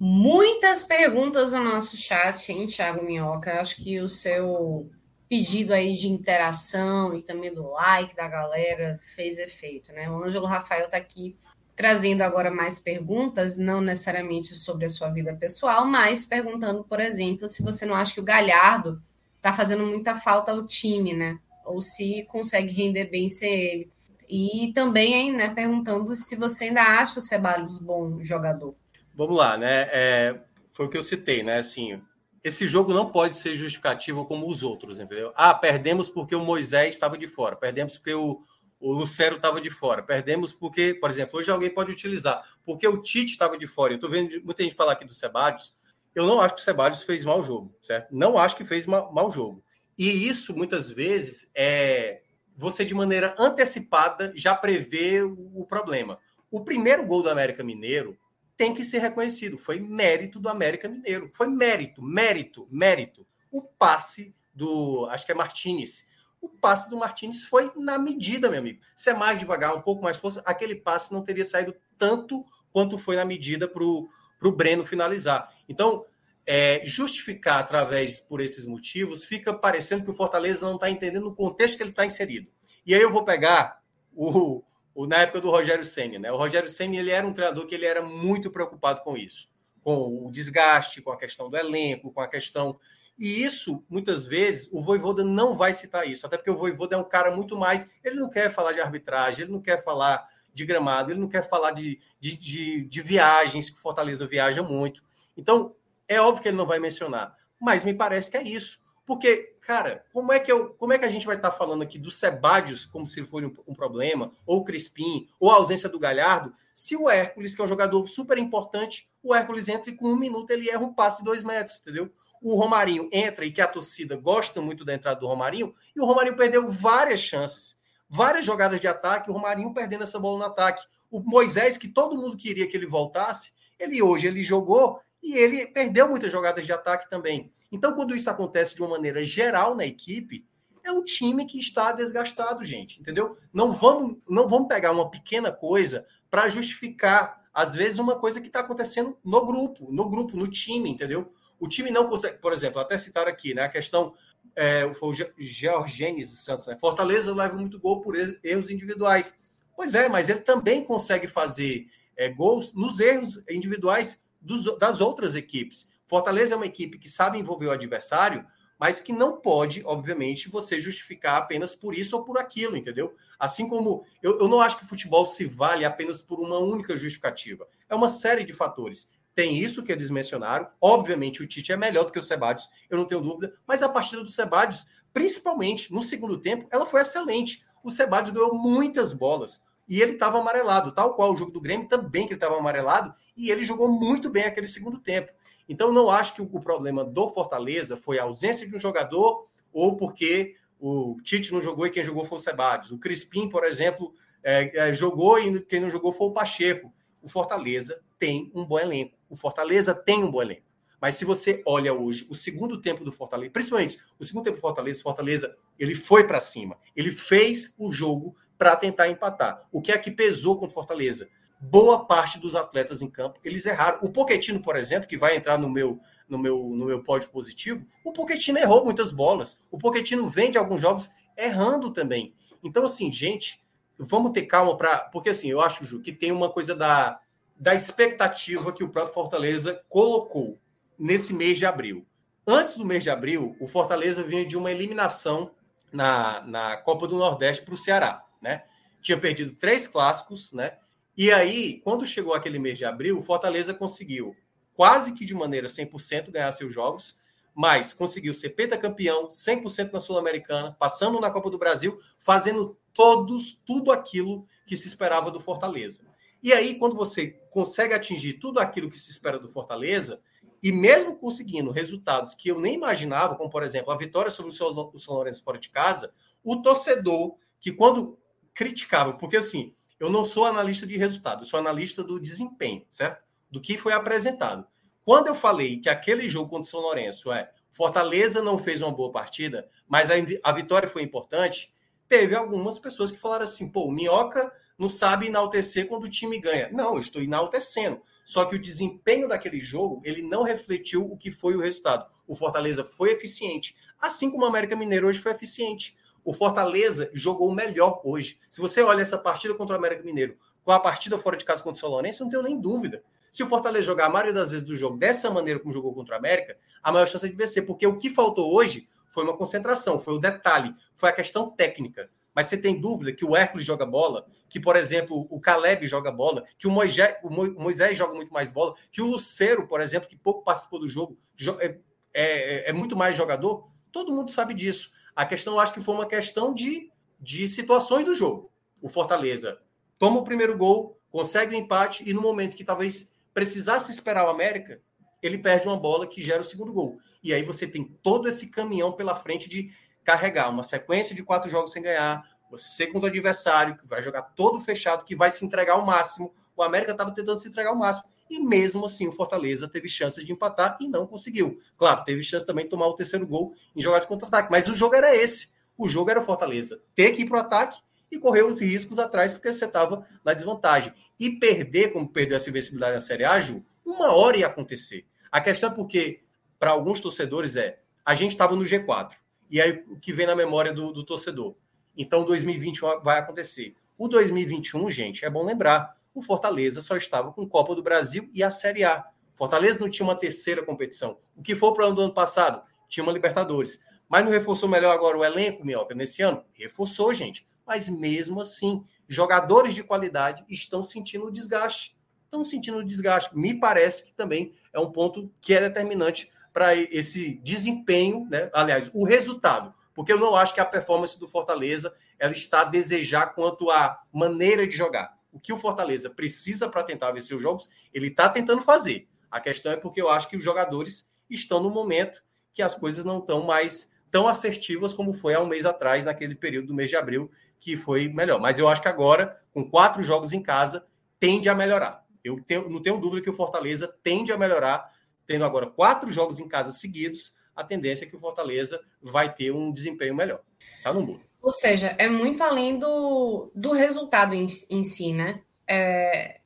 Muitas perguntas no nosso chat, hein, Thiago Minhoca? Eu acho que o seu pedido aí de interação e também do like da galera fez efeito, né? O Ângelo Rafael está aqui trazendo agora mais perguntas, não necessariamente sobre a sua vida pessoal, mas perguntando, por exemplo, se você não acha que o Galhardo tá fazendo muita falta ao time, né? Ou se consegue render bem sem ele. E também, né, perguntando se você ainda acha o Ceballos bom jogador. Vamos lá, né? É, foi o que eu citei, né? Assim, esse jogo não pode ser justificativo como os outros, entendeu? Ah, perdemos porque o Moisés estava de fora, perdemos porque o, o Lucero estava de fora, perdemos porque, por exemplo, hoje alguém pode utilizar, porque o Tite estava de fora. Eu estou vendo muita gente falar aqui do Ceballos, eu não acho que o Ceballos fez mau jogo, certo? Não acho que fez ma mau jogo. E isso, muitas vezes, é você, de maneira antecipada, já prevê o problema. O primeiro gol do América Mineiro tem que ser reconhecido. Foi mérito do América Mineiro. Foi mérito, mérito, mérito. O passe do, acho que é Martinez. O passe do Martinez foi na medida, meu amigo. Se é mais devagar, um pouco mais força, aquele passe não teria saído tanto quanto foi na medida para o para o Breno finalizar. Então, é, justificar através por esses motivos fica parecendo que o Fortaleza não está entendendo o contexto que ele está inserido. E aí eu vou pegar o, o na época do Rogério Senna, né? O Rogério Senna ele era um treinador que ele era muito preocupado com isso, com o desgaste, com a questão do elenco, com a questão E isso, muitas vezes, o Voivoda não vai citar isso, até porque o Voivoda é um cara muito mais. Ele não quer falar de arbitragem, ele não quer falar de gramado, ele não quer falar de, de, de, de viagens, que Fortaleza viaja muito. Então, é óbvio que ele não vai mencionar, mas me parece que é isso. Porque, cara, como é que, eu, como é que a gente vai estar tá falando aqui do Sebadios como se fosse um, um, problema, ou Crispim, ou a ausência do Galhardo, se o Hércules, que é um jogador super importante, o Hércules entra e com um minuto ele erra um passe de dois metros, entendeu? O Romarinho entra e que a torcida gosta muito da entrada do Romarinho, e o Romarinho perdeu várias chances, várias jogadas de ataque, o Romarinho perdendo essa bola no ataque. O Moisés, que todo mundo queria que ele voltasse, ele hoje ele jogou e ele perdeu muitas jogadas de ataque também. Então, quando isso acontece de uma maneira geral na equipe, é um time que está desgastado, gente, entendeu? Não vamos, não vamos pegar uma pequena coisa para justificar, às vezes, uma coisa que está acontecendo no grupo, no grupo, no time, entendeu? O time não consegue, por exemplo, até citar aqui, né, a questão é, foi o Georgenes Santos, né? Fortaleza leva muito gol por erros individuais. Pois é, mas ele também consegue fazer é, gols nos erros individuais dos, das outras equipes. Fortaleza é uma equipe que sabe envolver o adversário, mas que não pode, obviamente, você justificar apenas por isso ou por aquilo, entendeu? Assim como eu, eu não acho que o futebol se vale apenas por uma única justificativa. É uma série de fatores. Tem isso que eles mencionaram. Obviamente, o Tite é melhor do que o Sebadios, eu não tenho dúvida. Mas a partida do Sebadios, principalmente no segundo tempo, ela foi excelente. O Sebadios ganhou muitas bolas e ele estava amarelado, tal qual o jogo do Grêmio também que ele estava amarelado, e ele jogou muito bem aquele segundo tempo. Então, não acho que o problema do Fortaleza foi a ausência de um jogador ou porque o Tite não jogou e quem jogou foi o Sebadios. O Crispim, por exemplo, é, é, jogou e quem não jogou foi o Pacheco. O Fortaleza tem um bom elenco. O Fortaleza tem um bom elenco. Mas se você olha hoje o segundo tempo do Fortaleza, principalmente o segundo tempo do Fortaleza, Fortaleza ele foi para cima. Ele fez o jogo para tentar empatar. O que é que pesou contra o Fortaleza? boa parte dos atletas em campo, eles erraram. O Poquetino, por exemplo, que vai entrar no meu no meu no meu pódio positivo, o Poquetino errou muitas bolas. O Poquetino vem de alguns jogos errando também. Então assim, gente, vamos ter calma para, porque assim, eu acho Ju, que tem uma coisa da da expectativa que o próprio Fortaleza colocou nesse mês de abril. Antes do mês de abril, o Fortaleza vinha de uma eliminação na, na Copa do Nordeste para o Ceará, né? Tinha perdido três clássicos, né? E aí, quando chegou aquele mês de abril, o Fortaleza conseguiu quase que de maneira 100% ganhar seus jogos, mas conseguiu ser pentacampeão, 100% na Sul-Americana, passando na Copa do Brasil, fazendo todos tudo aquilo que se esperava do Fortaleza. E aí, quando você consegue atingir tudo aquilo que se espera do Fortaleza, e mesmo conseguindo resultados que eu nem imaginava, como por exemplo a vitória sobre o São Lourenço fora de casa, o torcedor que quando criticava, porque assim, eu não sou analista de resultado, eu sou analista do desempenho, certo? Do que foi apresentado. Quando eu falei que aquele jogo contra o São Lourenço é Fortaleza não fez uma boa partida, mas a, a vitória foi importante, teve algumas pessoas que falaram assim: pô, o Minhoca não sabe enaltecer quando o time ganha. Não, eu estou enaltecendo. Só que o desempenho daquele jogo, ele não refletiu o que foi o resultado. O Fortaleza foi eficiente, assim como o América Mineiro hoje foi eficiente. O Fortaleza jogou melhor hoje. Se você olha essa partida contra o América Mineiro com a partida fora de casa contra o São Lourenço, não tenho nem dúvida. Se o Fortaleza jogar a maioria das vezes do jogo dessa maneira como jogou contra o América, a maior chance é de vencer. Porque o que faltou hoje foi uma concentração, foi o detalhe, foi a questão técnica. Mas você tem dúvida que o Hércules joga bola, que, por exemplo, o Caleb joga bola, que o Moisés, o Moisés joga muito mais bola, que o Lucero, por exemplo, que pouco participou do jogo, é, é, é muito mais jogador? Todo mundo sabe disso. A questão, acho que foi uma questão de, de situações do jogo. O Fortaleza toma o primeiro gol, consegue o empate e no momento que talvez precisasse esperar o América, ele perde uma bola que gera o segundo gol. E aí você tem todo esse caminhão pela frente de carregar uma sequência de quatro jogos sem ganhar, você contra o adversário, que vai jogar todo fechado, que vai se entregar ao máximo. O América estava tentando se entregar ao máximo. E mesmo assim, o Fortaleza teve chances de empatar e não conseguiu. Claro, teve chance também de tomar o terceiro gol em jogar de contra-ataque. Mas o jogo era esse. O jogo era o Fortaleza ter que ir para o ataque e correr os riscos atrás, porque você estava na desvantagem. E perder, como perdeu essa invencibilidade na Série A, Ju, uma hora ia acontecer. A questão é porque, para alguns torcedores, é a gente estava no G4. E aí o que vem na memória do, do torcedor. Então, 2021 vai acontecer. O 2021, gente, é bom lembrar o Fortaleza só estava com Copa do Brasil e a Série A. Fortaleza não tinha uma terceira competição. O que foi o problema do ano passado? tinha uma Libertadores. Mas não reforçou melhor agora o elenco, Minhoca, nesse ano? Reforçou, gente. Mas mesmo assim, jogadores de qualidade estão sentindo o desgaste. Estão sentindo o desgaste. Me parece que também é um ponto que é determinante para esse desempenho, né? aliás, o resultado. Porque eu não acho que a performance do Fortaleza ela está a desejar quanto à maneira de jogar. O que o Fortaleza precisa para tentar vencer os jogos, ele está tentando fazer. A questão é porque eu acho que os jogadores estão no momento que as coisas não estão mais tão assertivas como foi há um mês atrás, naquele período do mês de abril, que foi melhor. Mas eu acho que agora, com quatro jogos em casa, tende a melhorar. Eu tenho, não tenho dúvida que o Fortaleza tende a melhorar, tendo agora quatro jogos em casa seguidos, a tendência é que o Fortaleza vai ter um desempenho melhor. Tá no mundo. Ou seja, é muito além do, do resultado em, em si, né? É,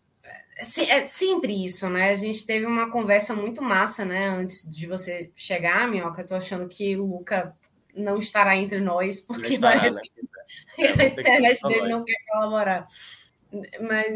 é sempre isso, né? A gente teve uma conversa muito massa, né? Antes de você chegar, Minhoca, eu tô achando que o Luca não estará entre nós, porque estará, parece né? que a internet dele não quer colaborar. Mas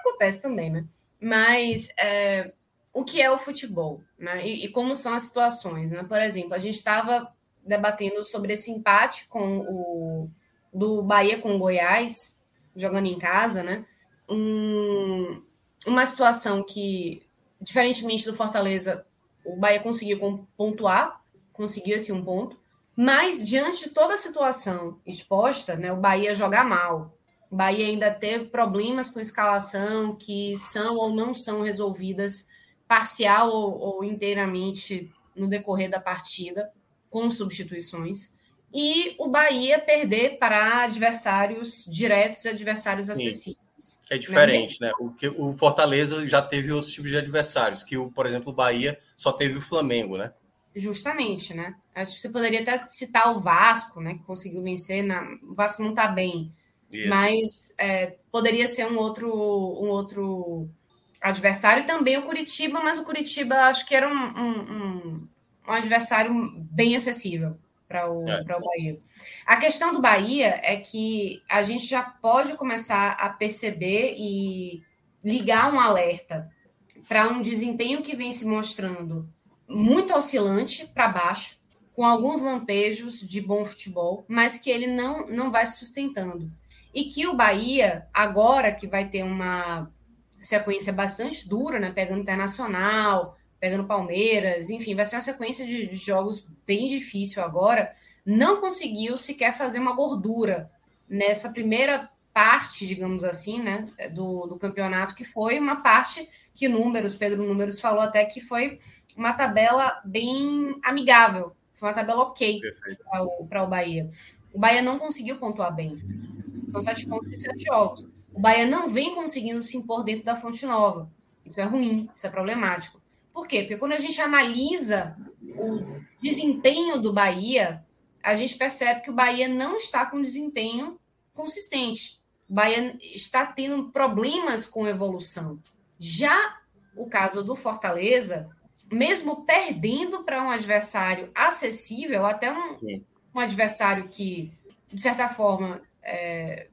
acontece também, né? Mas é, o que é o futebol, né? E, e, como são as situações, né? Por exemplo, a gente estava debatendo sobre esse empate com o do Bahia com o Goiás, jogando em casa, né? Um, uma situação que, diferentemente do Fortaleza, o Bahia conseguiu pontuar, conseguiu esse um ponto, mas diante de toda a situação exposta, né, o Bahia jogar mal, o Bahia ainda ter problemas com escalação que são ou não são resolvidas parcial ou, ou inteiramente no decorrer da partida, com substituições, e o Bahia perder para adversários diretos e adversários acessíveis. É diferente, né? O, que, o Fortaleza já teve outros tipos de adversários, que, o, por exemplo, o Bahia só teve o Flamengo, né? Justamente, né? Acho que você poderia até citar o Vasco, né? Que conseguiu vencer. Na... O Vasco não está bem. Isso. Mas é, poderia ser um outro, um outro adversário. Também o Curitiba, mas o Curitiba acho que era um, um, um, um adversário bem acessível para o, é. o Bahia. A questão do Bahia é que a gente já pode começar a perceber e ligar um alerta para um desempenho que vem se mostrando muito oscilante para baixo, com alguns lampejos de bom futebol, mas que ele não, não vai se sustentando. E que o Bahia, agora que vai ter uma sequência bastante dura, né, pegando Internacional, pegando Palmeiras, enfim, vai ser uma sequência de jogos bem difícil agora não conseguiu sequer fazer uma gordura nessa primeira parte, digamos assim, né, do, do campeonato, que foi uma parte que Números, Pedro Números falou até que foi uma tabela bem amigável, foi uma tabela ok para o, o Bahia. O Bahia não conseguiu pontuar bem. São sete pontos de sete jogos. O Bahia não vem conseguindo se impor dentro da Fonte Nova. Isso é ruim, isso é problemático. Por quê? Porque quando a gente analisa o desempenho do Bahia, a gente percebe que o Bahia não está com desempenho consistente. O Bahia está tendo problemas com evolução. Já o caso do Fortaleza, mesmo perdendo para um adversário acessível, até um, um adversário que, de certa forma, é,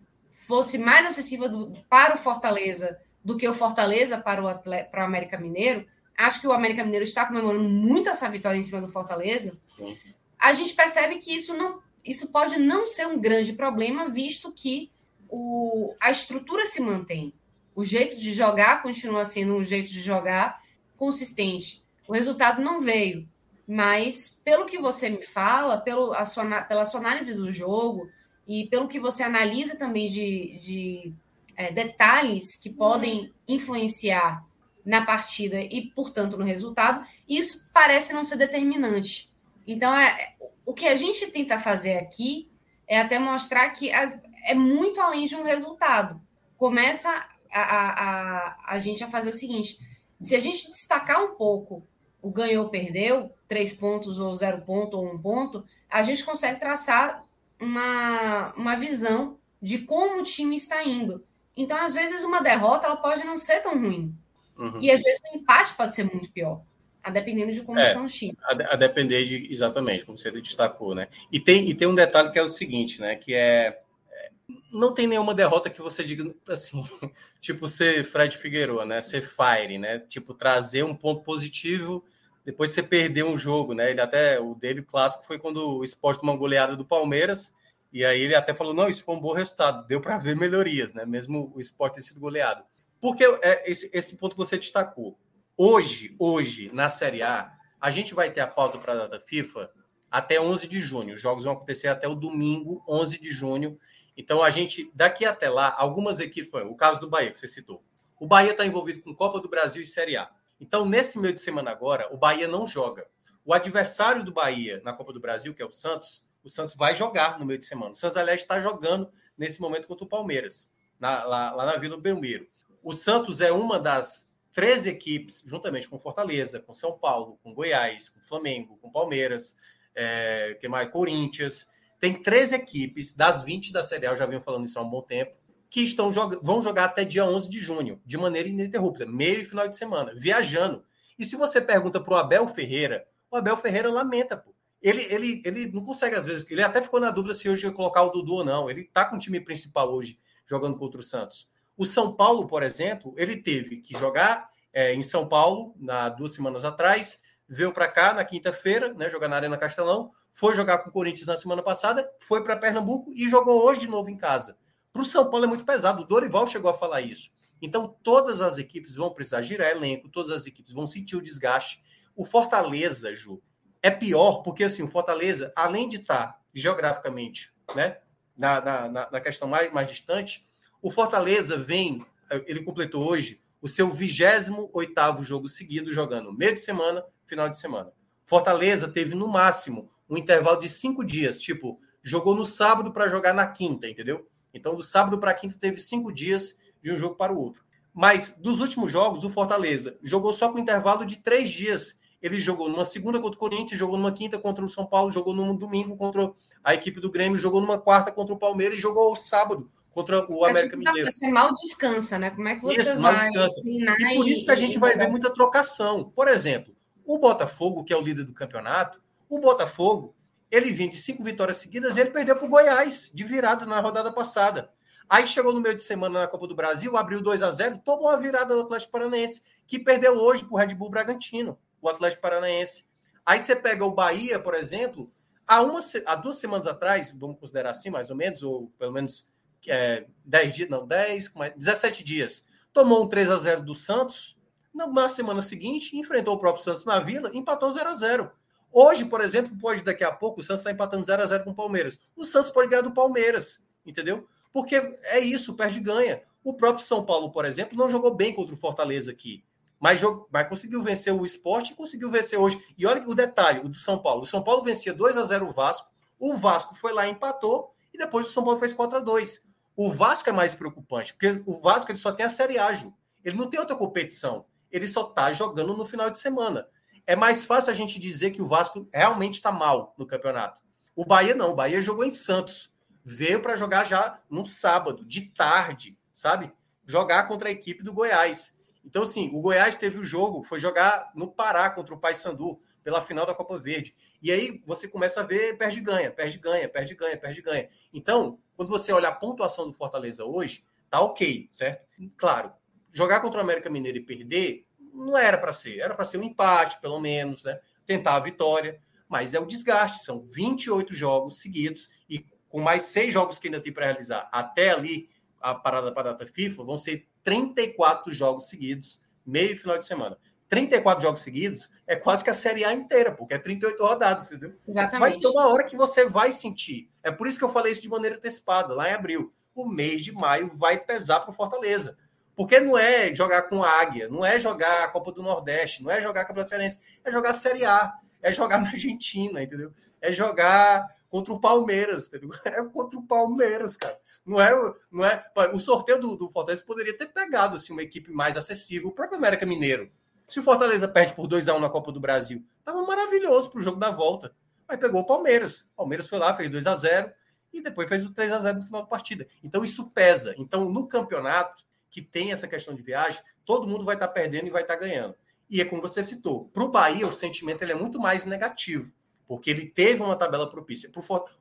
fosse mais acessível do, para o Fortaleza do que o Fortaleza para o, atleta, para o América Mineiro, acho que o América Mineiro está comemorando muito essa vitória em cima do Fortaleza. Sim a gente percebe que isso não isso pode não ser um grande problema, visto que o, a estrutura se mantém. O jeito de jogar continua sendo um jeito de jogar consistente. O resultado não veio, mas pelo que você me fala, pelo, a sua, pela sua análise do jogo e pelo que você analisa também de, de é, detalhes que podem influenciar na partida e, portanto, no resultado, isso parece não ser determinante. Então, é, o que a gente tenta fazer aqui é até mostrar que as, é muito além de um resultado. Começa a, a, a, a gente a fazer o seguinte: se a gente destacar um pouco o ganhou, perdeu, três pontos ou zero ponto ou um ponto, a gente consegue traçar uma, uma visão de como o time está indo. Então, às vezes, uma derrota ela pode não ser tão ruim. Uhum. E às vezes o empate pode ser muito pior. A dependendo de como é, estão os times. A, a, depender de, exatamente, como você destacou, né? E tem, e tem um detalhe que é o seguinte, né? Que é, é não tem nenhuma derrota que você diga assim, tipo ser Fred Figueiredo, né? Ser fire, né? Tipo trazer um ponto positivo depois de você perder um jogo, né? Ele até, o dele clássico foi quando o esporte tomou uma goleada do Palmeiras, e aí ele até falou: não, isso foi um bom resultado, deu para ver melhorias, né? Mesmo o esporte ter sido goleado. Porque é esse, esse ponto que você destacou. Hoje, hoje, na Série A, a gente vai ter a pausa para a data FIFA até 11 de junho. Os jogos vão acontecer até o domingo, 11 de junho. Então, a gente, daqui até lá, algumas equipes, o caso do Bahia, que você citou. O Bahia está envolvido com Copa do Brasil e Série A. Então, nesse meio de semana agora, o Bahia não joga. O adversário do Bahia na Copa do Brasil, que é o Santos, o Santos vai jogar no meio de semana. O Santos, aliás, está jogando nesse momento contra o Palmeiras, na, lá, lá, na Vila Belmiro. O Santos é uma das três equipes, juntamente com Fortaleza, com São Paulo, com Goiás, com Flamengo, com Palmeiras, é, que mais? Corinthians. Tem três equipes das 20 da Série A, eu já venho falando isso há um bom tempo, que estão vão jogar até dia 11 de junho, de maneira ininterrupta, meio e final de semana, viajando. E se você pergunta para o Abel Ferreira, o Abel Ferreira lamenta, pô. Ele, ele, ele não consegue, às vezes, ele até ficou na dúvida se hoje ia colocar o Dudu ou não. Ele tá com o time principal hoje, jogando contra o Santos. O São Paulo, por exemplo, ele teve que jogar é, em São Paulo, na duas semanas atrás, veio para cá na quinta-feira, né, jogar na Arena Castelão, foi jogar com o Corinthians na semana passada, foi para Pernambuco e jogou hoje de novo em casa. Para o São Paulo é muito pesado. O Dorival chegou a falar isso. Então, todas as equipes vão precisar girar elenco, todas as equipes vão sentir o desgaste. O Fortaleza, Ju, é pior, porque assim, o Fortaleza, além de estar geograficamente né, na, na, na questão mais, mais distante, o Fortaleza vem, ele completou hoje o seu 28 jogo seguido, jogando meio de semana, final de semana. Fortaleza teve no máximo um intervalo de cinco dias, tipo, jogou no sábado para jogar na quinta, entendeu? Então, do sábado para quinta, teve cinco dias de um jogo para o outro. Mas dos últimos jogos, o Fortaleza jogou só com intervalo de três dias. Ele jogou numa segunda contra o Corinthians, jogou numa quinta contra o São Paulo, jogou num domingo contra a equipe do Grêmio, jogou numa quarta contra o Palmeiras e jogou sábado contra o América Mineiro. Você mal descansa, né? Como é que você isso, vai mal descansa. E por isso que a gente vai ver muita trocação. Por exemplo, o Botafogo, que é o líder do campeonato, o Botafogo ele vinha de cinco vitórias seguidas e ele perdeu para o Goiás, de virada na rodada passada. Aí chegou no meio de semana na Copa do Brasil, abriu 2 a 0 tomou uma virada do Atlético Paranaense, que perdeu hoje para o Red Bull Bragantino, o Atlético Paranaense. Aí você pega o Bahia, por exemplo, há, uma, há duas semanas atrás, vamos considerar assim, mais ou menos, ou pelo menos é, 10 dias, não, 10, 17 dias, tomou um 3 a 0 do Santos, na semana seguinte, enfrentou o próprio Santos na Vila, empatou 0 a 0 Hoje, por exemplo, pode daqui a pouco o Santos está empatando 0 a 0 com o Palmeiras. O Santos pode ganhar do Palmeiras, entendeu? Porque é isso, perde e ganha. O próprio São Paulo, por exemplo, não jogou bem contra o Fortaleza aqui. Mas, jogou, mas conseguiu vencer o esporte e conseguiu vencer hoje. E olha o detalhe: o do São Paulo. O São Paulo vencia 2 a 0 o Vasco. O Vasco foi lá e empatou. E depois o São Paulo fez 4 a 2 O Vasco é mais preocupante, porque o Vasco ele só tem a Série A, Ju. Ele não tem outra competição. Ele só está jogando no final de semana é mais fácil a gente dizer que o Vasco realmente está mal no campeonato. O Bahia não, o Bahia jogou em Santos. Veio para jogar já no sábado, de tarde, sabe? Jogar contra a equipe do Goiás. Então, assim, o Goiás teve o jogo, foi jogar no Pará contra o Paysandu, pela final da Copa Verde. E aí você começa a ver perde ganha, perde ganha, perde ganha, perde ganha. Então, quando você olha a pontuação do Fortaleza hoje, tá ok, certo? Claro, jogar contra o América Mineiro e perder não era para ser, era para ser um empate, pelo menos, né? Tentar a vitória, mas é o desgaste, são 28 jogos seguidos e com mais seis jogos que ainda tem para realizar até ali a parada para a data FIFA, vão ser 34 jogos seguidos, meio e final de semana. 34 jogos seguidos é quase que a Série A inteira, porque é 38 rodadas, entendeu? Exatamente. Vai ter uma hora que você vai sentir. É por isso que eu falei isso de maneira antecipada, lá em abril. O mês de maio vai pesar para o Fortaleza. Porque não é jogar com a Águia, não é jogar a Copa do Nordeste, não é jogar a Campeonato Cearense, é jogar a Série A, é jogar na Argentina, entendeu? É jogar contra o Palmeiras, entendeu? É contra o Palmeiras, cara. Não é, não é. O sorteio do, do Fortaleza poderia ter pegado assim, uma equipe mais acessível, o próprio América Mineiro. Se o Fortaleza perde por 2 a 1 na Copa do Brasil, tava maravilhoso para o jogo da volta. Mas pegou o Palmeiras. O Palmeiras foi lá, fez 2 a 0 e depois fez o 3 a 0 no final da partida. Então isso pesa. Então no campeonato que tem essa questão de viagem, todo mundo vai estar tá perdendo e vai estar tá ganhando. E é como você citou, para o Bahia o sentimento ele é muito mais negativo, porque ele teve uma tabela propícia.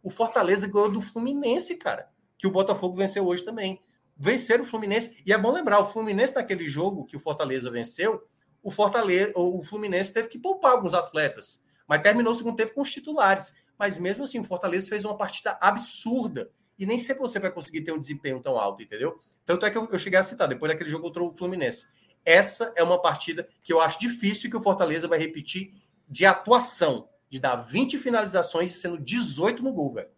O Fortaleza ganhou do Fluminense, cara, que o Botafogo venceu hoje também. Vencer o Fluminense, e é bom lembrar, o Fluminense naquele jogo que o Fortaleza venceu, o Fortaleza, o Fluminense teve que poupar alguns atletas, mas terminou o segundo tempo com os titulares. Mas mesmo assim, o Fortaleza fez uma partida absurda. E nem sempre você vai conseguir ter um desempenho tão alto, entendeu? Tanto é que eu, eu cheguei a citar, depois daquele jogo contra o Fluminense. Essa é uma partida que eu acho difícil que o Fortaleza vai repetir de atuação, de dar 20 finalizações sendo 18 no gol, velho.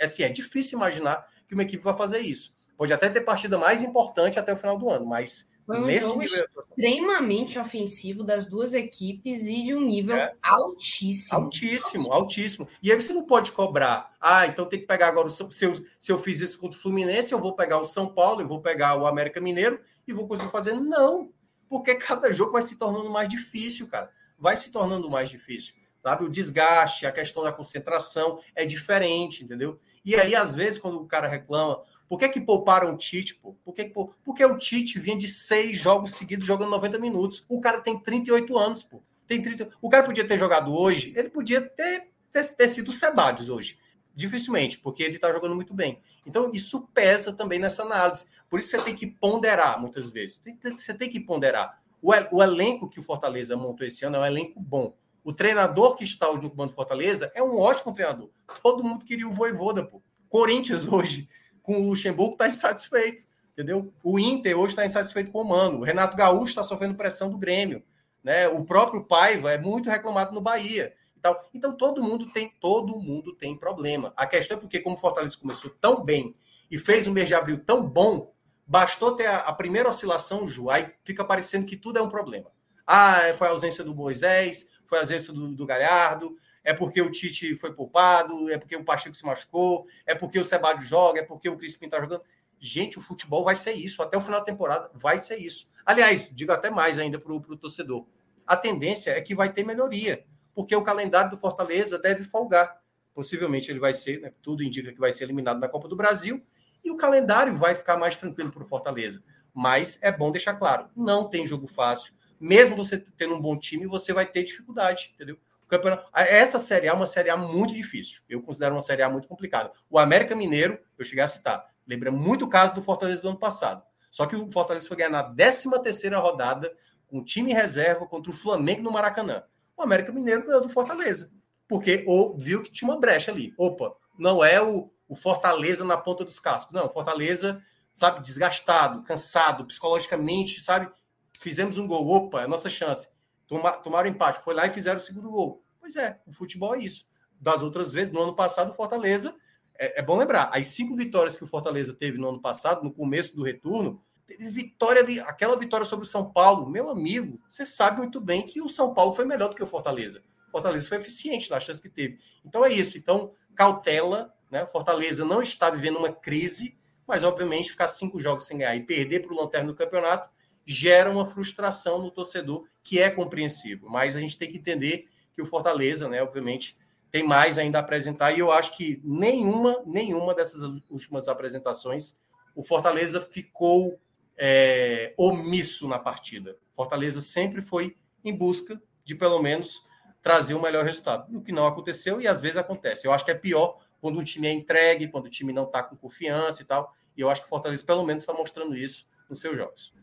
Assim, é difícil imaginar que uma equipe vai fazer isso. Pode até ter partida mais importante até o final do ano, mas foi um Nesse jogo extremamente ofensivo das duas equipes e de um nível é. altíssimo. Altíssimo, altíssimo. E aí você não pode cobrar. Ah, então tem que pegar agora. Se eu, se eu fiz isso contra o Fluminense, eu vou pegar o São Paulo, eu vou pegar o América Mineiro e vou conseguir fazer. Não, porque cada jogo vai se tornando mais difícil, cara. Vai se tornando mais difícil. Sabe? O desgaste, a questão da concentração é diferente, entendeu? E aí, às vezes, quando o cara reclama, por que, que pouparam o Tite? Pô? Por que, porque o Tite vinha de seis jogos seguidos jogando 90 minutos. O cara tem 38 anos, pô. Tem 30... O cara podia ter jogado hoje, ele podia ter, ter, ter sido o Sebadios hoje. Dificilmente, porque ele está jogando muito bem. Então, isso pesa também nessa análise. Por isso você tem que ponderar muitas vezes. Tem, você tem que ponderar. O, o elenco que o Fortaleza montou esse ano é um elenco bom. O treinador que está no comando do Fortaleza é um ótimo treinador. Todo mundo queria o Voivoda, pô. Corinthians hoje com o Luxemburgo está insatisfeito, entendeu? O Inter hoje está insatisfeito com o Mano. O Renato Gaúcho está sofrendo pressão do Grêmio. Né? O próprio Paiva é muito reclamado no Bahia. Então, então todo mundo tem todo mundo tem problema. A questão é porque como o Fortaleza começou tão bem e fez um mês de abril tão bom, bastou ter a, a primeira oscilação, Ju, aí fica parecendo que tudo é um problema. Ah, foi a ausência do Moisés, foi a ausência do, do Galhardo, é porque o Tite foi poupado, é porque o Pacheco se machucou, é porque o Sebádio joga, é porque o Crispim está jogando. Gente, o futebol vai ser isso. Até o final da temporada vai ser isso. Aliás, digo até mais ainda para o torcedor. A tendência é que vai ter melhoria, porque o calendário do Fortaleza deve folgar. Possivelmente ele vai ser, né, tudo indica que vai ser eliminado na Copa do Brasil, e o calendário vai ficar mais tranquilo para o Fortaleza. Mas é bom deixar claro: não tem jogo fácil. Mesmo você tendo um bom time, você vai ter dificuldade, entendeu? Campeonato. Essa Série A é uma Série A muito difícil. Eu considero uma Série A muito complicada. O América Mineiro, eu cheguei a citar, lembra muito o caso do Fortaleza do ano passado. Só que o Fortaleza foi ganhar na 13 terceira rodada com time reserva contra o Flamengo no Maracanã. O América Mineiro ganhou do Fortaleza. Porque ou, viu que tinha uma brecha ali. Opa, não é o, o Fortaleza na ponta dos cascos. Não, Fortaleza, sabe, desgastado, cansado, psicologicamente, sabe? Fizemos um gol. Opa, é a nossa chance tomaram empate, foi lá e fizeram o segundo gol. Pois é, o futebol é isso. Das outras vezes, no ano passado, o Fortaleza, é, é bom lembrar, as cinco vitórias que o Fortaleza teve no ano passado, no começo do retorno, vitória ali, aquela vitória sobre o São Paulo, meu amigo, você sabe muito bem que o São Paulo foi melhor do que o Fortaleza. O Fortaleza foi eficiente na chance que teve. Então é isso. Então, cautela, né? Fortaleza não está vivendo uma crise, mas obviamente ficar cinco jogos sem ganhar e perder para o Lanterna no campeonato gera uma frustração no torcedor que é compreensível. Mas a gente tem que entender que o Fortaleza, né, obviamente, tem mais ainda a apresentar. E eu acho que nenhuma, nenhuma dessas últimas apresentações o Fortaleza ficou é, omisso na partida. Fortaleza sempre foi em busca de pelo menos trazer o melhor resultado. O que não aconteceu e às vezes acontece. Eu acho que é pior quando o time é entregue, quando o time não está com confiança e tal. E eu acho que o Fortaleza pelo menos está mostrando isso nos seus jogos.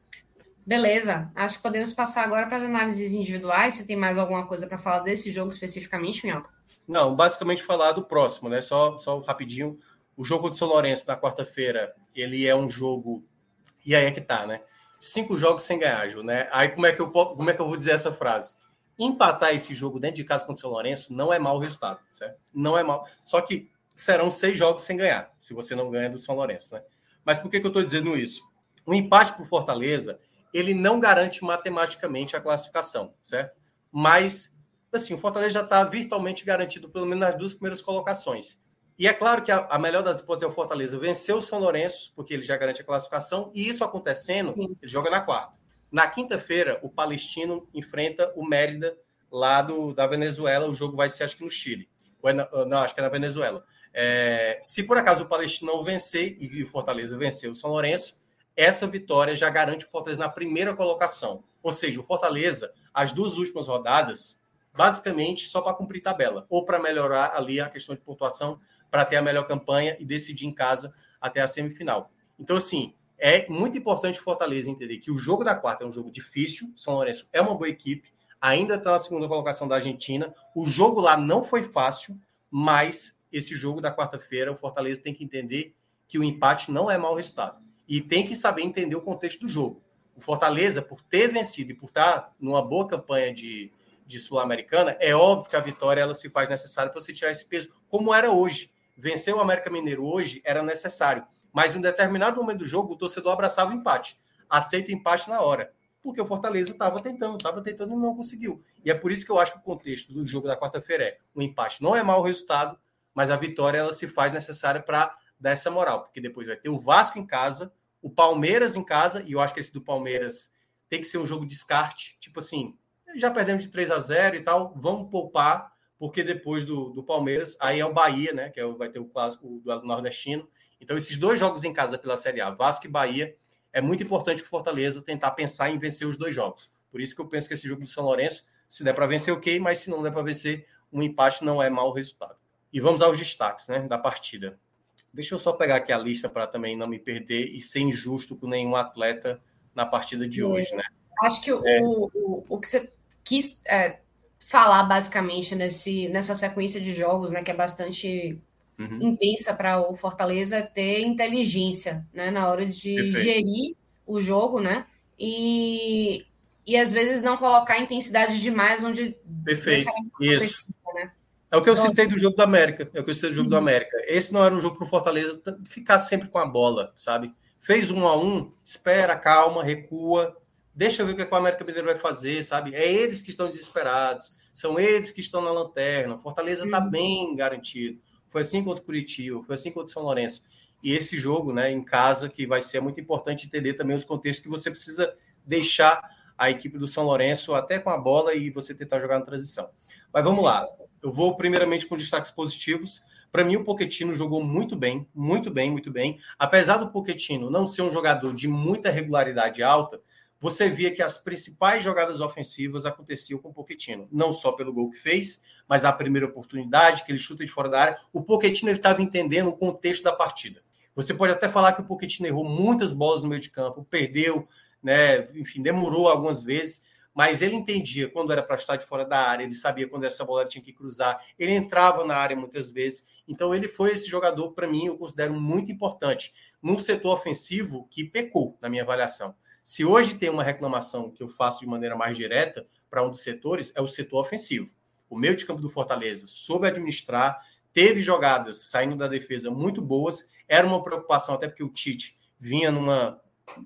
Beleza, acho que podemos passar agora para as análises individuais. Você tem mais alguma coisa para falar desse jogo especificamente, Minhoca? Não, basicamente falar do próximo, né? Só, só rapidinho. O jogo de São Lourenço na quarta-feira, ele é um jogo. E aí é que tá, né? Cinco jogos sem ganhar, Ju, né? Aí como é que eu, como é que eu vou dizer essa frase? Empatar esse jogo dentro de casa contra o São Lourenço não é mau resultado, certo? Não é mau. Só que serão seis jogos sem ganhar, se você não ganha do São Lourenço, né? Mas por que, que eu estou dizendo isso? Um empate para Fortaleza ele não garante matematicamente a classificação, certo? Mas, assim, o Fortaleza já está virtualmente garantido, pelo menos nas duas primeiras colocações. E é claro que a, a melhor das hipóteses é o Fortaleza vencer o São Lourenço, porque ele já garante a classificação, e isso acontecendo, Sim. ele joga na quarta. Na quinta-feira, o Palestino enfrenta o Mérida, lá do, da Venezuela. O jogo vai ser, acho que no Chile. É na, não, acho que é na Venezuela. É, se por acaso o Palestino não vencer e o Fortaleza vencer o São Lourenço, essa vitória já garante o Fortaleza na primeira colocação. Ou seja, o Fortaleza, as duas últimas rodadas, basicamente só para cumprir tabela, ou para melhorar ali a questão de pontuação, para ter a melhor campanha e decidir em casa até a semifinal. Então, assim, é muito importante o Fortaleza entender que o jogo da quarta é um jogo difícil. São Lourenço é uma boa equipe, ainda está na segunda colocação da Argentina. O jogo lá não foi fácil, mas esse jogo da quarta-feira, o Fortaleza tem que entender que o empate não é mau resultado. E tem que saber entender o contexto do jogo. O Fortaleza, por ter vencido e por estar numa boa campanha de, de Sul-Americana, é óbvio que a vitória ela se faz necessária para você tirar esse peso, como era hoje. Vencer o América Mineiro hoje era necessário. Mas em um determinado momento do jogo, o torcedor abraçava o empate. Aceita o empate na hora. Porque o Fortaleza estava tentando, estava tentando e não conseguiu. E é por isso que eu acho que o contexto do jogo da quarta-feira é o empate não é mau resultado, mas a vitória ela se faz necessária para dar essa moral. Porque depois vai ter o Vasco em casa, o Palmeiras em casa, e eu acho que esse do Palmeiras tem que ser um jogo de descarte. Tipo assim, já perdemos de 3 a 0 e tal, vamos poupar, porque depois do, do Palmeiras, aí é o Bahia, né? Que é, vai ter o clássico do nordestino. Então, esses dois jogos em casa pela Série A, Vasco e Bahia, é muito importante que o Fortaleza tentar pensar em vencer os dois jogos. Por isso que eu penso que esse jogo do São Lourenço, se der para vencer, ok, mas se não der para vencer, um empate não é mau resultado. E vamos aos destaques né, da partida. Deixa eu só pegar aqui a lista para também não me perder e ser injusto com nenhum atleta na partida de hoje, né? Acho que é. o, o, o que você quis é, falar basicamente nesse, nessa sequência de jogos, né, que é bastante uhum. intensa para o Fortaleza ter inteligência, né, na hora de Perfeito. gerir o jogo, né, e, e às vezes não colocar intensidade demais onde Perfeito. Isso. né? É o que eu Nossa. citei do jogo do América. É o que eu citei do jogo uhum. do América. Esse não era um jogo para o Fortaleza ficar sempre com a bola, sabe? Fez um a um, espera, calma, recua, deixa eu ver o que, é que o América Mineiro vai fazer, sabe? É eles que estão desesperados, são eles que estão na lanterna. Fortaleza está uhum. bem garantido. Foi assim contra o Curitiba, foi assim contra o São Lourenço. E esse jogo, né, em casa, que vai ser muito importante entender também os contextos que você precisa deixar a equipe do São Lourenço até com a bola e você tentar jogar na transição. Mas vamos lá. Eu vou primeiramente com destaques positivos. Para mim, o Poquetino jogou muito bem, muito bem, muito bem. Apesar do Poquetino não ser um jogador de muita regularidade alta, você via que as principais jogadas ofensivas aconteciam com o Pochettino, não só pelo gol que fez, mas a primeira oportunidade que ele chuta de fora da área. O Pochettino estava entendendo o contexto da partida. Você pode até falar que o Pochettino errou muitas bolas no meio de campo, perdeu, né, enfim, demorou algumas vezes, mas ele entendia quando era para chutar de fora da área, ele sabia quando essa bola tinha que cruzar, ele entrava na área muitas vezes. Então ele foi esse jogador para mim, eu considero muito importante no setor ofensivo que pecou na minha avaliação. Se hoje tem uma reclamação que eu faço de maneira mais direta para um dos setores, é o setor ofensivo. O meio de campo do Fortaleza soube administrar, teve jogadas saindo da defesa muito boas, era uma preocupação, até porque o Tite vinha numa,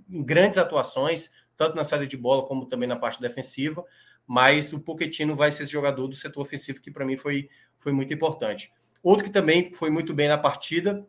em grandes atuações, tanto na saída de bola como também na parte defensiva, mas o Pochettino vai ser esse jogador do setor ofensivo que para mim foi, foi muito importante. Outro que também foi muito bem na partida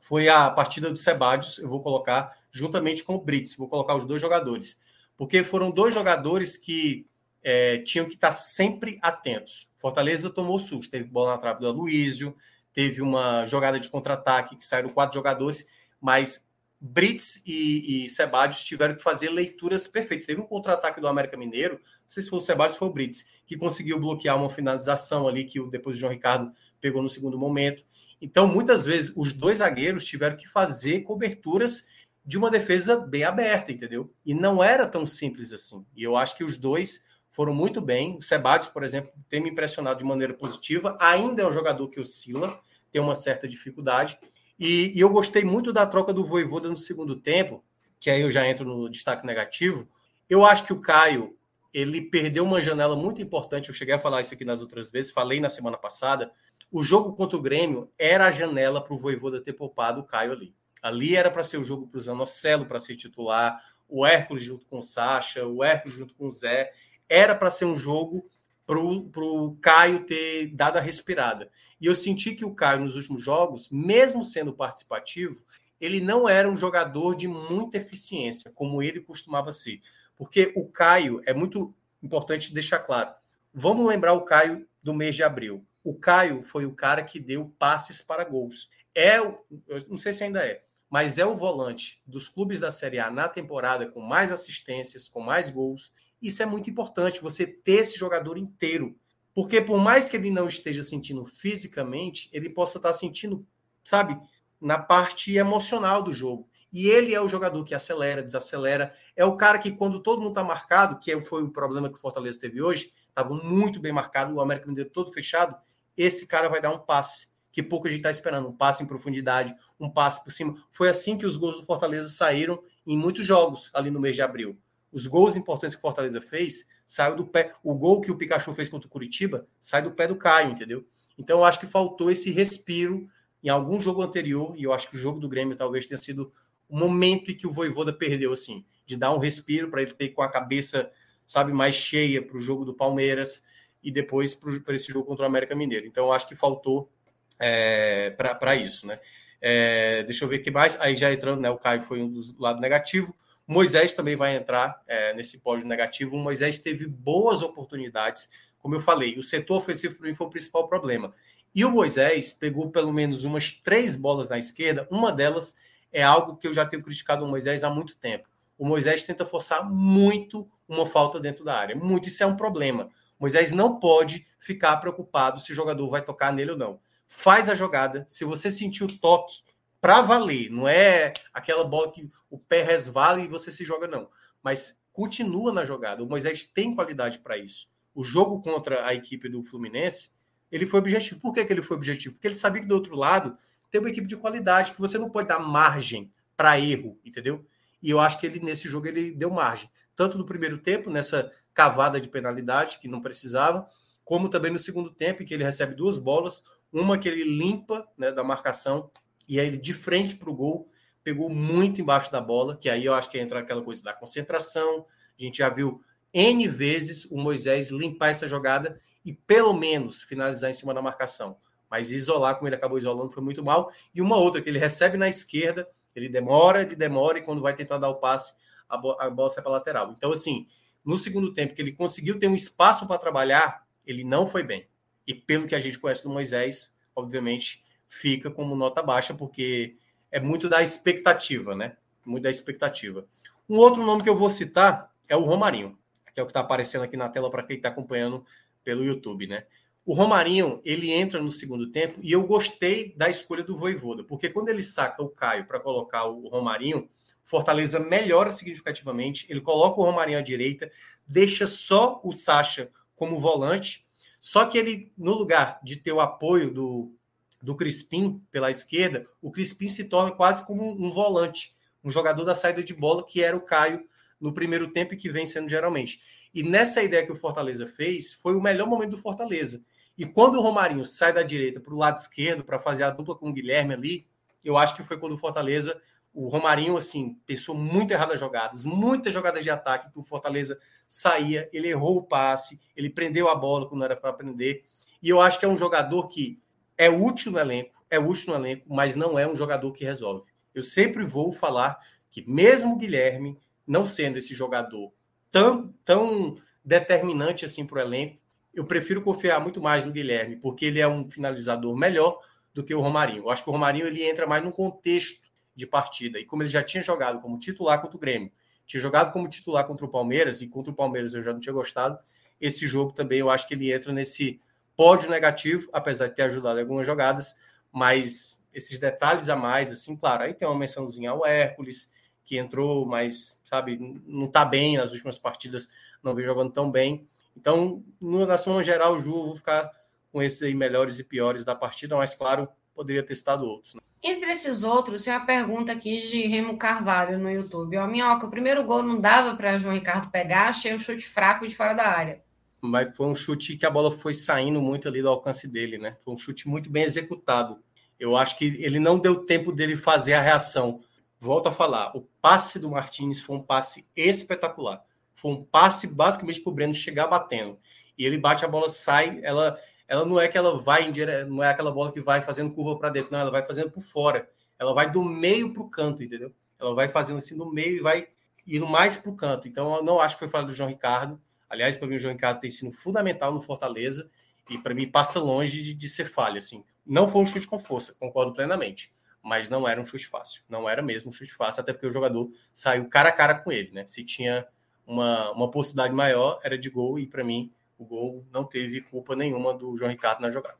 foi a partida do Sebadios, eu vou colocar juntamente com o Brits, vou colocar os dois jogadores, porque foram dois jogadores que é, tinham que estar sempre atentos. Fortaleza tomou susto, teve bola na trave do Aloysio, teve uma jogada de contra-ataque que saíram quatro jogadores, mas Brits e, e Sebadios tiveram que fazer leituras perfeitas. Teve um contra-ataque do América Mineiro, não sei se foi o Sebadios ou foi o Brits, que conseguiu bloquear uma finalização ali que depois o João Ricardo pegou no segundo momento. Então, muitas vezes, os dois zagueiros tiveram que fazer coberturas de uma defesa bem aberta, entendeu? E não era tão simples assim. E eu acho que os dois foram muito bem. O Sebadios, por exemplo, tem me impressionado de maneira positiva. Ainda é um jogador que oscila, tem uma certa dificuldade. E, e eu gostei muito da troca do Voivoda no segundo tempo, que aí eu já entro no destaque negativo. Eu acho que o Caio ele perdeu uma janela muito importante. Eu cheguei a falar isso aqui nas outras vezes, falei na semana passada, o jogo contra o Grêmio era a janela para o Voivoda ter poupado o Caio ali. Ali era para ser o jogo para o Zanocelo para ser titular, o Hércules junto com o Sacha, o Hércules junto com o Zé. Era para ser um jogo para o Caio ter dado a respirada. E eu senti que o Caio, nos últimos jogos, mesmo sendo participativo, ele não era um jogador de muita eficiência, como ele costumava ser. Porque o Caio, é muito importante deixar claro, vamos lembrar o Caio do mês de abril o Caio foi o cara que deu passes para gols. É, eu não sei se ainda é, mas é o volante dos clubes da Série A na temporada com mais assistências, com mais gols. Isso é muito importante, você ter esse jogador inteiro. Porque por mais que ele não esteja sentindo fisicamente, ele possa estar sentindo, sabe, na parte emocional do jogo. E ele é o jogador que acelera, desacelera. É o cara que, quando todo mundo está marcado, que foi o problema que o Fortaleza teve hoje, estava muito bem marcado, o América Mineiro todo fechado. Esse cara vai dar um passe que pouco a gente está esperando, um passe em profundidade, um passe por cima. Foi assim que os gols do Fortaleza saíram em muitos jogos ali no mês de abril. Os gols importantes que o Fortaleza fez saiu do pé. O gol que o Pikachu fez contra o Curitiba sai do pé do Caio, entendeu? Então eu acho que faltou esse respiro em algum jogo anterior, e eu acho que o jogo do Grêmio talvez tenha sido o momento em que o Voivoda perdeu, assim, de dar um respiro para ele ter com a cabeça, sabe, mais cheia para o jogo do Palmeiras e depois para esse jogo contra o América Mineiro. Então eu acho que faltou é, para isso, né? É, deixa eu ver o que mais. Aí já entrando, né? O Caio foi um dos lado negativo. Moisés também vai entrar é, nesse pódio negativo. O Moisés teve boas oportunidades. Como eu falei, o setor ofensivo para mim foi o principal problema. E o Moisés pegou pelo menos umas três bolas na esquerda. Uma delas é algo que eu já tenho criticado o Moisés há muito tempo. O Moisés tenta forçar muito uma falta dentro da área. Muito, isso é um problema. O Moisés não pode ficar preocupado se o jogador vai tocar nele ou não faz a jogada. Se você sentir o toque para valer, não é aquela bola que o pé resvala e você se joga, não. Mas continua na jogada. O Moisés tem qualidade para isso. O jogo contra a equipe do Fluminense, ele foi objetivo. Por que, que ele foi objetivo? Porque ele sabia que do outro lado tem uma equipe de qualidade, que você não pode dar margem para erro, entendeu? E eu acho que ele nesse jogo ele deu margem. Tanto no primeiro tempo, nessa cavada de penalidade que não precisava, como também no segundo tempo, em que ele recebe duas bolas, uma que ele limpa né, da marcação e aí de frente para o gol pegou muito embaixo da bola, que aí eu acho que entra aquela coisa da concentração. A gente já viu N vezes o Moisés limpar essa jogada e pelo menos finalizar em cima da marcação. Mas isolar, como ele acabou isolando, foi muito mal. E uma outra que ele recebe na esquerda, ele demora, ele demora, e quando vai tentar dar o passe, a, bo a bola sai para lateral. Então, assim, no segundo tempo, que ele conseguiu ter um espaço para trabalhar, ele não foi bem. E pelo que a gente conhece do Moisés, obviamente fica como nota baixa, porque é muito da expectativa, né? Muito da expectativa. Um outro nome que eu vou citar é o Romarinho, que é o que está aparecendo aqui na tela para quem está acompanhando pelo YouTube, né? O Romarinho, ele entra no segundo tempo e eu gostei da escolha do Voivoda, porque quando ele saca o Caio para colocar o Romarinho, Fortaleza melhora significativamente, ele coloca o Romarinho à direita, deixa só o Sacha como volante só que ele, no lugar de ter o apoio do, do Crispim pela esquerda, o Crispim se torna quase como um, volante, um jogador da saída de bola, que era o Caio no primeiro tempo e que vem sendo geralmente. E nessa ideia que o Fortaleza fez, foi o melhor momento do Fortaleza. E quando o Romarinho sai da direita para o lado esquerdo para fazer a dupla com o Guilherme ali, eu acho que foi quando o Fortaleza, o Romarinho, assim, pensou muito errado as jogadas, muitas jogadas de ataque que o Fortaleza saía, ele errou o passe, ele prendeu a bola quando era para prender. E eu acho que é um jogador que é útil no elenco, é útil no elenco, mas não é um jogador que resolve. Eu sempre vou falar que, mesmo Guilherme não sendo esse jogador tão, tão determinante assim para o elenco, eu prefiro confiar muito mais no Guilherme, porque ele é um finalizador melhor do que o Romarinho. Eu acho que o Romarinho ele entra mais no contexto de partida. E como ele já tinha jogado como titular contra o Grêmio, tinha jogado como titular contra o Palmeiras, e contra o Palmeiras eu já não tinha gostado. Esse jogo também eu acho que ele entra nesse pódio negativo, apesar de ter ajudado em algumas jogadas, mas esses detalhes a mais, assim, claro, aí tem uma mençãozinha ao Hércules, que entrou, mas, sabe, não está bem nas últimas partidas, não vem jogando tão bem. Então, na soma geral, Ju, eu vou ficar com esses aí melhores e piores da partida, mas, claro, poderia ter estado outros. Né? Entre esses outros, tem uma pergunta aqui de Remo Carvalho no YouTube. Ó, Minhoca, o primeiro gol não dava para João Ricardo pegar, achei um chute fraco de fora da área. Mas foi um chute que a bola foi saindo muito ali do alcance dele, né? Foi um chute muito bem executado. Eu acho que ele não deu tempo dele fazer a reação. Volto a falar, o passe do Martins foi um passe espetacular. Foi um passe basicamente para o Breno chegar batendo. E ele bate a bola, sai, ela ela não é que ela vai em dire... não é aquela bola que vai fazendo curva para dentro, não, ela vai fazendo por fora. Ela vai do meio para o canto, entendeu? Ela vai fazendo assim no meio e vai indo mais para o canto. Então, eu não acho que foi falha do João Ricardo. Aliás, para mim, o João Ricardo tem sido fundamental no Fortaleza e para mim passa longe de, de, ser falha. Assim. Não foi um chute com força, concordo plenamente, mas não era um chute fácil. Não era mesmo um chute fácil, até porque o jogador saiu cara a cara com ele. Né? Se tinha uma, uma possibilidade maior, era de gol e para mim o gol não teve culpa nenhuma do João Ricardo na jogada.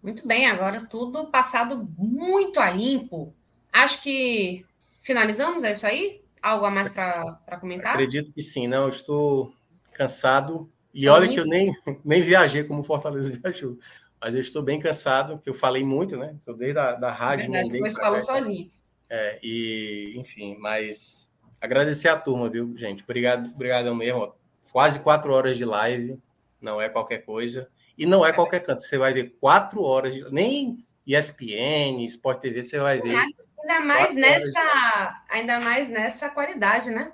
Muito bem, agora tudo passado muito a limpo. Acho que finalizamos? É isso aí? Algo a mais para comentar? Acredito que sim, não. Estou cansado. E olha que eu nem, nem viajei como Fortaleza viajou. Mas eu estou bem cansado, porque eu falei muito, né? Estou desde a da rádio. Verdade, depois falou sozinho. É, e, enfim, mas agradecer a turma, viu, gente? Obrigado, obrigado mesmo. Quase quatro horas de live, não é qualquer coisa. E não é qualquer canto. Você vai ver quatro horas, de... nem ESPN, Sport TV, você vai ver. Ainda mais nessa, ainda mais nessa qualidade, né?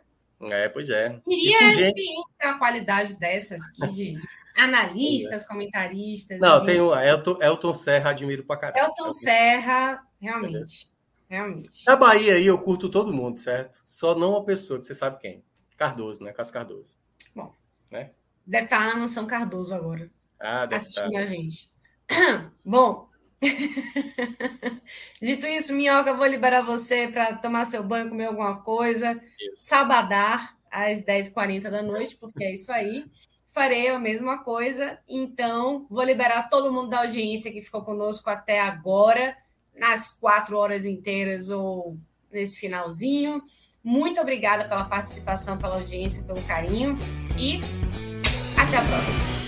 É, pois é. Queria e gente... uma qualidade dessas aqui de analistas, é. comentaristas. Não, tem o Elton, Elton Serra, admiro pra caralho. Elton Serra, realmente. Realmente. Na Bahia aí eu curto todo mundo, certo? Só não uma pessoa que você sabe quem. Cardoso, né? Cássio Cardoso. Bom. Né? Deve estar na mansão Cardoso agora. Ah, deve assistindo estar. a gente. Bom. Dito isso, Minhoca, vou liberar você para tomar seu banho, comer alguma coisa. Isso. Sabadar às 10h40 da noite, porque é isso aí farei a mesma coisa. Então, vou liberar todo mundo da audiência que ficou conosco até agora, nas quatro horas inteiras ou nesse finalzinho. Muito obrigada pela participação, pela audiência, pelo carinho e até a próxima.